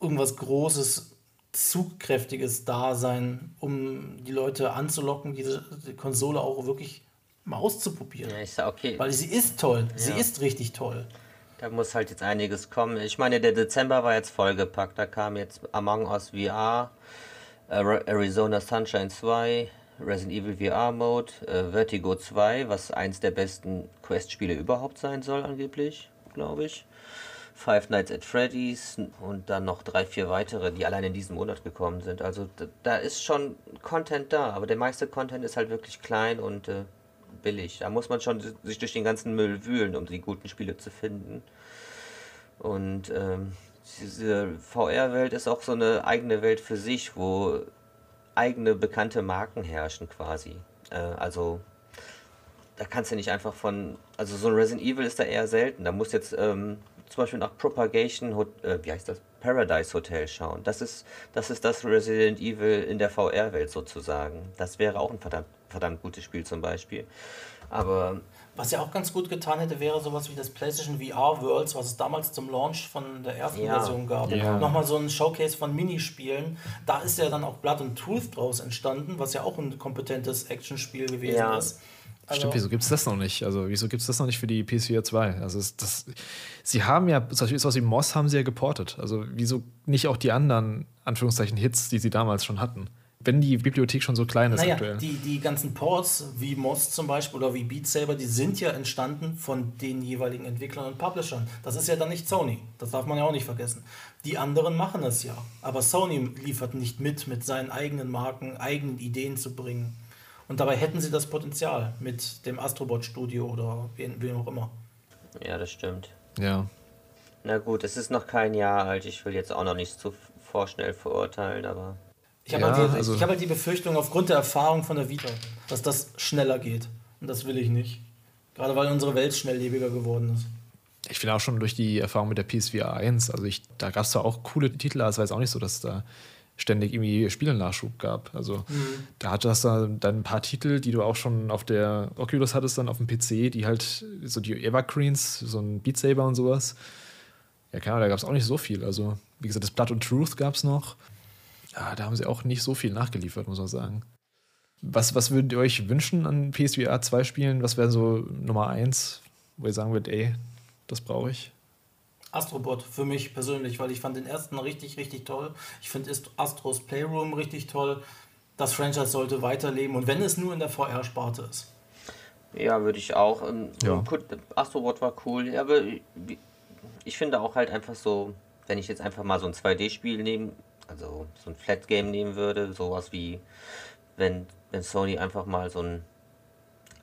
Irgendwas Großes, Zugkräftiges da sein, um die Leute anzulocken, diese die Konsole auch wirklich mal auszuprobieren. Ja, ich sag, okay. Weil sie ist toll. Ja. Sie ist richtig toll. Da muss halt jetzt einiges kommen. Ich meine, der Dezember war jetzt vollgepackt. Da kam jetzt Among Us VR, Arizona Sunshine 2, Resident Evil VR Mode, äh, Vertigo 2, was eins der besten Quest-Spiele überhaupt sein soll, angeblich glaube ich. Five Nights at Freddy's und dann noch drei, vier weitere, die allein in diesem Monat gekommen sind. Also da ist schon Content da, aber der meiste Content ist halt wirklich klein und äh, billig. Da muss man schon sich durch den ganzen Müll wühlen, um die guten Spiele zu finden. Und ähm, diese VR-Welt ist auch so eine eigene Welt für sich, wo eigene bekannte Marken herrschen quasi. Äh, also da kannst du nicht einfach von, also so ein Resident Evil ist da eher selten. Da muss jetzt ähm, zum Beispiel nach Propagation, äh, wie heißt das, Paradise Hotel schauen. Das ist, das ist das Resident Evil in der VR-Welt sozusagen. Das wäre auch ein verdammt, verdammt gutes Spiel zum Beispiel. Aber was ja auch ganz gut getan hätte, wäre sowas wie das PlayStation VR Worlds, was es damals zum Launch von der ersten ja. Version gab. Ja. Nochmal so ein Showcase von Minispielen. Da ist ja dann auch Blood and Truth draus entstanden, was ja auch ein kompetentes Actionspiel gewesen ja. ist. Also Stimmt, wieso gibt es das noch nicht? Also, wieso gibt es das noch nicht für die PS4 2? Also, das, sie haben ja, zum Beispiel sowas wie Moss haben sie ja geportet. Also, wieso nicht auch die anderen, Anführungszeichen, Hits, die sie damals schon hatten? Wenn die Bibliothek schon so klein ist naja, aktuell. Die, die ganzen Ports, wie Moss zum Beispiel oder wie Beat Saber, die sind ja entstanden von den jeweiligen Entwicklern und Publishern. Das ist ja dann nicht Sony. Das darf man ja auch nicht vergessen. Die anderen machen es ja. Aber Sony liefert nicht mit, mit seinen eigenen Marken, eigenen Ideen zu bringen. Und dabei hätten sie das Potenzial mit dem Astrobot Studio oder wem auch immer. Ja, das stimmt. Ja. Na gut, es ist noch kein Jahr alt. Ich will jetzt auch noch nicht zu vorschnell verurteilen, aber. Ich habe ja, halt, also hab halt die Befürchtung aufgrund der Erfahrung von der Vita, dass das schneller geht. Und das will ich nicht. Gerade weil unsere Welt schnelllebiger geworden ist. Ich finde auch schon durch die Erfahrung mit der PSVR 1, also ich, da gab es zwar auch coole Titel, aber es war jetzt auch nicht so, dass da ständig irgendwie Spielennachschub gab. Also mhm. da hatte das dann ein paar Titel, die du auch schon auf der Oculus hattest, dann auf dem PC, die halt so die Evergreens, so ein Beat Saber und sowas. Ja, keine Ahnung, da gab es auch nicht so viel. Also, wie gesagt, das Blood und Truth gab es noch. Ja, da haben sie auch nicht so viel nachgeliefert, muss man sagen. Was, was würdet ihr euch wünschen an PSVR 2 Spielen? Was wäre so Nummer 1, wo ihr sagen würdet, ey, das brauche ich? Astrobot für mich persönlich, weil ich fand den ersten richtig, richtig toll. Ich finde Astros Playroom richtig toll. Das Franchise sollte weiterleben und wenn es nur in der VR-Sparte ist. Ja, würde ich auch. Ja. Astrobot war cool, aber ich finde auch halt einfach so, wenn ich jetzt einfach mal so ein 2D-Spiel nehme, also so ein Flat-Game nehmen würde, sowas wie wenn, wenn Sony einfach mal so ein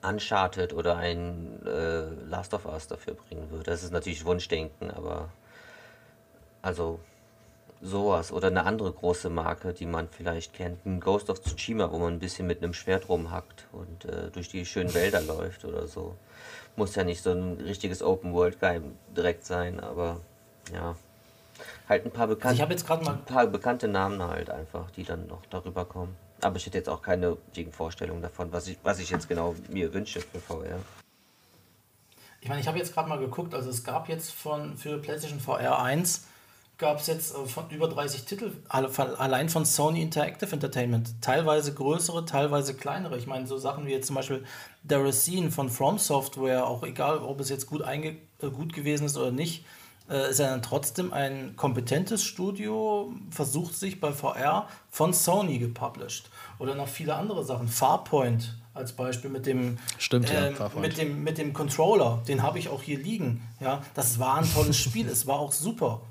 Uncharted oder ein äh, Last of Us dafür bringen würde. Das ist natürlich Wunschdenken, aber also sowas oder eine andere große Marke, die man vielleicht kennt, ein Ghost of Tsushima, wo man ein bisschen mit einem Schwert rumhackt und äh, durch die schönen Wälder läuft oder so. Muss ja nicht so ein richtiges Open World Game direkt sein, aber ja. Halt ein paar bekannte, also ich jetzt gerade mal ein paar bekannte Namen halt einfach, die dann noch darüber kommen. Aber ich hätte jetzt auch keine Gegenvorstellung davon, was ich, was ich jetzt genau mir wünsche für VR. Ich meine, ich habe jetzt gerade mal geguckt, also es gab jetzt von für PlayStation VR 1 gab es jetzt äh, von über 30 Titel, allein von Sony Interactive Entertainment. Teilweise größere, teilweise kleinere. Ich meine, so Sachen wie jetzt zum Beispiel The Racine von From Software, auch egal, ob es jetzt gut, einge äh, gut gewesen ist oder nicht, äh, ist er dann trotzdem ein kompetentes Studio, versucht sich bei VR von Sony gepublished. Oder noch viele andere Sachen. Farpoint als Beispiel mit dem, Stimmt, äh, ja, mit dem, mit dem Controller, den habe ich auch hier liegen. Ja, das war ein tolles Spiel, es war auch super.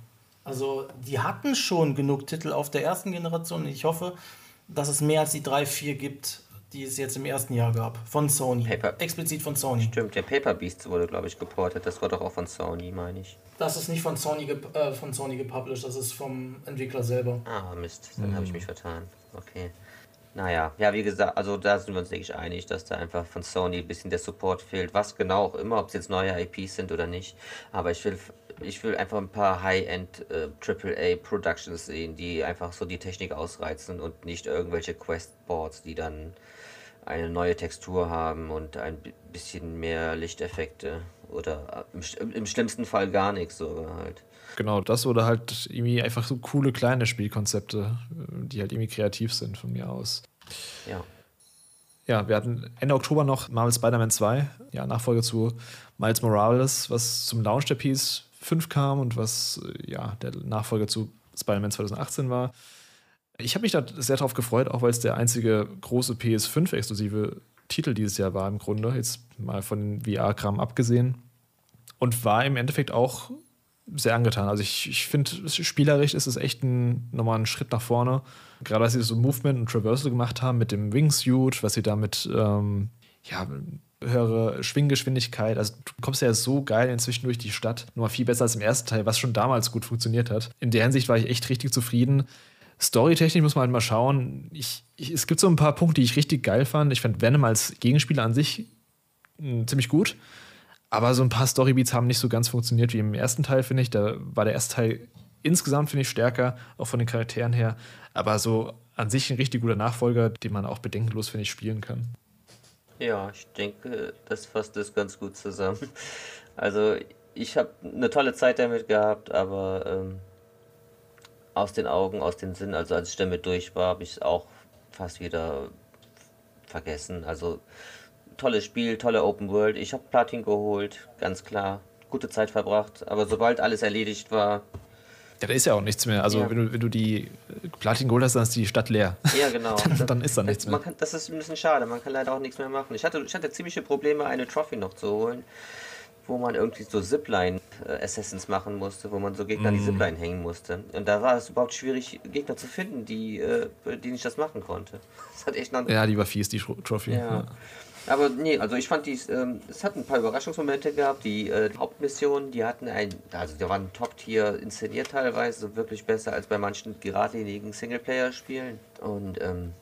Also die hatten schon genug Titel auf der ersten Generation. Ich hoffe, dass es mehr als die drei, vier gibt, die es jetzt im ersten Jahr gab. Von Sony. Paper. Explizit von Sony. Stimmt, der Paper Beast wurde, glaube ich, geportet. Das war doch auch von Sony, meine ich. Das ist nicht von Sony, äh, von Sony gepublished, das ist vom Entwickler selber. Ah, Mist, dann mhm. habe ich mich vertan. Okay. Naja, ja, wie gesagt, also da sind wir uns, denke ich, einig, dass da einfach von Sony ein bisschen der Support fehlt. Was genau auch immer, ob es jetzt neue IPs sind oder nicht. Aber ich will ich will einfach ein paar High-End äh, AAA Productions sehen, die einfach so die Technik ausreizen und nicht irgendwelche Quest-Boards, die dann eine neue Textur haben und ein bisschen mehr Lichteffekte oder äh, im, im schlimmsten Fall gar nichts sogar halt. Genau, das oder halt irgendwie einfach so coole kleine Spielkonzepte, äh, die halt irgendwie kreativ sind von mir aus. Ja. Ja, wir hatten Ende Oktober noch Marvel Spider-Man 2, ja, Nachfolge zu Miles Morales, was zum Launch der PS 5 kam und was ja der Nachfolger zu Spider-Man 2018 war. Ich habe mich da sehr drauf gefreut, auch weil es der einzige große PS5-exklusive Titel dieses Jahr war im Grunde, jetzt mal von VR-Kram abgesehen. Und war im Endeffekt auch sehr angetan. Also ich, ich finde, spielerisch ist es echt ein, nochmal ein Schritt nach vorne. Gerade als sie so Movement und Traversal gemacht haben mit dem Wingsuit, was sie damit ähm, ja, höhere Schwinggeschwindigkeit. Also du kommst ja so geil inzwischen durch die Stadt. Nur viel besser als im ersten Teil, was schon damals gut funktioniert hat. In der Hinsicht war ich echt richtig zufrieden. Storytechnisch muss man halt mal schauen. Ich, ich, es gibt so ein paar Punkte, die ich richtig geil fand. Ich fand Venom als Gegenspieler an sich mh, hm, ziemlich gut. Aber so ein paar Storybeats haben nicht so ganz funktioniert wie im ersten Teil, finde ich. Da war der erste Teil insgesamt, finde ich, stärker, auch von den Charakteren her. Aber so an sich ein richtig guter Nachfolger, den man auch bedenkenlos, finde ich, spielen kann. Ja, ich denke, das fasst es ganz gut zusammen. Also, ich habe eine tolle Zeit damit gehabt, aber ähm, aus den Augen, aus den Sinn, also als ich damit durch war, habe ich es auch fast wieder vergessen. Also, tolles Spiel, tolle Open World. Ich habe Platin geholt, ganz klar. Gute Zeit verbracht, aber sobald alles erledigt war, ja, da ist ja auch nichts mehr. Also, ja. wenn, du, wenn du die Platin geholt hast, dann ist die Stadt leer. Ja, genau. dann, dann, ist da nichts mehr. Kann, das ist ein bisschen schade. Man kann leider auch nichts mehr machen. Ich hatte, ich hatte ziemliche Probleme, eine Trophy noch zu holen, wo man irgendwie so Zipline-Assassins machen musste, wo man so Gegner mm. die mhm. Zipline hängen musste. Und da war es überhaupt schwierig, Gegner zu finden, die, äh, die nicht das machen konnte. Das hat echt noch ja, die war fies, die Trophy. Ja. ja. Aber nee, also ich fand die, ähm, es hat ein paar Überraschungsmomente gehabt. Die äh, Hauptmissionen, die hatten ein, also die waren Top-Tier inszeniert teilweise, wirklich besser als bei manchen geradlinigen Singleplayer-Spielen. Und ähm,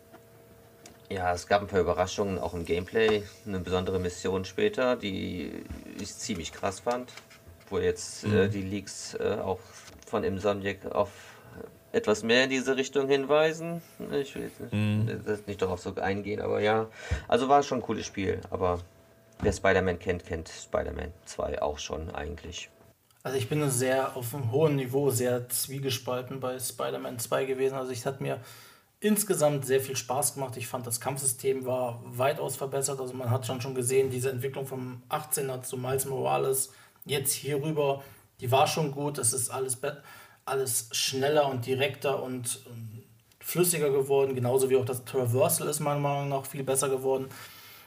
ja, es gab ein paar Überraschungen auch im Gameplay. Eine besondere Mission später, die ich ziemlich krass fand. Wo jetzt äh, mhm. äh, die Leaks äh, auch von Insomniac auf etwas mehr in diese Richtung hinweisen. Ich will jetzt mhm. nicht darauf so eingehen, aber ja. Also war schon ein cooles Spiel, aber wer Spider-Man kennt, kennt Spider-Man 2 auch schon eigentlich. Also ich bin sehr auf einem hohen Niveau sehr zwiegespalten bei Spider-Man 2 gewesen. Also ich hat mir insgesamt sehr viel Spaß gemacht. Ich fand das Kampfsystem war weitaus verbessert. Also man hat schon schon gesehen, diese Entwicklung vom 18er zu Miles Morales jetzt hierüber, die war schon gut. Das ist alles alles schneller und direkter und ähm, flüssiger geworden, genauso wie auch das Traversal ist meiner Meinung nach viel besser geworden.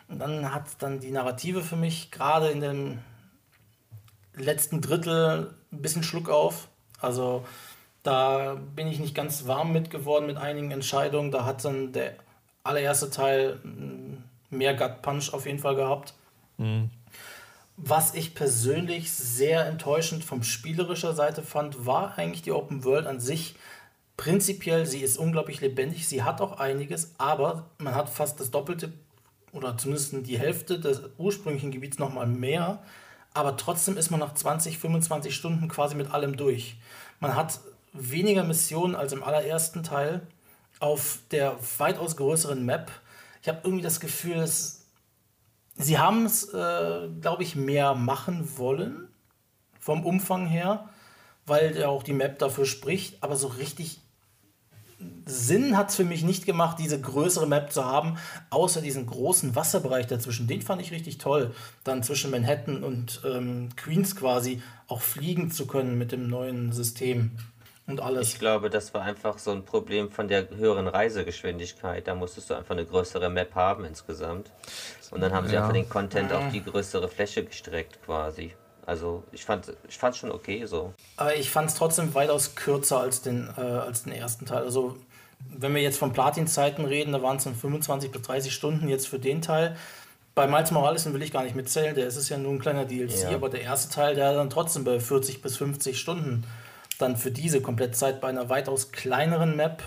Und dann hat dann die Narrative für mich gerade in dem letzten Drittel ein bisschen Schluck auf. Also da bin ich nicht ganz warm mit geworden mit einigen Entscheidungen. Da hat dann der allererste Teil mehr Gut Punch auf jeden Fall gehabt. Mhm. Was ich persönlich sehr enttäuschend vom spielerischer Seite fand, war eigentlich die Open World an sich. Prinzipiell, sie ist unglaublich lebendig, sie hat auch einiges, aber man hat fast das Doppelte oder zumindest die Hälfte des ursprünglichen Gebiets nochmal mehr. Aber trotzdem ist man nach 20, 25 Stunden quasi mit allem durch. Man hat weniger Missionen als im allerersten Teil auf der weitaus größeren Map. Ich habe irgendwie das Gefühl, es Sie haben es, äh, glaube ich, mehr machen wollen vom Umfang her. weil ja auch die Map dafür spricht, aber so richtig Sinn hat es für mich nicht gemacht, diese größere Map zu haben, außer diesen großen Wasserbereich dazwischen. Den fand ich richtig toll. Dann zwischen Manhattan und ähm, Queens quasi auch fliegen zu können mit dem neuen System und alles. Ich glaube, das war einfach so ein Problem von der höheren Reisegeschwindigkeit. Da musstest du einfach eine größere Map haben insgesamt. Und dann haben sie ja. einfach den Content auf die größere Fläche gestreckt quasi. Also ich fand ich fand schon okay so. Aber ich fand es trotzdem weitaus kürzer als den, äh, als den ersten Teil. Also wenn wir jetzt von Platin-Zeiten reden, da waren es dann 25 bis 30 Stunden jetzt für den Teil. Bei Miles Morales will ich gar nicht mitzählen, der ist es ja nur ein kleiner DLC, ja. aber der erste Teil, der dann trotzdem bei 40 bis 50 Stunden dann für diese Komplettzeit bei einer weitaus kleineren Map,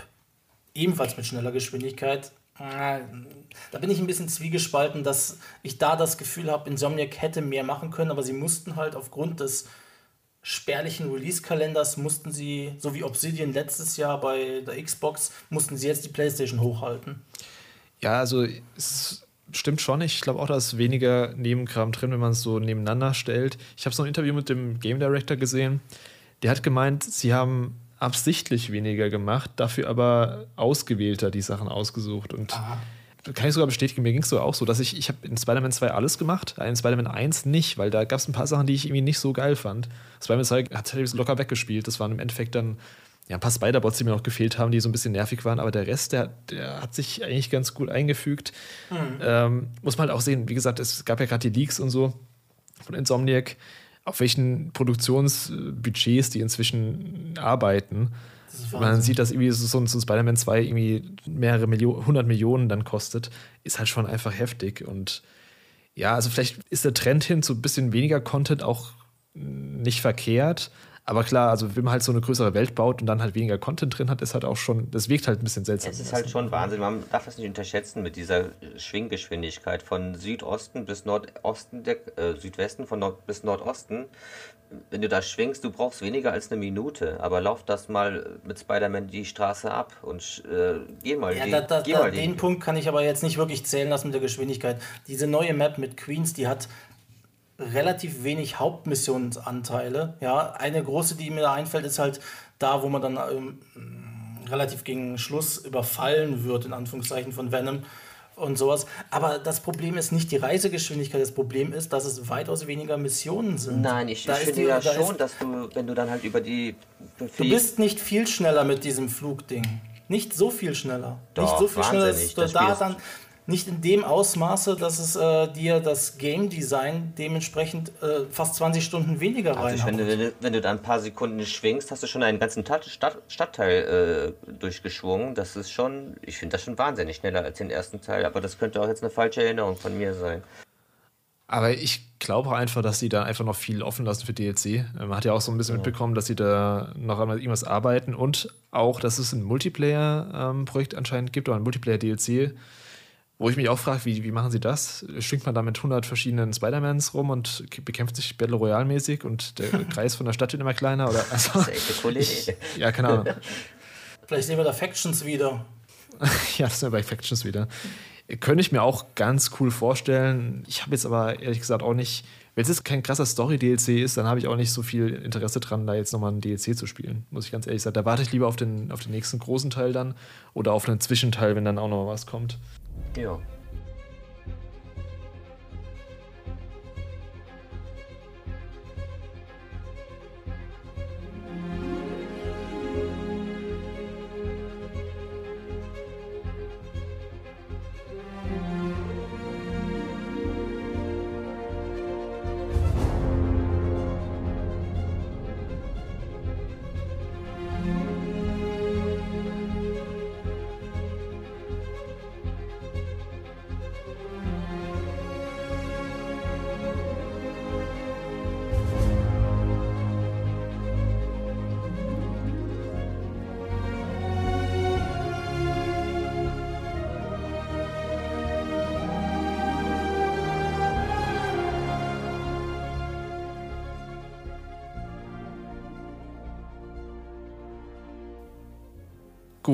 ebenfalls mit schneller Geschwindigkeit, äh, da bin ich ein bisschen zwiegespalten, dass ich da das Gefühl habe, Insomniac hätte mehr machen können, aber sie mussten halt aufgrund des spärlichen Release-Kalenders mussten sie, so wie Obsidian letztes Jahr bei der Xbox, mussten sie jetzt die PlayStation hochhalten. Ja, also es stimmt schon. Ich glaube auch, da ist weniger Nebenkram drin, wenn man es so nebeneinander stellt. Ich habe so ein Interview mit dem Game Director gesehen. Der hat gemeint, sie haben absichtlich weniger gemacht, dafür aber ausgewählter die Sachen ausgesucht. Und Aha. kann ich sogar bestätigen, mir ging es so auch so, dass ich, ich habe in Spider-Man 2 alles gemacht, in Spider-Man 1 nicht, weil da gab es ein paar Sachen, die ich irgendwie nicht so geil fand. Spider-Man 2 hat halt locker weggespielt. Das waren im Endeffekt dann ja, ein paar Spider-Bots, die mir noch gefehlt haben, die so ein bisschen nervig waren, aber der Rest, der, der hat sich eigentlich ganz gut eingefügt. Mhm. Ähm, muss man halt auch sehen, wie gesagt, es gab ja gerade die Leaks und so von Insomniac auf welchen Produktionsbudgets die inzwischen arbeiten. Man sieht, dass irgendwie so, ein Spider-Man 2 irgendwie mehrere Millionen, 100 Millionen dann kostet, ist halt schon einfach heftig. Und ja, also vielleicht ist der Trend hin zu ein bisschen weniger Content auch nicht verkehrt, aber klar, also wenn man halt so eine größere Welt baut und dann halt weniger Content drin hat, ist halt auch schon, das wirkt halt ein bisschen seltsam. Es ist halt schon Wahnsinn. Man darf das nicht unterschätzen mit dieser Schwinggeschwindigkeit von Südosten bis Nordosten, der, äh, Südwesten von Nord bis Nordosten. Wenn du da schwingst, du brauchst weniger als eine Minute. Aber lauf das mal mit Spider-Man die Straße ab und äh, geh mal. Ja, die, da, da, geh da, mal den Punkt kann ich aber jetzt nicht wirklich zählen lassen mit der Geschwindigkeit. Diese neue Map mit Queens, die hat relativ wenig Hauptmissionsanteile. Ja, eine große, die mir da einfällt, ist halt da, wo man dann ähm, relativ gegen Schluss überfallen wird, in Anführungszeichen von Venom und sowas. Aber das Problem ist nicht die Reisegeschwindigkeit, das Problem ist, dass es weitaus weniger Missionen sind. Nein, ich, da ich finde die, ja da schon, dass du, wenn du dann halt über die... Du bist nicht viel schneller mit diesem Flugding. Nicht so viel schneller. Doch, nicht so viel schneller, dass du da dann nicht in dem Ausmaße, dass es äh, dir das Game Design dementsprechend äh, fast 20 Stunden weniger also reinhaut. Wenn du, wenn du da ein paar Sekunden schwingst, hast du schon einen ganzen Stadt, Stadtteil äh, durchgeschwungen. Das ist schon, ich finde das schon wahnsinnig schneller als den ersten Teil, aber das könnte auch jetzt eine falsche Erinnerung von mir sein. Aber ich glaube einfach, dass sie da einfach noch viel offen lassen für DLC. Man hat ja auch so ein bisschen ja. mitbekommen, dass sie da noch an irgendwas arbeiten und auch, dass es ein Multiplayer-Projekt ähm, anscheinend gibt oder ein Multiplayer-DLC wo ich mich auch frage, wie, wie machen sie das? Schwingt man da mit 100 verschiedenen Spider-Mans rum und bekämpft sich Battle Royale-mäßig und der Kreis von der Stadt wird immer kleiner? Oder, also, das ist echt eine coole Idee. ja, keine Ahnung. Vielleicht sehen wir da Factions wieder. ja, das sind wir bei Factions wieder. Könnte ich mir auch ganz cool vorstellen. Ich habe jetzt aber ehrlich gesagt auch nicht, wenn es kein krasser Story-DLC ist, dann habe ich auch nicht so viel Interesse dran, da jetzt nochmal einen DLC zu spielen, muss ich ganz ehrlich sagen. Da warte ich lieber auf den, auf den nächsten großen Teil dann oder auf einen Zwischenteil, wenn dann auch noch was kommt. Ja.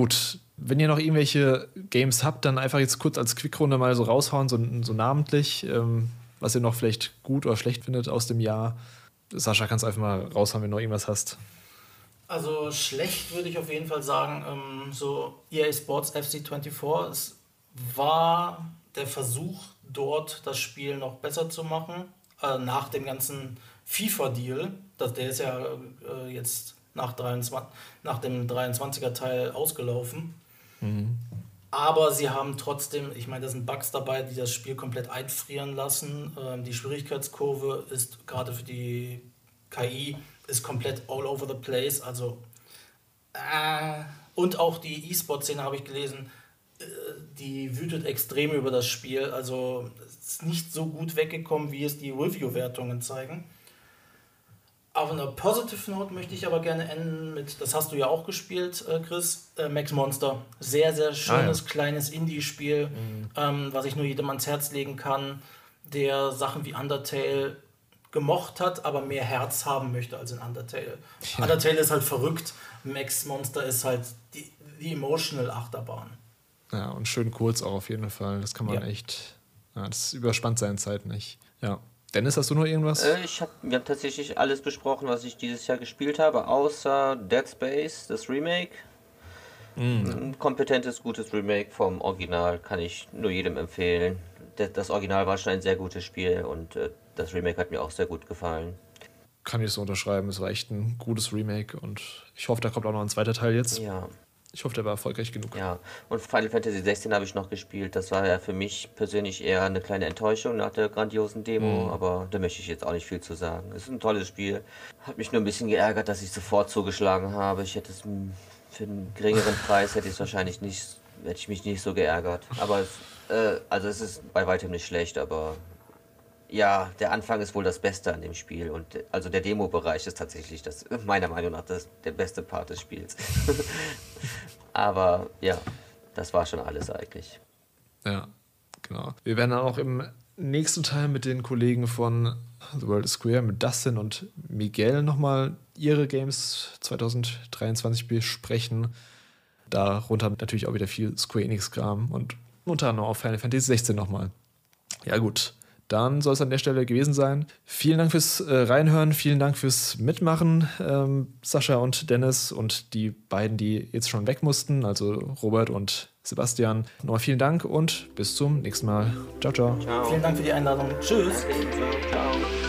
Gut, wenn ihr noch irgendwelche Games habt, dann einfach jetzt kurz als Quickrunde mal so raushauen, so, so namentlich, ähm, was ihr noch vielleicht gut oder schlecht findet aus dem Jahr. Sascha, kannst einfach mal raushauen, wenn du noch irgendwas hast. Also schlecht würde ich auf jeden Fall sagen, ähm, so EA Sports FC24, es war der Versuch dort das Spiel noch besser zu machen, äh, nach dem ganzen FIFA-Deal, der ist ja äh, jetzt nach, 23, nach dem 23er Teil ausgelaufen. Mhm. Aber sie haben trotzdem, ich meine, da sind Bugs dabei, die das Spiel komplett einfrieren lassen. Ähm, die Schwierigkeitskurve ist gerade für die KI ist komplett all over the place. Also äh, und auch die E-Sport-Szene habe ich gelesen, äh, die wütet extrem über das Spiel. Also ist nicht so gut weggekommen, wie es die Review-Wertungen zeigen. Auf einer positive Note möchte ich aber gerne enden mit, das hast du ja auch gespielt, äh, Chris, äh, Max Monster. Sehr, sehr schönes, ah, ja. kleines Indie-Spiel, mhm. ähm, was ich nur jedem ans Herz legen kann, der Sachen wie Undertale gemocht hat, aber mehr Herz haben möchte als in Undertale. Ja. Undertale ist halt verrückt, Max Monster ist halt die, die Emotional Achterbahn. Ja, und schön kurz auch auf jeden Fall. Das kann man ja. echt, ja, das überspannt seine Zeit nicht. Ja. Dennis, hast du noch irgendwas? Äh, ich hab, wir haben tatsächlich alles besprochen, was ich dieses Jahr gespielt habe, außer Dead Space, das Remake. Mm. Ein kompetentes, gutes Remake vom Original kann ich nur jedem empfehlen. Das Original war schon ein sehr gutes Spiel und äh, das Remake hat mir auch sehr gut gefallen. Kann ich so unterschreiben. Es war echt ein gutes Remake und ich hoffe, da kommt auch noch ein zweiter Teil jetzt. Ja. Ich hoffe, der war erfolgreich genug. Ja, und Final Fantasy 16 habe ich noch gespielt. Das war ja für mich persönlich eher eine kleine Enttäuschung nach der grandiosen Demo, mhm. aber da möchte ich jetzt auch nicht viel zu sagen. Es ist ein tolles Spiel. Hat mich nur ein bisschen geärgert, dass ich sofort zugeschlagen habe. Ich hätte es für einen geringeren Preis hätte ich es wahrscheinlich nicht, hätte ich mich nicht so geärgert. Aber es, äh, also es ist bei weitem nicht schlecht, aber ja, der Anfang ist wohl das Beste an dem Spiel und also der Demo-Bereich ist tatsächlich das, meiner Meinung nach das, der beste Part des Spiels. Aber ja, das war schon alles eigentlich. Ja, genau. Wir werden dann auch im nächsten Teil mit den Kollegen von The World is Square, mit Dustin und Miguel nochmal ihre Games 2023 besprechen. Darunter natürlich auch wieder viel Square Enix-Kram und unter anderem auch Final Fantasy 16 nochmal. Ja, gut dann soll es an der Stelle gewesen sein. Vielen Dank fürs äh, Reinhören, vielen Dank fürs Mitmachen, ähm, Sascha und Dennis und die beiden, die jetzt schon weg mussten, also Robert und Sebastian. Nochmal vielen Dank und bis zum nächsten Mal. Ciao, ciao. ciao. Vielen Dank für die Einladung. Tschüss. Ciao.